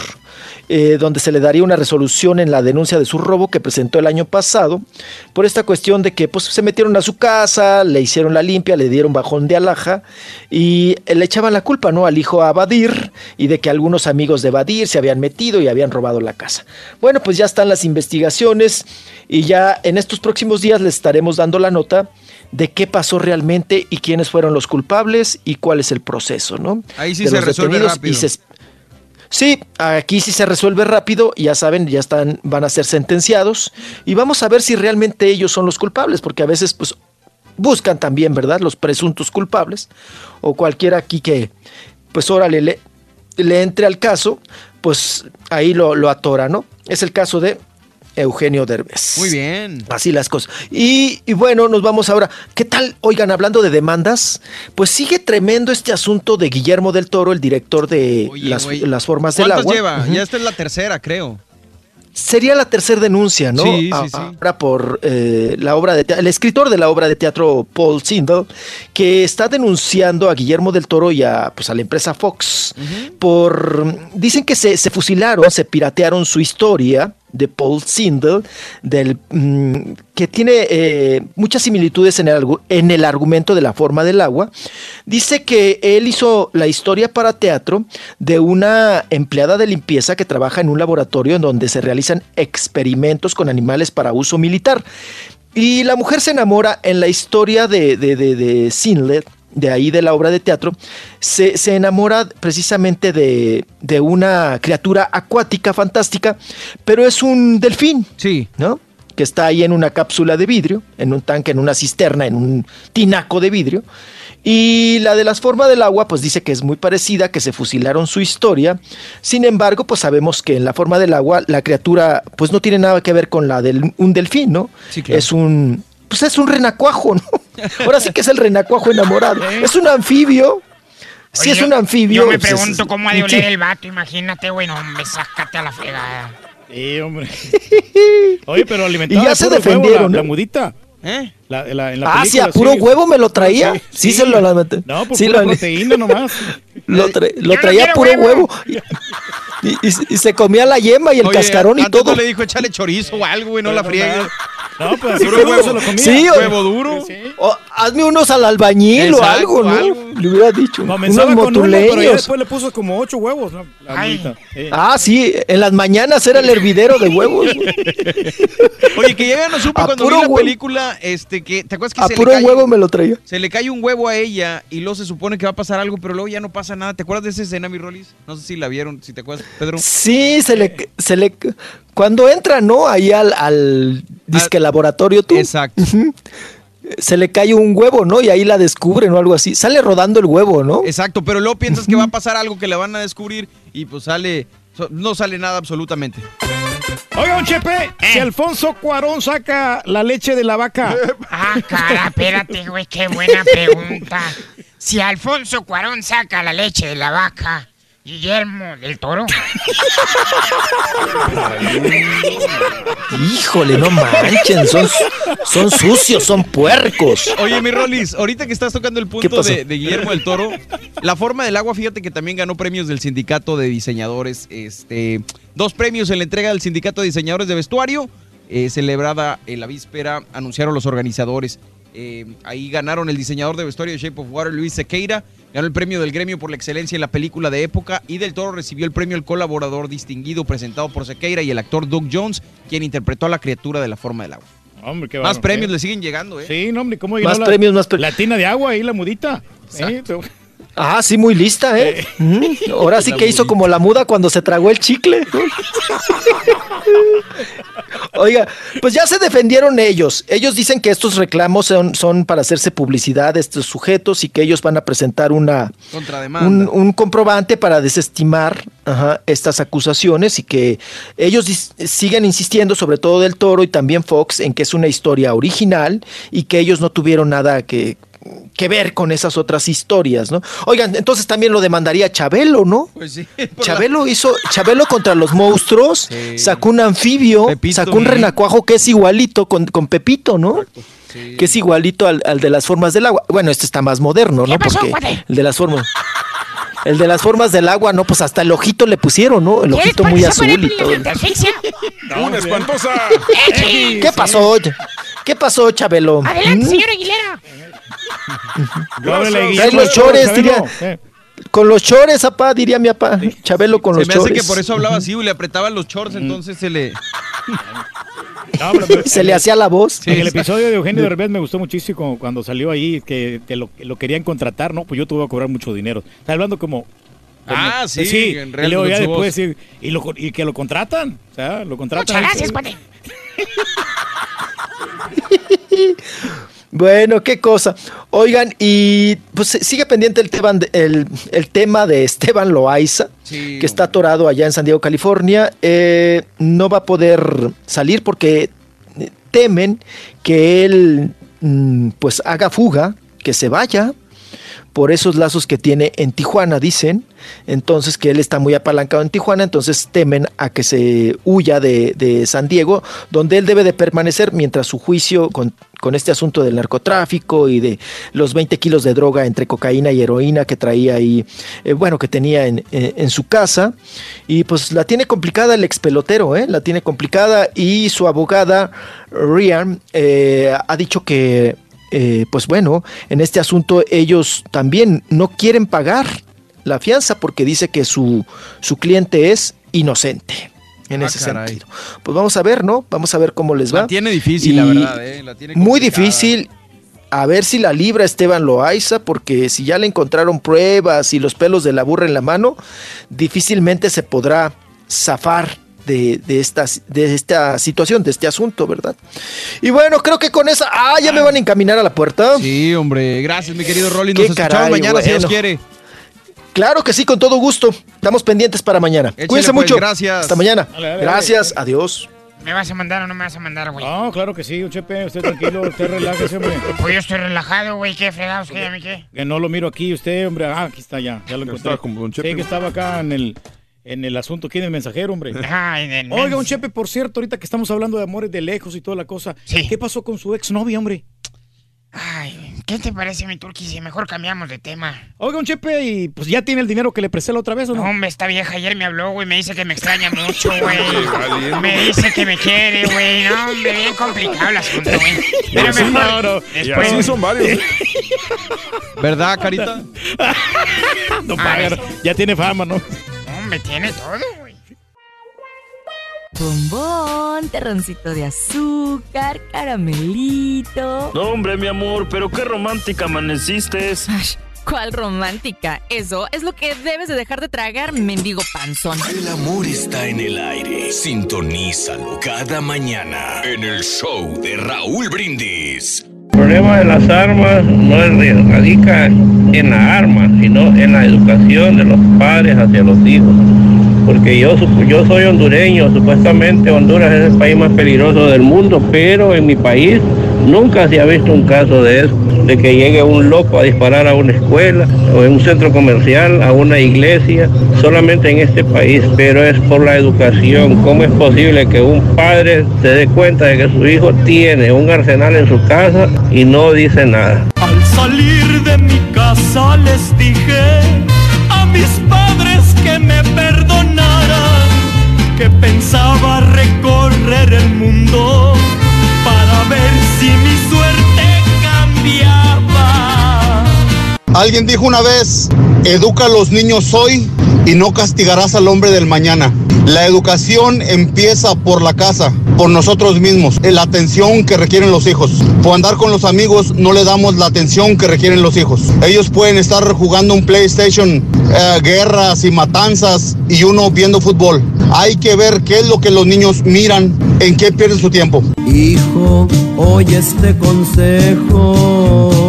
eh, donde se le daría una resolución en la denuncia de su robo que presentó el año pasado, por esta cuestión de que pues, se metieron a su casa, le hicieron la limpia, le dieron bajón de alhaja y le echaban la culpa ¿no? al hijo a Badir y de que algunos amigos de Badir se habían metido y habían robado la casa. Bueno, pues ya están las investigaciones y ya en estos próximos días les estaremos dando la nota de qué pasó realmente y quiénes fueron los culpables y cuál es el proceso, ¿no? Ahí sí de se los resuelve rápido. y se- Sí, aquí sí se resuelve rápido, ya saben, ya están, van a ser sentenciados y vamos a ver si realmente ellos son los culpables, porque a veces pues buscan también, ¿verdad? Los presuntos culpables o cualquiera aquí que pues órale le, le entre al caso, pues ahí lo, lo atora, ¿no? Es el caso de Eugenio Derbez. Muy bien. Así las cosas. Y, y bueno, nos vamos ahora. ¿Qué tal? Oigan, hablando de demandas, pues sigue tremendo este asunto de Guillermo del Toro, el director de Oye, las, formas del ¿Cuántas agua. lleva? Ya esta es la tercera, creo. Sería la tercera denuncia, ¿no? Sí, sí, sí. Ahora por eh, la obra de el escritor de la obra de teatro Paul Sindel, que está denunciando a Guillermo del Toro y a, pues, a la empresa Fox por dicen que se, se fusilaron, se piratearon su historia de Paul Sindel, del, mm, que tiene eh, muchas similitudes en el, en el argumento de la forma del agua. Dice que él hizo la historia para teatro de una empleada de limpieza que trabaja en un laboratorio en donde se realizan experimentos con animales para uso militar. Y la mujer se enamora en la historia de, de, de, de ahí de la obra de teatro, se, se enamora precisamente de, de una criatura acuática fantástica, pero es un delfín. Sí. ¿No? Que está ahí en una cápsula de vidrio, en un tanque, en una cisterna, en un tinaco de vidrio. Y la de las formas del agua, pues dice que es muy parecida, que se fusilaron su historia. Sin embargo, pues sabemos que en la forma del agua, la criatura, pues no tiene nada que ver con la de un delfín, ¿no? Sí, claro. Es un, pues es un renacuajo, ¿no? Ahora sí que es el renacuajo enamorado. Es un anfibio. Sí, Oye, es yo- un anfibio. Yo me pues, es- pregunto cómo ha de sí. oler el vato, imagínate, güey, no, me sácate a la fregada. Sí, hombre. Oye, pero alimentaba Y ya se huevo defendieron, la, ¿no? la mudita. ¿Eh? La, la- en la Ah, sí, a puro huevo me lo traía. Sí, se lo la No, por sí, pura lo- proteína nomás. Lo, tra- lo no traía quiero puro huevo. huevo. Y, y- y se comía la yema y el Oye, cascarón y todo. no le dijo échale chorizo o algo, güey, no la friegues. No, pues puro huevo. se lo comía. Sí, o- Huevo duro. O, hazme unos al albañil o algo, ¿no? algo. Le hubiera dicho. Comenzaba unos con uno, pero motuleños. después le puso como ocho huevos, ¿no? Sí. Ah, sí, en las mañanas era el hervidero de huevos. Oye, que ya no supe A cuando vi la huevo. película, este, que, ¿te acuerdas que A se puro le cae, huevo me lo traía. se le cae un huevo a ella y luego se supone que va a pasar algo, pero luego ya no pasa nada? ¿Te acuerdas de esa escena, mi Rolis? No sé si la vieron, si te acuerdas, Pedro. Sí, se le, se le, cuando entra, ¿no? Ahí al, al disque laboratorio tú. Exacto. Se le cae un huevo, ¿no? Y ahí la descubren o algo así. Sale rodando el huevo, ¿no? Exacto, pero luego piensas que va a pasar algo que le van a descubrir y pues sale, no sale nada absolutamente. Oiga, don Chepe, Eh. si Alfonso Cuarón saca la leche de la vaca, Ah, cara, espérate, güey, qué buena pregunta. Si Alfonso Cuarón saca la leche de la vaca Guillermo del Toro. Híjole, no manchen, son, son sucios, son puercos. Oye, mi Rolis, ahorita que estás tocando el ¿Qué punto de Guillermo del Toro, la forma del agua, fíjate que también ganó premios del sindicato de diseñadores. Este, dos premios en la entrega del sindicato de diseñadores de vestuario, eh, celebrada en la víspera, anunciaron los organizadores. Eh, ahí ganaron el diseñador de vestuario de Shape of Water, Luis Sequeira, ganó el premio del gremio por la excelencia en la película de época y del Toro recibió el premio al colaborador distinguido presentado por Sequeira y el actor Doug Jones, quien interpretó a la criatura de la forma del agua. Hombre, qué Más premios ¿eh? le siguen llegando, ¿eh? Sí, no, hombre, ¿cómo Más la- premios, más premios. La tina de agua ahí, la mudita. ¿eh? Ah, sí, muy lista, ¿eh? Mm, Ahora sí que hizo como la muda cuando se tragó el chicle. Oiga, pues ya se defendieron ellos. Ellos dicen que estos reclamos son, son para hacerse publicidad de estos sujetos y que ellos van a presentar una, un, un comprobante para desestimar ajá, estas acusaciones y que ellos siguen insistiendo, sobre todo del Toro y también Fox, en que es una historia original y que ellos no tuvieron nada que, que ver con esas otras historias, ¿no? Oigan, entonces también lo demandaría Chabelo, ¿no? Pues sí. Chabelo hizo, Chabelo contra los monstruos, Sí. sacó un anfibio, Pepito. sacó un renacuajo que es igualito con, con Pepito, ¿no? Que es igualito al, al de las formas del agua. Bueno, este está más moderno, ¿no? pasó, Porque el de las formas. El de las formas del agua, no, pues hasta el ojito le pusieron, ¿no? El ¿Quieres ojito muy azul y todo. ¿Qué pasó? ¿Qué pasó, Chabelo? Adelante, ¿Mm? señor Aguilera. Trae los chores, Chabelo. diría. Eh. Con los chores, apá, diría mi apá. Chabelo con Se los me hace chores. que por eso hablaba así, y le apretaban los shorts, entonces se le... No, pero- pero- Se le hacía la voz. En el episodio de Eugenio Derbez me gustó muchísimo cuando salió ahí que, que lo, que lo querían contratar, ¿no? Pues yo tuve que cobrar mucho dinero. Está hablando como... como- Ah, sí, sí. en y Real luego ya después y, lo, y que lo contratan. O sea, lo contratan. Muchas gracias, cuate. Bueno, qué cosa. Oigan, y pues sigue pendiente el tema de, el, el tema de Esteban Loaiza, Sí, que está atorado allá en San Diego, California. Eh, no va a poder salir porque eh, temen que él mm, pues haga fuga, que se vaya por esos lazos que tiene en Tijuana, dicen. Entonces que él está muy apalancado en Tijuana, entonces temen a que se huya de, de San Diego, donde él debe de permanecer mientras su juicio con, con este asunto del narcotráfico y de los 20 kilos de droga entre cocaína y heroína que traía ahí, eh, bueno, que tenía en, en- su casa. Y pues la tiene complicada el ex pelotero, ¿eh? la tiene complicada y su abogada, Rian, eh, ha dicho que eh, pues bueno, en este asunto ellos también no quieren pagar la fianza porque dice que su, su cliente es inocente en Ah, ese caray. sentido. Pues vamos a ver, ¿no? Vamos a ver cómo les va. La tiene difícil, la verdad, ¿eh? La tiene Muy difícil. A ver si la libra Esteban Loaiza, porque si ya le encontraron pruebas y los pelos de la burra en la mano, difícilmente se podrá zafar de, de esta, de esta situación, de este asunto, ¿verdad? Y bueno, creo que con esa. ¡Ah! Ya me van a encaminar a la puerta. Sí, hombre. Gracias, mi querido Rolly. Nos Qué escuchamos caray, mañana si Dios quiere. Claro que sí, con todo gusto. Estamos pendientes para mañana. Échale, Cuídense pues, mucho. gracias. Hasta mañana. Dale, dale, gracias. Adiós. ¿Me vas a mandar o no me vas a mandar, güey? No, claro que sí, un Chepe, usted tranquilo, usted relájese, hombre. Pues yo estoy relajado, güey. ¿Qué fregados? ¿Qué? ¿A mí qué? Que no lo miro aquí, usted, hombre. Ah, aquí está ya, ya lo encontré. Estaba como Chepe. Sí, que estaba acá en el, en el asunto aquí del mensajero, hombre. Ah, en el Oiga, un Chepe, por cierto, ahorita que estamos hablando de amores de lejos y toda la cosa, ¿qué pasó con su exnovia, hombre? Ay, ¿qué te parece, mi turqui? Si mejor cambiamos de tema. Oiga, un Chepe, y pues ya tiene el dinero que le presté la otra vez, ¿o no? No, hombre, esta vieja ayer me habló, güey. Me dice que me extraña mucho, güey. Me dice que me quiere, güey. No, hombre, bien complicado el asunto, güey. Pero Sí, mejor. no, no. Y Después. así son varios. ¿Verdad, Carita? No A paga, ver. no. ya tiene fama, ¿no? Hombre, tiene todo, güey. Bombón, terroncito de azúcar, caramelito. No, hombre, mi amor, pero qué romántica amaneciste. Ay, ¿Cuál romántica? Eso es lo que debes de dejar de tragar, mendigo panzón. El amor está en el aire. Sintonízalo cada mañana en el show de Raúl Brindis. El problema de las armas no radica en la arma, sino en la educación de los padres hacia los hijos. Porque yo, yo soy hondureño, supuestamente Honduras es el país más peligroso del mundo, pero en mi país Nunca se ha visto un caso de eso, de que llegue un loco a disparar a una escuela o en un centro comercial, a una iglesia, solamente en este país, pero es por la educación. ¿Cómo es posible que un padre se dé cuenta de que su hijo tiene un arsenal en su casa y no dice nada? Al salir de mi casa les dije a mis padres que me perdonaran, que pensaba recorrer el mundo para ver si mi suerte Alguien dijo una vez, educa a los niños hoy y no castigarás al hombre del mañana. La educación empieza por la casa, por nosotros mismos, la atención que requieren los hijos. Por andar con los amigos no le damos la atención que requieren los hijos. Ellos pueden estar jugando un PlayStation, eh, guerras y matanzas y uno viendo fútbol. Hay que ver qué es lo que los niños miran, en qué pierden su tiempo. Hijo, oye este consejo.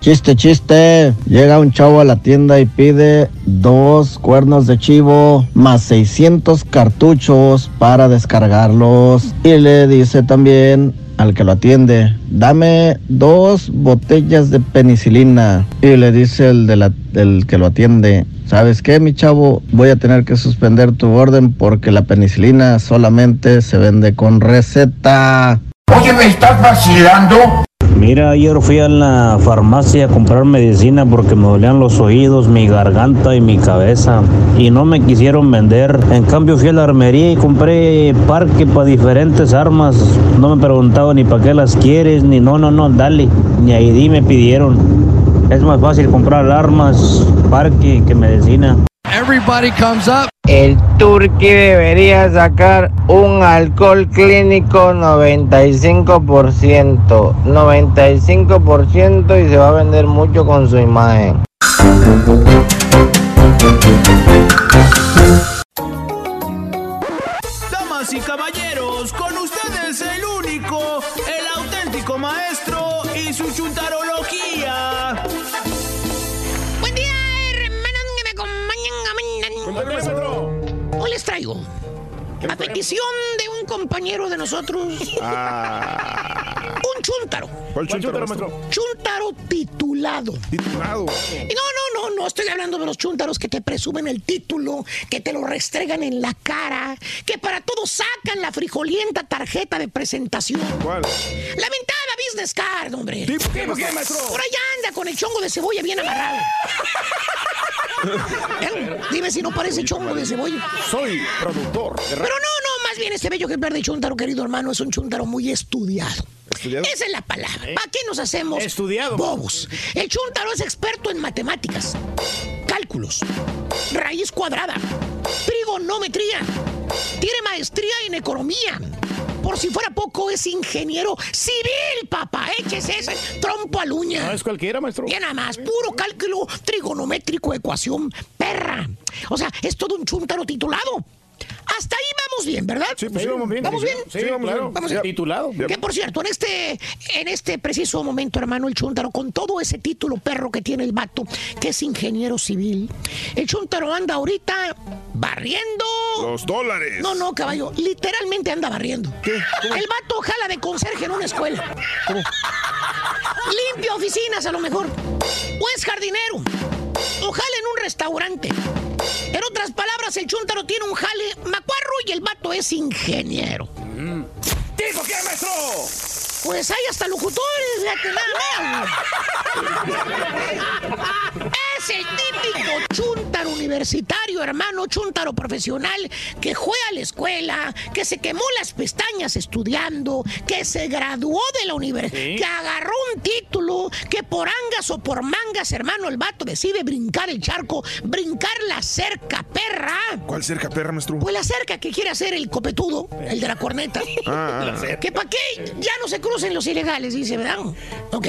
Chiste, chiste. Llega un chavo a la tienda y pide dos cuernos de chivo más 600 cartuchos para descargarlos. Y le dice también al que lo atiende, dame dos botellas de penicilina. Y le dice el, de la- el que lo atiende, ¿sabes qué, mi chavo? Voy a tener que suspender tu orden porque la penicilina solamente se vende con receta. Oye, ¿me estás vacilando? Mira, ayer fui a la farmacia a comprar medicina porque me dolían los oídos, mi garganta y mi cabeza. Y no me quisieron vender. En cambio fui a la armería y compré parque para diferentes armas. No me preguntaban ni para qué las quieres, ni no, no, no, dale. Ni ID me pidieron. Es más fácil comprar armas, parque que medicina. Everybody comes up. El Turqui debería sacar un alcohol clínico 95%. 95% y se va a vender mucho con su imagen. A petición de un compañero de nosotros, un chúntaro. ¿Cuál chúntaro, maestro? Chúntaro titulado. Titulado. Y no, no, no, no estoy hablando de los chúntaros que te presumen el título, que te lo restregan en la cara, que para todo sacan la frijolienta tarjeta de presentación. ¿Cuál? La ventada business card, hombre. ¿Tipo qué, qué, maestro? Por allá anda con el chongo de cebolla bien amarrado. ¿Eh? Dime si no parece chongo de cebolla. Soy productor. de Pero no, no, más bien este bello que verde chúntaro, querido hermano, es un chúntaro muy estudiado. ¿Estudiado? Esa es la palabra. ¿Para qué nos hacemos Estudiado. bobos? El chúntaro es experto en matemáticas, cálculos, raíz cuadrada, trigonometría, tiene maestría en economía. Por si fuera poco, es ingeniero civil, papá. Échese ese trompo al uña. No es cualquiera, maestro. Bien, nada más, puro cálculo trigonométrico, ecuación, perra. O sea, es todo un chúntaro titulado. Hasta ahí vamos bien, ¿verdad? Sí, pues sí, vamos bien. ¿Vamos bien? Sí, claro. Vamos bien. Titulado. Que por cierto, en este, en este preciso momento, hermano, el Chuntaro, con todo ese título perro que tiene el vato, que es ingeniero civil, el Chuntaro anda ahorita barriendo. Los dólares. No, no, caballo, literalmente anda barriendo. El vato jala de conserje en una escuela. Limpia oficinas a lo mejor. O es jardinero. O jala en un restaurante. En otras palabras, el Chuntaro tiene un jale macuarro y el vato es ingeniero. ¿Tipo qué, maestro? Pues hay hasta locutores, nada más. Es el típico chúntaro universitario, hermano, chúntaro profesional, que fue a la escuela, que se quemó las pestañas estudiando, que se graduó de la universidad, que agarró un título, que por angas o por mangas, hermano, el vato decide brincar el charco, brincar la cerca, perra. ¿Cuál cerca, perra, maestro? Pues la cerca que quiere hacer el copetudo, el de la corneta. Ah. La cerca. ¿Que para qué? Ya no se crucen los ilegales, dice, ¿verdad? Ok.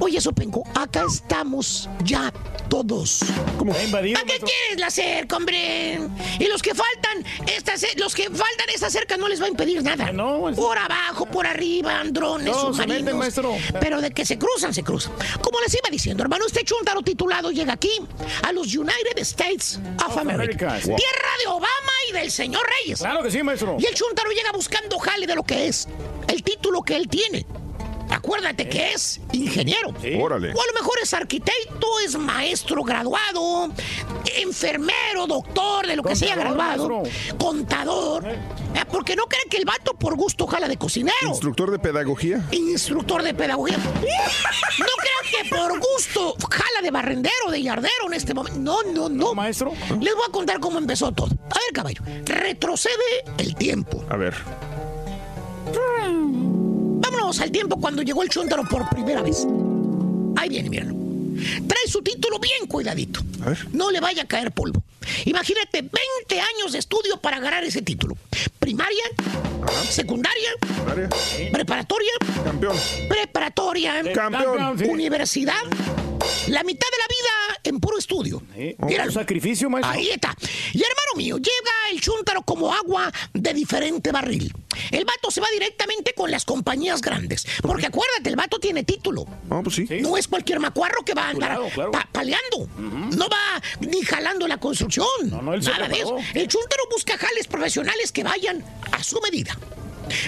Oye, Sopenco, acá estamos ya todos. ¿Cómo? ¿Está invadido, ¿Para qué quieres la cerca, hombre? Y los que faltan, esta ce- los que faltan esta cerca no les va a impedir nada. por abajo, por arriba, andrones, No, se submarinos. meten, maestro. Pero de que se cruzan, se cruzan. Como les iba diciendo, hermano, este chuntaro titulado llega aquí, a los United States of, America. America. Tierra de Obama y del señor Reyes. Claro que sí, maestro. Y el chuntaro llega buscando jale de lo que es el título que él tiene. Acuérdate que es ingeniero. Órale. O a lo mejor es arquitecto, es maestro graduado, enfermero, doctor, de lo que sea graduado, contador. Eh, Porque no creen que el vato por gusto jala de cocinero. Instructor de pedagogía. Instructor de pedagogía. No crean que por gusto jala de barrendero, de yardero en este momento. No, no, no. maestro. Les voy a contar cómo empezó todo. A ver, caballo. Retrocede el tiempo. A ver. Vámonos al tiempo cuando llegó el chúntaro por primera vez. Ahí viene, míralo. Trae su título bien cuidadito. A ver. No le vaya a caer polvo. Imagínate 20 años de estudio para agarrar ese título. Primaria, secundaria, preparatoria, Campeón. preparatoria, Campeón. universidad. La mitad de la vida en puro estudio. Míralo. sacrificio, maestro. Ahí está. Y hermano mío, llega el chúntaro como agua de diferente barril. El vato se va directamente con las compañías grandes. Porque acuérdate, el vato tiene título. Ah, pues sí. No es cualquier macuarro que va a andar Claro, claro. pa- paleando. No va ni jalando la construcción. no, él se Nada de eso. El chúntaro busca jales profesionales que vayan a su medida.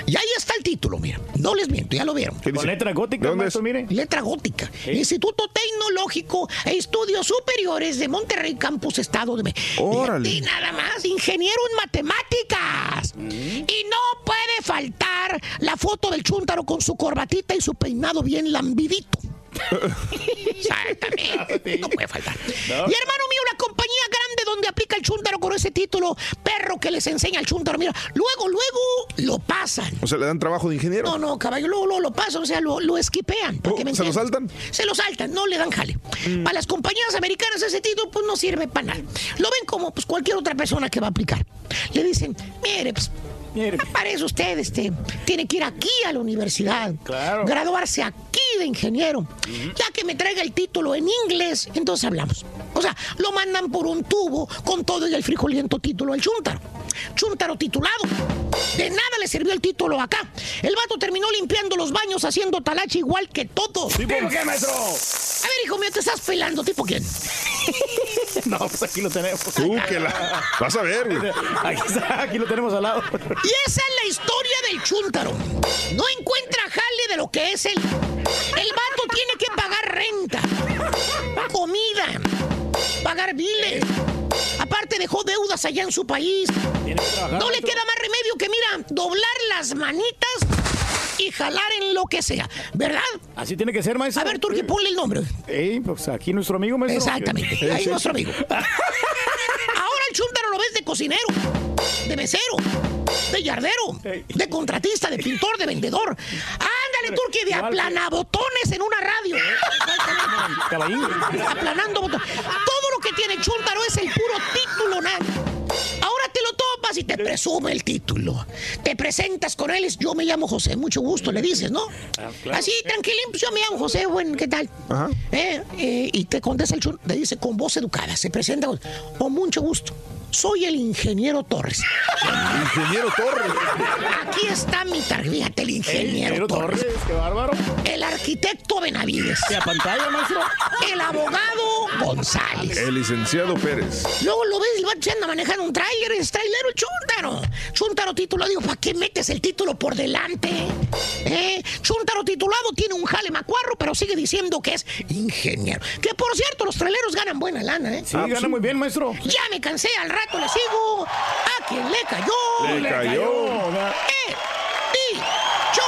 Y ahí está el título, mira. No les miento, ya lo vieron. Con letra gótica, dónde maestro, mire. Letra gótica. Instituto Tecnológico e Estudios Superiores de Monterrey, Campus Estado de México. Órale. Y nada más, ingeniero en matemáticas. Y no puede faltar la foto del chúntaro con su corbatita y su peinado bien lambidito. Exactamente. No puede faltar. Y hermano mío, la compañía grande donde aplica el chúntaro con ese título, perro que les enseña el chúntaro, mira, luego, luego lo pasan. O sea, le dan trabajo de ingeniero. No, no, caballo, luego, luego lo pasan, o sea, lo, lo esquipean. Oh, ¿se lo saltan? Se lo saltan, no le dan jale. Para las compañías americanas ese título pues no sirve para nada. Lo ven como pues cualquier otra persona que va a aplicar. Le dicen, mire, pues para eso usted este, tiene que ir aquí a la universidad. Claro. Graduarse aquí de ingeniero. Ya que me traiga el título en inglés, entonces hablamos. O sea, lo mandan por un tubo con todo y el frijoliento título al chúntaro. Chúntaro titulado. De nada le sirvió el título acá. El vato terminó limpiando los baños haciendo talache igual que todos. ¿Tipo qué, maestro? A ver, hijo mío, te estás pelando, ¿tipo quién? No, pues aquí lo tenemos. Tú que la. Vas a ver, güey. Aquí, está, aquí lo tenemos al lado. Y esa es la historia del chúntaro. No encuentra jale de lo que es él. El vato tiene que pagar renta, comida, pagar biles. Aparte dejó deudas allá en su país. No le queda más remedio que, mira, doblar las manitas y jalar en lo que sea. ¿Verdad? Así tiene que ser, maestro. A ver, Turki, ponle el nombre. Ey, pues aquí nuestro amigo, maestro. Exactamente. Ahí nuestro amigo. Ahora el chúntaro lo ves de cocinero, de mesero, de yardero, de contratista, de pintor, de vendedor. Ándale, Turki, de aplanabotones en una radio. Aplanando botones. Todo lo que tiene el chúntaro es el puro título, nada. Ahora te lo topas y te presume el título. Te presentas con él, es, yo me llamo José, mucho gusto, le dices, ¿no? Así, tranquilín, pues yo me llamo José, bueno, ¿qué tal? Eh, eh, y te contesta el chúntaro, le dice con voz educada, se presenta con, con mucho gusto. Soy el ingeniero Torres. Ingeniero Torres. Aquí está mi tarjeta, el ingeniero, Ingeniero Torres. Torres, qué bárbaro. El arquitecto Benavides. ¿Y a pantalla, maestro? El abogado González. El licenciado Pérez. Luego lo ves, el vato se anda manejando un tráiler, es trailero el chúntaro. Chúntaro titulado, digo, ¿para qué metes el título por delante? ¿Eh? Chúntaro titulado tiene un jale macuarro, pero sigue diciendo que es ingeniero. Que por cierto, los traileros ganan buena lana, ¿eh? Sí, gana muy bien, maestro. Ya me cansé, al rato le sigo. A quien le cayó. Le cayó. Eh, dicho.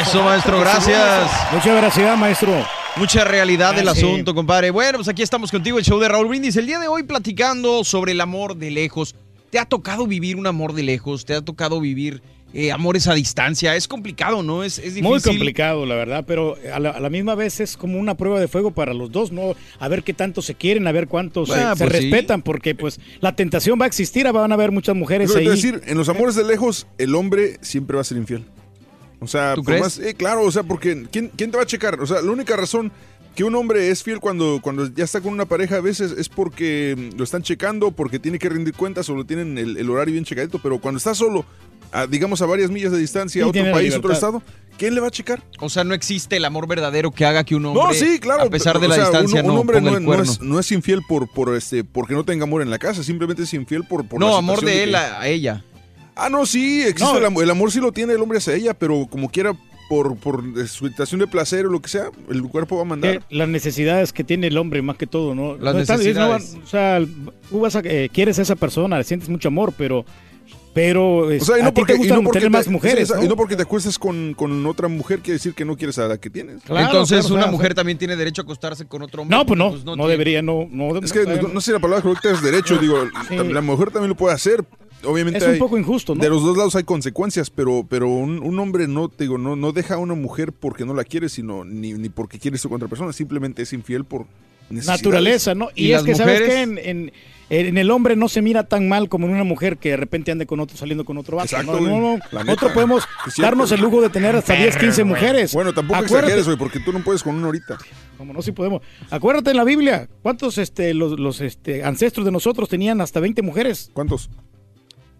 Eso, maestro, gracias. Muchas gracias, maestro. Mucha realidad del Ah, asunto, compadre. Bueno, pues aquí estamos contigo, el show de Raúl Brindis. El día de hoy platicando sobre el amor de lejos. ¿Te ha tocado vivir un amor de lejos? ¿Te ha tocado vivir eh, amores a distancia? Es complicado, ¿no? Es, es difícil. Muy complicado, la verdad, pero a la, a la misma vez es como una prueba de fuego para los dos, ¿no? A ver qué tanto se quieren, a ver cuánto se, Ah, se pues sí. respetan, porque pues la tentación va a existir, van a haber muchas mujeres Pero ahí. Es decir, en los amores de lejos, el hombre siempre va a ser infiel. O sea, ¿Tú por crees? más- eh, claro, o sea, porque ¿quién, ¿quién te va a checar? O sea, la única razón que un hombre es fiel cuando, cuando ya está con una pareja a veces es porque lo están checando, porque tiene que rendir cuentas o lo tienen el, el horario bien checadito, pero cuando está solo, a, digamos a varias millas de distancia, Sí, a otro país, otro estado, ¿quién le va a checar? O sea, no existe el amor verdadero que haga que un hombre, No, sí, claro. a pesar de o la sea, un- distancia, un, no hombre ponga no, el no cuerno. es, no es infiel por, por este, porque no tenga amor en la casa, simplemente es infiel por, por no, la amor de él que- a, a ella. Ah, no, sí, existe No. el, amor, el amor sí lo tiene el hombre hacia ella, pero como quiera, por, por su situación de placer o lo que sea, el cuerpo va a mandar. Que las necesidades que tiene el hombre más que todo, ¿no? Las necesidades. no, o sea, tú vas a, eh, quieres a esa persona, le sientes mucho amor, pero, pero O sea, y no porque, te y gustan no porque tener te- más mujeres, sí, ¿no? y no porque te acuestes con, con otra mujer quiere decir que no quieres a la que tienes. Entonces, claro, una claro. mujer también tiene derecho a acostarse con otro hombre. No, pues no, porque, no, tiene- debería, no, no. Es que no, no sé si la palabra correcta es derecho, digo, Sí. la mujer también lo puede hacer. Obviamente Es un hay- poco injusto, ¿no? De los dos lados hay consecuencias, pero, pero un, un hombre no, te digo, no, no deja a una mujer porque no la quiere, sino ni, ni porque quiere estar con otra persona, simplemente es infiel por naturaleza, ¿no? Y, ¿Y es que, ¿sabes qué? En, en- en el hombre no se mira tan mal como en una mujer que de repente ande con otro, saliendo con otro vato. Exacto, no, no, no. Nosotros podemos darnos el lujo de tener hasta 10, 15 mujeres. Bueno, tampoco Acuérdate- exageres, güey, porque tú no puedes con una ahorita. Como no, sí podemos. Acuérdate en la Biblia, ¿cuántos este, los, los este, ancestros de nosotros tenían hasta 20 mujeres? ¿Cuántos?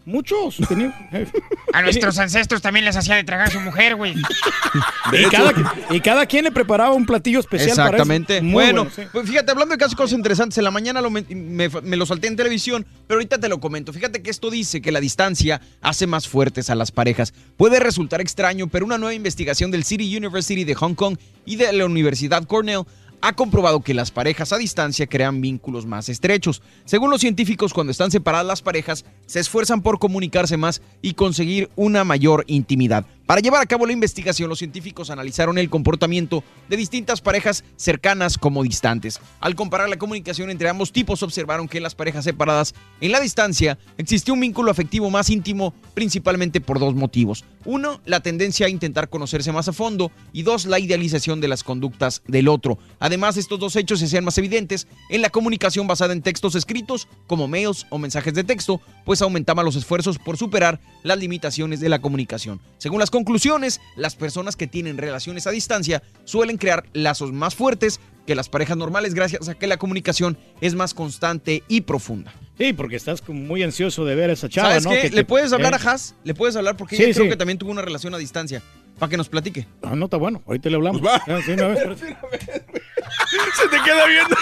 Muchos. A nuestros ancestros también les hacía de tragar su mujer, güey. y, cada, y cada quien le preparaba un platillo especial Exactamente. para eso. Muy bueno, sí. pues fíjate, hablando de casos cosas interesantes, en la mañana lo me, me- me lo salté en televisión, pero ahorita te lo comento. Fíjate que esto dice que la distancia hace más fuertes a las parejas. Puede resultar extraño, pero una nueva investigación del City University de Hong Kong y de la Universidad Cornell ha comprobado que las parejas a distancia crean vínculos más estrechos. Según los científicos, cuando están separadas las parejas, se esfuerzan por comunicarse más y conseguir una mayor intimidad. Para llevar a cabo la investigación, los científicos analizaron el comportamiento de distintas parejas cercanas como distantes. Al comparar la comunicación entre ambos tipos, observaron que en las parejas separadas en la distancia existió un vínculo afectivo más íntimo, principalmente por dos motivos. Uno, la tendencia a intentar conocerse más a fondo y dos, la idealización de las conductas del otro. Además, estos dos hechos se hacían más evidentes en la comunicación basada en textos escritos, como mails o mensajes de texto, pues aumentaban los esfuerzos por superar las limitaciones de la comunicación. Según las conclusiones, las personas que tienen relaciones a distancia suelen crear lazos más fuertes que las parejas normales gracias a que la comunicación es más constante y profunda. Sí, porque estás como muy ansioso de ver a esa chava, ¿Sabes ¿no? qué? Que ¿Le te- puedes hablar eh, a Haas? ¿Le puedes hablar? Porque Sí, ella creo sí. que también tuvo una relación a distancia. Para que nos platique. Ah, no está bueno. Ahorita le hablamos. Pues Ah, sí, una vez, pero- Se te queda viendo.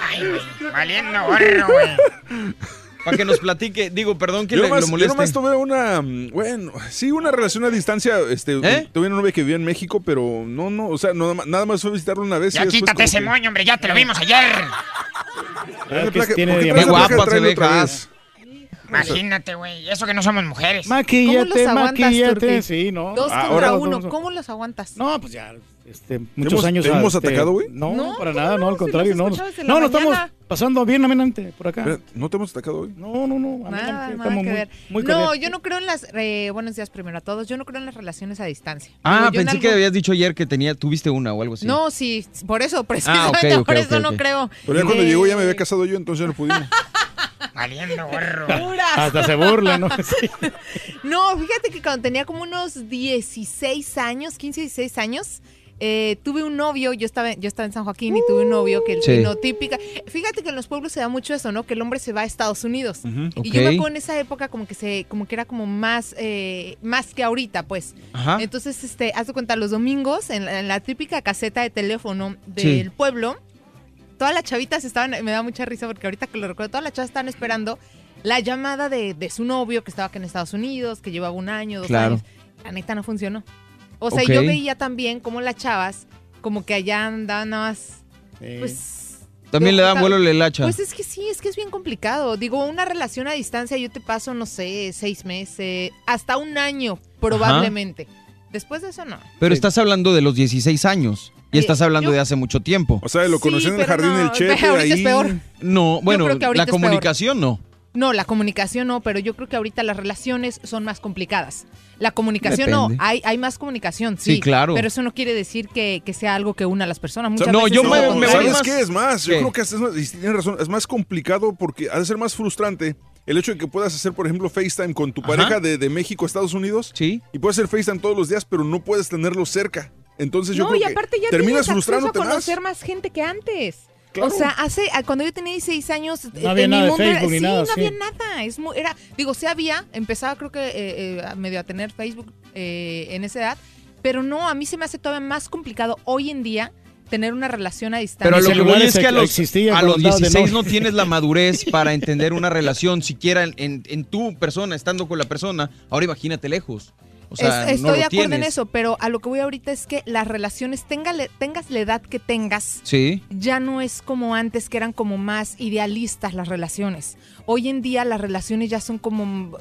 Ay, güey. Valiendo gorro, güey. Para que nos platique. Digo, perdón que yo, le, nomás, lo yo moleste. nomás tuve una, mm, bueno, sí, una relación a distancia, este, ¿Eh? tuve una novia que vivía en México, pero no, no, o sea, no, nada más fue visitarla una vez. y Ya después quítate ese que- moño, hombre. Ya te lo vimos ayer. Placa- tiene ¿por qué guapa se? Imagínate, güey. Eso que no somos mujeres. Maquillate, aguantas, maquillate. Sí, no. Dos Ah, contra uno. ¿Cómo los aguantas? No, pues ya, este, muchos hemos- años. te hemos este, atacado, güey? No, No, para ¿cómo nada, no, no? al Si contrario, los no. No, no estamos pasando bien amenamente por acá. Espera, ¿No te hemos atacado hoy? No, no, no. a Nada, no, nada estamos que muy- ver. muy no, yo no creo en las... eh, buenos días primero a todos. Yo no creo en las relaciones a distancia. Ah, yo pensé que algún- habías dicho ayer que tenía, tuviste una o algo así. No, sí, por eso, Ah, precisamente ok, ok, por ok, eso no creo. Pero ya cuando Eh, llegó ya me había casado yo, entonces ya no pudimos. Valiendo gorro. Hasta se burla, ¿no? Sí. No, fíjate que cuando tenía como unos 16 años, 15, 16 años, eh, tuve un novio, yo estaba, yo estaba en San Joaquín y tuve un novio que Sí. vino típica. Fíjate que en los pueblos se da mucho eso, ¿no? Que el hombre se va a Estados Unidos. Y yo me acuerdo en esa época como que se, como que era como más, eh, más que ahorita, pues. Ajá. Entonces, este, haz de cuenta, los domingos, en la, en la típica caseta de teléfono del Sí. pueblo, todas las chavitas estaban, me da mucha risa porque ahorita que lo recuerdo, todas las chavas estaban esperando la llamada de, de su novio que estaba acá en Estados Unidos, que llevaba un año, dos Claro. años. La neta no funcionó. O sea, yo veía también como las chavas, como que allá andaban nada más, pues... También le dan vuelo el hacha. Pues es que sí, es que es bien complicado. Digo, una relación a distancia yo te paso, no sé, seis meses, hasta un año probablemente. Después de eso no. Pero estás hablando de los 16 años. Y Eh, estás hablando yo- de hace mucho tiempo. O sea, lo conocí en el jardín no, del Chepe, ahorita es ahí. peor. No, bueno, la es peor. comunicación no. No, la comunicación no, pero yo creo que ahorita las relaciones son más complicadas. La comunicación no, hay, hay más comunicación, sí. Sí, claro. Pero eso no quiere decir que, que sea algo que una a las personas. Muchas no, veces yo es me- lo me contrario. voy ¿Sabes más- qué es más? Yo ¿Qué? creo que es más, y tienes razón, es más complicado porque ha de ser más frustrante el hecho de que puedas hacer, por ejemplo, FaceTime con tu Ajá. pareja de, de México a Estados Unidos. Sí. Y puedes hacer FaceTime todos los días, pero no puedes tenerlo cerca. Entonces yo no, creo y aparte que ya terminas tienes acceso a frustrándote más. conocer más gente que antes. Claro. O sea, hace a- cuando yo tenía 16 años, No había en nada mi de mundo era- Facebook ni sí, nada, no sí. había nada. Es muy, era, digo, sí había, empezaba creo que eh, eh, a medio a tener Facebook eh, en esa edad, pero no, a mí se me hace todavía más complicado hoy en día tener una relación a distancia. Pero lo que voy es que a los, a cuando los andabas de 16 no novio. tienes la madurez para entender una relación, siquiera en, en- en tu persona, estando con la persona. Ahora imagínate lejos. O sea, Es- no estoy de acuerdo en eso, pero a lo que voy ahorita es que las relaciones, téngale- tengas la edad que tengas, Sí. ya no es como antes, que eran como más idealistas las relaciones. Hoy en día las relaciones ya son como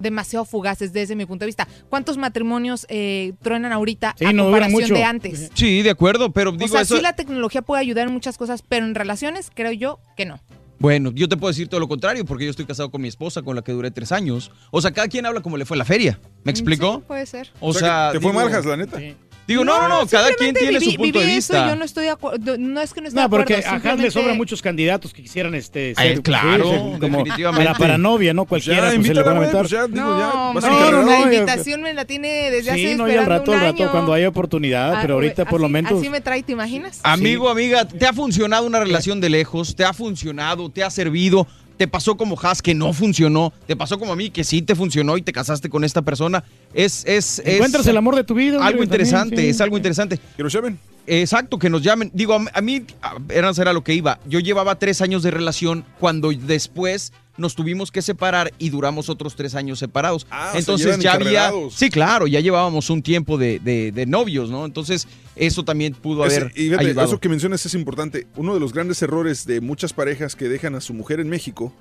demasiado fugaces desde mi punto de vista. ¿Cuántos matrimonios eh, truenan ahorita Sí, a no comparación mucho. de antes? Sí, de acuerdo, pero O digo sea, eso. sí la tecnología puede ayudar en muchas cosas, pero en relaciones creo yo que no. Bueno, yo te puedo decir todo lo contrario, porque yo estoy casado con mi esposa, con la que duré tres años. O sea, cada quien habla como le fue la feria. ¿Me explicó? Sí, puede ser. O sea, te fue digo- mal, Jas, la neta. Digo, no, no, no, cada quien tiene viví- su punto de viví eso vista. y yo no estoy de acuerdo. No es que no esté No, de acuerdo. porque a Haas le sobran muchos candidatos que quisieran este Ay, ser claro, sí, sí, como definitivamente. para, para novia, ¿no? Cualquiera pues, se le van a aventar. No, vas hombre, a encargar, la ¿no? invitación me la tiene desde hace Sí, no, y al rato, al rato, cuando haya oportunidad, Ah, pero ahorita por lo menos... Así me trae, ¿te imaginas? Amigo, amiga, ¿te ha funcionado una relación de lejos? ¿Te ha funcionado? ¿Te ha servido? ¿Te pasó como Has que no funcionó? ¿Te pasó como a mí que sí te funcionó y te casaste con esta persona? Es, es, es Encuentras el amor de tu vida. algo también, interesante, sí. es algo interesante. Que nos llamen. Exacto, que nos llamen. Digo, a, a mí, a- era era lo que iba. Yo llevaba tres años de relación cuando después nos tuvimos que separar y duramos otros tres años separados. Ah, Entonces ya había... Sí, claro, ya llevábamos un tiempo de, de- de novios, ¿no? Entonces eso también pudo Ese- haber y fíjate, ayudado. eso que mencionas es importante. Uno de los grandes errores de muchas parejas que dejan a su mujer en México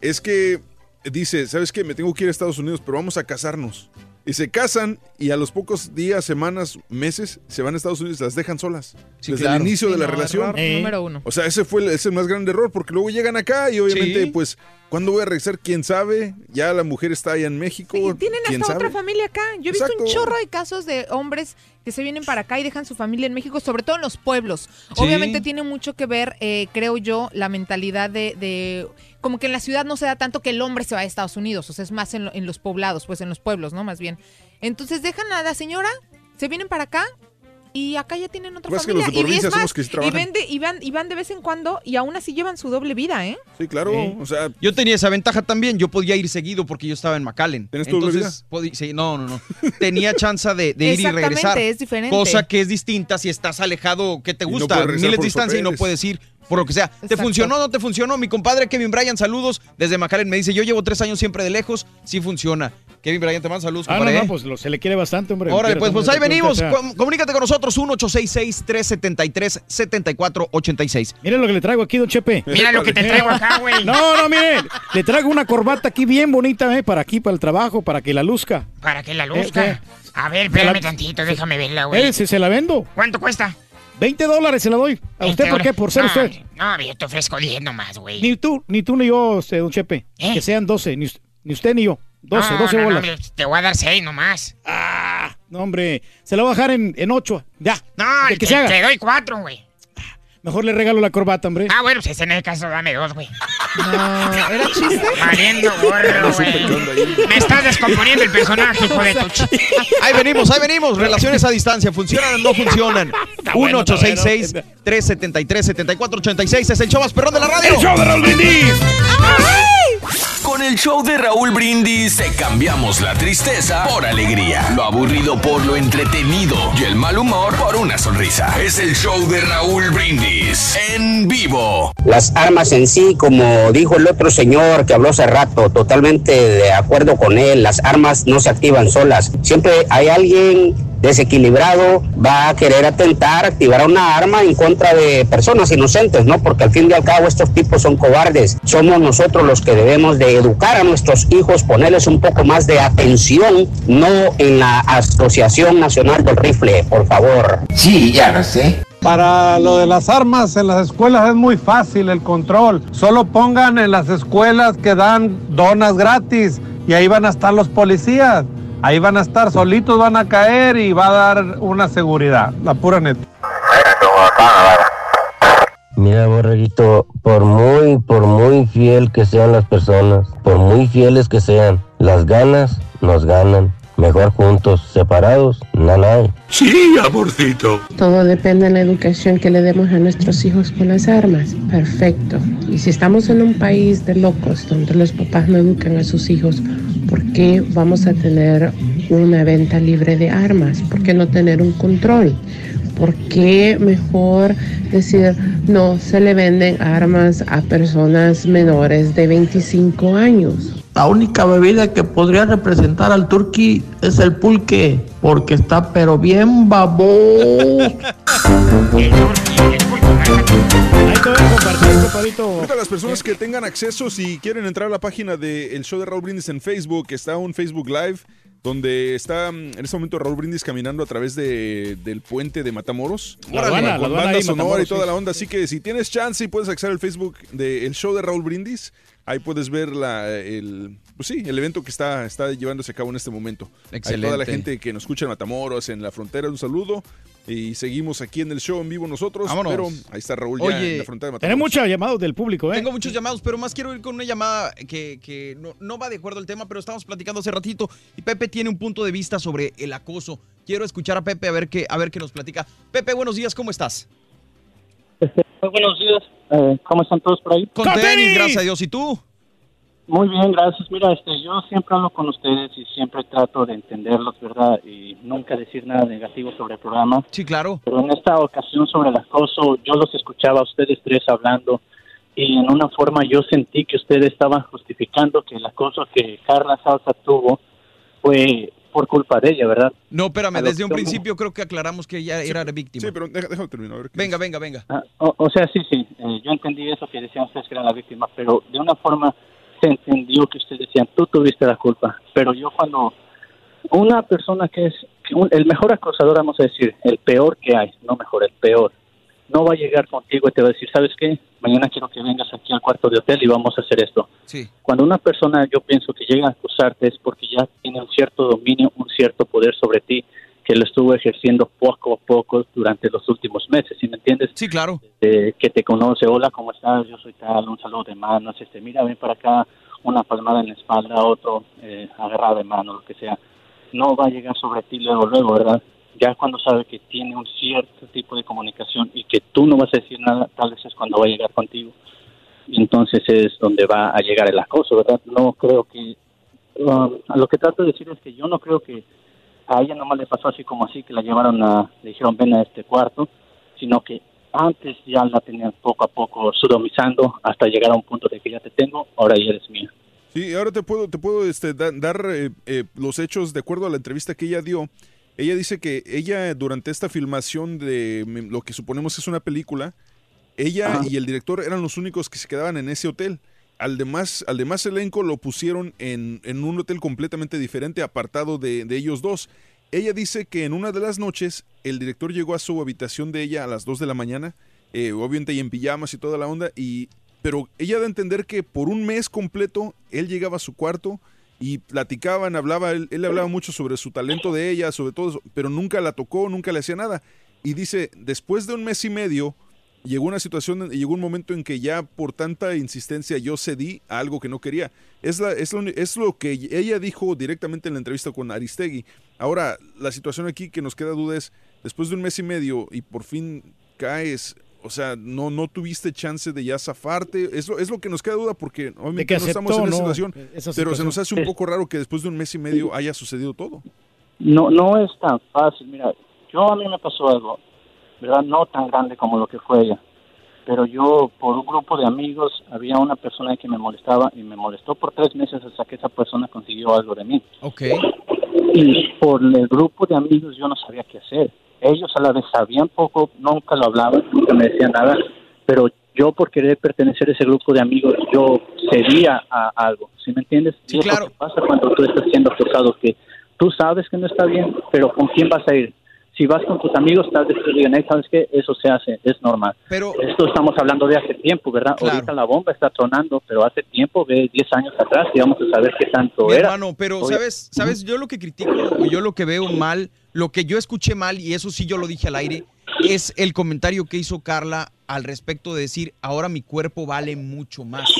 es que dice, ¿sabes qué? Me tengo que ir a Estados Unidos, pero vamos a casarnos. Y se casan y a los pocos días, semanas, meses, se van a Estados Unidos y las dejan solas. Sí, desde claro. el inicio Sí, de la relación. error número uno. O sea, ese fue el, ese es el más grande error, porque luego llegan acá y obviamente, Sí. pues, ¿cuándo voy a regresar? ¿Quién sabe? Ya la mujer está allá en México. Y tienen ¿quién hasta sabe? otra familia acá. Yo he visto un chorro de casos de hombres que se vienen para acá y dejan su familia en México, sobre todo en los pueblos. Sí. Obviamente tiene mucho que ver, eh, creo yo, la mentalidad de, de- Como que en la ciudad no se da tanto que el hombre se va a Estados Unidos, o sea, es más en, lo- en los poblados, pues en los pueblos, ¿no? Más bien. Entonces dejan a la señora, se vienen para acá y acá ya tienen otra Pues que familia. los de y son más, que sí y, van, y van de vez en cuando y aún así llevan su doble vida, ¿eh? Sí, claro. O sea, Yo tenía esa ventaja también. Yo podía ir seguido porque yo estaba en McAllen. ¿Tienes tu doble sí, no, no, no. Tenía chance de, de ir y Exactamente, regresar. es diferente. Cosa que es distinta si estás alejado, que te no gusta, regresar miles de distancia y no puedes ir por lo que sea. ¿Te funcionó o no te funcionó? Mi compadre Kevin Bryan, saludos desde McAllen. Me dice, yo llevo tres años siempre de lejos. Sí funciona. Kevin Bryan, te mando saludos, Ah, no, compadre. no, pues lo- se le quiere bastante, hombre. Órale, pues, pues ahí venimos. Comunícate con nosotros, 1866-373-7486. Mire lo que le traigo aquí, don Chepe. Mira lo que te traigo acá, güey. No, no, mire. Le traigo una corbata aquí bien bonita, ¿eh? Para aquí, para el trabajo, para que la luzca. Para que la Eh, luzca. ¿qué? A ver, espérame la- tantito, déjame verla, güey. Eh, si se la vendo. ¿Cuánto cuesta? 20 dólares se la doy. ¿A usted por qué? Por ser no, usted. No, yo te ofrezco 10 nomás, güey. Ni tú, ni tú ni yo, este, don Chepe. ¿Eh? Que sean 12. Ni, ni usted ni yo. 12, no, 12 no, no, bolas. hombre, te voy a dar 6 nomás. No, hombre. Se la voy a bajar en, en 8. Ya. No, que te, se haga. te doy 4, güey. Mejor le regalo la corbata, hombre. Ah, bueno, pues en ese caso dame 2, güey. No, ¿era chiste? Valiendo gorro, güey. Me estás descomponiendo el personaje, hijo de tu. Ahí venimos, ahí venimos. Relaciones a distancia, ¿funcionan o no funcionan? bueno, 1-866-373-7486 es el show más perrón de la radio. ¡El show de Raúl Brindis! Con el show de Raúl Brindis te cambiamos la tristeza por alegría, lo aburrido por lo entretenido y el mal humor por una sonrisa. Es el show de Raúl Brindis en vivo. Las armas en sí, como dijo el otro señor que habló hace rato, totalmente de acuerdo con él, las armas no se activan solas. Siempre hay alguien desequilibrado, va a querer atentar, activar una arma en contra de personas inocentes, ¿no? Porque al fin y al cabo estos tipos son cobardes. Somos nosotros los que debemos de educar a nuestros hijos, ponerles un poco más de atención, no en la Asociación Nacional del Rifle, por favor. Sí, ya lo sé. Para lo de las armas en las escuelas es muy fácil el control. Solo pongan en las escuelas que dan donas gratis y ahí van a estar los policías. Ahí van a estar, solitos van a caer y va a dar una seguridad, la pura neta. Mira, borreguito, por muy, por muy fiel que sean las personas, por muy fieles que sean, las ganas nos ganan. Mejor juntos, separados, nada hay. Sí, amorcito. Todo depende de la educación que le demos a nuestros hijos con las armas. Perfecto. Y si estamos en un país de locos donde los papás no educan a sus hijos, ¿por qué vamos a tener una venta libre de armas? ¿Por qué no tener un control? ¿Por qué mejor decir no se le venden armas a personas menores de 25 años? La única bebida que podría representar al turqui es el pulque, porque está pero bien babón. Para las personas que tengan acceso, si quieren entrar a la página del show de Raúl Brindis en Facebook, está un Facebook Live donde está mm, en este momento Raúl Brindis caminando a través de, del puente de Matamoros. La aduana, con la aduana banda ahí, sonora Matamoros, y toda sí. la onda. Así que si tienes chance y puedes acceder al Facebook del show de Raúl Brindis, ahí puedes ver la, el, pues sí, el evento que está, está llevándose a cabo en este momento. A toda la Excelente. gente que nos escucha en Matamoros, en la frontera, un saludo. Y seguimos aquí en el show en vivo nosotros. Vámonos. Pero ahí está Raúl ya Oye, en la frontera de Matamoros. Tenemos muchos llamados del público, ¿eh? Tengo muchos llamados, pero más quiero ir con una llamada que, que no, no va de acuerdo al tema, pero estamos platicando hace ratito y Pepe tiene un punto de vista sobre el acoso. Quiero escuchar a Pepe a ver qué, a ver qué nos platica. Pepe, buenos días, ¿cómo estás? Muy buenos días. Eh, ¿Cómo están todos por ahí? Con tenis, gracias a Dios. ¿Y tú? Muy bien, gracias. Mira, este, yo siempre hablo con ustedes y siempre trato de entenderlos, ¿verdad? Y nunca decir nada negativo sobre el programa. Sí, claro. Pero en esta ocasión sobre el acoso, yo los escuchaba a ustedes tres hablando y en una forma yo sentí que ustedes estaban justificando que el acoso que Carla Salsa tuvo fue por culpa de ella, ¿verdad? No, espérame, A desde un principio creo que aclaramos que ella era víctima. Sí, pero déjame terminar. a ver qué Venga, venga, venga. Ah, o, o sea, sí, sí, eh, yo entendí eso que decían ustedes que era la víctima, pero de una forma se entendió que ustedes decían, tú tuviste la culpa, pero yo cuando una persona que es que un- el mejor acosador, vamos a decir, el peor que hay, no mejor, el peor, no va a llegar contigo y te va a decir, ¿sabes qué? Mañana quiero que vengas aquí al cuarto de hotel y vamos a hacer esto. Sí. Cuando una persona, yo pienso que llega a acusarte es porque ya tiene un cierto dominio, un cierto poder sobre ti, que lo estuvo ejerciendo poco a poco durante los últimos meses, ¿sí me entiendes? Sí, claro. Eh, que te conoce, hola, ¿cómo estás? Yo soy tal, un saludo de manos, este, mira, ven para acá, una palmada en la espalda, otro eh, agarrado de mano, lo que sea. No va a llegar sobre ti luego, luego, ¿verdad? Ya cuando sabe que tiene un cierto tipo de comunicación y que tú no vas a decir nada, tal vez es cuando va a llegar contigo. Entonces es donde va a llegar el acoso, ¿verdad? No creo que... um, lo que trato de decir es que yo no creo que a ella nomás le pasó así como así, que la llevaron a... le dijeron ven a este cuarto, sino que antes ya la tenían poco a poco sodomizando hasta llegar a un punto de que ya te tengo, ahora ya eres mía. Sí, ahora te puedo, te puedo este, da- dar eh, eh, los hechos de acuerdo a la entrevista que ella dio. Ella dice que ella durante esta filmación de lo que suponemos es una película, ella y el director eran los únicos que se quedaban en ese hotel. Al demás, al demás elenco lo pusieron en, en un hotel completamente diferente, apartado de, de ellos dos. Ella dice que en una de las noches el director llegó a su habitación de ella a las 2 de la mañana, eh, obviamente y en pijamas y toda la onda, y pero ella da a entender que por un mes completo él llegaba a su cuarto y platicaban, hablaba, él, él hablaba mucho sobre su talento de ella, sobre todo, eso, pero nunca la tocó, nunca le hacía nada. Y dice, después de un mes y medio, llegó una situación, llegó un momento en que ya por tanta insistencia yo cedí a algo que no quería. Es, la, es, lo, es lo que ella dijo directamente en la entrevista con Aristegui. Ahora, la situación aquí que nos queda duda es, después de un mes y medio y por fin caes, o sea, no, no tuviste chance de ya zafarte. Es lo, es lo que nos queda duda porque obviamente que no estamos en esa ¿no? situación, Esa pero se nos hace un poco raro que después de un mes y medio haya sucedido todo. No, no es tan fácil. Mira, yo a mí me pasó algo, ¿verdad? No tan grande como lo que fue ella. Pero yo, por un grupo de amigos, había una persona que me molestaba y me molestó por tres meses hasta que esa persona consiguió algo de mí. Ok. Y por el grupo de amigos yo no sabía qué hacer. Ellos a la vez sabían poco, nunca lo hablaban, nunca me decían nada, pero yo por querer pertenecer a ese grupo de amigos, yo cedía a algo, ¿sí me entiendes? Sí, y es claro. que pasa cuando tú estás siendo acosado, que tú sabes que no está bien, pero ¿con quién vas a ir? Si vas con tus amigos, tal vez te digan, "Hey, ¿sabes qué? Eso se hace, es normal. Pero Esto estamos hablando de hace tiempo, ¿verdad? Claro. Ahorita la bomba está tronando, pero hace tiempo, de 10 años atrás, y vamos a saber qué tanto Mi era. hermano, pero Oye, sabes, sabes, yo lo que critico, yo lo que veo mal, lo que yo escuché mal, y eso sí yo lo dije al aire, es el comentario que hizo Carla al respecto de decir, ahora mi cuerpo vale mucho más.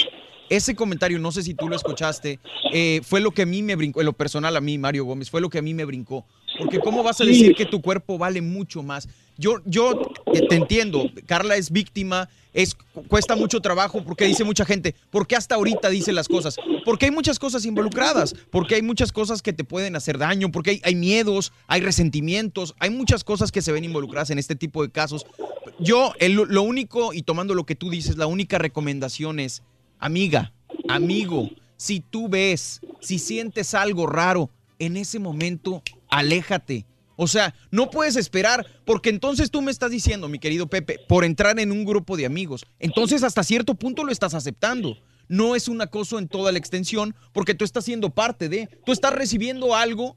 Ese comentario, no sé si tú lo escuchaste, eh, fue lo que a mí me brincó, en lo personal a mí, Mario Gómez, fue lo que a mí me brincó. Porque ¿cómo vas a decir que tu cuerpo vale mucho más? Yo, yo te entiendo, Carla es víctima, es cuesta mucho trabajo porque dice mucha gente, ¿por qué hasta ahorita dice las cosas? Porque hay muchas cosas involucradas, porque hay muchas cosas que te pueden hacer daño, porque hay, hay miedos, hay resentimientos, hay muchas cosas que se ven involucradas en este tipo de casos. Yo, el- lo único, y tomando lo que tú dices, la única recomendación es, amiga, amigo, si tú ves, si sientes algo raro, en ese momento, aléjate. O sea, no puedes esperar, porque entonces tú me estás diciendo, mi querido Pepe, por entrar en un grupo de amigos. Entonces, hasta cierto punto lo estás aceptando. No es un acoso en toda la extensión, porque tú estás siendo parte de, tú estás recibiendo algo,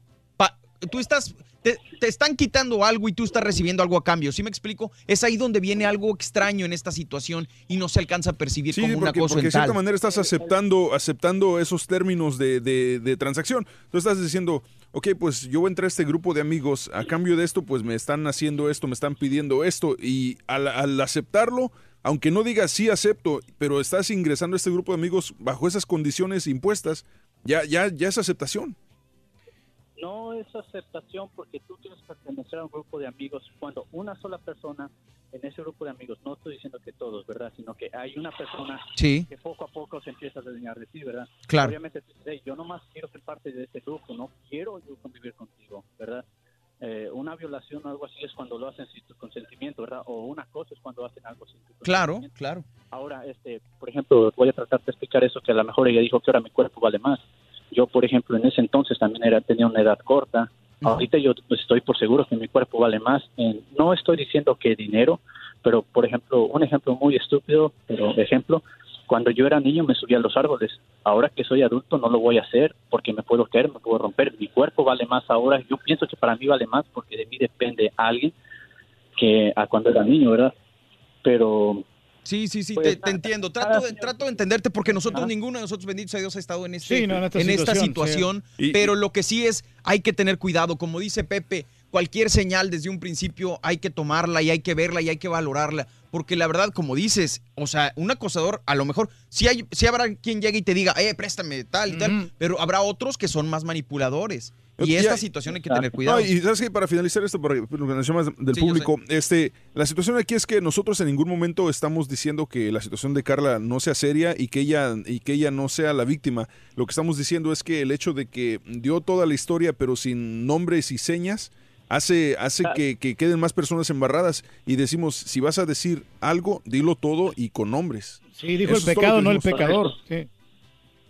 tú estás, te, te están quitando algo y tú estás recibiendo algo a cambio. ¿Sí me explico? Es ahí donde viene algo extraño en esta situación y no se alcanza a percibir Sí, como porque, acoso porque en de cierta manera estás aceptando, aceptando esos términos de, de- de transacción. Tú estás diciendo, ok, pues yo entré a este grupo de amigos, a cambio de esto, pues me están haciendo esto, me están pidiendo esto, y al, al aceptarlo, aunque no digas sí acepto, pero estás ingresando a este grupo de amigos bajo esas condiciones impuestas, ya, ya, ya es aceptación. No es aceptación porque tú tienes que pertenecer a un grupo de amigos cuando una sola persona en ese grupo de amigos, no estoy diciendo que todos, ¿verdad? Sino que hay una persona Sí. que poco a poco se empieza a desdeñar de ti, ¿verdad? Claro. Obviamente, "Hey, yo nomás quiero ser parte de este grupo, no quiero yo convivir contigo, ¿verdad? Eh, una violación o algo así es cuando lo hacen sin tu consentimiento, ¿verdad? O una cosa es cuando hacen algo sin tu Claro, claro. Ahora, este, por ejemplo, voy a tratar de explicar eso que a lo mejor ella dijo que ahora mi cuerpo vale más. Yo, por ejemplo, en ese entonces también era tenía una edad corta. Ahorita yo estoy por seguro que mi cuerpo vale más. En- no estoy diciendo que dinero, pero por ejemplo, un ejemplo muy estúpido, pero ejemplo, cuando yo era niño me subía a los árboles. Ahora que soy adulto no lo voy a hacer porque me puedo caer, me puedo romper. Mi cuerpo vale más ahora. Yo pienso que para mí vale más porque de mí depende alguien que a cuando era niño, ¿verdad? Pero Sí, sí, sí, Pues, te, te entiendo. Trato de, trato de entenderte porque nosotros, ninguno de nosotros, bendito sea Dios, ha estado en, este, Sí, no, en esta situación, situación. sí. Y- pero lo que sí es, hay que tener cuidado. Como dice Pepe, cualquier señal desde un principio hay que tomarla y hay que verla y hay que valorarla. Porque la verdad, como dices, o sea, un acosador, a lo mejor, sí, hay, sí habrá quien llegue y te diga, eh, préstame tal y tal, pero habrá otros que son más manipuladores. Y Ya- esta situación hay que tener cuidado. No, y sabes que para finalizar esto, para lo que mencionas del Sí, yo público, este, la situación aquí es que nosotros en ningún momento estamos diciendo que la situación de Carla no sea seria y que ella y que ella no sea la víctima. Lo que estamos diciendo es que el hecho de que dio toda la historia pero sin nombres y señas hace hace que, que queden más personas embarradas y decimos si vas a decir algo dilo todo y con nombres. Sí, dijo Eso el pecado, no el pecador. Sí.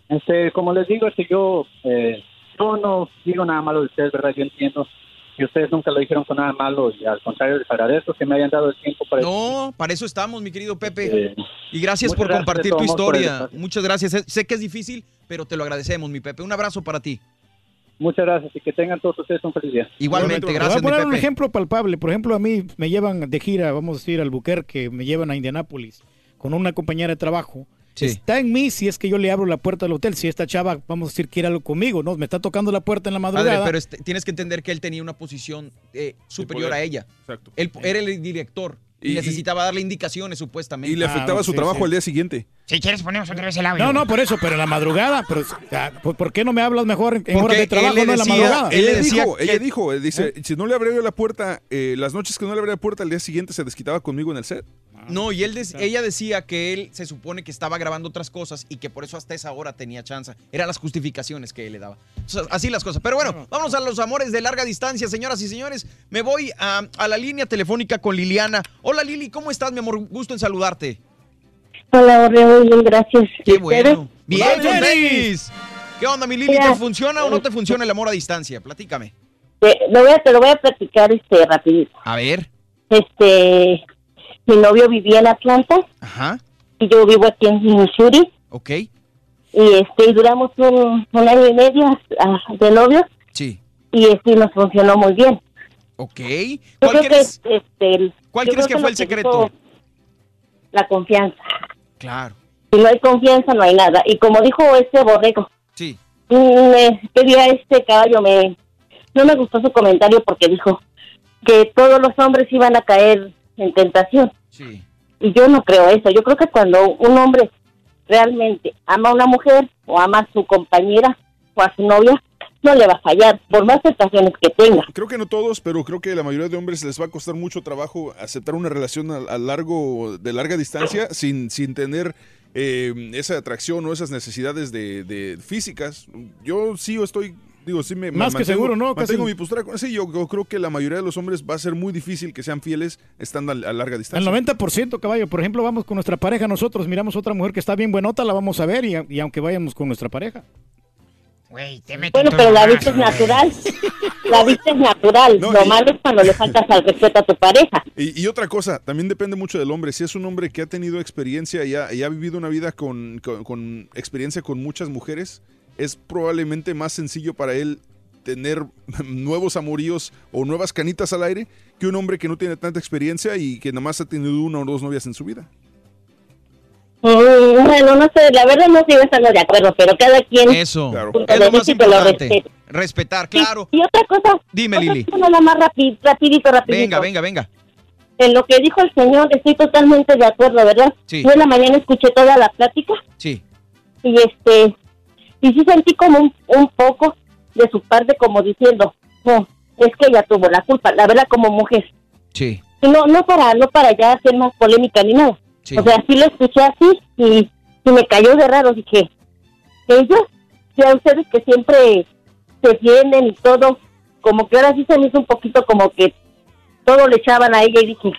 Este, como les digo, que yo, eh, yo no digo nada malo de ustedes, ¿verdad? Yo entiendo que ustedes nunca lo dijeron con nada malo y al contrario les agradezco que me hayan dado el tiempo para... No, para eso estamos, mi querido Pepe. Eh, Y gracias por gracias compartir tu historia. Muchas gracias. Sé- que es difícil, pero te lo agradecemos, mi Pepe. Un abrazo para ti. Muchas gracias y que tengan todos ustedes un feliz día. Igualmente, Te gracias, voy a mi poner un ejemplo palpable. Por ejemplo, a mí me llevan de gira, vamos a decir, al Buquerque, me llevan a Indianápolis con una compañera de trabajo. Está en mí si es que yo le abro la puerta del hotel. Si esta chava, vamos a decir, quiere algo conmigo, ¿no? Me está tocando la puerta en la Padre, madrugada. pero este- tienes que entender que él tenía una posición eh, superior a ella. Exacto. Él era el director y, Y- necesitaba darle indicaciones supuestamente. Y le afectaba su trabajo al día siguiente. Si quieres ponemos otra vez el audio. No, no, por eso, pero en la madrugada. Pero, ah, ¿por, qué no me hablas mejor en, en Porque horas de trabajo, no en la madrugada? Ella le decía dijo, ella que- dijo, eh, dice, ¿Eh? si no le abría la puerta, eh, las noches que no le abría la puerta, al día siguiente se desquitaba conmigo en el set. No, y él ella decía que él se supone que estaba grabando otras cosas y que por eso hasta esa hora tenía chance. Eran las justificaciones que él le daba. O sea, así las cosas. Pero bueno, vámonos a los amores de larga distancia, señoras y señores. Me voy a, a la línea telefónica con Liliana. Hola Lili, ¿cómo estás, mi amor? Gusto en saludarte. Hola, Borre, muy bien, gracias. Qué bueno. Bien, Denis. tenis. ¿Qué onda, mi Lili? Mira, ¿Te funciona o no te funciona el amor a distancia? Platícame. Te lo, voy a, te lo voy a platicar este rapidito. A ver. Este, mi novio vivía en Atlanta Ajá. y yo vivo aquí en Missouri Ok. y este y duramos un, un año y medio ah, de novios Sí. y este nos funcionó muy bien. Ok. Yo ¿Cuál creo que, crees, este, el- cuál yo crees creo que fue lo el secreto? hizo La confianza. Claro. Si no hay confianza, no hay nada. Y como dijo este borrego, Sí. Mm, eh, que día este caballo me no me gustó su comentario porque dijo que todos los hombres iban a caer en tentación Sí. y yo no creo eso yo creo que cuando un hombre realmente ama a una mujer o ama a su compañera o a su novia no le va a fallar, por más tentaciones que tenga. Creo que no todos, pero creo que la mayoría de hombres les va a costar mucho trabajo aceptar una relación a, a largo, de larga distancia sin, sin tener eh, esa atracción o esas necesidades de, de físicas. Yo sí estoy, digo, sí me Más que seguro, ¿no? Casi- Mantengo mi postura. con- Sí, yo, yo creo que la mayoría de los hombres va a ser muy difícil que sean fieles estando a, a larga El distancia. 90%, caballo. Por ejemplo, vamos con nuestra pareja, nosotros miramos otra mujer que está bien buenota, la vamos a ver y, y aunque vayamos con nuestra pareja. Güey, te metes Bueno, pero la más, vista es natural. La vista es natural. No, Lo y- malo es cuando le faltas al respeto a tu pareja. Y, y otra cosa, también depende mucho del hombre. Si es un hombre que ha tenido experiencia y ha, y ha vivido una vida con, con- con experiencia con muchas mujeres, es probablemente más sencillo para él tener nuevos amoríos o nuevas canitas al aire que un hombre que no tiene tanta experiencia y que nada más ha tenido una o dos novias en su vida. Mm, bueno, no sé, la verdad no sigo estando de acuerdo, pero cada quien... Eso, punto es lo más lo importante. respete. Respetar, claro. Y otra cosa... Dime, otra Lili. cosa nada más rapi- rapidito, rapidito. Venga, venga, venga. En lo que dijo el señor estoy totalmente de acuerdo, ¿verdad? Sí. Yo en la mañana escuché toda la plática Sí. y este... Y sí sentí como un, un poco de su parte como diciendo, no, es que ella tuvo la culpa, la verdad como mujer. Sí. Y no, no para, no para ya hacer más polémica ni nada. Sí. O sea, sí lo escuché así y, y me cayó de raro. Dije, ellos, ya ustedes que siempre se defienden y todo, como que ahora sí se me hizo un poquito como que todo le echaban a ella y dije,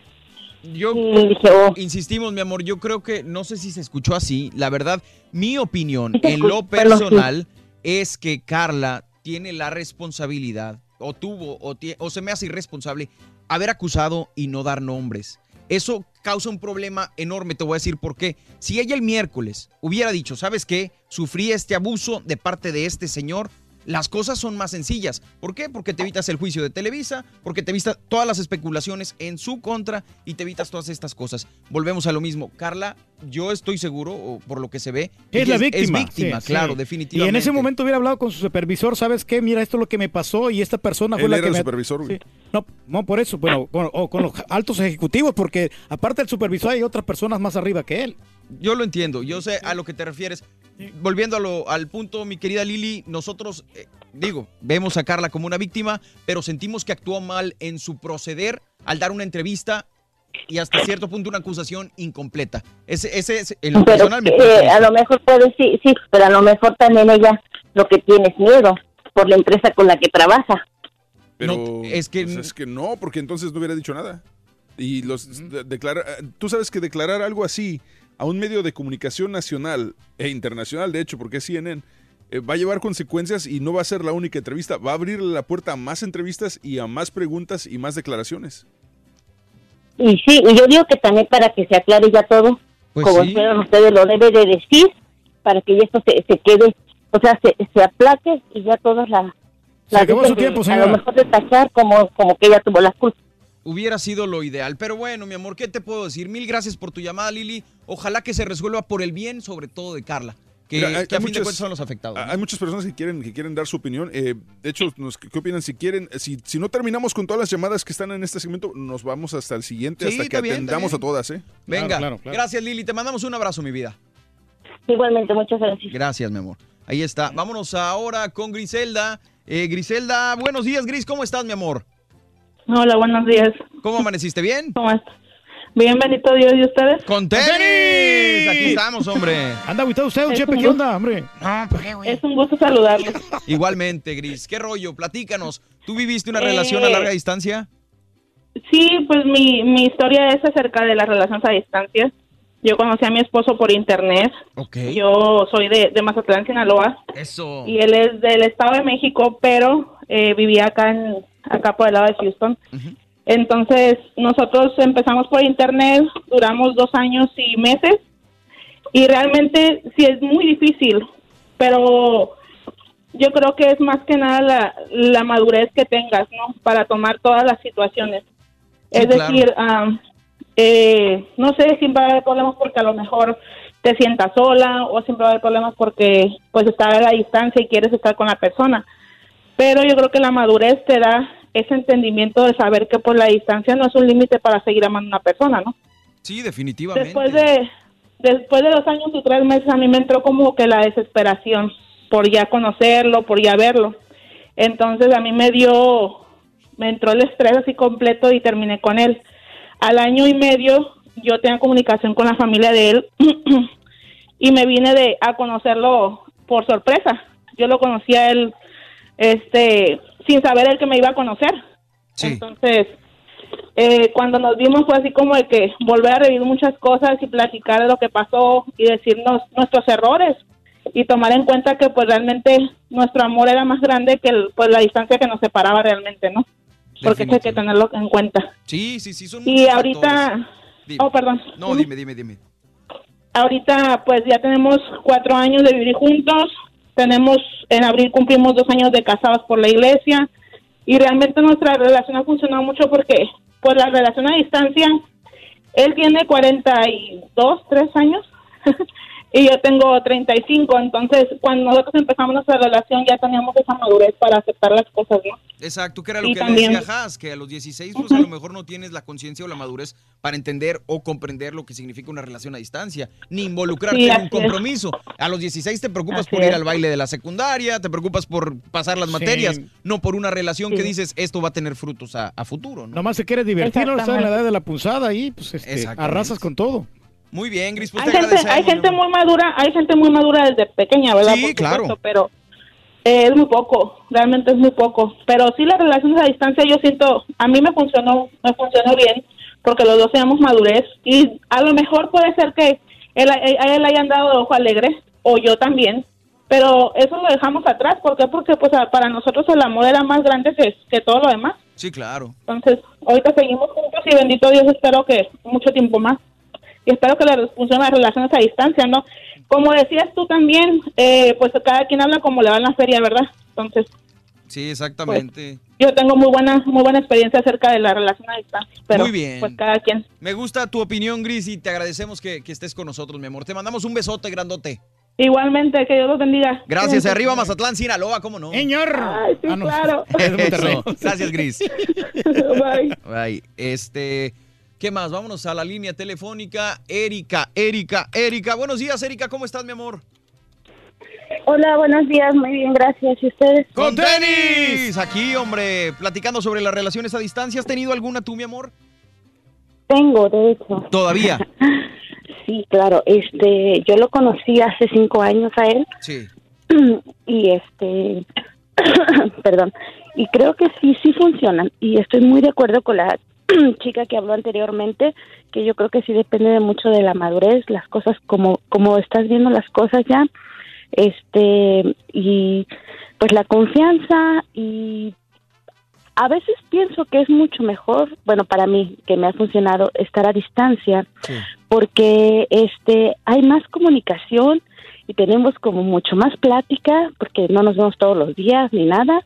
Yo dije, oh, insistimos, mi amor, yo creo que no sé si se escuchó así. La verdad, mi opinión en lo personal es que Carla tiene la responsabilidad, o tuvo, o se me hace irresponsable, haber acusado y no dar nombres. Eso causa un problema enorme, te voy a decir por qué. Si ella el miércoles hubiera dicho, ¿sabes qué? Sufrí este abuso de parte de este señor, las cosas son más sencillas. ¿Por qué? Porque te evitas el juicio de Televisa, porque te evitas todas las especulaciones en su contra y te evitas todas estas cosas. Volvemos a lo mismo. Carla, yo estoy seguro, o por lo que se ve, Es la víctima. Es víctima, Sí, claro, sí. definitivamente. Y en ese momento hubiera hablado con su supervisor, ¿sabes qué? Mira, esto es lo que me pasó y esta persona fue Él la era que el me... supervisor, güey. Sí. No, no, por eso, bueno, con, o con los altos ejecutivos, porque aparte del supervisor hay otras personas más arriba que él. Yo lo entiendo, yo sé a lo que te refieres. Volviendo a lo- al punto, mi querida Lili, nosotros, eh, digo, vemos a Carla como una víctima, pero sentimos que actuó mal en su proceder al dar una entrevista y hasta cierto punto una acusación incompleta. Ese, ese es pero personal me eh, a lo mejor puede, sí, sí, pero a lo mejor también ella lo que tiene es miedo por la empresa con la que trabaja. Pero es que es que no, porque entonces no hubiera dicho nada. Y los de- declarar, eh, tú sabes que declarar algo así a un medio de comunicación nacional e internacional, de hecho, porque es CNN, eh, va a llevar consecuencias y no va a ser la única entrevista, va a abrir la puerta a más entrevistas y a más preguntas y más declaraciones. Y sí, y yo digo que también para que se aclare ya todo, Pues como sí. dijeron ustedes, lo debe de decir para que ya esto se, se quede, o sea, se, se aplaque y ya todas la... Se acabó su tiempo, A señora. lo mejor de tachar como, como que ella tuvo la culpa. Hubiera sido lo ideal. Pero bueno, mi amor, ¿qué te puedo decir? Mil gracias por tu llamada, Lili. Ojalá que se resuelva por el bien, sobre todo de Carla. Que, Mira, hay- que a hay fin de muchas- cuentas son los afectados. ¿no? Hay muchas personas que quieren, que quieren dar su opinión. Eh, de hecho, nos- ¿qué opinan? Si quieren, si, si no terminamos con todas las llamadas que están en este segmento, nos vamos hasta el siguiente, Sí, hasta que está bien, atendamos a todas, ¿eh? Venga, gracias Lili, te mandamos un abrazo, mi vida. Igualmente, muchas gracias. Gracias, mi amor. Ahí está. Vámonos ahora con Griselda. Eh, Griselda, buenos días, Gris. ¿Cómo estás, mi amor? Hola, buenos días. ¿Cómo amaneciste? ¿Bien? ¿Cómo estás? Bien, bendito Dios, ¿y ustedes? ¡Con tenis! Aquí estamos, hombre. Anda, agüitado usted, Es Chepe, ¿qué onda, hombre? Es un gusto saludarlos. Igualmente, Gris. ¿Qué rollo? Platícanos. ¿Tú viviste una Eh, relación a larga distancia? Sí, pues mi, mi historia es acerca de las relaciones a distancia. Yo conocí a mi esposo por internet. Ok. Yo soy de, de Mazatlán, Sinaloa. Eso. Y él es del Estado de México, pero eh, vivía acá, en, acá por el lado de Houston. Entonces, nosotros empezamos por internet, duramos dos años y meses. Y realmente sí es muy difícil, pero yo creo que es más que nada la, la madurez que tengas, ¿no? Para tomar todas las situaciones. Sí, es claro. decir, am, eh, no sé, siempre va a haber problemas porque a lo mejor te sientas sola o siempre va a haber problemas porque pues estás a la distancia y quieres estar con la persona. Pero yo creo que la madurez te da ese entendimiento de saber que por la distancia no es un límite para seguir amando a una persona, ¿no? Sí, definitivamente. Después de después de dos años y tres meses a mí me entró como que la desesperación por ya conocerlo, por ya verlo. Entonces a mí me dio, me entró el estrés así completo y terminé con él. Al año y medio yo tenía comunicación con la familia de él y me vine de a conocerlo por sorpresa. Yo lo conocí a él este sin saber él que me iba a conocer. Entonces, eh, cuando nos vimos fue así como de que volver a revivir muchas cosas y platicar de lo que pasó y decirnos nuestros errores y tomar en cuenta que pues realmente nuestro amor era más grande que el- pues la distancia que nos separaba realmente, ¿no? Porque eso hay que tenerlo en cuenta. Sí, sí, sí, son Y ahorita. Dime. oh, perdón. No, dime, dime, dime. Ahorita pues ya tenemos cuatro años de vivir juntos, tenemos, en abril cumplimos dos años de casados por la iglesia y realmente nuestra relación ha funcionado mucho porque pues la relación a distancia, él tiene 42, 3 años y yo tengo 35, entonces cuando nosotros empezamos nuestra relación ya teníamos esa madurez para aceptar las cosas, ¿no? Exacto, que era lo Y que también- decía Haas, que a los 16 pues a lo mejor no tienes la conciencia o la madurez para entender o comprender lo que significa una relación a distancia, ni involucrarte Sí, en un es. compromiso. A los 16 te preocupas Así por ir es. al baile de la secundaria, te preocupas por pasar las Sí. materias, no por una relación que dices esto va a tener frutos a, a futuro, ¿no? Nomás se quiere divertir, ¿no? Está en la edad de la punzada ahí, pues este, arrasas con todo. Muy bien, Gris, pues hay te gente, hay gente muy madura, hay gente muy madura desde pequeña, ¿verdad? Sí, Por claro. supuesto, pero eh, es muy poco, realmente es muy poco. Pero sí las relaciones a distancia yo siento, a mí me funcionó, me funcionó bien, porque los dos teníamos madurez y a lo mejor puede ser que él, a él le hayan dado ojo alegre o yo también, pero eso lo dejamos atrás, ¿por qué? Porque pues para nosotros el amor era más grande que, que todo lo demás. Sí, claro. Entonces, ahorita seguimos juntos y bendito Dios, espero que mucho tiempo más. Y espero que les funcionen las relaciones a distancia, ¿no? Como decías tú también, eh, pues cada quien habla como le va en la feria, ¿verdad? Entonces, Sí, exactamente. yo tengo muy buena muy buena experiencia acerca de la relación a distancia. Pero, Muy bien. Pues cada quien. Me gusta tu opinión, Gris, y te agradecemos que, que estés con nosotros, mi amor. Te mandamos un besote grandote. Igualmente, que Dios los bendiga. Gracias, arriba Mazatlán, Sinaloa, ¿cómo no? Señor. Ay, sí, claro. Eso. Gracias, Gris. Bye. Bye. Este, ¿qué más? Vámonos a la línea telefónica. Erika, Erika, Erika. Buenos días, Erika, ¿cómo estás, mi amor? Hola, buenos días, muy bien, gracias. ¿Y ustedes? ¡Con tenis! Aquí, hombre, platicando sobre las relaciones a distancia. ¿Has tenido alguna tú, mi amor? Tengo, de hecho. ¿Todavía? Sí, claro. Este, yo lo conocí hace cinco años a él Sí. y este, perdón, y creo que sí, sí funcionan. Y estoy muy de acuerdo con la chica que habló anteriormente, que yo creo que sí depende de mucho de la madurez, las cosas como, como estás viendo las cosas ya, este, y pues la confianza y a veces pienso que es mucho mejor, bueno, para mí, que me ha funcionado estar a distancia, porque este hay más comunicación y tenemos como mucho más plática, porque no nos vemos todos los días ni nada.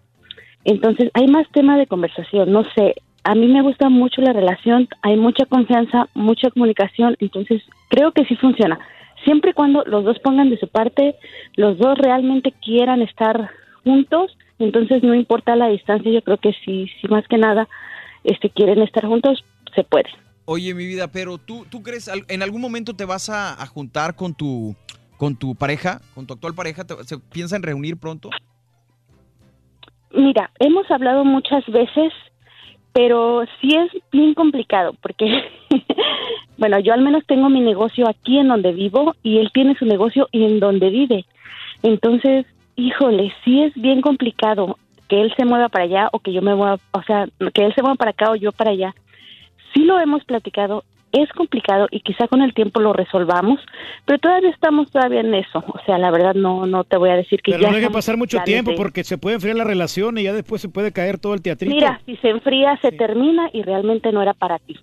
Entonces, hay más tema de conversación, no sé, a mí me gusta mucho la relación, hay mucha confianza, mucha comunicación, entonces creo que sí funciona. Siempre y cuando los dos pongan de su parte, los dos realmente quieran estar juntos, entonces no importa la distancia, yo creo que sí, sí más que nada, este quieren estar juntos, se puede. Oye, mi vida, pero tú, ¿tú crees en algún momento te vas a, a juntar con tu, con tu pareja, con tu actual pareja? ¿Te- ¿Se piensan reunir pronto? Mira, hemos hablado muchas veces, pero sí es bien complicado porque, bueno, yo al menos tengo mi negocio aquí en donde vivo y él tiene su negocio en donde vive. Entonces, híjole, sí es bien complicado que él se mueva para allá o que yo me mueva, o sea, que él se mueva para acá o yo para allá. Sí lo hemos platicado, es complicado y quizá con el tiempo lo resolvamos, pero todavía estamos todavía en eso. O sea, la verdad no no te voy a decir que Pero ya no deje pasar mucho tiempo de- porque se puede enfriar la relación y ya después se puede caer todo el teatrito. Mira, si se enfría, se termina y realmente no era para ti.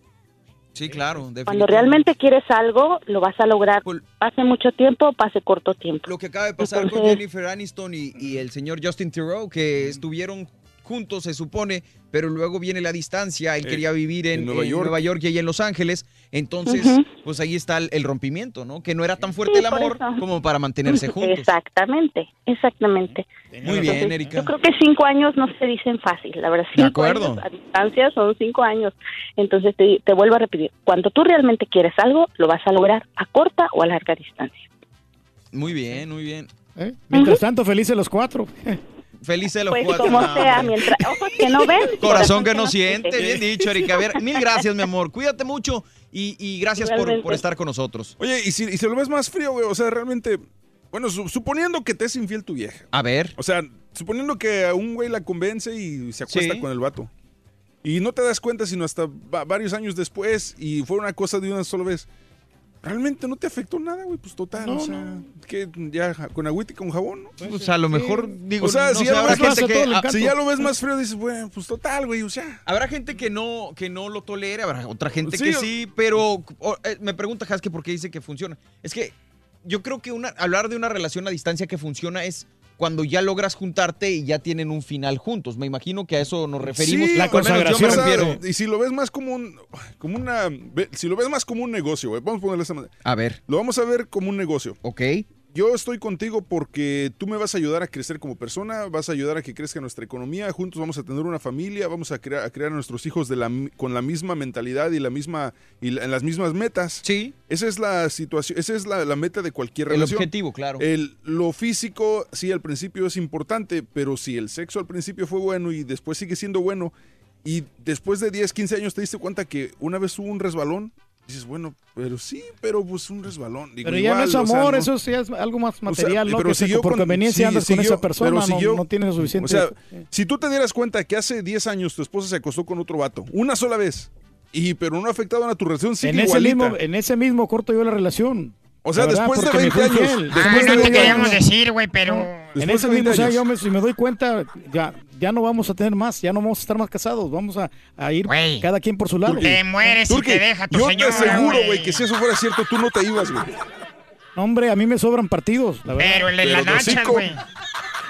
Sí, claro. Cuando realmente quieres algo, lo vas a lograr. Pase mucho tiempo, pase corto tiempo. Lo que acaba de pasar con Entonces- Jennifer Aniston y, y el señor Justin Theroux, que estuvieron juntos, se supone, pero luego viene la distancia. Él Eh, quería vivir en, en Nueva en York. Nueva York y ella en Los Ángeles. Entonces, pues ahí está el, el rompimiento, ¿no? Que no era tan fuerte Sí, el amor como para mantenerse juntos. Exactamente, exactamente. Muy bien, Erika. Yo creo que cinco años no se dicen fácil, la verdad. Cinco acuerdo. años a distancia son cinco años. Entonces te, te vuelvo a repetir, cuando tú realmente quieres algo, lo vas a lograr a corta o a larga distancia. Muy bien, muy bien. Mientras tanto, felices los cuatro. Feliz de los Pues cuatro. como No, sea, mientras ojos que no ven, Corazón que no siente, bien dicho, Erika. A ver, mil gracias, mi amor. Cuídate mucho y, y gracias por, por estar con nosotros. Oye, y si, y si lo ves más frío, güey, o sea, realmente, bueno, su- suponiendo que te es infiel tu vieja. A ver. O sea, suponiendo que a un güey la convence y se acuesta Sí. con el vato. Y no te das cuenta sino hasta va- varios años después y fue una cosa de una sola vez. Realmente no te afectó nada, güey, pues total, No, o sea, que ya con agüita y con jabón, ¿no? Pues a lo mejor, digo, o sea, no si, ya lo habrá ves más, gente que- ah, si ya lo ves más frío, dices, bueno, pues total, güey, o sea. Habrá gente que no, que no lo tolere, habrá otra gente Sí, que o- sí, pero o, eh, me pregunta Haske por qué dice que funciona. Es que yo creo que una, hablar de una relación a distancia que funciona es cuando ya logras juntarte y ya tienen un final juntos. Me imagino que a eso nos referimos. Sí, Al menos yo me refiero. Y si lo ves más como un, como una, si lo ves más como un negocio, vamos a ponerle esa manera. A ver. Lo vamos a ver como un negocio. Ok. Yo estoy contigo porque tú me vas a ayudar a crecer como persona, vas a ayudar a que crezca nuestra economía, juntos vamos a tener una familia, vamos a crear a, crear a nuestros hijos de la, con la misma mentalidad y la misma y la- las mismas metas. Sí. Esa es la situación, esa es la, la meta de cualquier El relación. objetivo, claro. El, lo físico, sí, al principio es importante, pero si el sexo al principio fue bueno y después sigue siendo bueno, y después de 10, 15 años te diste cuenta que una vez hubo un resbalón, dices, bueno, pero sí, pero pues un resbalón. Digo, Pero ya no igual, es o sea, amor, no- eso sí es algo más o sea, material, ¿no? pero Que se- siguió por con- conveniencia sí, andas con siguió- esa persona, pero no, siguió- no tienes suficiente. O sea, si tú te dieras cuenta que hace 10 años tu esposa se acostó con otro vato, una sola vez, y pero no ha afectado a tu relación, sigue en, ese mismo, en ese mismo corto yo la relación. O sea, verdad, después de porque me 20 fue años, después Ah, no de te 20 queríamos años. decir, güey, pero... En ese de 20 mismo, años. yo me, si me doy cuenta, ya, ya no vamos a tener más, ya no vamos a estar más casados, vamos a, a ir cada quien por su lado. Te mueres y te deja tu yo señora, te aseguro, güey. que si eso fuera cierto, tú no te ibas, güey. Hombre, a mí me sobran partidos, la verdad. Pero el de las nachas, güey.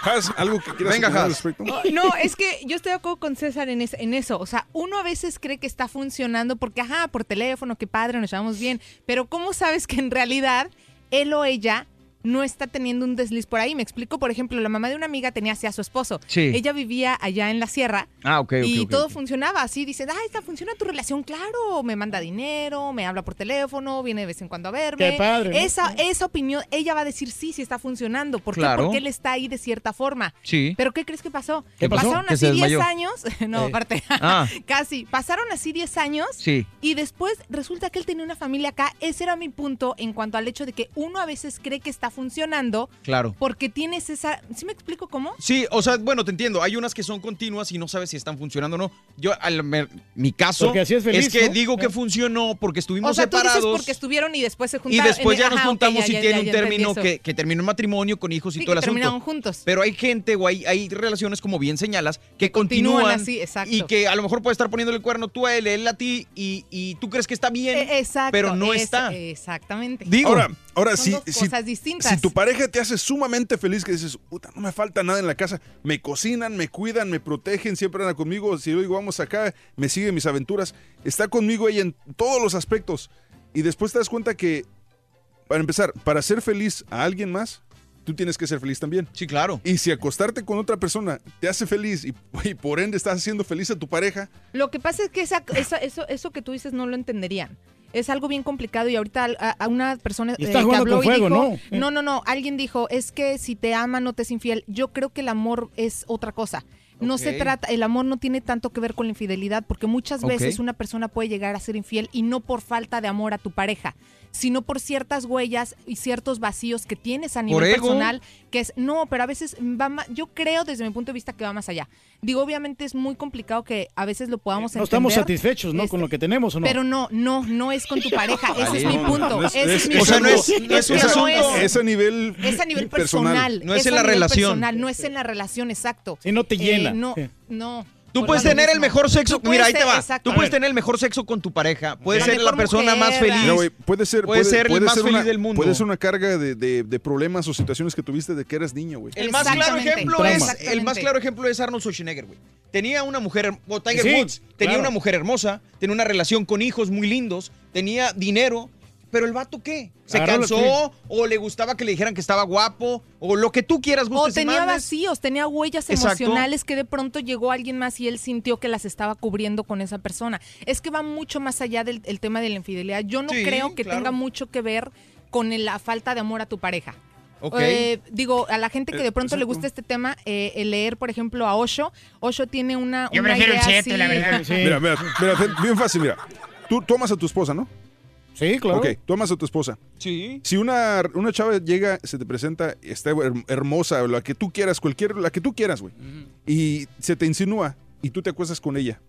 Has, algo que quieras Venga, al Has. respecto. No, es que yo estoy de acuerdo con César en, es- en eso. O sea, uno a veces cree que está funcionando porque, ajá, por teléfono, qué padre, nos llevamos bien. Pero ¿cómo sabes que en realidad él o ella no está teniendo un desliz por ahí? Me explico, por ejemplo, la mamá de una amiga tenía así a su esposo. Sí. Ella vivía allá en la sierra. Ah, ok, ok, y todo funcionaba así. Dice, ah, esta funciona tu relación, claro. Me manda dinero, me habla por teléfono, viene de vez en cuando a verme. Qué padre, ¿no? Esa, esa opinión, ella va a decir sí, sí está funcionando. ¿Por qué? Claro. Porque él está ahí de cierta forma. Sí. ¿Pero qué crees que pasó? ¿Qué pasó? Pasaron Que así 10 desmayó. años. No, Eh. aparte. Ah. Casi. Pasaron así 10 años. Sí. Y después resulta que él tenía una familia acá. Ese era mi punto en cuanto al hecho de que uno a veces cree que está funcionando Claro. porque tienes esa. ¿Sí me explico cómo? Sí, o sea, bueno, te entiendo. Hay unas que son continuas y no sabes si están funcionando o no. Yo, al, me- mi caso Porque así es feliz, que ¿no? digo que funcionó porque estuvimos O sea, tú separados. dices porque estuvieron y después se y juntaron. después ya Ajá, nos juntamos ya, y ya, tiene ya, un término que, que terminó en matrimonio con hijos y Sí, todo el que asunto. terminaron juntos. Pero hay gente o hay, hay relaciones, como bien señalas, que continúan continúan, así, exacto. y que a lo mejor puede estar poniendo el cuerno tú a él, él a ti, y, y tú crees que está bien, Eh, Exacto. pero no es- está. Exactamente. Digo, Ahora, ahora Son si, dos si, cosas distintas. si tu pareja te hace sumamente feliz, que dices, puta, no me falta nada en la casa, me cocinan, me cuidan, me protegen, siempre andan conmigo, si yo digo vamos acá, me sigue mis aventuras, está conmigo ella en todos los aspectos. Y después te das cuenta que, para empezar, para ser feliz a alguien más, tú tienes que ser feliz también. Sí, claro. Y si acostarte con otra persona te hace feliz y, y por ende estás haciendo feliz a tu pareja, Lo que pasa es que esa, esa- eso, eso que tú dices no lo entenderían. Es algo bien complicado y ahorita a, a una persona eh, que habló y fuego, dijo, ¿no? No, no, no, alguien dijo, es que si te ama no te es infiel. Yo creo que el amor es otra cosa. No se trata, el amor no tiene tanto que ver con la infidelidad, porque muchas veces una persona puede llegar a ser infiel y no por falta de amor a tu pareja, sino por ciertas huellas y ciertos vacíos que tienes a nivel personal, que es, no, pero a veces va más, yo creo desde mi punto de vista que va más allá. Digo, obviamente es muy complicado que a veces lo podamos No entender. estamos satisfechos, ¿no? Este, Con lo que tenemos, ¿o no? Pero no, no, no es con tu pareja. Ese es mi No, punto. no, es- Ese es, es- mi o sea, punto. no es- no es que asunto- es a nivel es a nivel personal. No es en la relación. personal, no es en la relación, exacto. Si no te Eh, no, Sí. no. Tú puedes tener el mejor sexo. Mira, ahí te va. exacto. Tú puedes tener el mejor sexo con tu pareja. Puedes La ser la persona más feliz. Güey, puede ser, Puede ser el más ser feliz una, del mundo. Puede ser una carga de, de- de problemas o situaciones que tuviste de que eras niño, güey. El más claro ejemplo es el más claro ejemplo es Arnold Schwarzenegger, güey. Tenía una mujer, o Tiger Sí, Woods, tenía claro. una mujer hermosa, tenía una relación con hijos muy lindos, tenía dinero, pero el vato qué? ¿Se Agarró cansó o le gustaba que le dijeran que estaba guapo o lo que tú quieras, O y tenía mandes? vacíos, tenía huellas Exacto. emocionales que de pronto llegó alguien más y él sintió que las estaba cubriendo con esa persona. Es que va mucho más allá del el tema de la infidelidad. Yo no Sí, creo que claro. tenga mucho que ver con la falta de amor a tu pareja. Eh, digo, a la gente que de pronto le gusta este tema, eh, el leer, por ejemplo, a Osho. Osho tiene una. Yo una prefiero el idea siete, la así- verdad. Mira, mira, mira, bien fácil, mira. Tú, amas a tu esposa, ¿no? Sí, claro. Ok, tú amas a tu esposa. Sí. Si una, una chava llega, se te presenta, está her- hermosa, la que tú quieras, cualquier, la que tú quieras, güey, y se te insinúa y tú te acuestas con ella.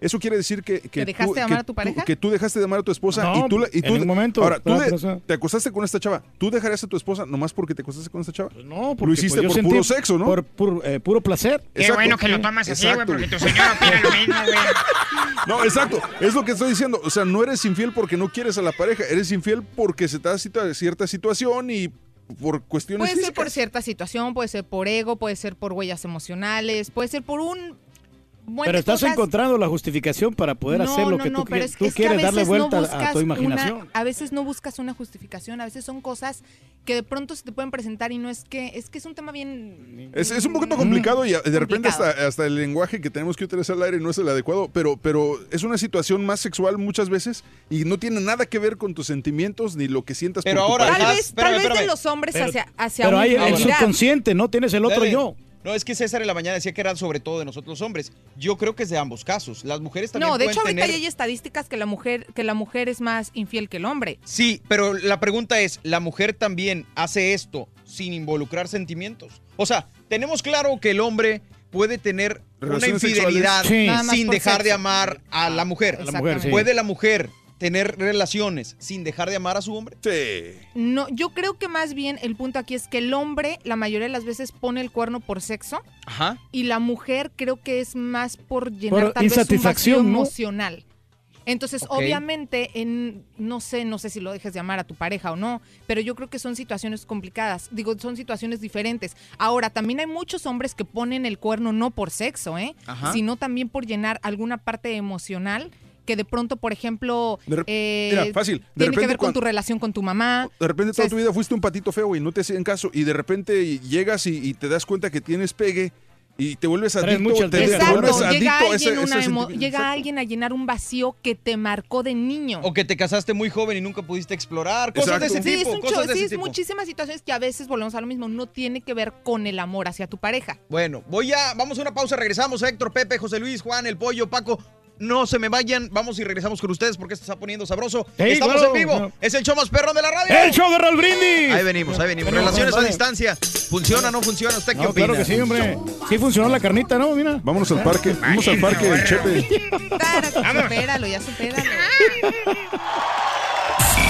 Eso quiere decir que, que ¿Que dejaste tú, de amar que a tu tú- pareja? que tú dejaste de amar a tu esposa No, y tú, la- y en tú un momento, ahora tú de- te acostaste con esta chava. ¿Tú dejarías a tu esposa nomás porque te acostaste con esta chava? No, porque Lo hiciste pues, por puro sexo, ¿no? Por, por, eh, puro placer. Qué Exacto. bueno que lo tomas así, güey, porque tu señora opina lo mismo, güey. No, exacto. Es lo que estoy diciendo. O sea, no eres infiel porque no quieres a la pareja. Eres infiel porque se te da cita- cierta situación y por cuestiones Puede ser por cierta situación, puede ser por ego, puede ser por huellas emocionales, puede ser por un. Pero estás cosas. encontrando la justificación para poder No, hacer lo no, que no, tú, qui- es, tú es que a quieres darle no vuelta a tu una- imaginación. a veces no buscas una justificación, a veces son cosas que de pronto se te pueden presentar y no es que es que es un tema bien Es, es un poquito complicado y de repente hasta, hasta el lenguaje que tenemos que utilizar al aire no es el adecuado, pero, pero es una situación más sexual muchas veces y no tiene nada que ver con tus sentimientos ni lo que sientas Pero por tu ahora- pareja. Tal vez, espérame, tal vez de los hombres Pero- hacia, hacia Pero hay el, subconsciente, ¿no? Tienes el otro Dale. yo. No, es que César en la mañana decía que era sobre todo de nosotros los hombres. Yo creo que es de ambos casos. Las mujeres también No, de pueden hecho ahorita tener... hay estadísticas que la mujer que la mujer es más infiel que el hombre. Sí, pero la pregunta es, ¿la mujer también hace esto sin involucrar sentimientos? O sea, tenemos claro que el hombre puede tener una infidelidad. Sí. Sin dejar de amar a la mujer. A la mujer, sí. ¿Puede la mujer tener relaciones sin dejar de amar a su hombre? Sí. No, yo creo que más bien el punto aquí es que el hombre la mayoría de las veces pone el cuerno por sexo Ajá. y la mujer creo que es más por llenar Por tal vez un vacío insatisfacción, ¿no? emocional. Entonces, obviamente, en no sé, no sé si lo dejes de amar a tu pareja o no, pero yo creo que son situaciones complicadas. Digo, son situaciones diferentes. Ahora, también hay muchos hombres que ponen el cuerno no por sexo, ¿eh? Ajá. Sino también por llenar alguna parte emocional que de pronto, por ejemplo, eh, Mira, fácil. De tiene que ver con cuando- tu relación con tu mamá. De repente toda O sea, tu vida fuiste un patito feo y no te hacían caso y de repente llegas y, y te das cuenta que tienes pegue y te vuelves adicto, muchas te, te deudas. vuelves Exacto, adicto llega ese, alguien, ese una emo- sentimiento. llega Exacto. alguien a llenar un vacío que te marcó de niño. O que te casaste muy joven y nunca pudiste explorar. Cosas de ese. Sí, es, tipo. un cosas de sí, ese es tipo. muchísimas situaciones que a veces volvemos a lo mismo. No tiene que ver con el amor hacia tu pareja. Bueno, voy a, vamos a una pausa, regresamos. Héctor, Pepe, José Luis, Juan, El Pollo, Paco. No se me vayan, vamos y regresamos con ustedes porque esto está poniendo sabroso. Estamos claro, en vivo. Es el show más perrón de la radio. ¡El show de Raúl Brindis! Ahí venimos, ahí venimos. Relaciones a distancia. ¿Funciona o no funciona? ¿Usted qué No, opina? claro que sí, hombre. Sí funcionó la carnita, ¿no? Mira. Vámonos al parque, vamos al parque del Chepe. Supéralo, ya supéralo.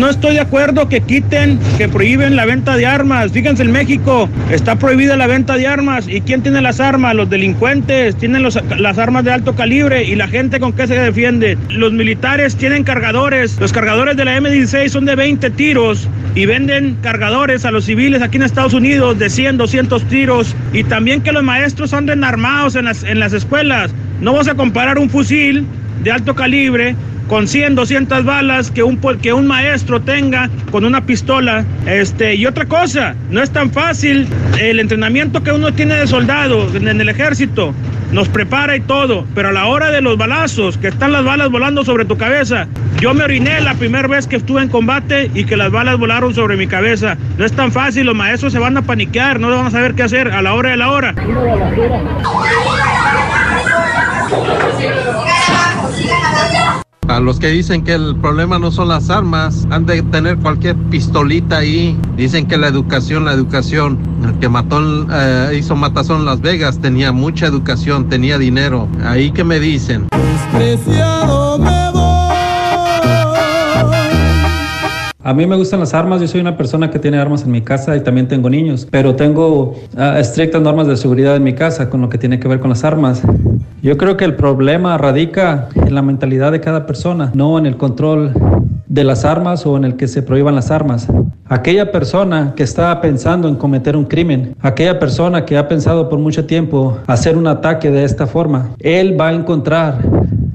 No estoy de acuerdo que quiten, que prohíben la venta de armas. Fíjense, en México está prohibida la venta de armas. ¿Y quién tiene las armas? Los delincuentes tienen las armas de alto calibre. ¿Y la gente con qué se defiende? Los militares tienen cargadores. Los cargadores de la M16 son de 20 tiros y venden cargadores a los civiles aquí en Estados Unidos de 100, 200 tiros. Y también que los maestros anden armados en las, en las escuelas. No vas a comparar un fusil de alto calibre con 100, 200 balas que un, que un maestro tenga con una pistola. Este, y otra cosa, no es tan fácil el entrenamiento que uno tiene de soldado en, en el ejército. Nos prepara y todo, pero a la hora de los balazos, que están las balas volando sobre tu cabeza, yo me oriné la primera vez que estuve en combate y que las balas volaron sobre mi cabeza. No es tan fácil, los maestros se van a paniquear, no van a saber qué hacer a la hora de la hora. A los que dicen que el problema no son las armas, han de tener cualquier pistolita ahí. Dicen que la educación, la educación. El que mató, eh, hizo matazón Las Vegas tenía mucha educación, tenía dinero. Ahí que me dicen. A mí me gustan las armas, yo soy una persona que tiene armas en mi casa y también tengo niños, pero tengo ah, estrictas normas de seguridad en mi casa con lo que tiene que ver con las armas. Yo creo que el problema radica en la mentalidad de cada persona, no en el control de las armas o en el que se prohíban las armas. Aquella persona que está pensando en cometer un crimen, aquella persona que ha pensado por mucho tiempo hacer un ataque de esta forma, él va a encontrar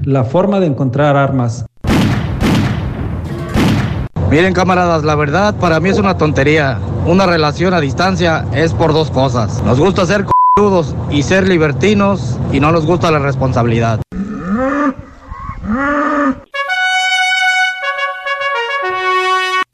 la forma de encontrar armas. Miren camaradas, la verdad para mí es una tontería. Una relación a distancia es por dos cosas. Nos gusta ser c***udos y ser libertinos y no nos gusta la responsabilidad.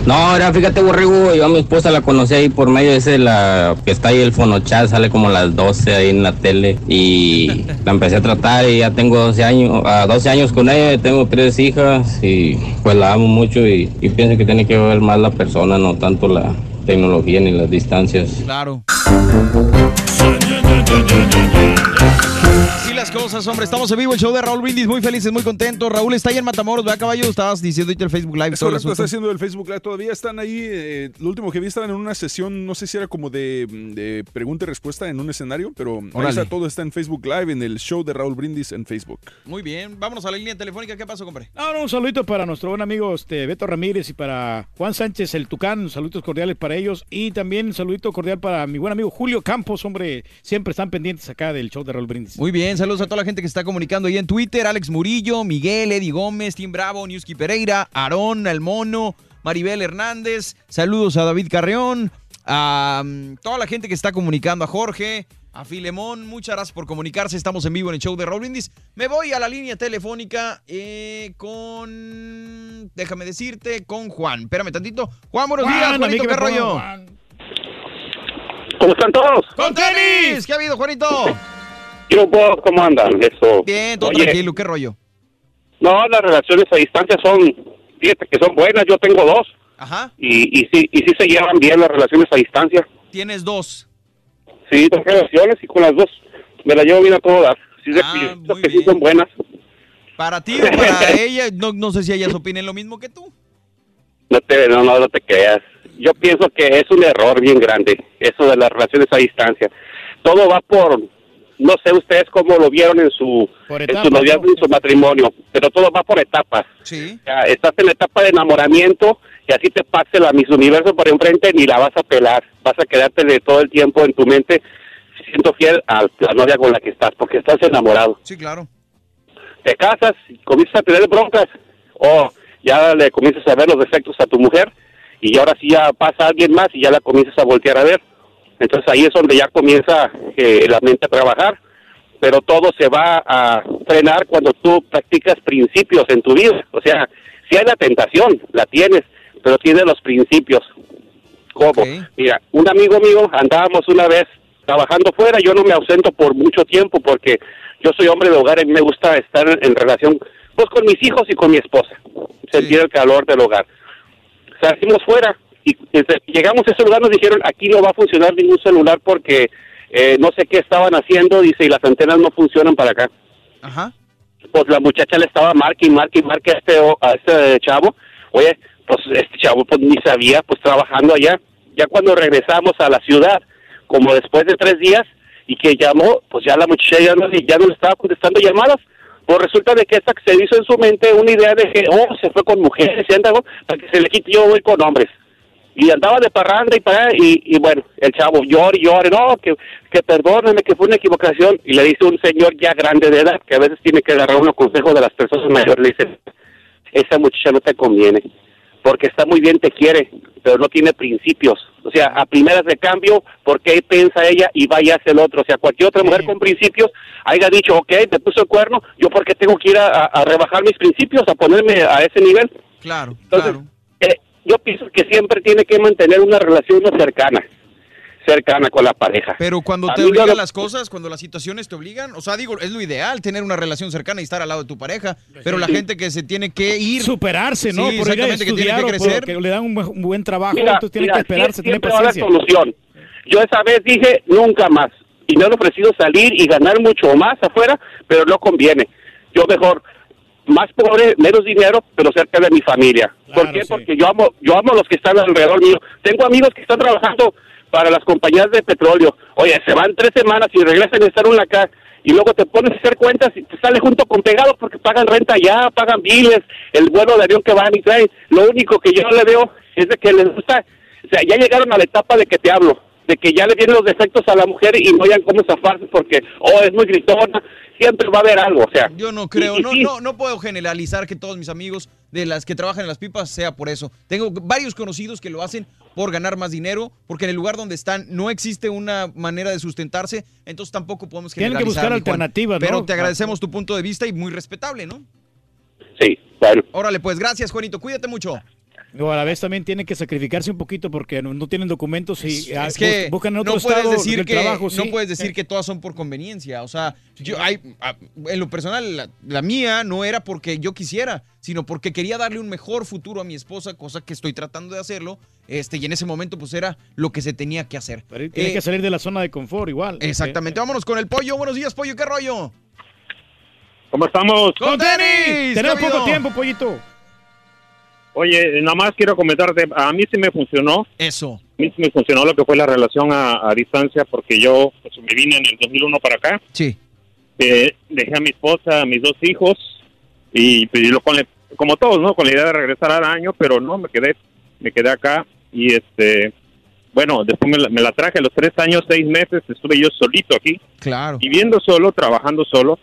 No, ahora fíjate, borrego, yo a mi esposa la conocí ahí por medio de ese, la que está ahí el fonochat, sale como a las 12 ahí en la tele y la empecé a tratar y ya tengo 12 años, a 12 años con ella, tengo tres hijas y pues la amo mucho y pienso que tiene que ver más la persona, no tanto la tecnología ni las distancias. Claro. Las cosas, hombre. Estamos en vivo, el show de Raúl Brindis. Muy felices, muy contentos. Raúl está ahí en Matamoros, ¿verdad, caballo? Estabas diciendo el Facebook Live. Es todo el correcto, está asunto. haciendo el Facebook Live. Todavía están ahí. eh, lo último que vi estaban en una sesión, no sé si era como de, de pregunta y respuesta en un escenario, pero ahí está, todo está en Facebook Live, en el show de Raúl Brindis en Facebook. Muy bien. Vámonos a la línea telefónica. ¿Qué pasó, compadre? No, no, un saludito para nuestro buen amigo este, Beto Ramírez y para Juan Sánchez el Tucán, saluditos cordiales para ellos y también un saludito cordial para mi buen amigo Julio Campos, hombre, siempre están pendientes acá del show de Raúl Brindis. Muy bien, saludos a toda la gente que está comunicando ahí en Twitter. Alex Murillo, Miguel, Eddie Gómez, Tim Bravo, Newski Pereira, Aarón, El Mono, Maribel Hernández. Saludos a David Carreón, a mm, toda la gente que está comunicando, a Jorge, a Filemón. Muchas gracias por comunicarse. Estamos en vivo en el show de Raúl Brindis. Me voy a la línea telefónica eh, con... Déjame decirte, con Juan. Espérame tantito. Juan, buenos Juan, días. Juanito, ¿qué rollo? Juan. ¿Cómo están todos? ¡Con tenis! ¿Qué ha habido, Juanito? Yo, ¿cómo andan? Eso. Bien, todo Oye, tranquilo. ¿Qué rollo? No, las relaciones a distancia son, fíjate que son buenas, yo tengo dos. Ajá. Y, y, sí, y sí se llevan bien las relaciones a distancia. Tienes dos. Sí, dos relaciones y con las dos me las llevo bien a todas. Sí, de Ah, que sí son buenas. Para ti o para ella, no, no sé si ellas opinen lo mismo que tú. No te, no, no, no te creas. Yo pienso que es un error bien grande, eso de las relaciones a distancia. Todo va por, no sé ustedes cómo lo vieron en su, en su noviazgo y su matrimonio, pero todo va por etapas. Sí. O sea, estás en la etapa de enamoramiento y así te pase la Miss Universo por enfrente ni la vas a pelar. Vas a quedarte de todo el tiempo en tu mente siendo fiel a la novia con la que estás, porque estás enamorado. Sí, claro. Te casas y comienzas a tener broncas o ya le comienzas a ver los defectos a tu mujer y ahora sí ya pasa alguien más y ya la comienzas a voltear a ver. Entonces ahí es donde ya comienza eh, la mente a trabajar, pero todo se va a frenar cuando tú practicas principios en tu vida. O sea, si hay la tentación, la tienes, pero tienes los principios. ¿Cómo? Mira, un amigo mío andábamos una vez trabajando fuera, yo no me ausento por mucho tiempo porque yo soy hombre de hogar y me gusta estar en, en relación pues con mis hijos y con mi esposa, sentir el calor del hogar. Salimos fuera y desde que llegamos a ese lugar nos dijeron aquí no va a funcionar ningún celular porque eh, no sé qué estaban haciendo, dice, y las antenas no funcionan para acá. Ajá. Pues la muchacha le estaba marque y marque y marque a este, a este chavo. Oye, pues este chavo pues ni sabía, pues trabajando allá. Ya cuando regresamos a la ciudad, como después de tres días, y que llamó, pues ya la muchacha ya no, ya no le estaba contestando llamadas. Pues resulta de que esta se hizo en su mente una idea de que, oh, se fue con mujeres y anda, oh, para que se le quite, yo voy con hombres. Y andaba de parranda y para y, y bueno, el chavo llora y llora, no, que, que perdóname, que fue una equivocación. Y le dice un señor ya grande de edad, que a veces tiene que agarrar unos consejos de las personas mayores, le dice, esa muchacha no te conviene, porque está muy bien, te quiere, pero no tiene principios. O sea, a primeras de cambio, porque piensa ella y va y hace el otro. O sea, cualquier otra mujer con principios haya dicho, ok, me puso el cuerno, yo porque tengo que ir a, a- a rebajar mis principios, a ponerme a ese nivel. Claro, Entonces, eh, yo pienso que siempre tiene que mantener una relación cercana, cercana con la pareja. Pero cuando A te obligan lo- las cosas, cuando las situaciones te obligan, o sea, digo, es lo ideal tener una relación cercana y estar al lado de tu pareja, pero la Sí. gente que se tiene que ir... Superarse, ¿no? Sí, por exactamente, que tiene que crecer. que le dan un, buen- un buen trabajo, Mira, entonces mira, que esperarse, sie- tienen siempre va a haber paciencia. solución. Yo esa vez dije nunca más y me han ofrecido salir y ganar mucho más afuera, pero no conviene. Yo mejor más pobre, menos dinero, pero cerca de mi familia. ¿Por qué? Porque yo amo, yo amo a los que están alrededor mío. Tengo amigos que están trabajando para las compañías de petróleo. Oye, se van tres semanas y regresan y están una acá. Y luego te pones a hacer cuentas y te sale junto con pegado porque pagan renta allá, pagan biles, el vuelo de avión que van y traen. Lo único que yo le veo es de que les gusta, o sea, ya llegaron a la etapa de que te hablo. De que ya le vienen los defectos a la mujer y no hayan cómo zafarse porque, oh, es muy gritona, siempre va a haber algo, o sea. Yo no creo, y- no, no, no puedo generalizar que todos mis amigos de las que trabajan en las pipas sea por eso. Tengo varios conocidos que lo hacen por ganar más dinero, porque en el lugar donde están no existe una manera de sustentarse, entonces tampoco podemos Tienen que generalizar. buscar alternativas, ¿no? Pero te agradecemos tu punto de vista y muy respetable, ¿no? Sí, claro. Órale, pues gracias, Juanito, cuídate mucho. O a la vez también tienen que sacrificarse un poquito porque no, no tienen documentos y ah, Es que bus- buscan en otro no puedes estado decir del que trabajo. no puedes decir que todas son por conveniencia. O sea, yo hay a- en lo personal la, la mía no era porque yo quisiera, sino porque quería darle un mejor futuro a mi esposa, cosa que estoy tratando de hacerlo. Este y en ese momento pues era lo que se tenía que hacer. Tiene Eh, que salir de la zona de confort igual. Exactamente. Vámonos con el pollo. Buenos días, pollo. ¿Qué rollo? ¿Cómo estamos? ¡Con tenis! Tenemos ¿Qué ha poco tiempo, pollito. Oye, nada más quiero comentarte, a mí sí me funcionó. Eso. A mí sí me funcionó lo que fue la relación a, a distancia porque yo pues, me vine en el 2001 para acá. Sí. Eh, dejé a mi esposa, a mis dos hijos y pues, lo, con, como todos, ¿no? Con la idea de regresar al año, pero no, me quedé, me quedé acá y este, bueno, después me la, me la traje a los tres años, seis meses, estuve yo solito aquí. Claro. Viviendo solo, trabajando solo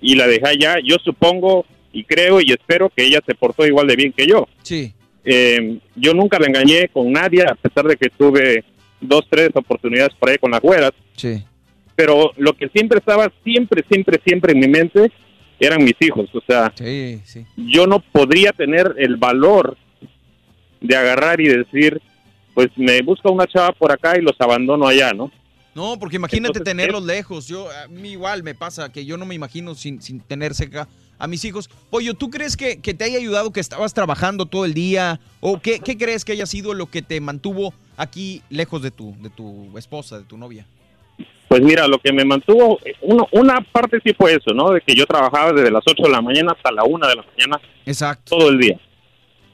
y la dejé allá. Yo supongo y creo y espero que ella se portó igual de bien que yo. Sí. Eh, yo nunca la engañé con nadie, a pesar de que tuve dos, tres oportunidades por ahí con las güeras. Sí. Pero lo que siempre estaba, siempre, siempre, siempre en mi mente eran mis hijos. O sea, Sí, sí. yo no podría tener el valor de agarrar y decir, pues me busco una chava por acá y los abandono allá, ¿no? No, porque imagínate Entonces, tenerlos lejos. Yo a mí igual me pasa que yo no me imagino sin, sin tener cerca a mis hijos. Pollo, ¿tú crees que, que te haya ayudado que estabas trabajando todo el día? ¿O qué, qué crees que haya sido lo que te mantuvo aquí lejos de tu, de tu esposa, de tu novia? Pues mira, lo que me mantuvo, uno, una parte sí fue eso, ¿no? De que yo trabajaba desde las 8 de la mañana hasta la 1 de la mañana. Exacto. Todo el día.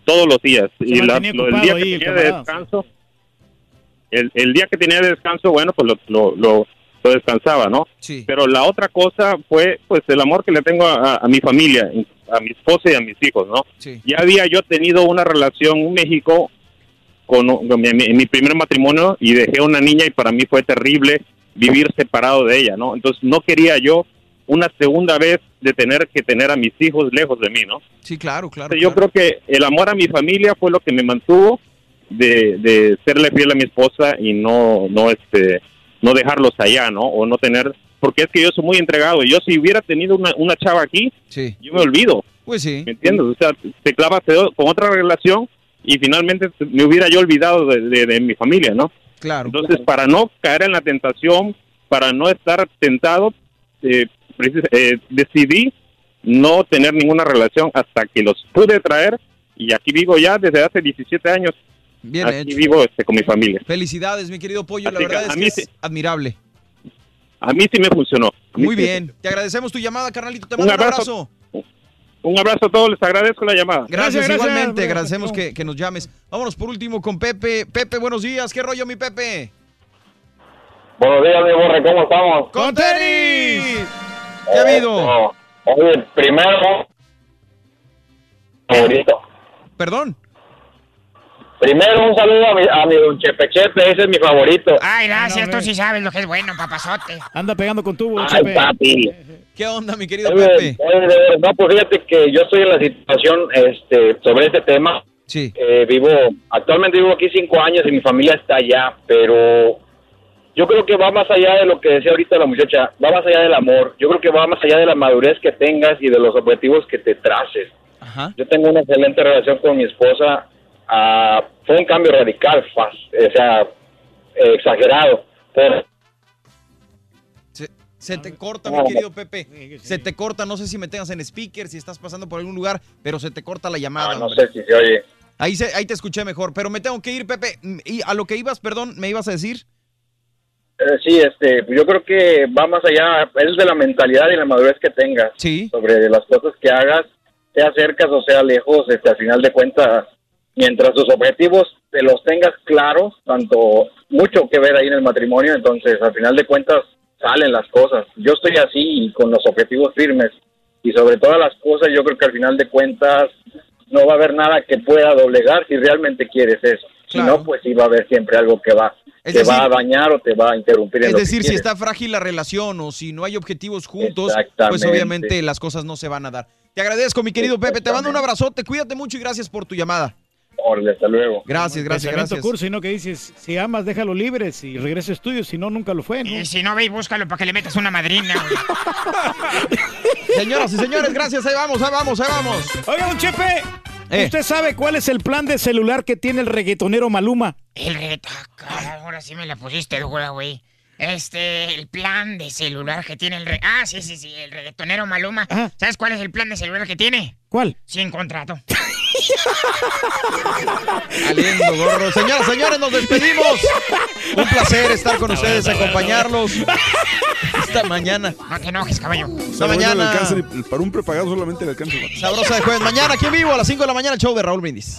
Todos los días. Se y la- lo, el día ahí, que tenía de descanso, el, el día que tenía de descanso, bueno, pues lo, lo, lo, lo descansaba, ¿no? Sí. Pero la otra cosa fue, pues, el amor que le tengo a, a mi familia, a mi esposa y a mis hijos, ¿no? Sí. Ya había yo tenido una relación en México con, con mi, primer matrimonio y dejé una niña y para mí fue terrible vivir separado de ella, ¿no? Entonces no quería yo una segunda vez de tener que tener a mis hijos lejos de mí, ¿no? Sí, claro, claro. Entonces, yo creo que el amor a mi familia fue lo que me mantuvo de, de serle fiel a mi esposa y no no este no dejarlos allá, ¿no? O no tener porque es que yo soy muy entregado. Yo si hubiera tenido una, una chava aquí, Sí. yo me olvido. Pues sí. ¿Me entiendes? O sea, te clavas con otra relación y finalmente me hubiera yo olvidado de, de- de mi familia, ¿no? Claro. Entonces, para no caer en la tentación, para no estar tentado, eh, eh, decidí no tener ninguna relación hasta que los pude traer y aquí vivo ya desde hace 17 años. Bien aquí hecho. vivo este, con mi familia. Felicidades, mi querido Pollo. La Así verdad a es mí que sí- es admirable. A mí sí me funcionó. Muy sí. bien. Te agradecemos tu llamada, carnalito. Te Un mando un abrazo. abrazo. Un abrazo a todos, les agradezco la llamada. Gracias, igualmente. Agradecemos que, que nos llames. Vámonos por último con Pepe. Pepe, buenos días. ¿Qué rollo, mi Pepe? Buenos días, mi borre, ¿cómo estamos? ¡Con tenis! ¿Qué ha habido? Oye, primero, favorito. Perdón. Primero un saludo a mi, a mi don Chepe Chepe, ese es mi favorito. Ay, gracias, tú sí sabes lo que es bueno, papazote. Anda pegando con tubo, Ay, Chepe. papi. ¿Qué onda, mi querido Pepe? oye, de verdad, no, pues fíjate que yo estoy en la situación este, sobre este tema. Sí. Eh, vivo, actualmente vivo aquí cinco años y mi familia está allá, pero yo creo que va más allá de lo que decía ahorita la muchacha, va más allá del amor, yo creo que va más allá de la madurez que tengas y de los objetivos que te traces. Yo tengo una excelente relación con mi esposa, ah, fue un cambio radical, fas- o sea, eh, exagerado, pero Se, se te corta, mi querido Pepe. Se te corta. No sé si me tengas en speaker, si estás pasando por algún lugar, pero se te corta la llamada. Ah, no hombre. sé si se oye. Ahí, se- ahí te escuché mejor, pero me tengo que ir, Pepe. Y a lo que ibas, perdón, ¿me ibas a decir? Eh, sí, este, yo creo que va más allá, es de la mentalidad y la madurez que tengas sobre las cosas que hagas, sea cerca o sea lejos, este, al final de cuentas, mientras tus objetivos te los tengas claros, tanto mucho que ver ahí en el matrimonio, entonces al final de cuentas salen las cosas. Yo estoy así y con los objetivos firmes y sobre todas las cosas yo creo que al final de cuentas no va a haber nada que pueda doblegar si realmente quieres eso. Si no, pues sí va a haber siempre algo que va Es te decir- va a dañar o te va a interrumpir en Es lo que decir, si está frágil la relación o si no hay objetivos juntos, pues obviamente las cosas no se van a dar. Te agradezco, mi querido Pepe. Te mando un abrazote. Cuídate mucho y gracias por tu llamada. Órale, hasta luego. Gracias, gracias, gracias. curso, y no que dices, si amas, déjalo libre, si regresa a estudios, si no, nunca lo fue, ¿no? Y si no, ve y búscalo para que le metas una madrina. güey. Señoras y señores, gracias. Ahí vamos, ahí vamos, ahí vamos. Oiga, don Chepe, Eh. ¿usted sabe cuál es el plan de celular que tiene el reggaetonero Maluma? El reto, ahora sí me la pusiste dura, güey. Este, el plan de celular que tiene el re... Ah, sí, sí, sí, el reggaetonero Maluma. ¿Sabes cuál es el plan de celular que tiene? ¿Cuál? Sin contrato. Saliendo, gorro. Señoras, señores, nos despedimos. Un placer estar con ustedes, acompañarlos. Esta mañana. No te enojes, caballo. Esta mañana. Para un prepagado solamente le alcanza. Sabrosa de jueves. Mañana aquí en vivo a las 5 de la mañana, el show de Raúl Brindis.